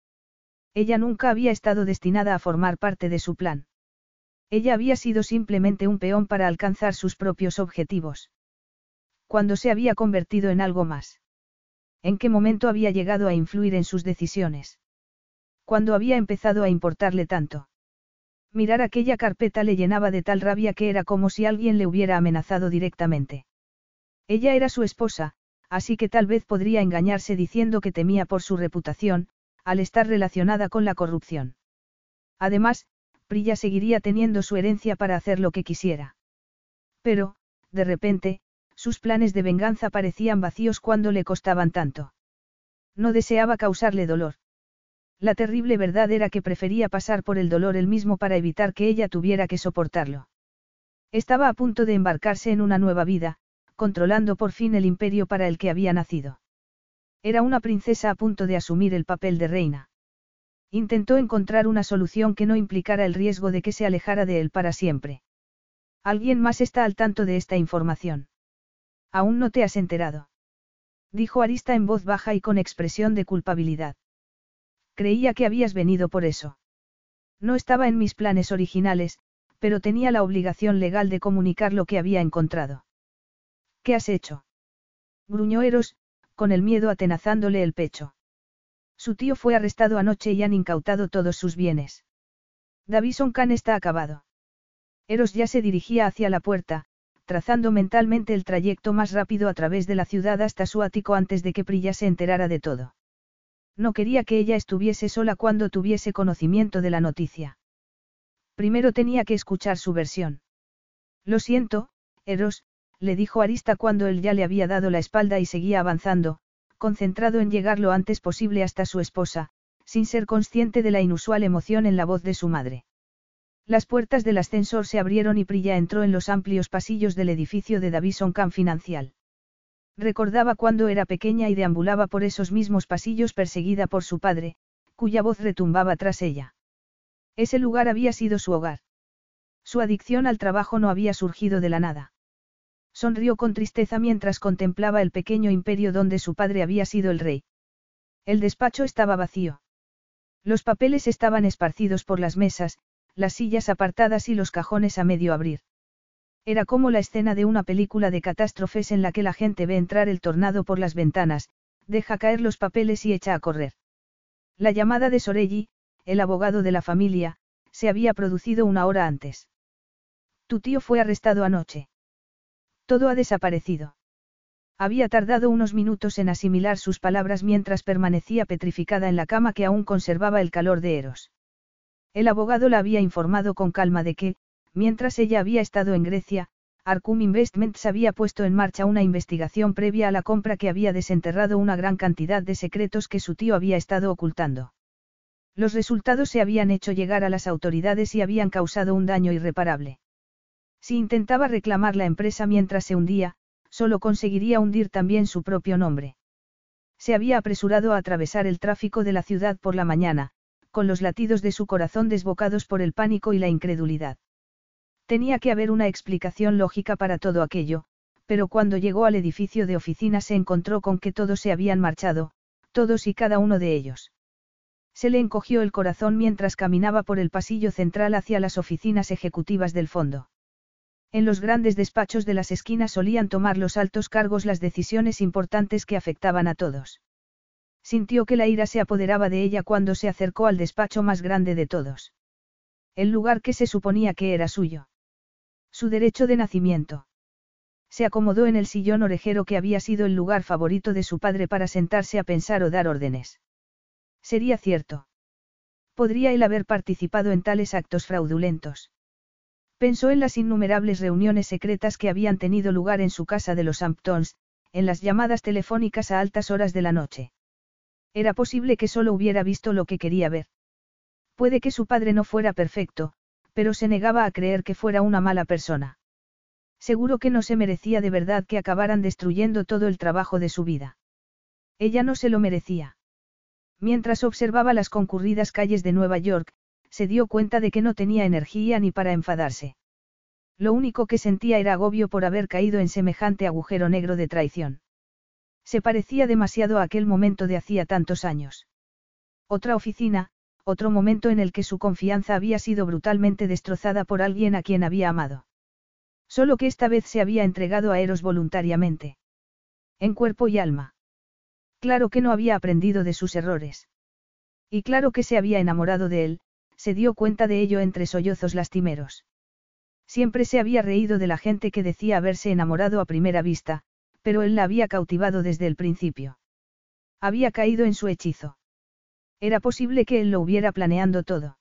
Ella nunca había estado destinada a formar parte de su plan. Ella había sido simplemente un peón para alcanzar sus propios objetivos. Cuando se había convertido en algo más. ¿En qué momento había llegado a influir en sus decisiones? Cuando había empezado a importarle tanto? Mirar aquella carpeta le llenaba de tal rabia que era como si alguien le hubiera amenazado directamente. Ella era su esposa, así que tal vez podría engañarse diciendo que temía por su reputación, al estar relacionada con la corrupción. Además, Prilla seguiría teniendo su herencia para hacer lo que quisiera. Pero, de repente, sus planes de venganza parecían vacíos cuando le costaban tanto. No deseaba causarle dolor. La terrible verdad era que prefería pasar por el dolor él mismo para evitar que ella tuviera que soportarlo. Estaba a punto de embarcarse en una nueva vida, controlando por fin el imperio para el que había nacido. Era una princesa a punto de asumir el papel de reina. Intentó encontrar una solución que no implicara el riesgo de que se alejara de él para siempre. Alguien más está al tanto de esta información. Aún no te has enterado. Dijo Arista en voz baja y con expresión de culpabilidad. Creía que habías venido por eso. No estaba en mis planes originales, pero tenía la obligación legal de comunicar lo que había encontrado. ¿Qué has hecho? Gruñó Eros, con el miedo atenazándole el pecho. Su tío fue arrestado anoche y han incautado todos sus bienes. Davison Khan está acabado. Eros ya se dirigía hacia la puerta, trazando mentalmente el trayecto más rápido a través de la ciudad hasta su ático antes de que Prilla se enterara de todo. No quería que ella estuviese sola cuando tuviese conocimiento de la noticia. Primero tenía que escuchar su versión. Lo siento, Eros, le dijo Arista cuando él ya le había dado la espalda y seguía avanzando, concentrado en llegar lo antes posible hasta su esposa, sin ser consciente de la inusual emoción en la voz de su madre. Las puertas del ascensor se abrieron y Prilla entró en los amplios pasillos del edificio de Davison Camp Financial. Recordaba cuando era pequeña y deambulaba por esos mismos pasillos perseguida por su padre, cuya voz retumbaba tras ella. Ese lugar había sido su hogar. Su adicción al trabajo no había surgido de la nada. Sonrió con tristeza mientras contemplaba el pequeño imperio donde su padre había sido el rey. El despacho estaba vacío. Los papeles estaban esparcidos por las mesas, las sillas apartadas y los cajones a medio abrir. Era como la escena de una película de catástrofes en la que la gente ve entrar el tornado por las ventanas, deja caer los papeles y echa a correr. La llamada de Sorelli, el abogado de la familia, se había producido una hora antes. Tu tío fue arrestado anoche. Todo ha desaparecido. Había tardado unos minutos en asimilar sus palabras mientras permanecía petrificada en la cama que aún conservaba el calor de Eros. El abogado la había informado con calma de que, mientras ella había estado en Grecia, Arcum Investments había puesto en marcha una investigación previa a la compra que había desenterrado una gran cantidad de secretos que su tío había estado ocultando. Los resultados se habían hecho llegar a las autoridades y habían causado un daño irreparable. Si intentaba reclamar la empresa mientras se hundía, solo conseguiría hundir también su propio nombre. Se había apresurado a atravesar el tráfico de la ciudad por la mañana, con los latidos de su corazón desbocados por el pánico y la incredulidad. Tenía que haber una explicación lógica para todo aquello, pero cuando llegó al edificio de oficina se encontró con que todos se habían marchado, todos y cada uno de ellos. Se le encogió el corazón mientras caminaba por el pasillo central hacia las oficinas ejecutivas del fondo. En los grandes despachos de las esquinas solían tomar los altos cargos las decisiones importantes que afectaban a todos. Sintió que la ira se apoderaba de ella cuando se acercó al despacho más grande de todos. El lugar que se suponía que era suyo. Su derecho de nacimiento. Se acomodó en el sillón orejero que había sido el lugar favorito de su padre para sentarse a pensar o dar órdenes. Sería cierto. ¿Podría él haber participado en tales actos fraudulentos? Pensó en las innumerables reuniones secretas que habían tenido lugar en su casa de los Hamptons, en las llamadas telefónicas a altas horas de la noche. Era posible que solo hubiera visto lo que quería ver. Puede que su padre no fuera perfecto, pero se negaba a creer que fuera una mala persona. Seguro que no se merecía de verdad que acabaran destruyendo todo el trabajo de su vida. Ella no se lo merecía. Mientras observaba las concurridas calles de Nueva York, se dio cuenta de que no tenía energía ni para enfadarse. Lo único que sentía era agobio por haber caído en semejante agujero negro de traición. Se parecía demasiado a aquel momento de hacía tantos años. Otra oficina, otro momento en el que su confianza había sido brutalmente destrozada por alguien a quien había amado. Solo que esta vez se había entregado a Eros voluntariamente. En cuerpo y alma. Claro que no había aprendido de sus errores. Y claro que se había enamorado de él, se dio cuenta de ello entre sollozos lastimeros. Siempre se había reído de la gente que decía haberse enamorado a primera vista, pero él la había cautivado desde el principio. Había caído en su hechizo. Era posible que él lo hubiera planeando todo.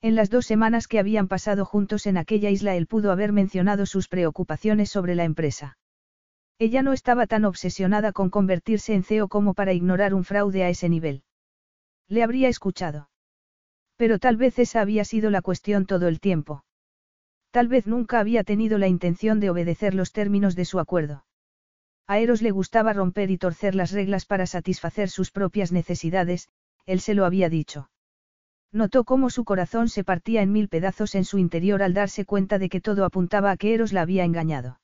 En las dos semanas que habían pasado juntos en aquella isla él pudo haber mencionado sus preocupaciones sobre la empresa. Ella no estaba tan obsesionada con convertirse en CEO como para ignorar un fraude a ese nivel. Le habría escuchado. Pero tal vez esa había sido la cuestión todo el tiempo. Tal vez nunca había tenido la intención de obedecer los términos de su acuerdo. A Eros le gustaba romper y torcer las reglas para satisfacer sus propias necesidades, él se lo había dicho. Notó cómo su corazón se partía en mil pedazos en su interior al darse cuenta de que todo apuntaba a que Eros la había engañado.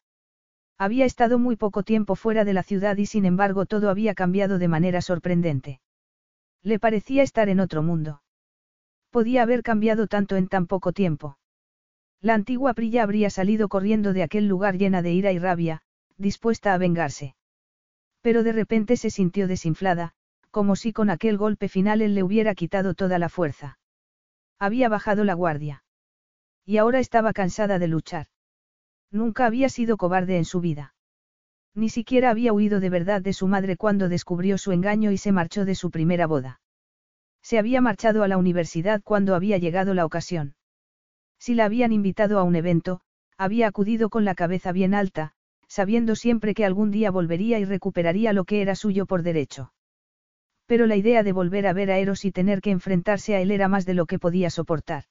Había estado muy poco tiempo fuera de la ciudad y sin embargo todo había cambiado de manera sorprendente. Le parecía estar en otro mundo. Podía haber cambiado tanto en tan poco tiempo. La antigua Prilla habría salido corriendo de aquel lugar llena de ira y rabia, dispuesta a vengarse. Pero de repente se sintió desinflada, como si con aquel golpe final él le hubiera quitado toda la fuerza. Había bajado la guardia. Y ahora estaba cansada de luchar. Nunca había sido cobarde en su vida. Ni siquiera había huido de verdad de su madre cuando descubrió su engaño y se marchó de su primera boda. Se había marchado a la universidad cuando había llegado la ocasión. Si la habían invitado a un evento, había acudido con la cabeza bien alta, sabiendo siempre que algún día volvería y recuperaría lo que era suyo por derecho. Pero la idea de volver a ver a Eros y tener que enfrentarse a él era más de lo que podía soportar.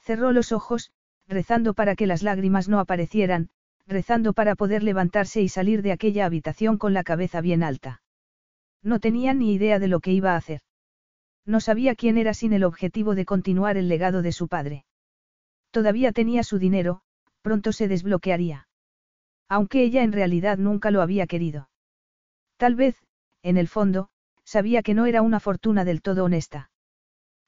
Cerró los ojos, rezando para que las lágrimas no aparecieran, rezando para poder levantarse y salir de aquella habitación con la cabeza bien alta. No tenía ni idea de lo que iba a hacer. No sabía quién era sin el objetivo de continuar el legado de su padre. Todavía tenía su dinero, pronto se desbloquearía. Aunque ella en realidad nunca lo había querido. Tal vez, en el fondo, sabía que no era una fortuna del todo honesta.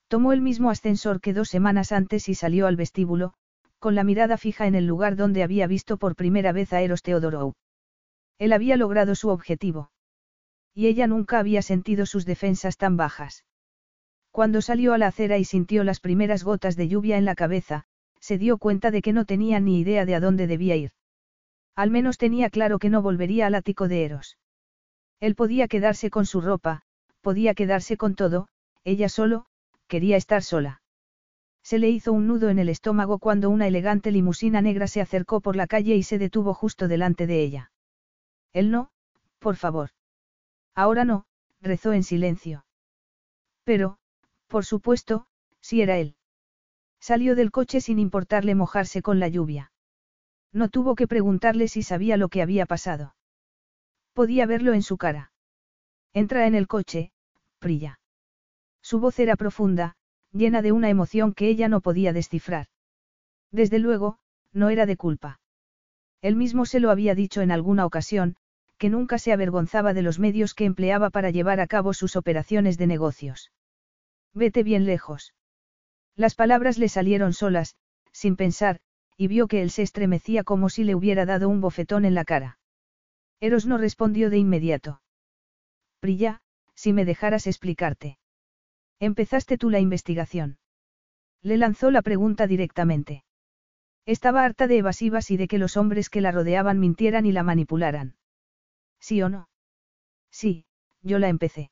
Tomó el mismo ascensor que dos semanas antes y salió al vestíbulo, con la mirada fija en el lugar donde había visto por primera vez a Eros Teodorou. Él había logrado su objetivo. Y ella nunca había sentido sus defensas tan bajas. Cuando salió a la acera y sintió las primeras gotas de lluvia en la cabeza, se dio cuenta de que no tenía ni idea de a dónde debía ir. Al menos tenía claro que no volvería al ático de Eros. Él podía quedarse con su ropa, podía quedarse con todo, ella solo, quería estar sola. Se le hizo un nudo en el estómago cuando una elegante limusina negra se acercó por la calle y se detuvo justo delante de ella. Él no, por favor. Ahora no, rezó en silencio. Pero, por supuesto, si era él. Salió del coche sin importarle mojarse con la lluvia. No tuvo que preguntarle si sabía lo que había pasado. Podía verlo en su cara. Entra en el coche, Prilla. Su voz era profunda, llena de una emoción que ella no podía descifrar. Desde luego, no era de culpa. Él mismo se lo había dicho en alguna ocasión, que nunca se avergonzaba de los medios que empleaba para llevar a cabo sus operaciones de negocios. Vete bien lejos. Las palabras le salieron solas, sin pensar, y vio que él se estremecía como si le hubiera dado un bofetón en la cara. Eros no respondió de inmediato. Prilla, si me dejaras explicarte. Empezaste tú la investigación. Le lanzó la pregunta directamente. Estaba harta de evasivas y de que los hombres que la rodeaban mintieran y la manipularan. ¿Sí o no? Sí, yo la empecé.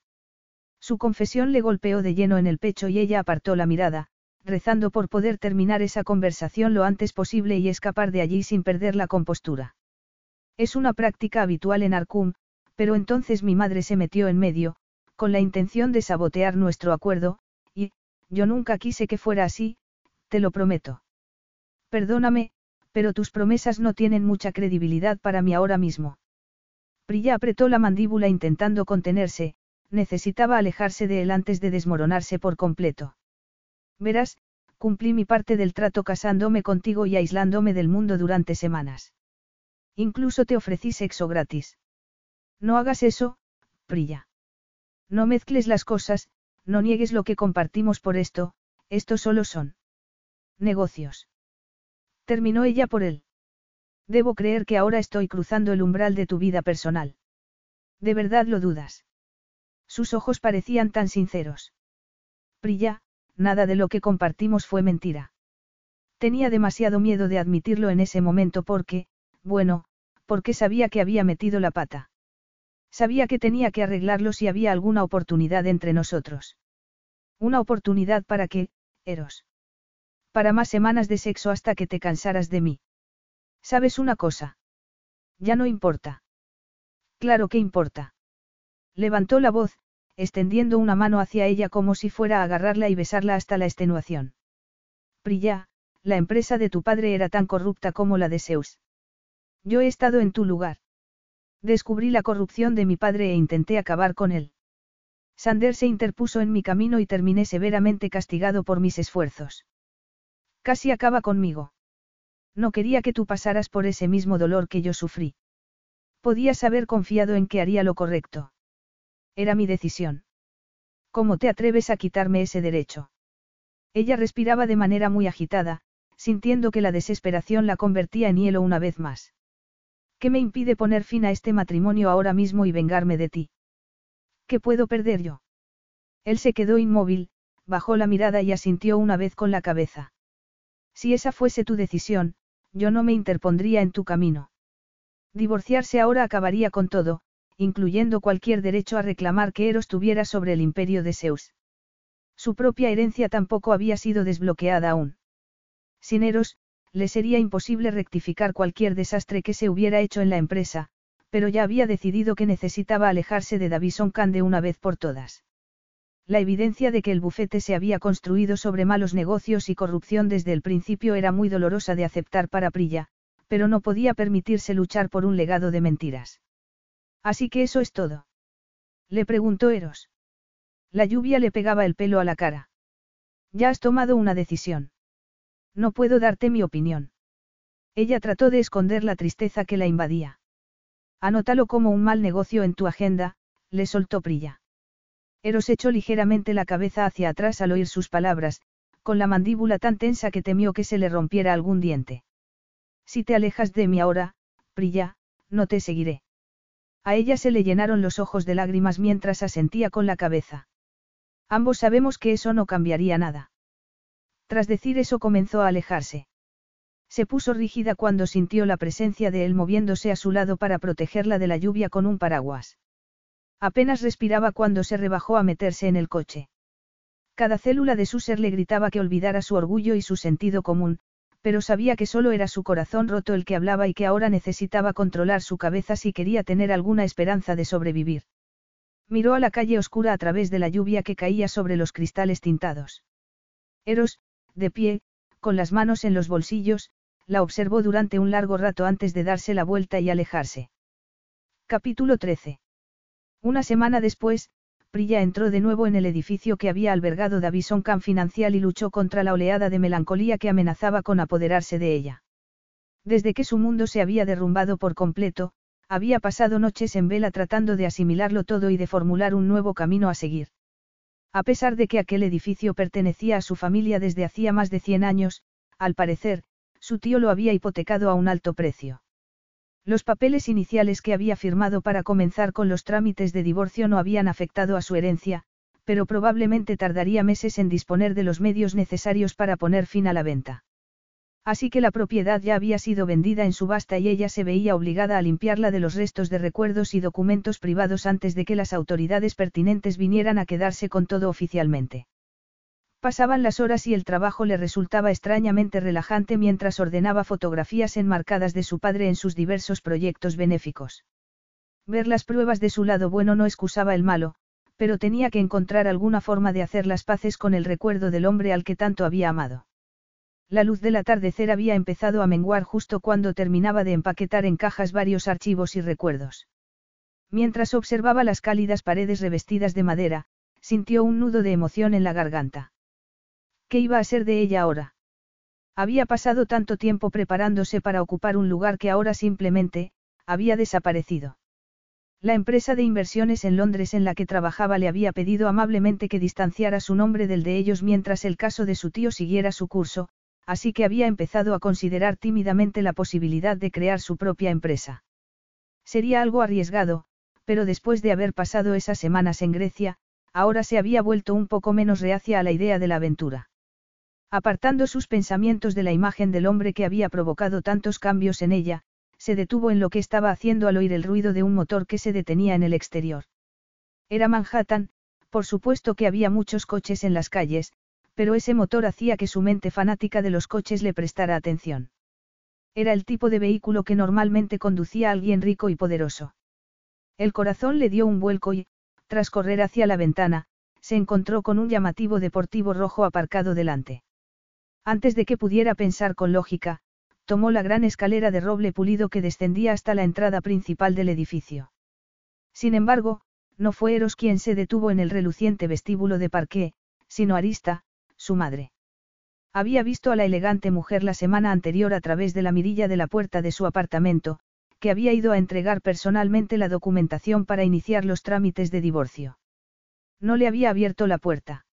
Su confesión le golpeó de lleno en el pecho y ella apartó la mirada, rezando por poder terminar esa conversación lo antes posible y escapar de allí sin perder la compostura. Es una práctica habitual en Arcum, pero entonces mi madre se metió en medio, con la intención de sabotear nuestro acuerdo, y, yo nunca quise que fuera así, te lo prometo. Perdóname, pero tus promesas no tienen mucha credibilidad para mí ahora mismo. Prilla apretó la mandíbula intentando contenerse, necesitaba alejarse de él antes de desmoronarse por completo. Verás, cumplí mi parte del trato casándome contigo y aislándome del mundo durante semanas. Incluso te ofrecí sexo gratis. No hagas eso, Prilla. No mezcles las cosas, no niegues lo que compartimos por esto, esto solo son negocios. Terminó ella por él. Debo creer que ahora estoy cruzando el umbral de tu vida personal. ¿De verdad lo dudas? Sus ojos parecían tan sinceros. Prilla, nada de lo que compartimos fue mentira. Tenía demasiado miedo de admitirlo en ese momento porque, bueno, porque sabía que había metido la pata. Sabía que tenía que arreglarlo si había alguna oportunidad entre nosotros. Una oportunidad para que, Eros. Para más semanas de sexo hasta que te cansaras de mí. ¿Sabes una cosa? Ya no importa. Claro que importa. Levantó la voz, extendiendo una mano hacia ella como si fuera a agarrarla y besarla hasta la extenuación. Prilla, la empresa de tu padre era tan corrupta como la de Zeus. Yo he estado en tu lugar. Descubrí la corrupción de mi padre e intenté acabar con él. Sander se interpuso en mi camino y terminé severamente castigado por mis esfuerzos. Casi acaba conmigo. No quería que tú pasaras por ese mismo dolor que yo sufrí. Podías haber confiado en que haría lo correcto. Era mi decisión. ¿Cómo te atreves a quitarme ese derecho? Ella respiraba de manera muy agitada, sintiendo que la desesperación la convertía en hielo una vez más. ¿Qué me impide poner fin a este matrimonio ahora mismo y vengarme de ti? ¿Qué puedo perder yo? Él se quedó inmóvil, bajó la mirada y asintió una vez con la cabeza. Si esa fuese tu decisión, yo no me interpondría en tu camino. Divorciarse ahora acabaría con todo, incluyendo cualquier derecho a reclamar que Eros tuviera sobre el imperio de Zeus. Su propia herencia tampoco había sido desbloqueada aún. Sin Eros, le sería imposible rectificar cualquier desastre que se hubiera hecho en la empresa, pero ya había decidido que necesitaba alejarse de Davison Khan de una vez por todas. La evidencia de que el bufete se había construido sobre malos negocios y corrupción desde el principio era muy dolorosa de aceptar para Prilla, pero no podía permitirse luchar por un legado de mentiras. Así que eso es todo. Le preguntó Eros. La lluvia le pegaba el pelo a la cara. Ya has tomado una decisión. No puedo darte mi opinión. Ella trató de esconder la tristeza que la invadía. Anótalo como un mal negocio en tu agenda, le soltó Prilla. Eros echó ligeramente la cabeza hacia atrás al oír sus palabras, con la mandíbula tan tensa que temió que se le rompiera algún diente. Si te alejas de mí ahora, Prilla, no te seguiré. A ella se le llenaron los ojos de lágrimas mientras asentía con la cabeza. Ambos sabemos que eso no cambiaría nada. Tras decir eso comenzó a alejarse. Se puso rígida cuando sintió la presencia de él moviéndose a su lado para protegerla de la lluvia con un paraguas. Apenas respiraba cuando se rebajó a meterse en el coche. Cada célula de su ser le gritaba que olvidara su orgullo y su sentido común, pero sabía que solo era su corazón roto el que hablaba y que ahora necesitaba controlar su cabeza si quería tener alguna esperanza de sobrevivir. Miró a la calle oscura a través de la lluvia que caía sobre los cristales tintados. Eros, de pie, con las manos en los bolsillos, la observó durante un largo rato antes de darse la vuelta y alejarse. Capítulo 13. Una semana después, Prilla entró de nuevo en el edificio que había albergado Davison Camp Financial y luchó contra la oleada de melancolía que amenazaba con apoderarse de ella. Desde que su mundo se había derrumbado por completo, había pasado noches en vela tratando de asimilarlo todo y de formular un nuevo camino a seguir. A pesar de que aquel edificio pertenecía a su familia desde hacía más de 100 años, al parecer, su tío lo había hipotecado a un alto precio. Los papeles iniciales que había firmado para comenzar con los trámites de divorcio no habían afectado a su herencia, pero probablemente tardaría meses en disponer de los medios necesarios para poner fin a la venta. Así que la propiedad ya había sido vendida en subasta y ella se veía obligada a limpiarla de los restos de recuerdos y documentos privados antes de que las autoridades pertinentes vinieran a quedarse con todo oficialmente. Pasaban las horas y el trabajo le resultaba extrañamente relajante mientras ordenaba fotografías enmarcadas de su padre en sus diversos proyectos benéficos. Ver las pruebas de su lado bueno no excusaba el malo, pero tenía que encontrar alguna forma de hacer las paces con el recuerdo del hombre al que tanto había amado. La luz del atardecer había empezado a menguar justo cuando terminaba de empaquetar en cajas varios archivos y recuerdos. Mientras observaba las cálidas paredes revestidas de madera, sintió un nudo de emoción en la garganta. ¿Qué iba a ser de ella ahora? Había pasado tanto tiempo preparándose para ocupar un lugar que ahora simplemente, había desaparecido. La empresa de inversiones en Londres en la que trabajaba le había pedido amablemente que distanciara su nombre del de ellos mientras el caso de su tío siguiera su curso, así que había empezado a considerar tímidamente la posibilidad de crear su propia empresa. Sería algo arriesgado, pero después de haber pasado esas semanas en Grecia, ahora se había vuelto un poco menos reacia a la idea de la aventura. Apartando sus pensamientos de la imagen del hombre que había provocado tantos cambios en ella, se detuvo en lo que estaba haciendo al oír el ruido de un motor que se detenía en el exterior. Era Manhattan, por supuesto que había muchos coches en las calles, pero ese motor hacía que su mente fanática de los coches le prestara atención. Era el tipo de vehículo que normalmente conducía a alguien rico y poderoso. El corazón le dio un vuelco y, tras correr hacia la ventana, se encontró con un llamativo deportivo rojo aparcado delante. Antes de que pudiera pensar con lógica, tomó la gran escalera de roble pulido que descendía hasta la entrada principal del edificio. Sin embargo, no fue Eros quien se detuvo en el reluciente vestíbulo de parqué, sino Arista, su madre. Había visto a la elegante mujer la semana anterior a través de la mirilla de la puerta de su apartamento, que había ido a entregar personalmente la documentación para iniciar los trámites de divorcio. No le había abierto la puerta.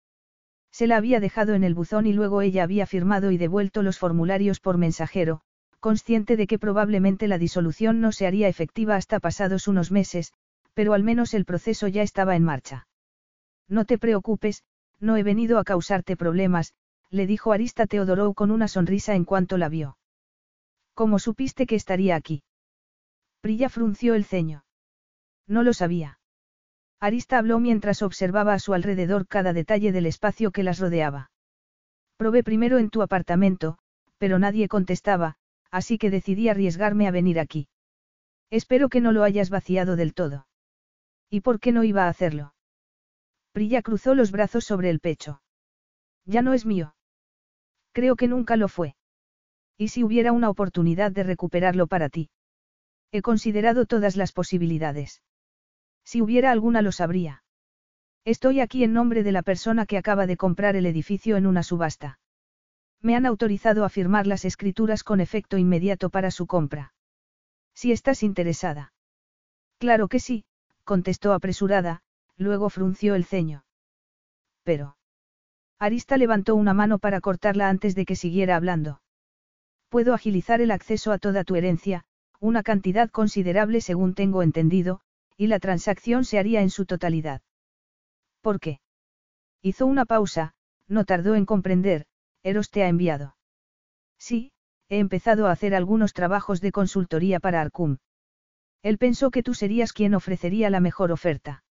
Se la había dejado en el buzón y luego ella había firmado y devuelto los formularios por mensajero, consciente de que probablemente la disolución no se haría efectiva hasta pasados unos meses, pero al menos el proceso ya estaba en marcha. No te preocupes, no he venido a causarte problemas, le dijo Arista Teodorou con una sonrisa en cuanto la vio. ¿Cómo supiste que estaría aquí? Prilla frunció el ceño. No lo sabía. Arista habló mientras observaba a su alrededor cada detalle del espacio que las rodeaba. Probé primero en tu apartamento, pero nadie contestaba, así que decidí arriesgarme a venir aquí. Espero que no lo hayas vaciado del todo. ¿Y por qué no iba a hacerlo? Prilla cruzó los brazos sobre el pecho. Ya no es mío. Creo que nunca lo fue. ¿Y si hubiera una oportunidad de recuperarlo para ti? He considerado todas las posibilidades. Si hubiera alguna lo sabría. Estoy aquí en nombre de la persona que acaba de comprar el edificio en una subasta. Me han autorizado a firmar las escrituras con efecto inmediato para su compra. Si estás interesada. Claro que sí, contestó apresurada, luego frunció el ceño. Pero. Arista levantó una mano para cortarla antes de que siguiera hablando. Puedo agilizar el acceso a toda tu herencia, una cantidad considerable según tengo entendido, y la transacción se haría en su totalidad. ¿Por qué? Hizo una pausa, no tardó en comprender, Eros te ha enviado. Sí, he empezado a hacer algunos trabajos de consultoría para Arcum. Él pensó que tú serías quien ofrecería la mejor oferta.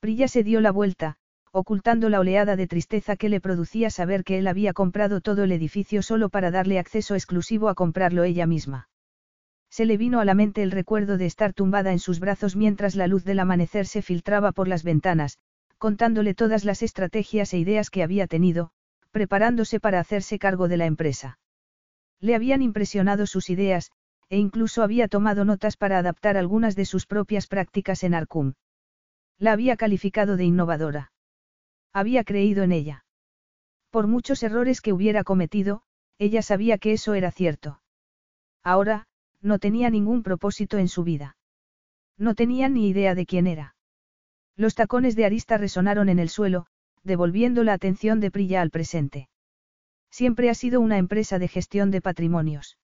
Prilla se dio la vuelta, ocultando la oleada de tristeza que le producía saber que él había comprado todo el edificio solo para darle acceso exclusivo a comprarlo ella misma. Se le vino a la mente el recuerdo de estar tumbada en sus brazos mientras la luz del amanecer se filtraba por las ventanas, contándole todas las estrategias e ideas que había tenido, preparándose para hacerse cargo de la empresa. Le habían impresionado sus ideas, e incluso había tomado notas para adaptar algunas de sus propias prácticas en Arcum. La había calificado de innovadora. Había creído en ella. Por muchos errores que hubiera cometido, ella sabía que eso era cierto. Ahora, no tenía ningún propósito en su vida. No tenía ni idea de quién era. Los tacones de Arista resonaron en el suelo, devolviendo la atención de Prilla al presente. Siempre ha sido una empresa de gestión de patrimonios.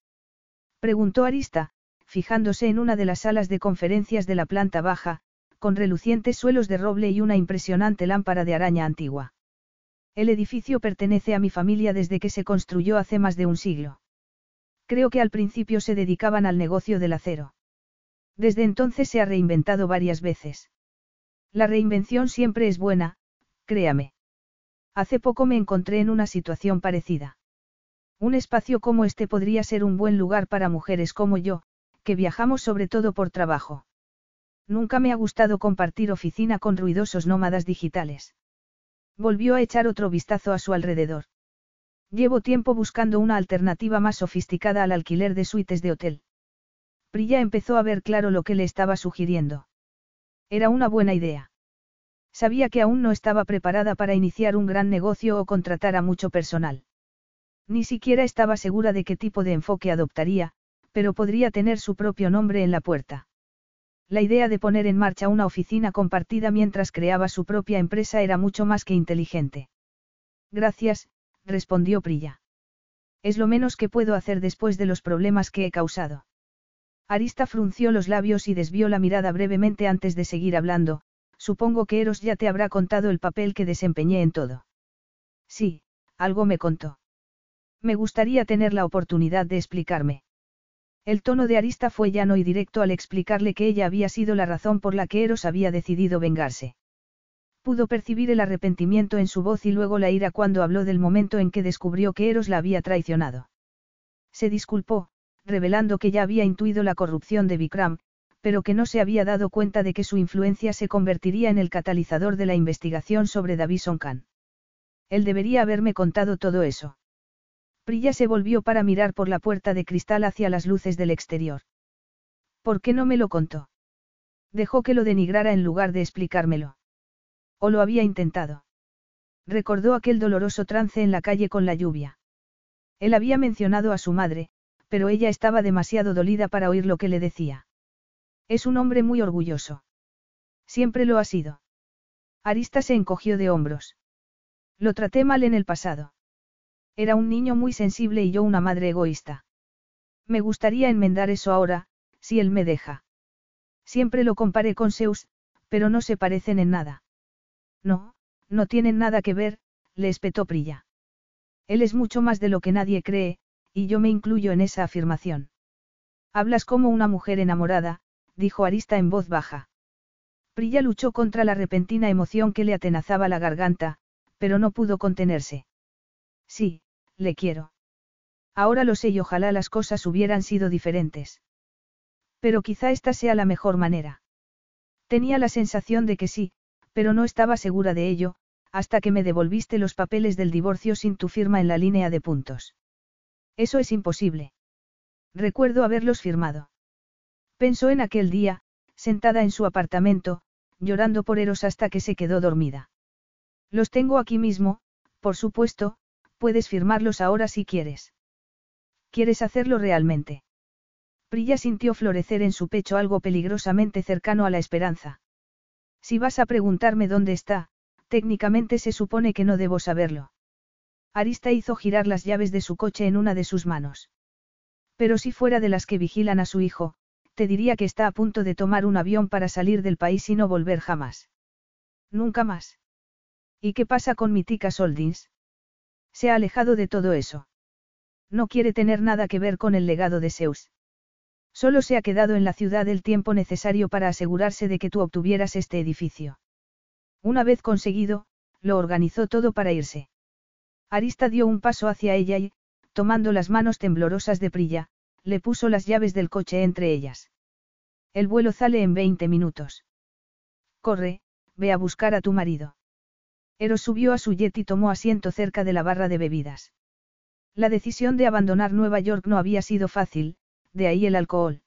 Preguntó Arista, fijándose en una de las salas de conferencias de la planta baja, con relucientes suelos de roble y una impresionante lámpara de araña antigua. El edificio pertenece a mi familia desde que se construyó hace más de un siglo. Creo que al principio se dedicaban al negocio del acero. Desde entonces se ha reinventado varias veces. La reinvención siempre es buena, créame. Hace poco me encontré en una situación parecida. Un espacio como este podría ser un buen lugar para mujeres como yo, que viajamos sobre todo por trabajo. Nunca me ha gustado compartir oficina con ruidosos nómadas digitales. Volvió a echar otro vistazo a su alrededor. Llevo tiempo buscando una alternativa más sofisticada al alquiler de suites de hotel. Prilla empezó a ver claro lo que le estaba sugiriendo. Era una buena idea. Sabía que aún no estaba preparada para iniciar un gran negocio o contratar a mucho personal. Ni siquiera estaba segura de qué tipo de enfoque adoptaría, pero podría tener su propio nombre en la puerta. La idea de poner en marcha una oficina compartida mientras creaba su propia empresa era mucho más que inteligente. Gracias, respondió Prilla. Es lo menos que puedo hacer después de los problemas que he causado. Arista frunció los labios y desvió la mirada brevemente antes de seguir hablando, supongo que Eros ya te habrá contado el papel que desempeñé en todo. Sí, algo me contó. Me gustaría tener la oportunidad de explicarme. El tono de Arista fue llano y directo al explicarle que ella había sido la razón por la que Eros había decidido vengarse. Pudo percibir el arrepentimiento en su voz y luego la ira cuando habló del momento en que descubrió que Eros la había traicionado. Se disculpó, revelando que ya había intuido la corrupción de Vikram, pero que no se había dado cuenta de que su influencia se convertiría en el catalizador de la investigación sobre Davison Khan. Él debería haberme contado todo eso. Prilla se volvió para mirar por la puerta de cristal hacia las luces del exterior. ¿Por qué no me lo contó? Dejó que lo denigrara en lugar de explicármelo. ¿O lo había intentado? Recordó aquel doloroso trance en la calle con la lluvia. Él había mencionado a su madre, pero ella estaba demasiado dolida para oír lo que le decía. Es un hombre muy orgulloso. Siempre lo ha sido. Arista se encogió de hombros. Lo traté mal en el pasado. Era un niño muy sensible y yo una madre egoísta. Me gustaría enmendar eso ahora, si él me deja. Siempre lo comparé con Zeus, pero no se parecen en nada. No, no tienen nada que ver, le espetó Prilla. Él es mucho más de lo que nadie cree, y yo me incluyo en esa afirmación. Hablas como una mujer enamorada, dijo Arista en voz baja. Prilla luchó contra la repentina emoción que le atenazaba la garganta, pero no pudo contenerse. Sí, le quiero. Ahora lo sé y ojalá las cosas hubieran sido diferentes. Pero quizá esta sea la mejor manera. Tenía la sensación de que sí, pero no estaba segura de ello, hasta que me devolviste los papeles del divorcio sin tu firma en la línea de puntos. Eso es imposible. Recuerdo haberlos firmado. Pensó en aquel día, sentada en su apartamento, llorando por Eros hasta que se quedó dormida. Los tengo aquí mismo, por supuesto, puedes firmarlos ahora si quieres. ¿Quieres hacerlo realmente? Prilla sintió florecer en su pecho algo peligrosamente cercano a la esperanza. Si vas a preguntarme dónde está, técnicamente se supone que no debo saberlo. Arista hizo girar las llaves de su coche en una de sus manos. Pero si fuera de las que vigilan a su hijo, te diría que está a punto de tomar un avión para salir del país y no volver jamás. Nunca más. ¿Y qué pasa con mi tica Soldins? Se ha alejado de todo eso. No quiere tener nada que ver con el legado de Zeus. Solo se ha quedado en la ciudad el tiempo necesario para asegurarse de que tú obtuvieras este edificio. Una vez conseguido, lo organizó todo para irse. Arista dio un paso hacia ella y, tomando las manos temblorosas de Prilla, le puso las llaves del coche entre ellas. El vuelo sale en 20 minutos. Corre, ve a buscar a tu marido. Eros subió a su jet y tomó asiento cerca de la barra de bebidas. La decisión de abandonar Nueva York no había sido fácil, de ahí el alcohol.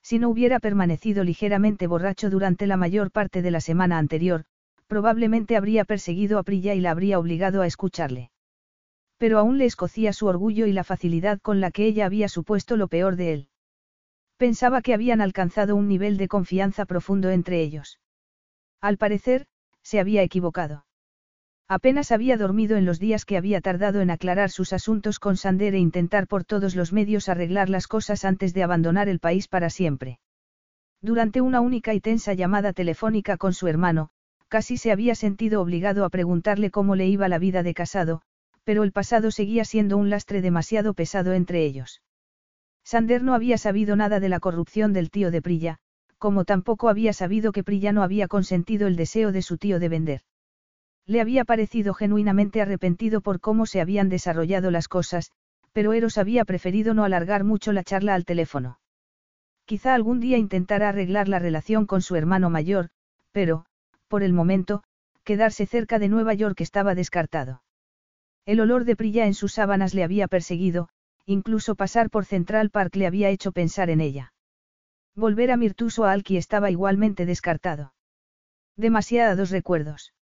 Si no hubiera permanecido ligeramente borracho durante la mayor parte de la semana anterior, probablemente habría perseguido a Prilla y la habría obligado a escucharle. Pero aún le escocía su orgullo y la facilidad con la que ella había supuesto lo peor de él. Pensaba que habían alcanzado un nivel de confianza profundo entre ellos. Al parecer, se había equivocado. Apenas había dormido en los días que había tardado en aclarar sus asuntos con Sander e intentar por todos los medios arreglar las cosas antes de abandonar el país para siempre. Durante una única y tensa llamada telefónica con su hermano, casi se había sentido obligado a preguntarle cómo le iba la vida de casado, pero el pasado seguía siendo un lastre demasiado pesado entre ellos. Sander no había sabido nada de la corrupción del tío de Prilla, como tampoco había sabido que Prilla no había consentido el deseo de su tío de vender. Le había parecido genuinamente arrepentido por cómo se habían desarrollado las cosas, pero Eros había preferido no alargar mucho la charla al teléfono. Quizá algún día intentara arreglar la relación con su hermano mayor, pero, por el momento, quedarse cerca de Nueva York estaba descartado. El olor de Prilla en sus sábanas le había perseguido, incluso pasar por Central Park le había hecho pensar en ella. Volver a Mirtuso a Alki estaba igualmente descartado. Demasiados recuerdos.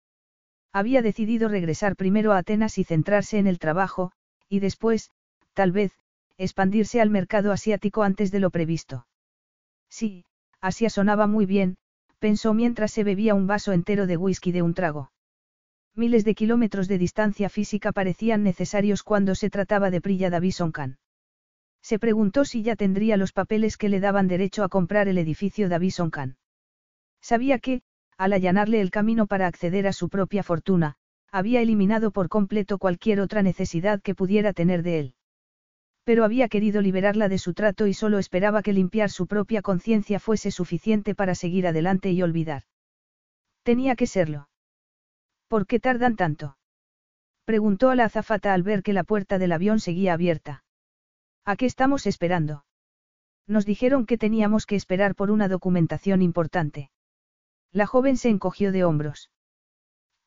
Había decidido regresar primero a Atenas y centrarse en el trabajo, y después, tal vez, expandirse al mercado asiático antes de lo previsto. Sí, Asia sonaba muy bien, pensó mientras se bebía un vaso entero de whisky de un trago. Miles de kilómetros de distancia física parecían necesarios cuando se trataba de Prilla Davison Khan. Se preguntó si ya tendría los papeles que le daban derecho a comprar el edificio Davison Khan. Sabía que, al allanarle el camino para acceder a su propia fortuna, había eliminado por completo cualquier otra necesidad que pudiera tener de él. Pero había querido liberarla de su trato y solo esperaba que limpiar su propia conciencia fuese suficiente para seguir adelante y olvidar. Tenía que serlo. ¿Por qué tardan tanto? Preguntó a la azafata al ver que la puerta del avión seguía abierta. ¿A qué estamos esperando? Nos dijeron que teníamos que esperar por una documentación importante. La joven se encogió de hombros.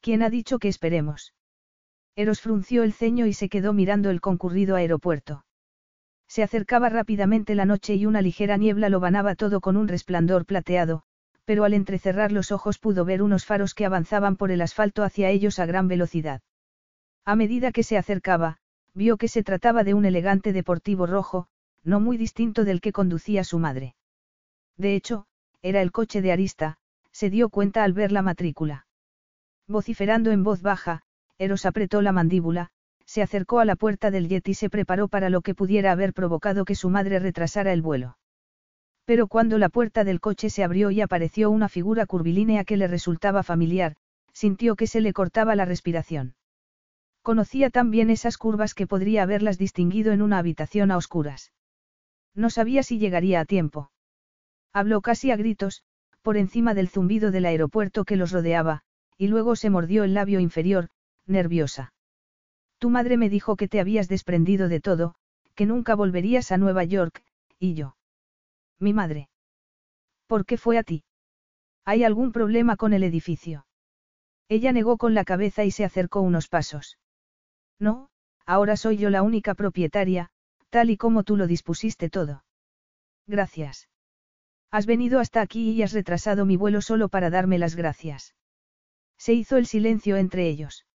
¿Quién ha dicho que esperemos? Eros frunció el ceño y se quedó mirando el concurrido aeropuerto. Se acercaba rápidamente la noche y una ligera niebla lo banaba todo con un resplandor plateado, pero al entrecerrar los ojos pudo ver unos faros que avanzaban por el asfalto hacia ellos a gran velocidad. A medida que se acercaba, vio que se trataba de un elegante deportivo rojo, no muy distinto del que conducía su madre. De hecho, era el coche de Arista, se dio cuenta al ver la matrícula. Vociferando en voz baja, Eros apretó la mandíbula, se acercó a la puerta del jet y se preparó para lo que pudiera haber provocado que su madre retrasara el vuelo. Pero cuando la puerta del coche se abrió y apareció una figura curvilínea que le resultaba familiar, sintió que se le cortaba la respiración. Conocía tan bien esas curvas que podría haberlas distinguido en una habitación a oscuras. No sabía si llegaría a tiempo. Habló casi a gritos, por encima del zumbido del aeropuerto que los rodeaba, y luego se mordió el labio inferior, nerviosa. Tu madre me dijo que te habías desprendido de todo, que nunca volverías a Nueva York, y yo. Mi madre. ¿Por qué fue a ti? ¿Hay algún problema con el edificio? Ella negó con la cabeza y se acercó unos pasos. No, ahora soy yo la única propietaria, tal y como tú lo dispusiste todo. Gracias. Has venido hasta aquí y has retrasado mi vuelo solo para darme las gracias. Se hizo el silencio entre ellos.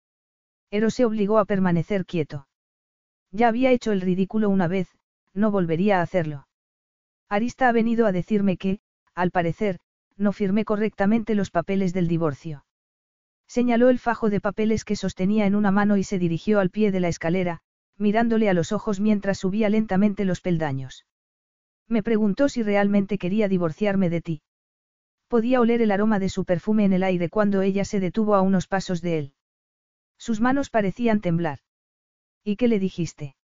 Eros se obligó a permanecer quieto. Ya había hecho el ridículo una vez, no volvería a hacerlo. Arista ha venido a decirme que, al parecer, no firmé correctamente los papeles del divorcio. Señaló el fajo de papeles que sostenía en una mano y se dirigió al pie de la escalera, mirándole a los ojos mientras subía lentamente los peldaños. Me preguntó si realmente quería divorciarme de ti. Podía oler el aroma de su perfume en el aire cuando ella se detuvo a unos pasos de él. Sus manos parecían temblar. ¿Y qué le dijiste?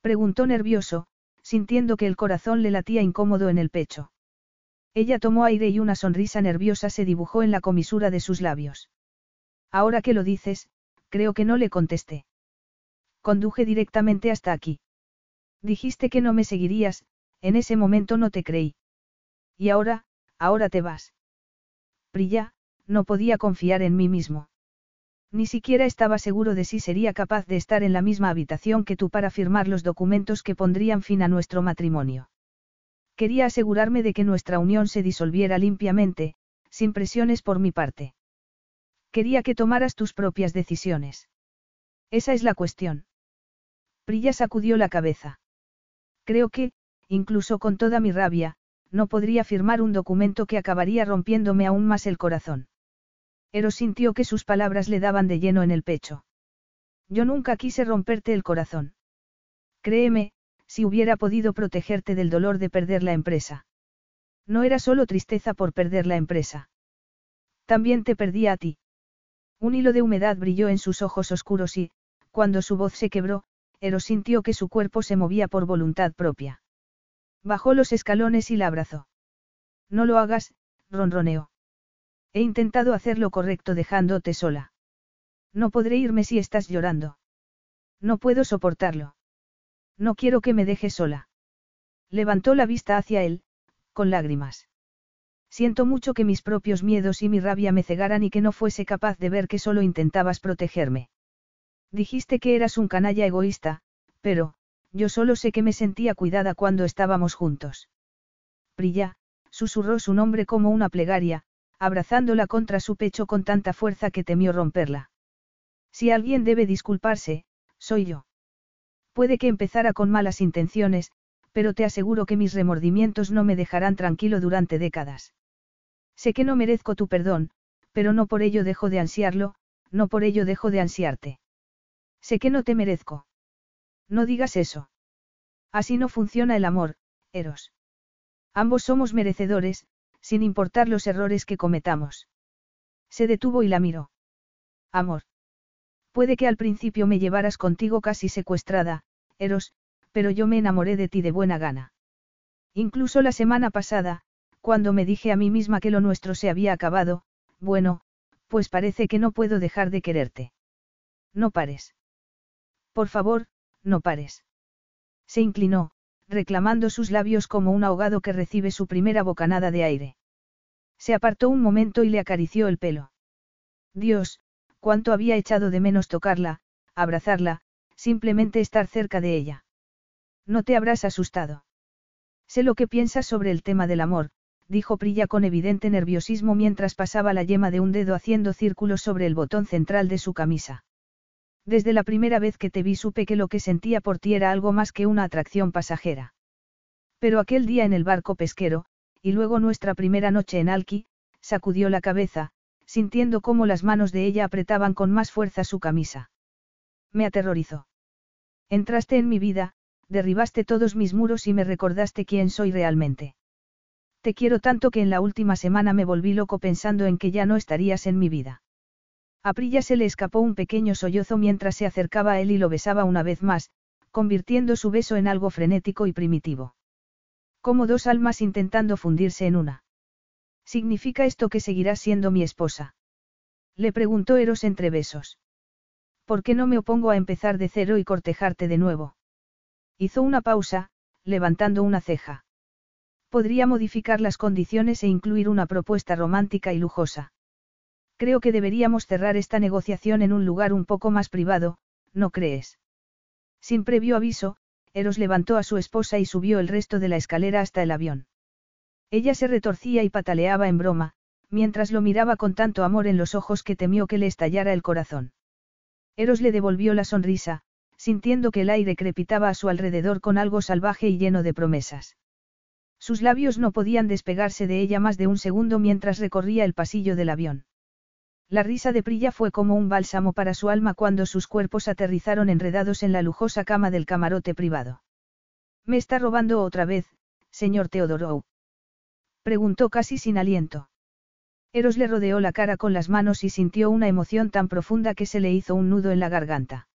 Preguntó nervioso, sintiendo que el corazón le latía incómodo en el pecho. Ella tomó aire y una sonrisa nerviosa se dibujó en la comisura de sus labios. Ahora que lo dices, creo que no le contesté. Conduje directamente hasta aquí. Dijiste que no me seguirías, en ese momento no te creí. Y ahora, ahora te vas. Prilla, no podía confiar en mí mismo. Ni siquiera estaba seguro de si sería capaz de estar en la misma habitación que tú para firmar los documentos que pondrían fin a nuestro matrimonio. Quería asegurarme de que nuestra unión se disolviera limpiamente, sin presiones por mi parte. Quería que tomaras tus propias decisiones. Esa es la cuestión. Prilla sacudió la cabeza. Creo que, incluso con toda mi rabia, no podría firmar un documento que acabaría rompiéndome aún más el corazón. Eros sintió que sus palabras le daban de lleno en el pecho. Yo nunca quise romperte el corazón. Créeme, si hubiera podido protegerte del dolor de perder la empresa. No era solo tristeza por perder la empresa. También te perdía a ti. Un hilo de humedad brilló en sus ojos oscuros y, cuando su voz se quebró, Eros sintió que su cuerpo se movía por voluntad propia. Bajó los escalones y la abrazó. No lo hagas, ronroneó. He intentado hacer lo correcto dejándote sola. No podré irme si estás llorando. No puedo soportarlo. No quiero que me dejes sola. Levantó la vista hacia él, con lágrimas. Siento mucho que mis propios miedos y mi rabia me cegaran y que no fuese capaz de ver que solo intentabas protegerme. Dijiste que eras un canalla egoísta, pero, yo solo sé que me sentía cuidada cuando estábamos juntos. Prilla, susurró su nombre como una plegaria, abrazándola contra su pecho con tanta fuerza que temió romperla. Si alguien debe disculparse, soy yo. Puede que empezara con malas intenciones, pero te aseguro que mis remordimientos no me dejarán tranquilo durante décadas. Sé que no merezco tu perdón, pero no por ello dejo de ansiarlo, no por ello dejo de ansiarte. Sé que no te merezco. No digas eso. Así no funciona el amor, Eros. Ambos somos merecedores, sin importar los errores que cometamos. Se detuvo y la miró. Amor. Puede que al principio me llevaras contigo casi secuestrada, Eros, pero yo me enamoré de ti de buena gana. Incluso la semana pasada, cuando me dije a mí misma que lo nuestro se había acabado, bueno, pues parece que no puedo dejar de quererte. No pares. Por favor, no pares. Se inclinó, reclamando sus labios como un ahogado que recibe su primera bocanada de aire. Se apartó un momento y le acarició el pelo. Dios, cuánto había echado de menos tocarla, abrazarla, simplemente estar cerca de ella. No te habrás asustado. Sé lo que piensas sobre el tema del amor, dijo Prilla con evidente nerviosismo mientras pasaba la yema de un dedo haciendo círculos sobre el botón central de su camisa. Desde la primera vez que te vi supe que lo que sentía por ti era algo más que una atracción pasajera. Pero aquel día en el barco pesquero, y luego nuestra primera noche en Alki, sacudió la cabeza, sintiendo cómo las manos de ella apretaban con más fuerza su camisa. Me aterrorizó. Entraste en mi vida, derribaste todos mis muros y me recordaste quién soy realmente. Te quiero tanto que en la última semana me volví loco pensando en que ya no estarías en mi vida. A Prilla se le escapó un pequeño sollozo mientras se acercaba a él y lo besaba una vez más, convirtiendo su beso en algo frenético y primitivo. Como dos almas intentando fundirse en una. ¿Significa esto que seguirás siendo mi esposa? Le preguntó Eros entre besos. ¿Por qué no me opongo a empezar de cero y cortejarte de nuevo? Hizo una pausa, levantando una ceja. Podría modificar las condiciones e incluir una propuesta romántica y lujosa. Creo que deberíamos cerrar esta negociación en un lugar un poco más privado, ¿no crees? Sin previo aviso, Eros levantó a su esposa y subió el resto de la escalera hasta el avión. Ella se retorcía y pataleaba en broma, mientras lo miraba con tanto amor en los ojos que temió que le estallara el corazón. Eros le devolvió la sonrisa, sintiendo que el aire crepitaba a su alrededor con algo salvaje y lleno de promesas. Sus labios no podían despegarse de ella más de un segundo mientras recorría el pasillo del avión. La risa de Prilla fue como un bálsamo para su alma cuando sus cuerpos aterrizaron enredados en la lujosa cama del camarote privado. ¿Me está robando otra vez, señor Teodoro? Preguntó casi sin aliento. Eros le rodeó la cara con las manos y sintió una emoción tan profunda que se le hizo un nudo en la garganta.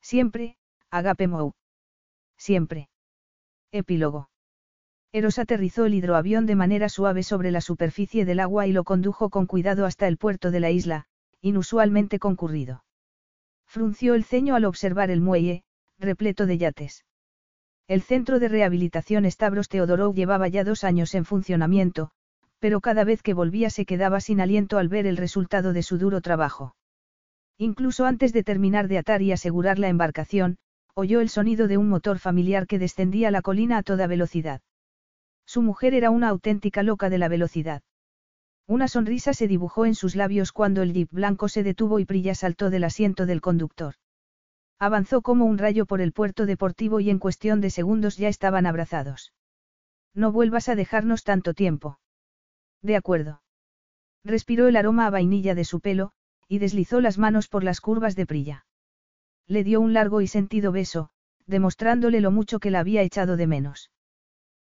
Siempre, Agape Mou. Siempre. Epílogo. Eros aterrizó el hidroavión de manera suave sobre la superficie del agua y lo condujo con cuidado hasta el puerto de la isla, inusualmente concurrido. Frunció el ceño al observar el muelle, repleto de yates. El centro de rehabilitación Stavros Teodorou llevaba ya dos años en funcionamiento, pero cada vez que volvía se quedaba sin aliento al ver el resultado de su duro trabajo. Incluso antes de terminar de atar y asegurar la embarcación, oyó el sonido de un motor familiar que descendía la colina a toda velocidad. Su mujer era una auténtica loca de la velocidad. Una sonrisa se dibujó en sus labios cuando el jeep blanco se detuvo y Prilla saltó del asiento del conductor. Avanzó como un rayo por el puerto deportivo y en cuestión de segundos ya estaban abrazados. No vuelvas a dejarnos tanto tiempo. De acuerdo. Respiró el aroma a vainilla de su pelo, y deslizó las manos por las curvas de Prilla. Le dio un largo y sentido beso, demostrándole lo mucho que la había echado de menos.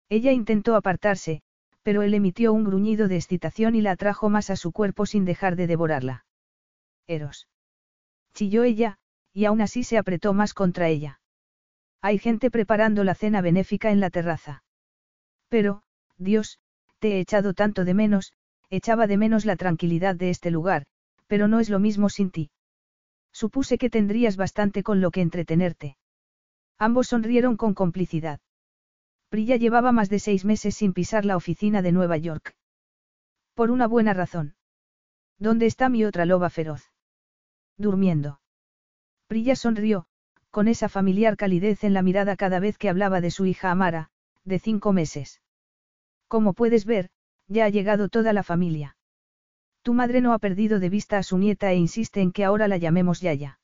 Ella intentó apartarse, pero él emitió un gruñido de excitación y la atrajo más a su cuerpo sin dejar de devorarla. Eros. Chilló ella, y aún así se apretó más contra ella. Hay gente preparando la cena benéfica en la terraza. Pero, Dios, te he echado tanto de menos, echaba de menos la tranquilidad de este lugar, pero no es lo mismo sin ti. Supuse que tendrías bastante con lo que entretenerte. Ambos sonrieron con complicidad. Prilla llevaba más de seis meses sin pisar la oficina de Nueva York. Por una buena razón. ¿Dónde está mi otra loba feroz? Durmiendo. Prilla sonrió, con esa familiar calidez en la mirada cada vez que hablaba de su hija Amara, de cinco meses. Como puedes ver, ya ha llegado toda la familia. Tu madre no ha perdido de vista a su nieta e insiste en que ahora la llamemos Yaya.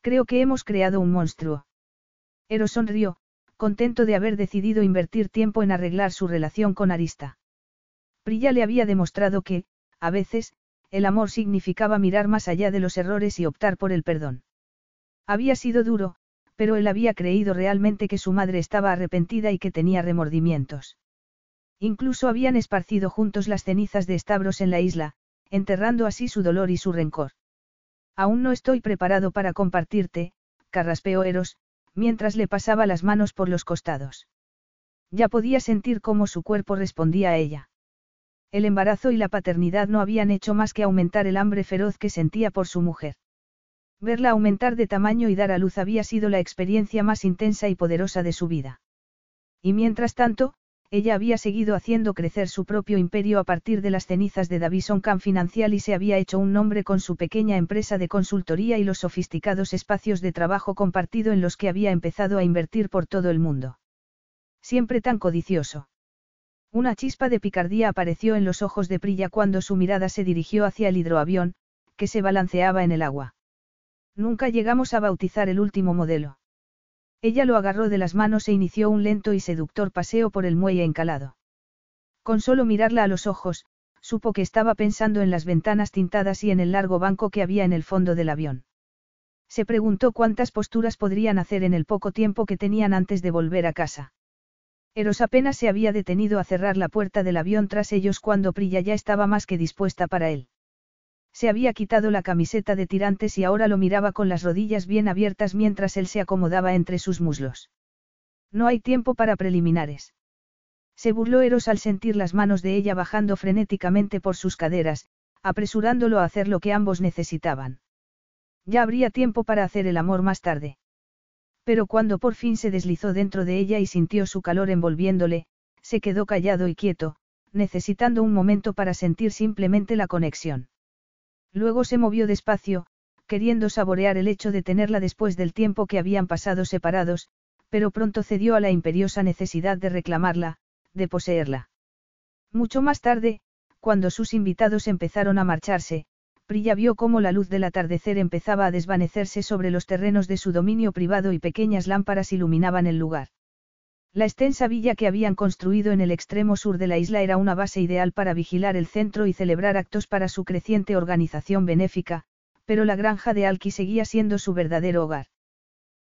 Creo que hemos creado un monstruo. Eros sonrió, contento de haber decidido invertir tiempo en arreglar su relación con Arista. Prilla le había demostrado que, a veces, el amor significaba mirar más allá de los errores y optar por el perdón. Había sido duro, pero él había creído realmente que su madre estaba arrepentida y que tenía remordimientos. Incluso habían esparcido juntos las cenizas de estabros en la isla, enterrando así su dolor y su rencor. Aún no estoy preparado para compartirte, carraspeó Eros, mientras le pasaba las manos por los costados. Ya podía sentir cómo su cuerpo respondía a ella. El embarazo y la paternidad no habían hecho más que aumentar el hambre feroz que sentía por su mujer. Verla aumentar de tamaño y dar a luz había sido la experiencia más intensa y poderosa de su vida. Y mientras tanto, ella había seguido haciendo crecer su propio imperio a partir de las cenizas de Davison Camp Financial y se había hecho un nombre con su pequeña empresa de consultoría y los sofisticados espacios de trabajo compartido en los que había empezado a invertir por todo el mundo. Siempre tan codicioso. Una chispa de picardía apareció en los ojos de Prilla cuando su mirada se dirigió hacia el hidroavión, que se balanceaba en el agua. Nunca llegamos a bautizar el último modelo. Ella lo agarró de las manos e inició un lento y seductor paseo por el muelle encalado. Con solo mirarla a los ojos, supo que estaba pensando en las ventanas tintadas y en el largo banco que había en el fondo del avión. Se preguntó cuántas posturas podrían hacer en el poco tiempo que tenían antes de volver a casa. Eros apenas se había detenido a cerrar la puerta del avión tras ellos cuando Prilla ya estaba más que dispuesta para él. Se había quitado la camiseta de tirantes y ahora lo miraba con las rodillas bien abiertas mientras él se acomodaba entre sus muslos. No hay tiempo para preliminares. Se burló Eros al sentir las manos de ella bajando frenéticamente por sus caderas, apresurándolo a hacer lo que ambos necesitaban. Ya habría tiempo para hacer el amor más tarde. Pero cuando por fin se deslizó dentro de ella y sintió su calor envolviéndole, se quedó callado y quieto, necesitando un momento para sentir simplemente la conexión. Luego se movió despacio, queriendo saborear el hecho de tenerla después del tiempo que habían pasado separados, pero pronto cedió a la imperiosa necesidad de reclamarla, de poseerla. Mucho más tarde, cuando sus invitados empezaron a marcharse, Prilla vio cómo la luz del atardecer empezaba a desvanecerse sobre los terrenos de su dominio privado y pequeñas lámparas iluminaban el lugar. La extensa villa que habían construido en el extremo sur de la isla era una base ideal para vigilar el centro y celebrar actos para su creciente organización benéfica, pero la granja de Alki seguía siendo su verdadero hogar.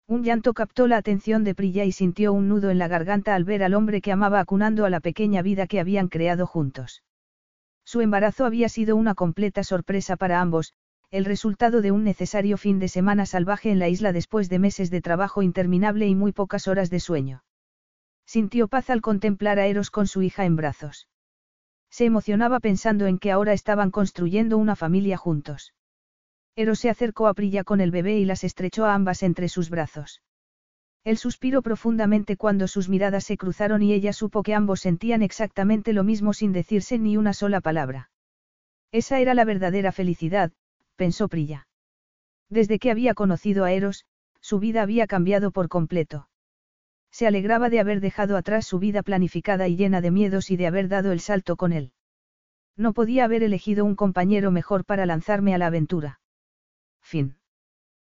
Un llanto captó la atención de Prilla y sintió un nudo en la garganta al ver al hombre que amaba acunando a la pequeña vida que habían creado juntos. Su embarazo había sido una completa sorpresa para ambos, el resultado de un necesario fin de semana salvaje en la isla después de meses de trabajo interminable y muy pocas horas de sueño. Sintió paz al contemplar a Eros con su hija en brazos. Se emocionaba pensando en que ahora estaban construyendo una familia juntos. Eros se acercó a Prilla con el bebé y las estrechó a ambas entre sus brazos. Él suspiró profundamente cuando sus miradas se cruzaron y ella supo que ambos sentían exactamente lo mismo sin decirse ni una sola palabra. Esa era la verdadera felicidad, pensó Prilla. Desde que había conocido a Eros, su vida había cambiado por completo. Se alegraba de haber dejado atrás su vida planificada y llena de miedos y de haber dado el salto con él. No podía haber elegido un compañero mejor para lanzarme a la aventura. Fin.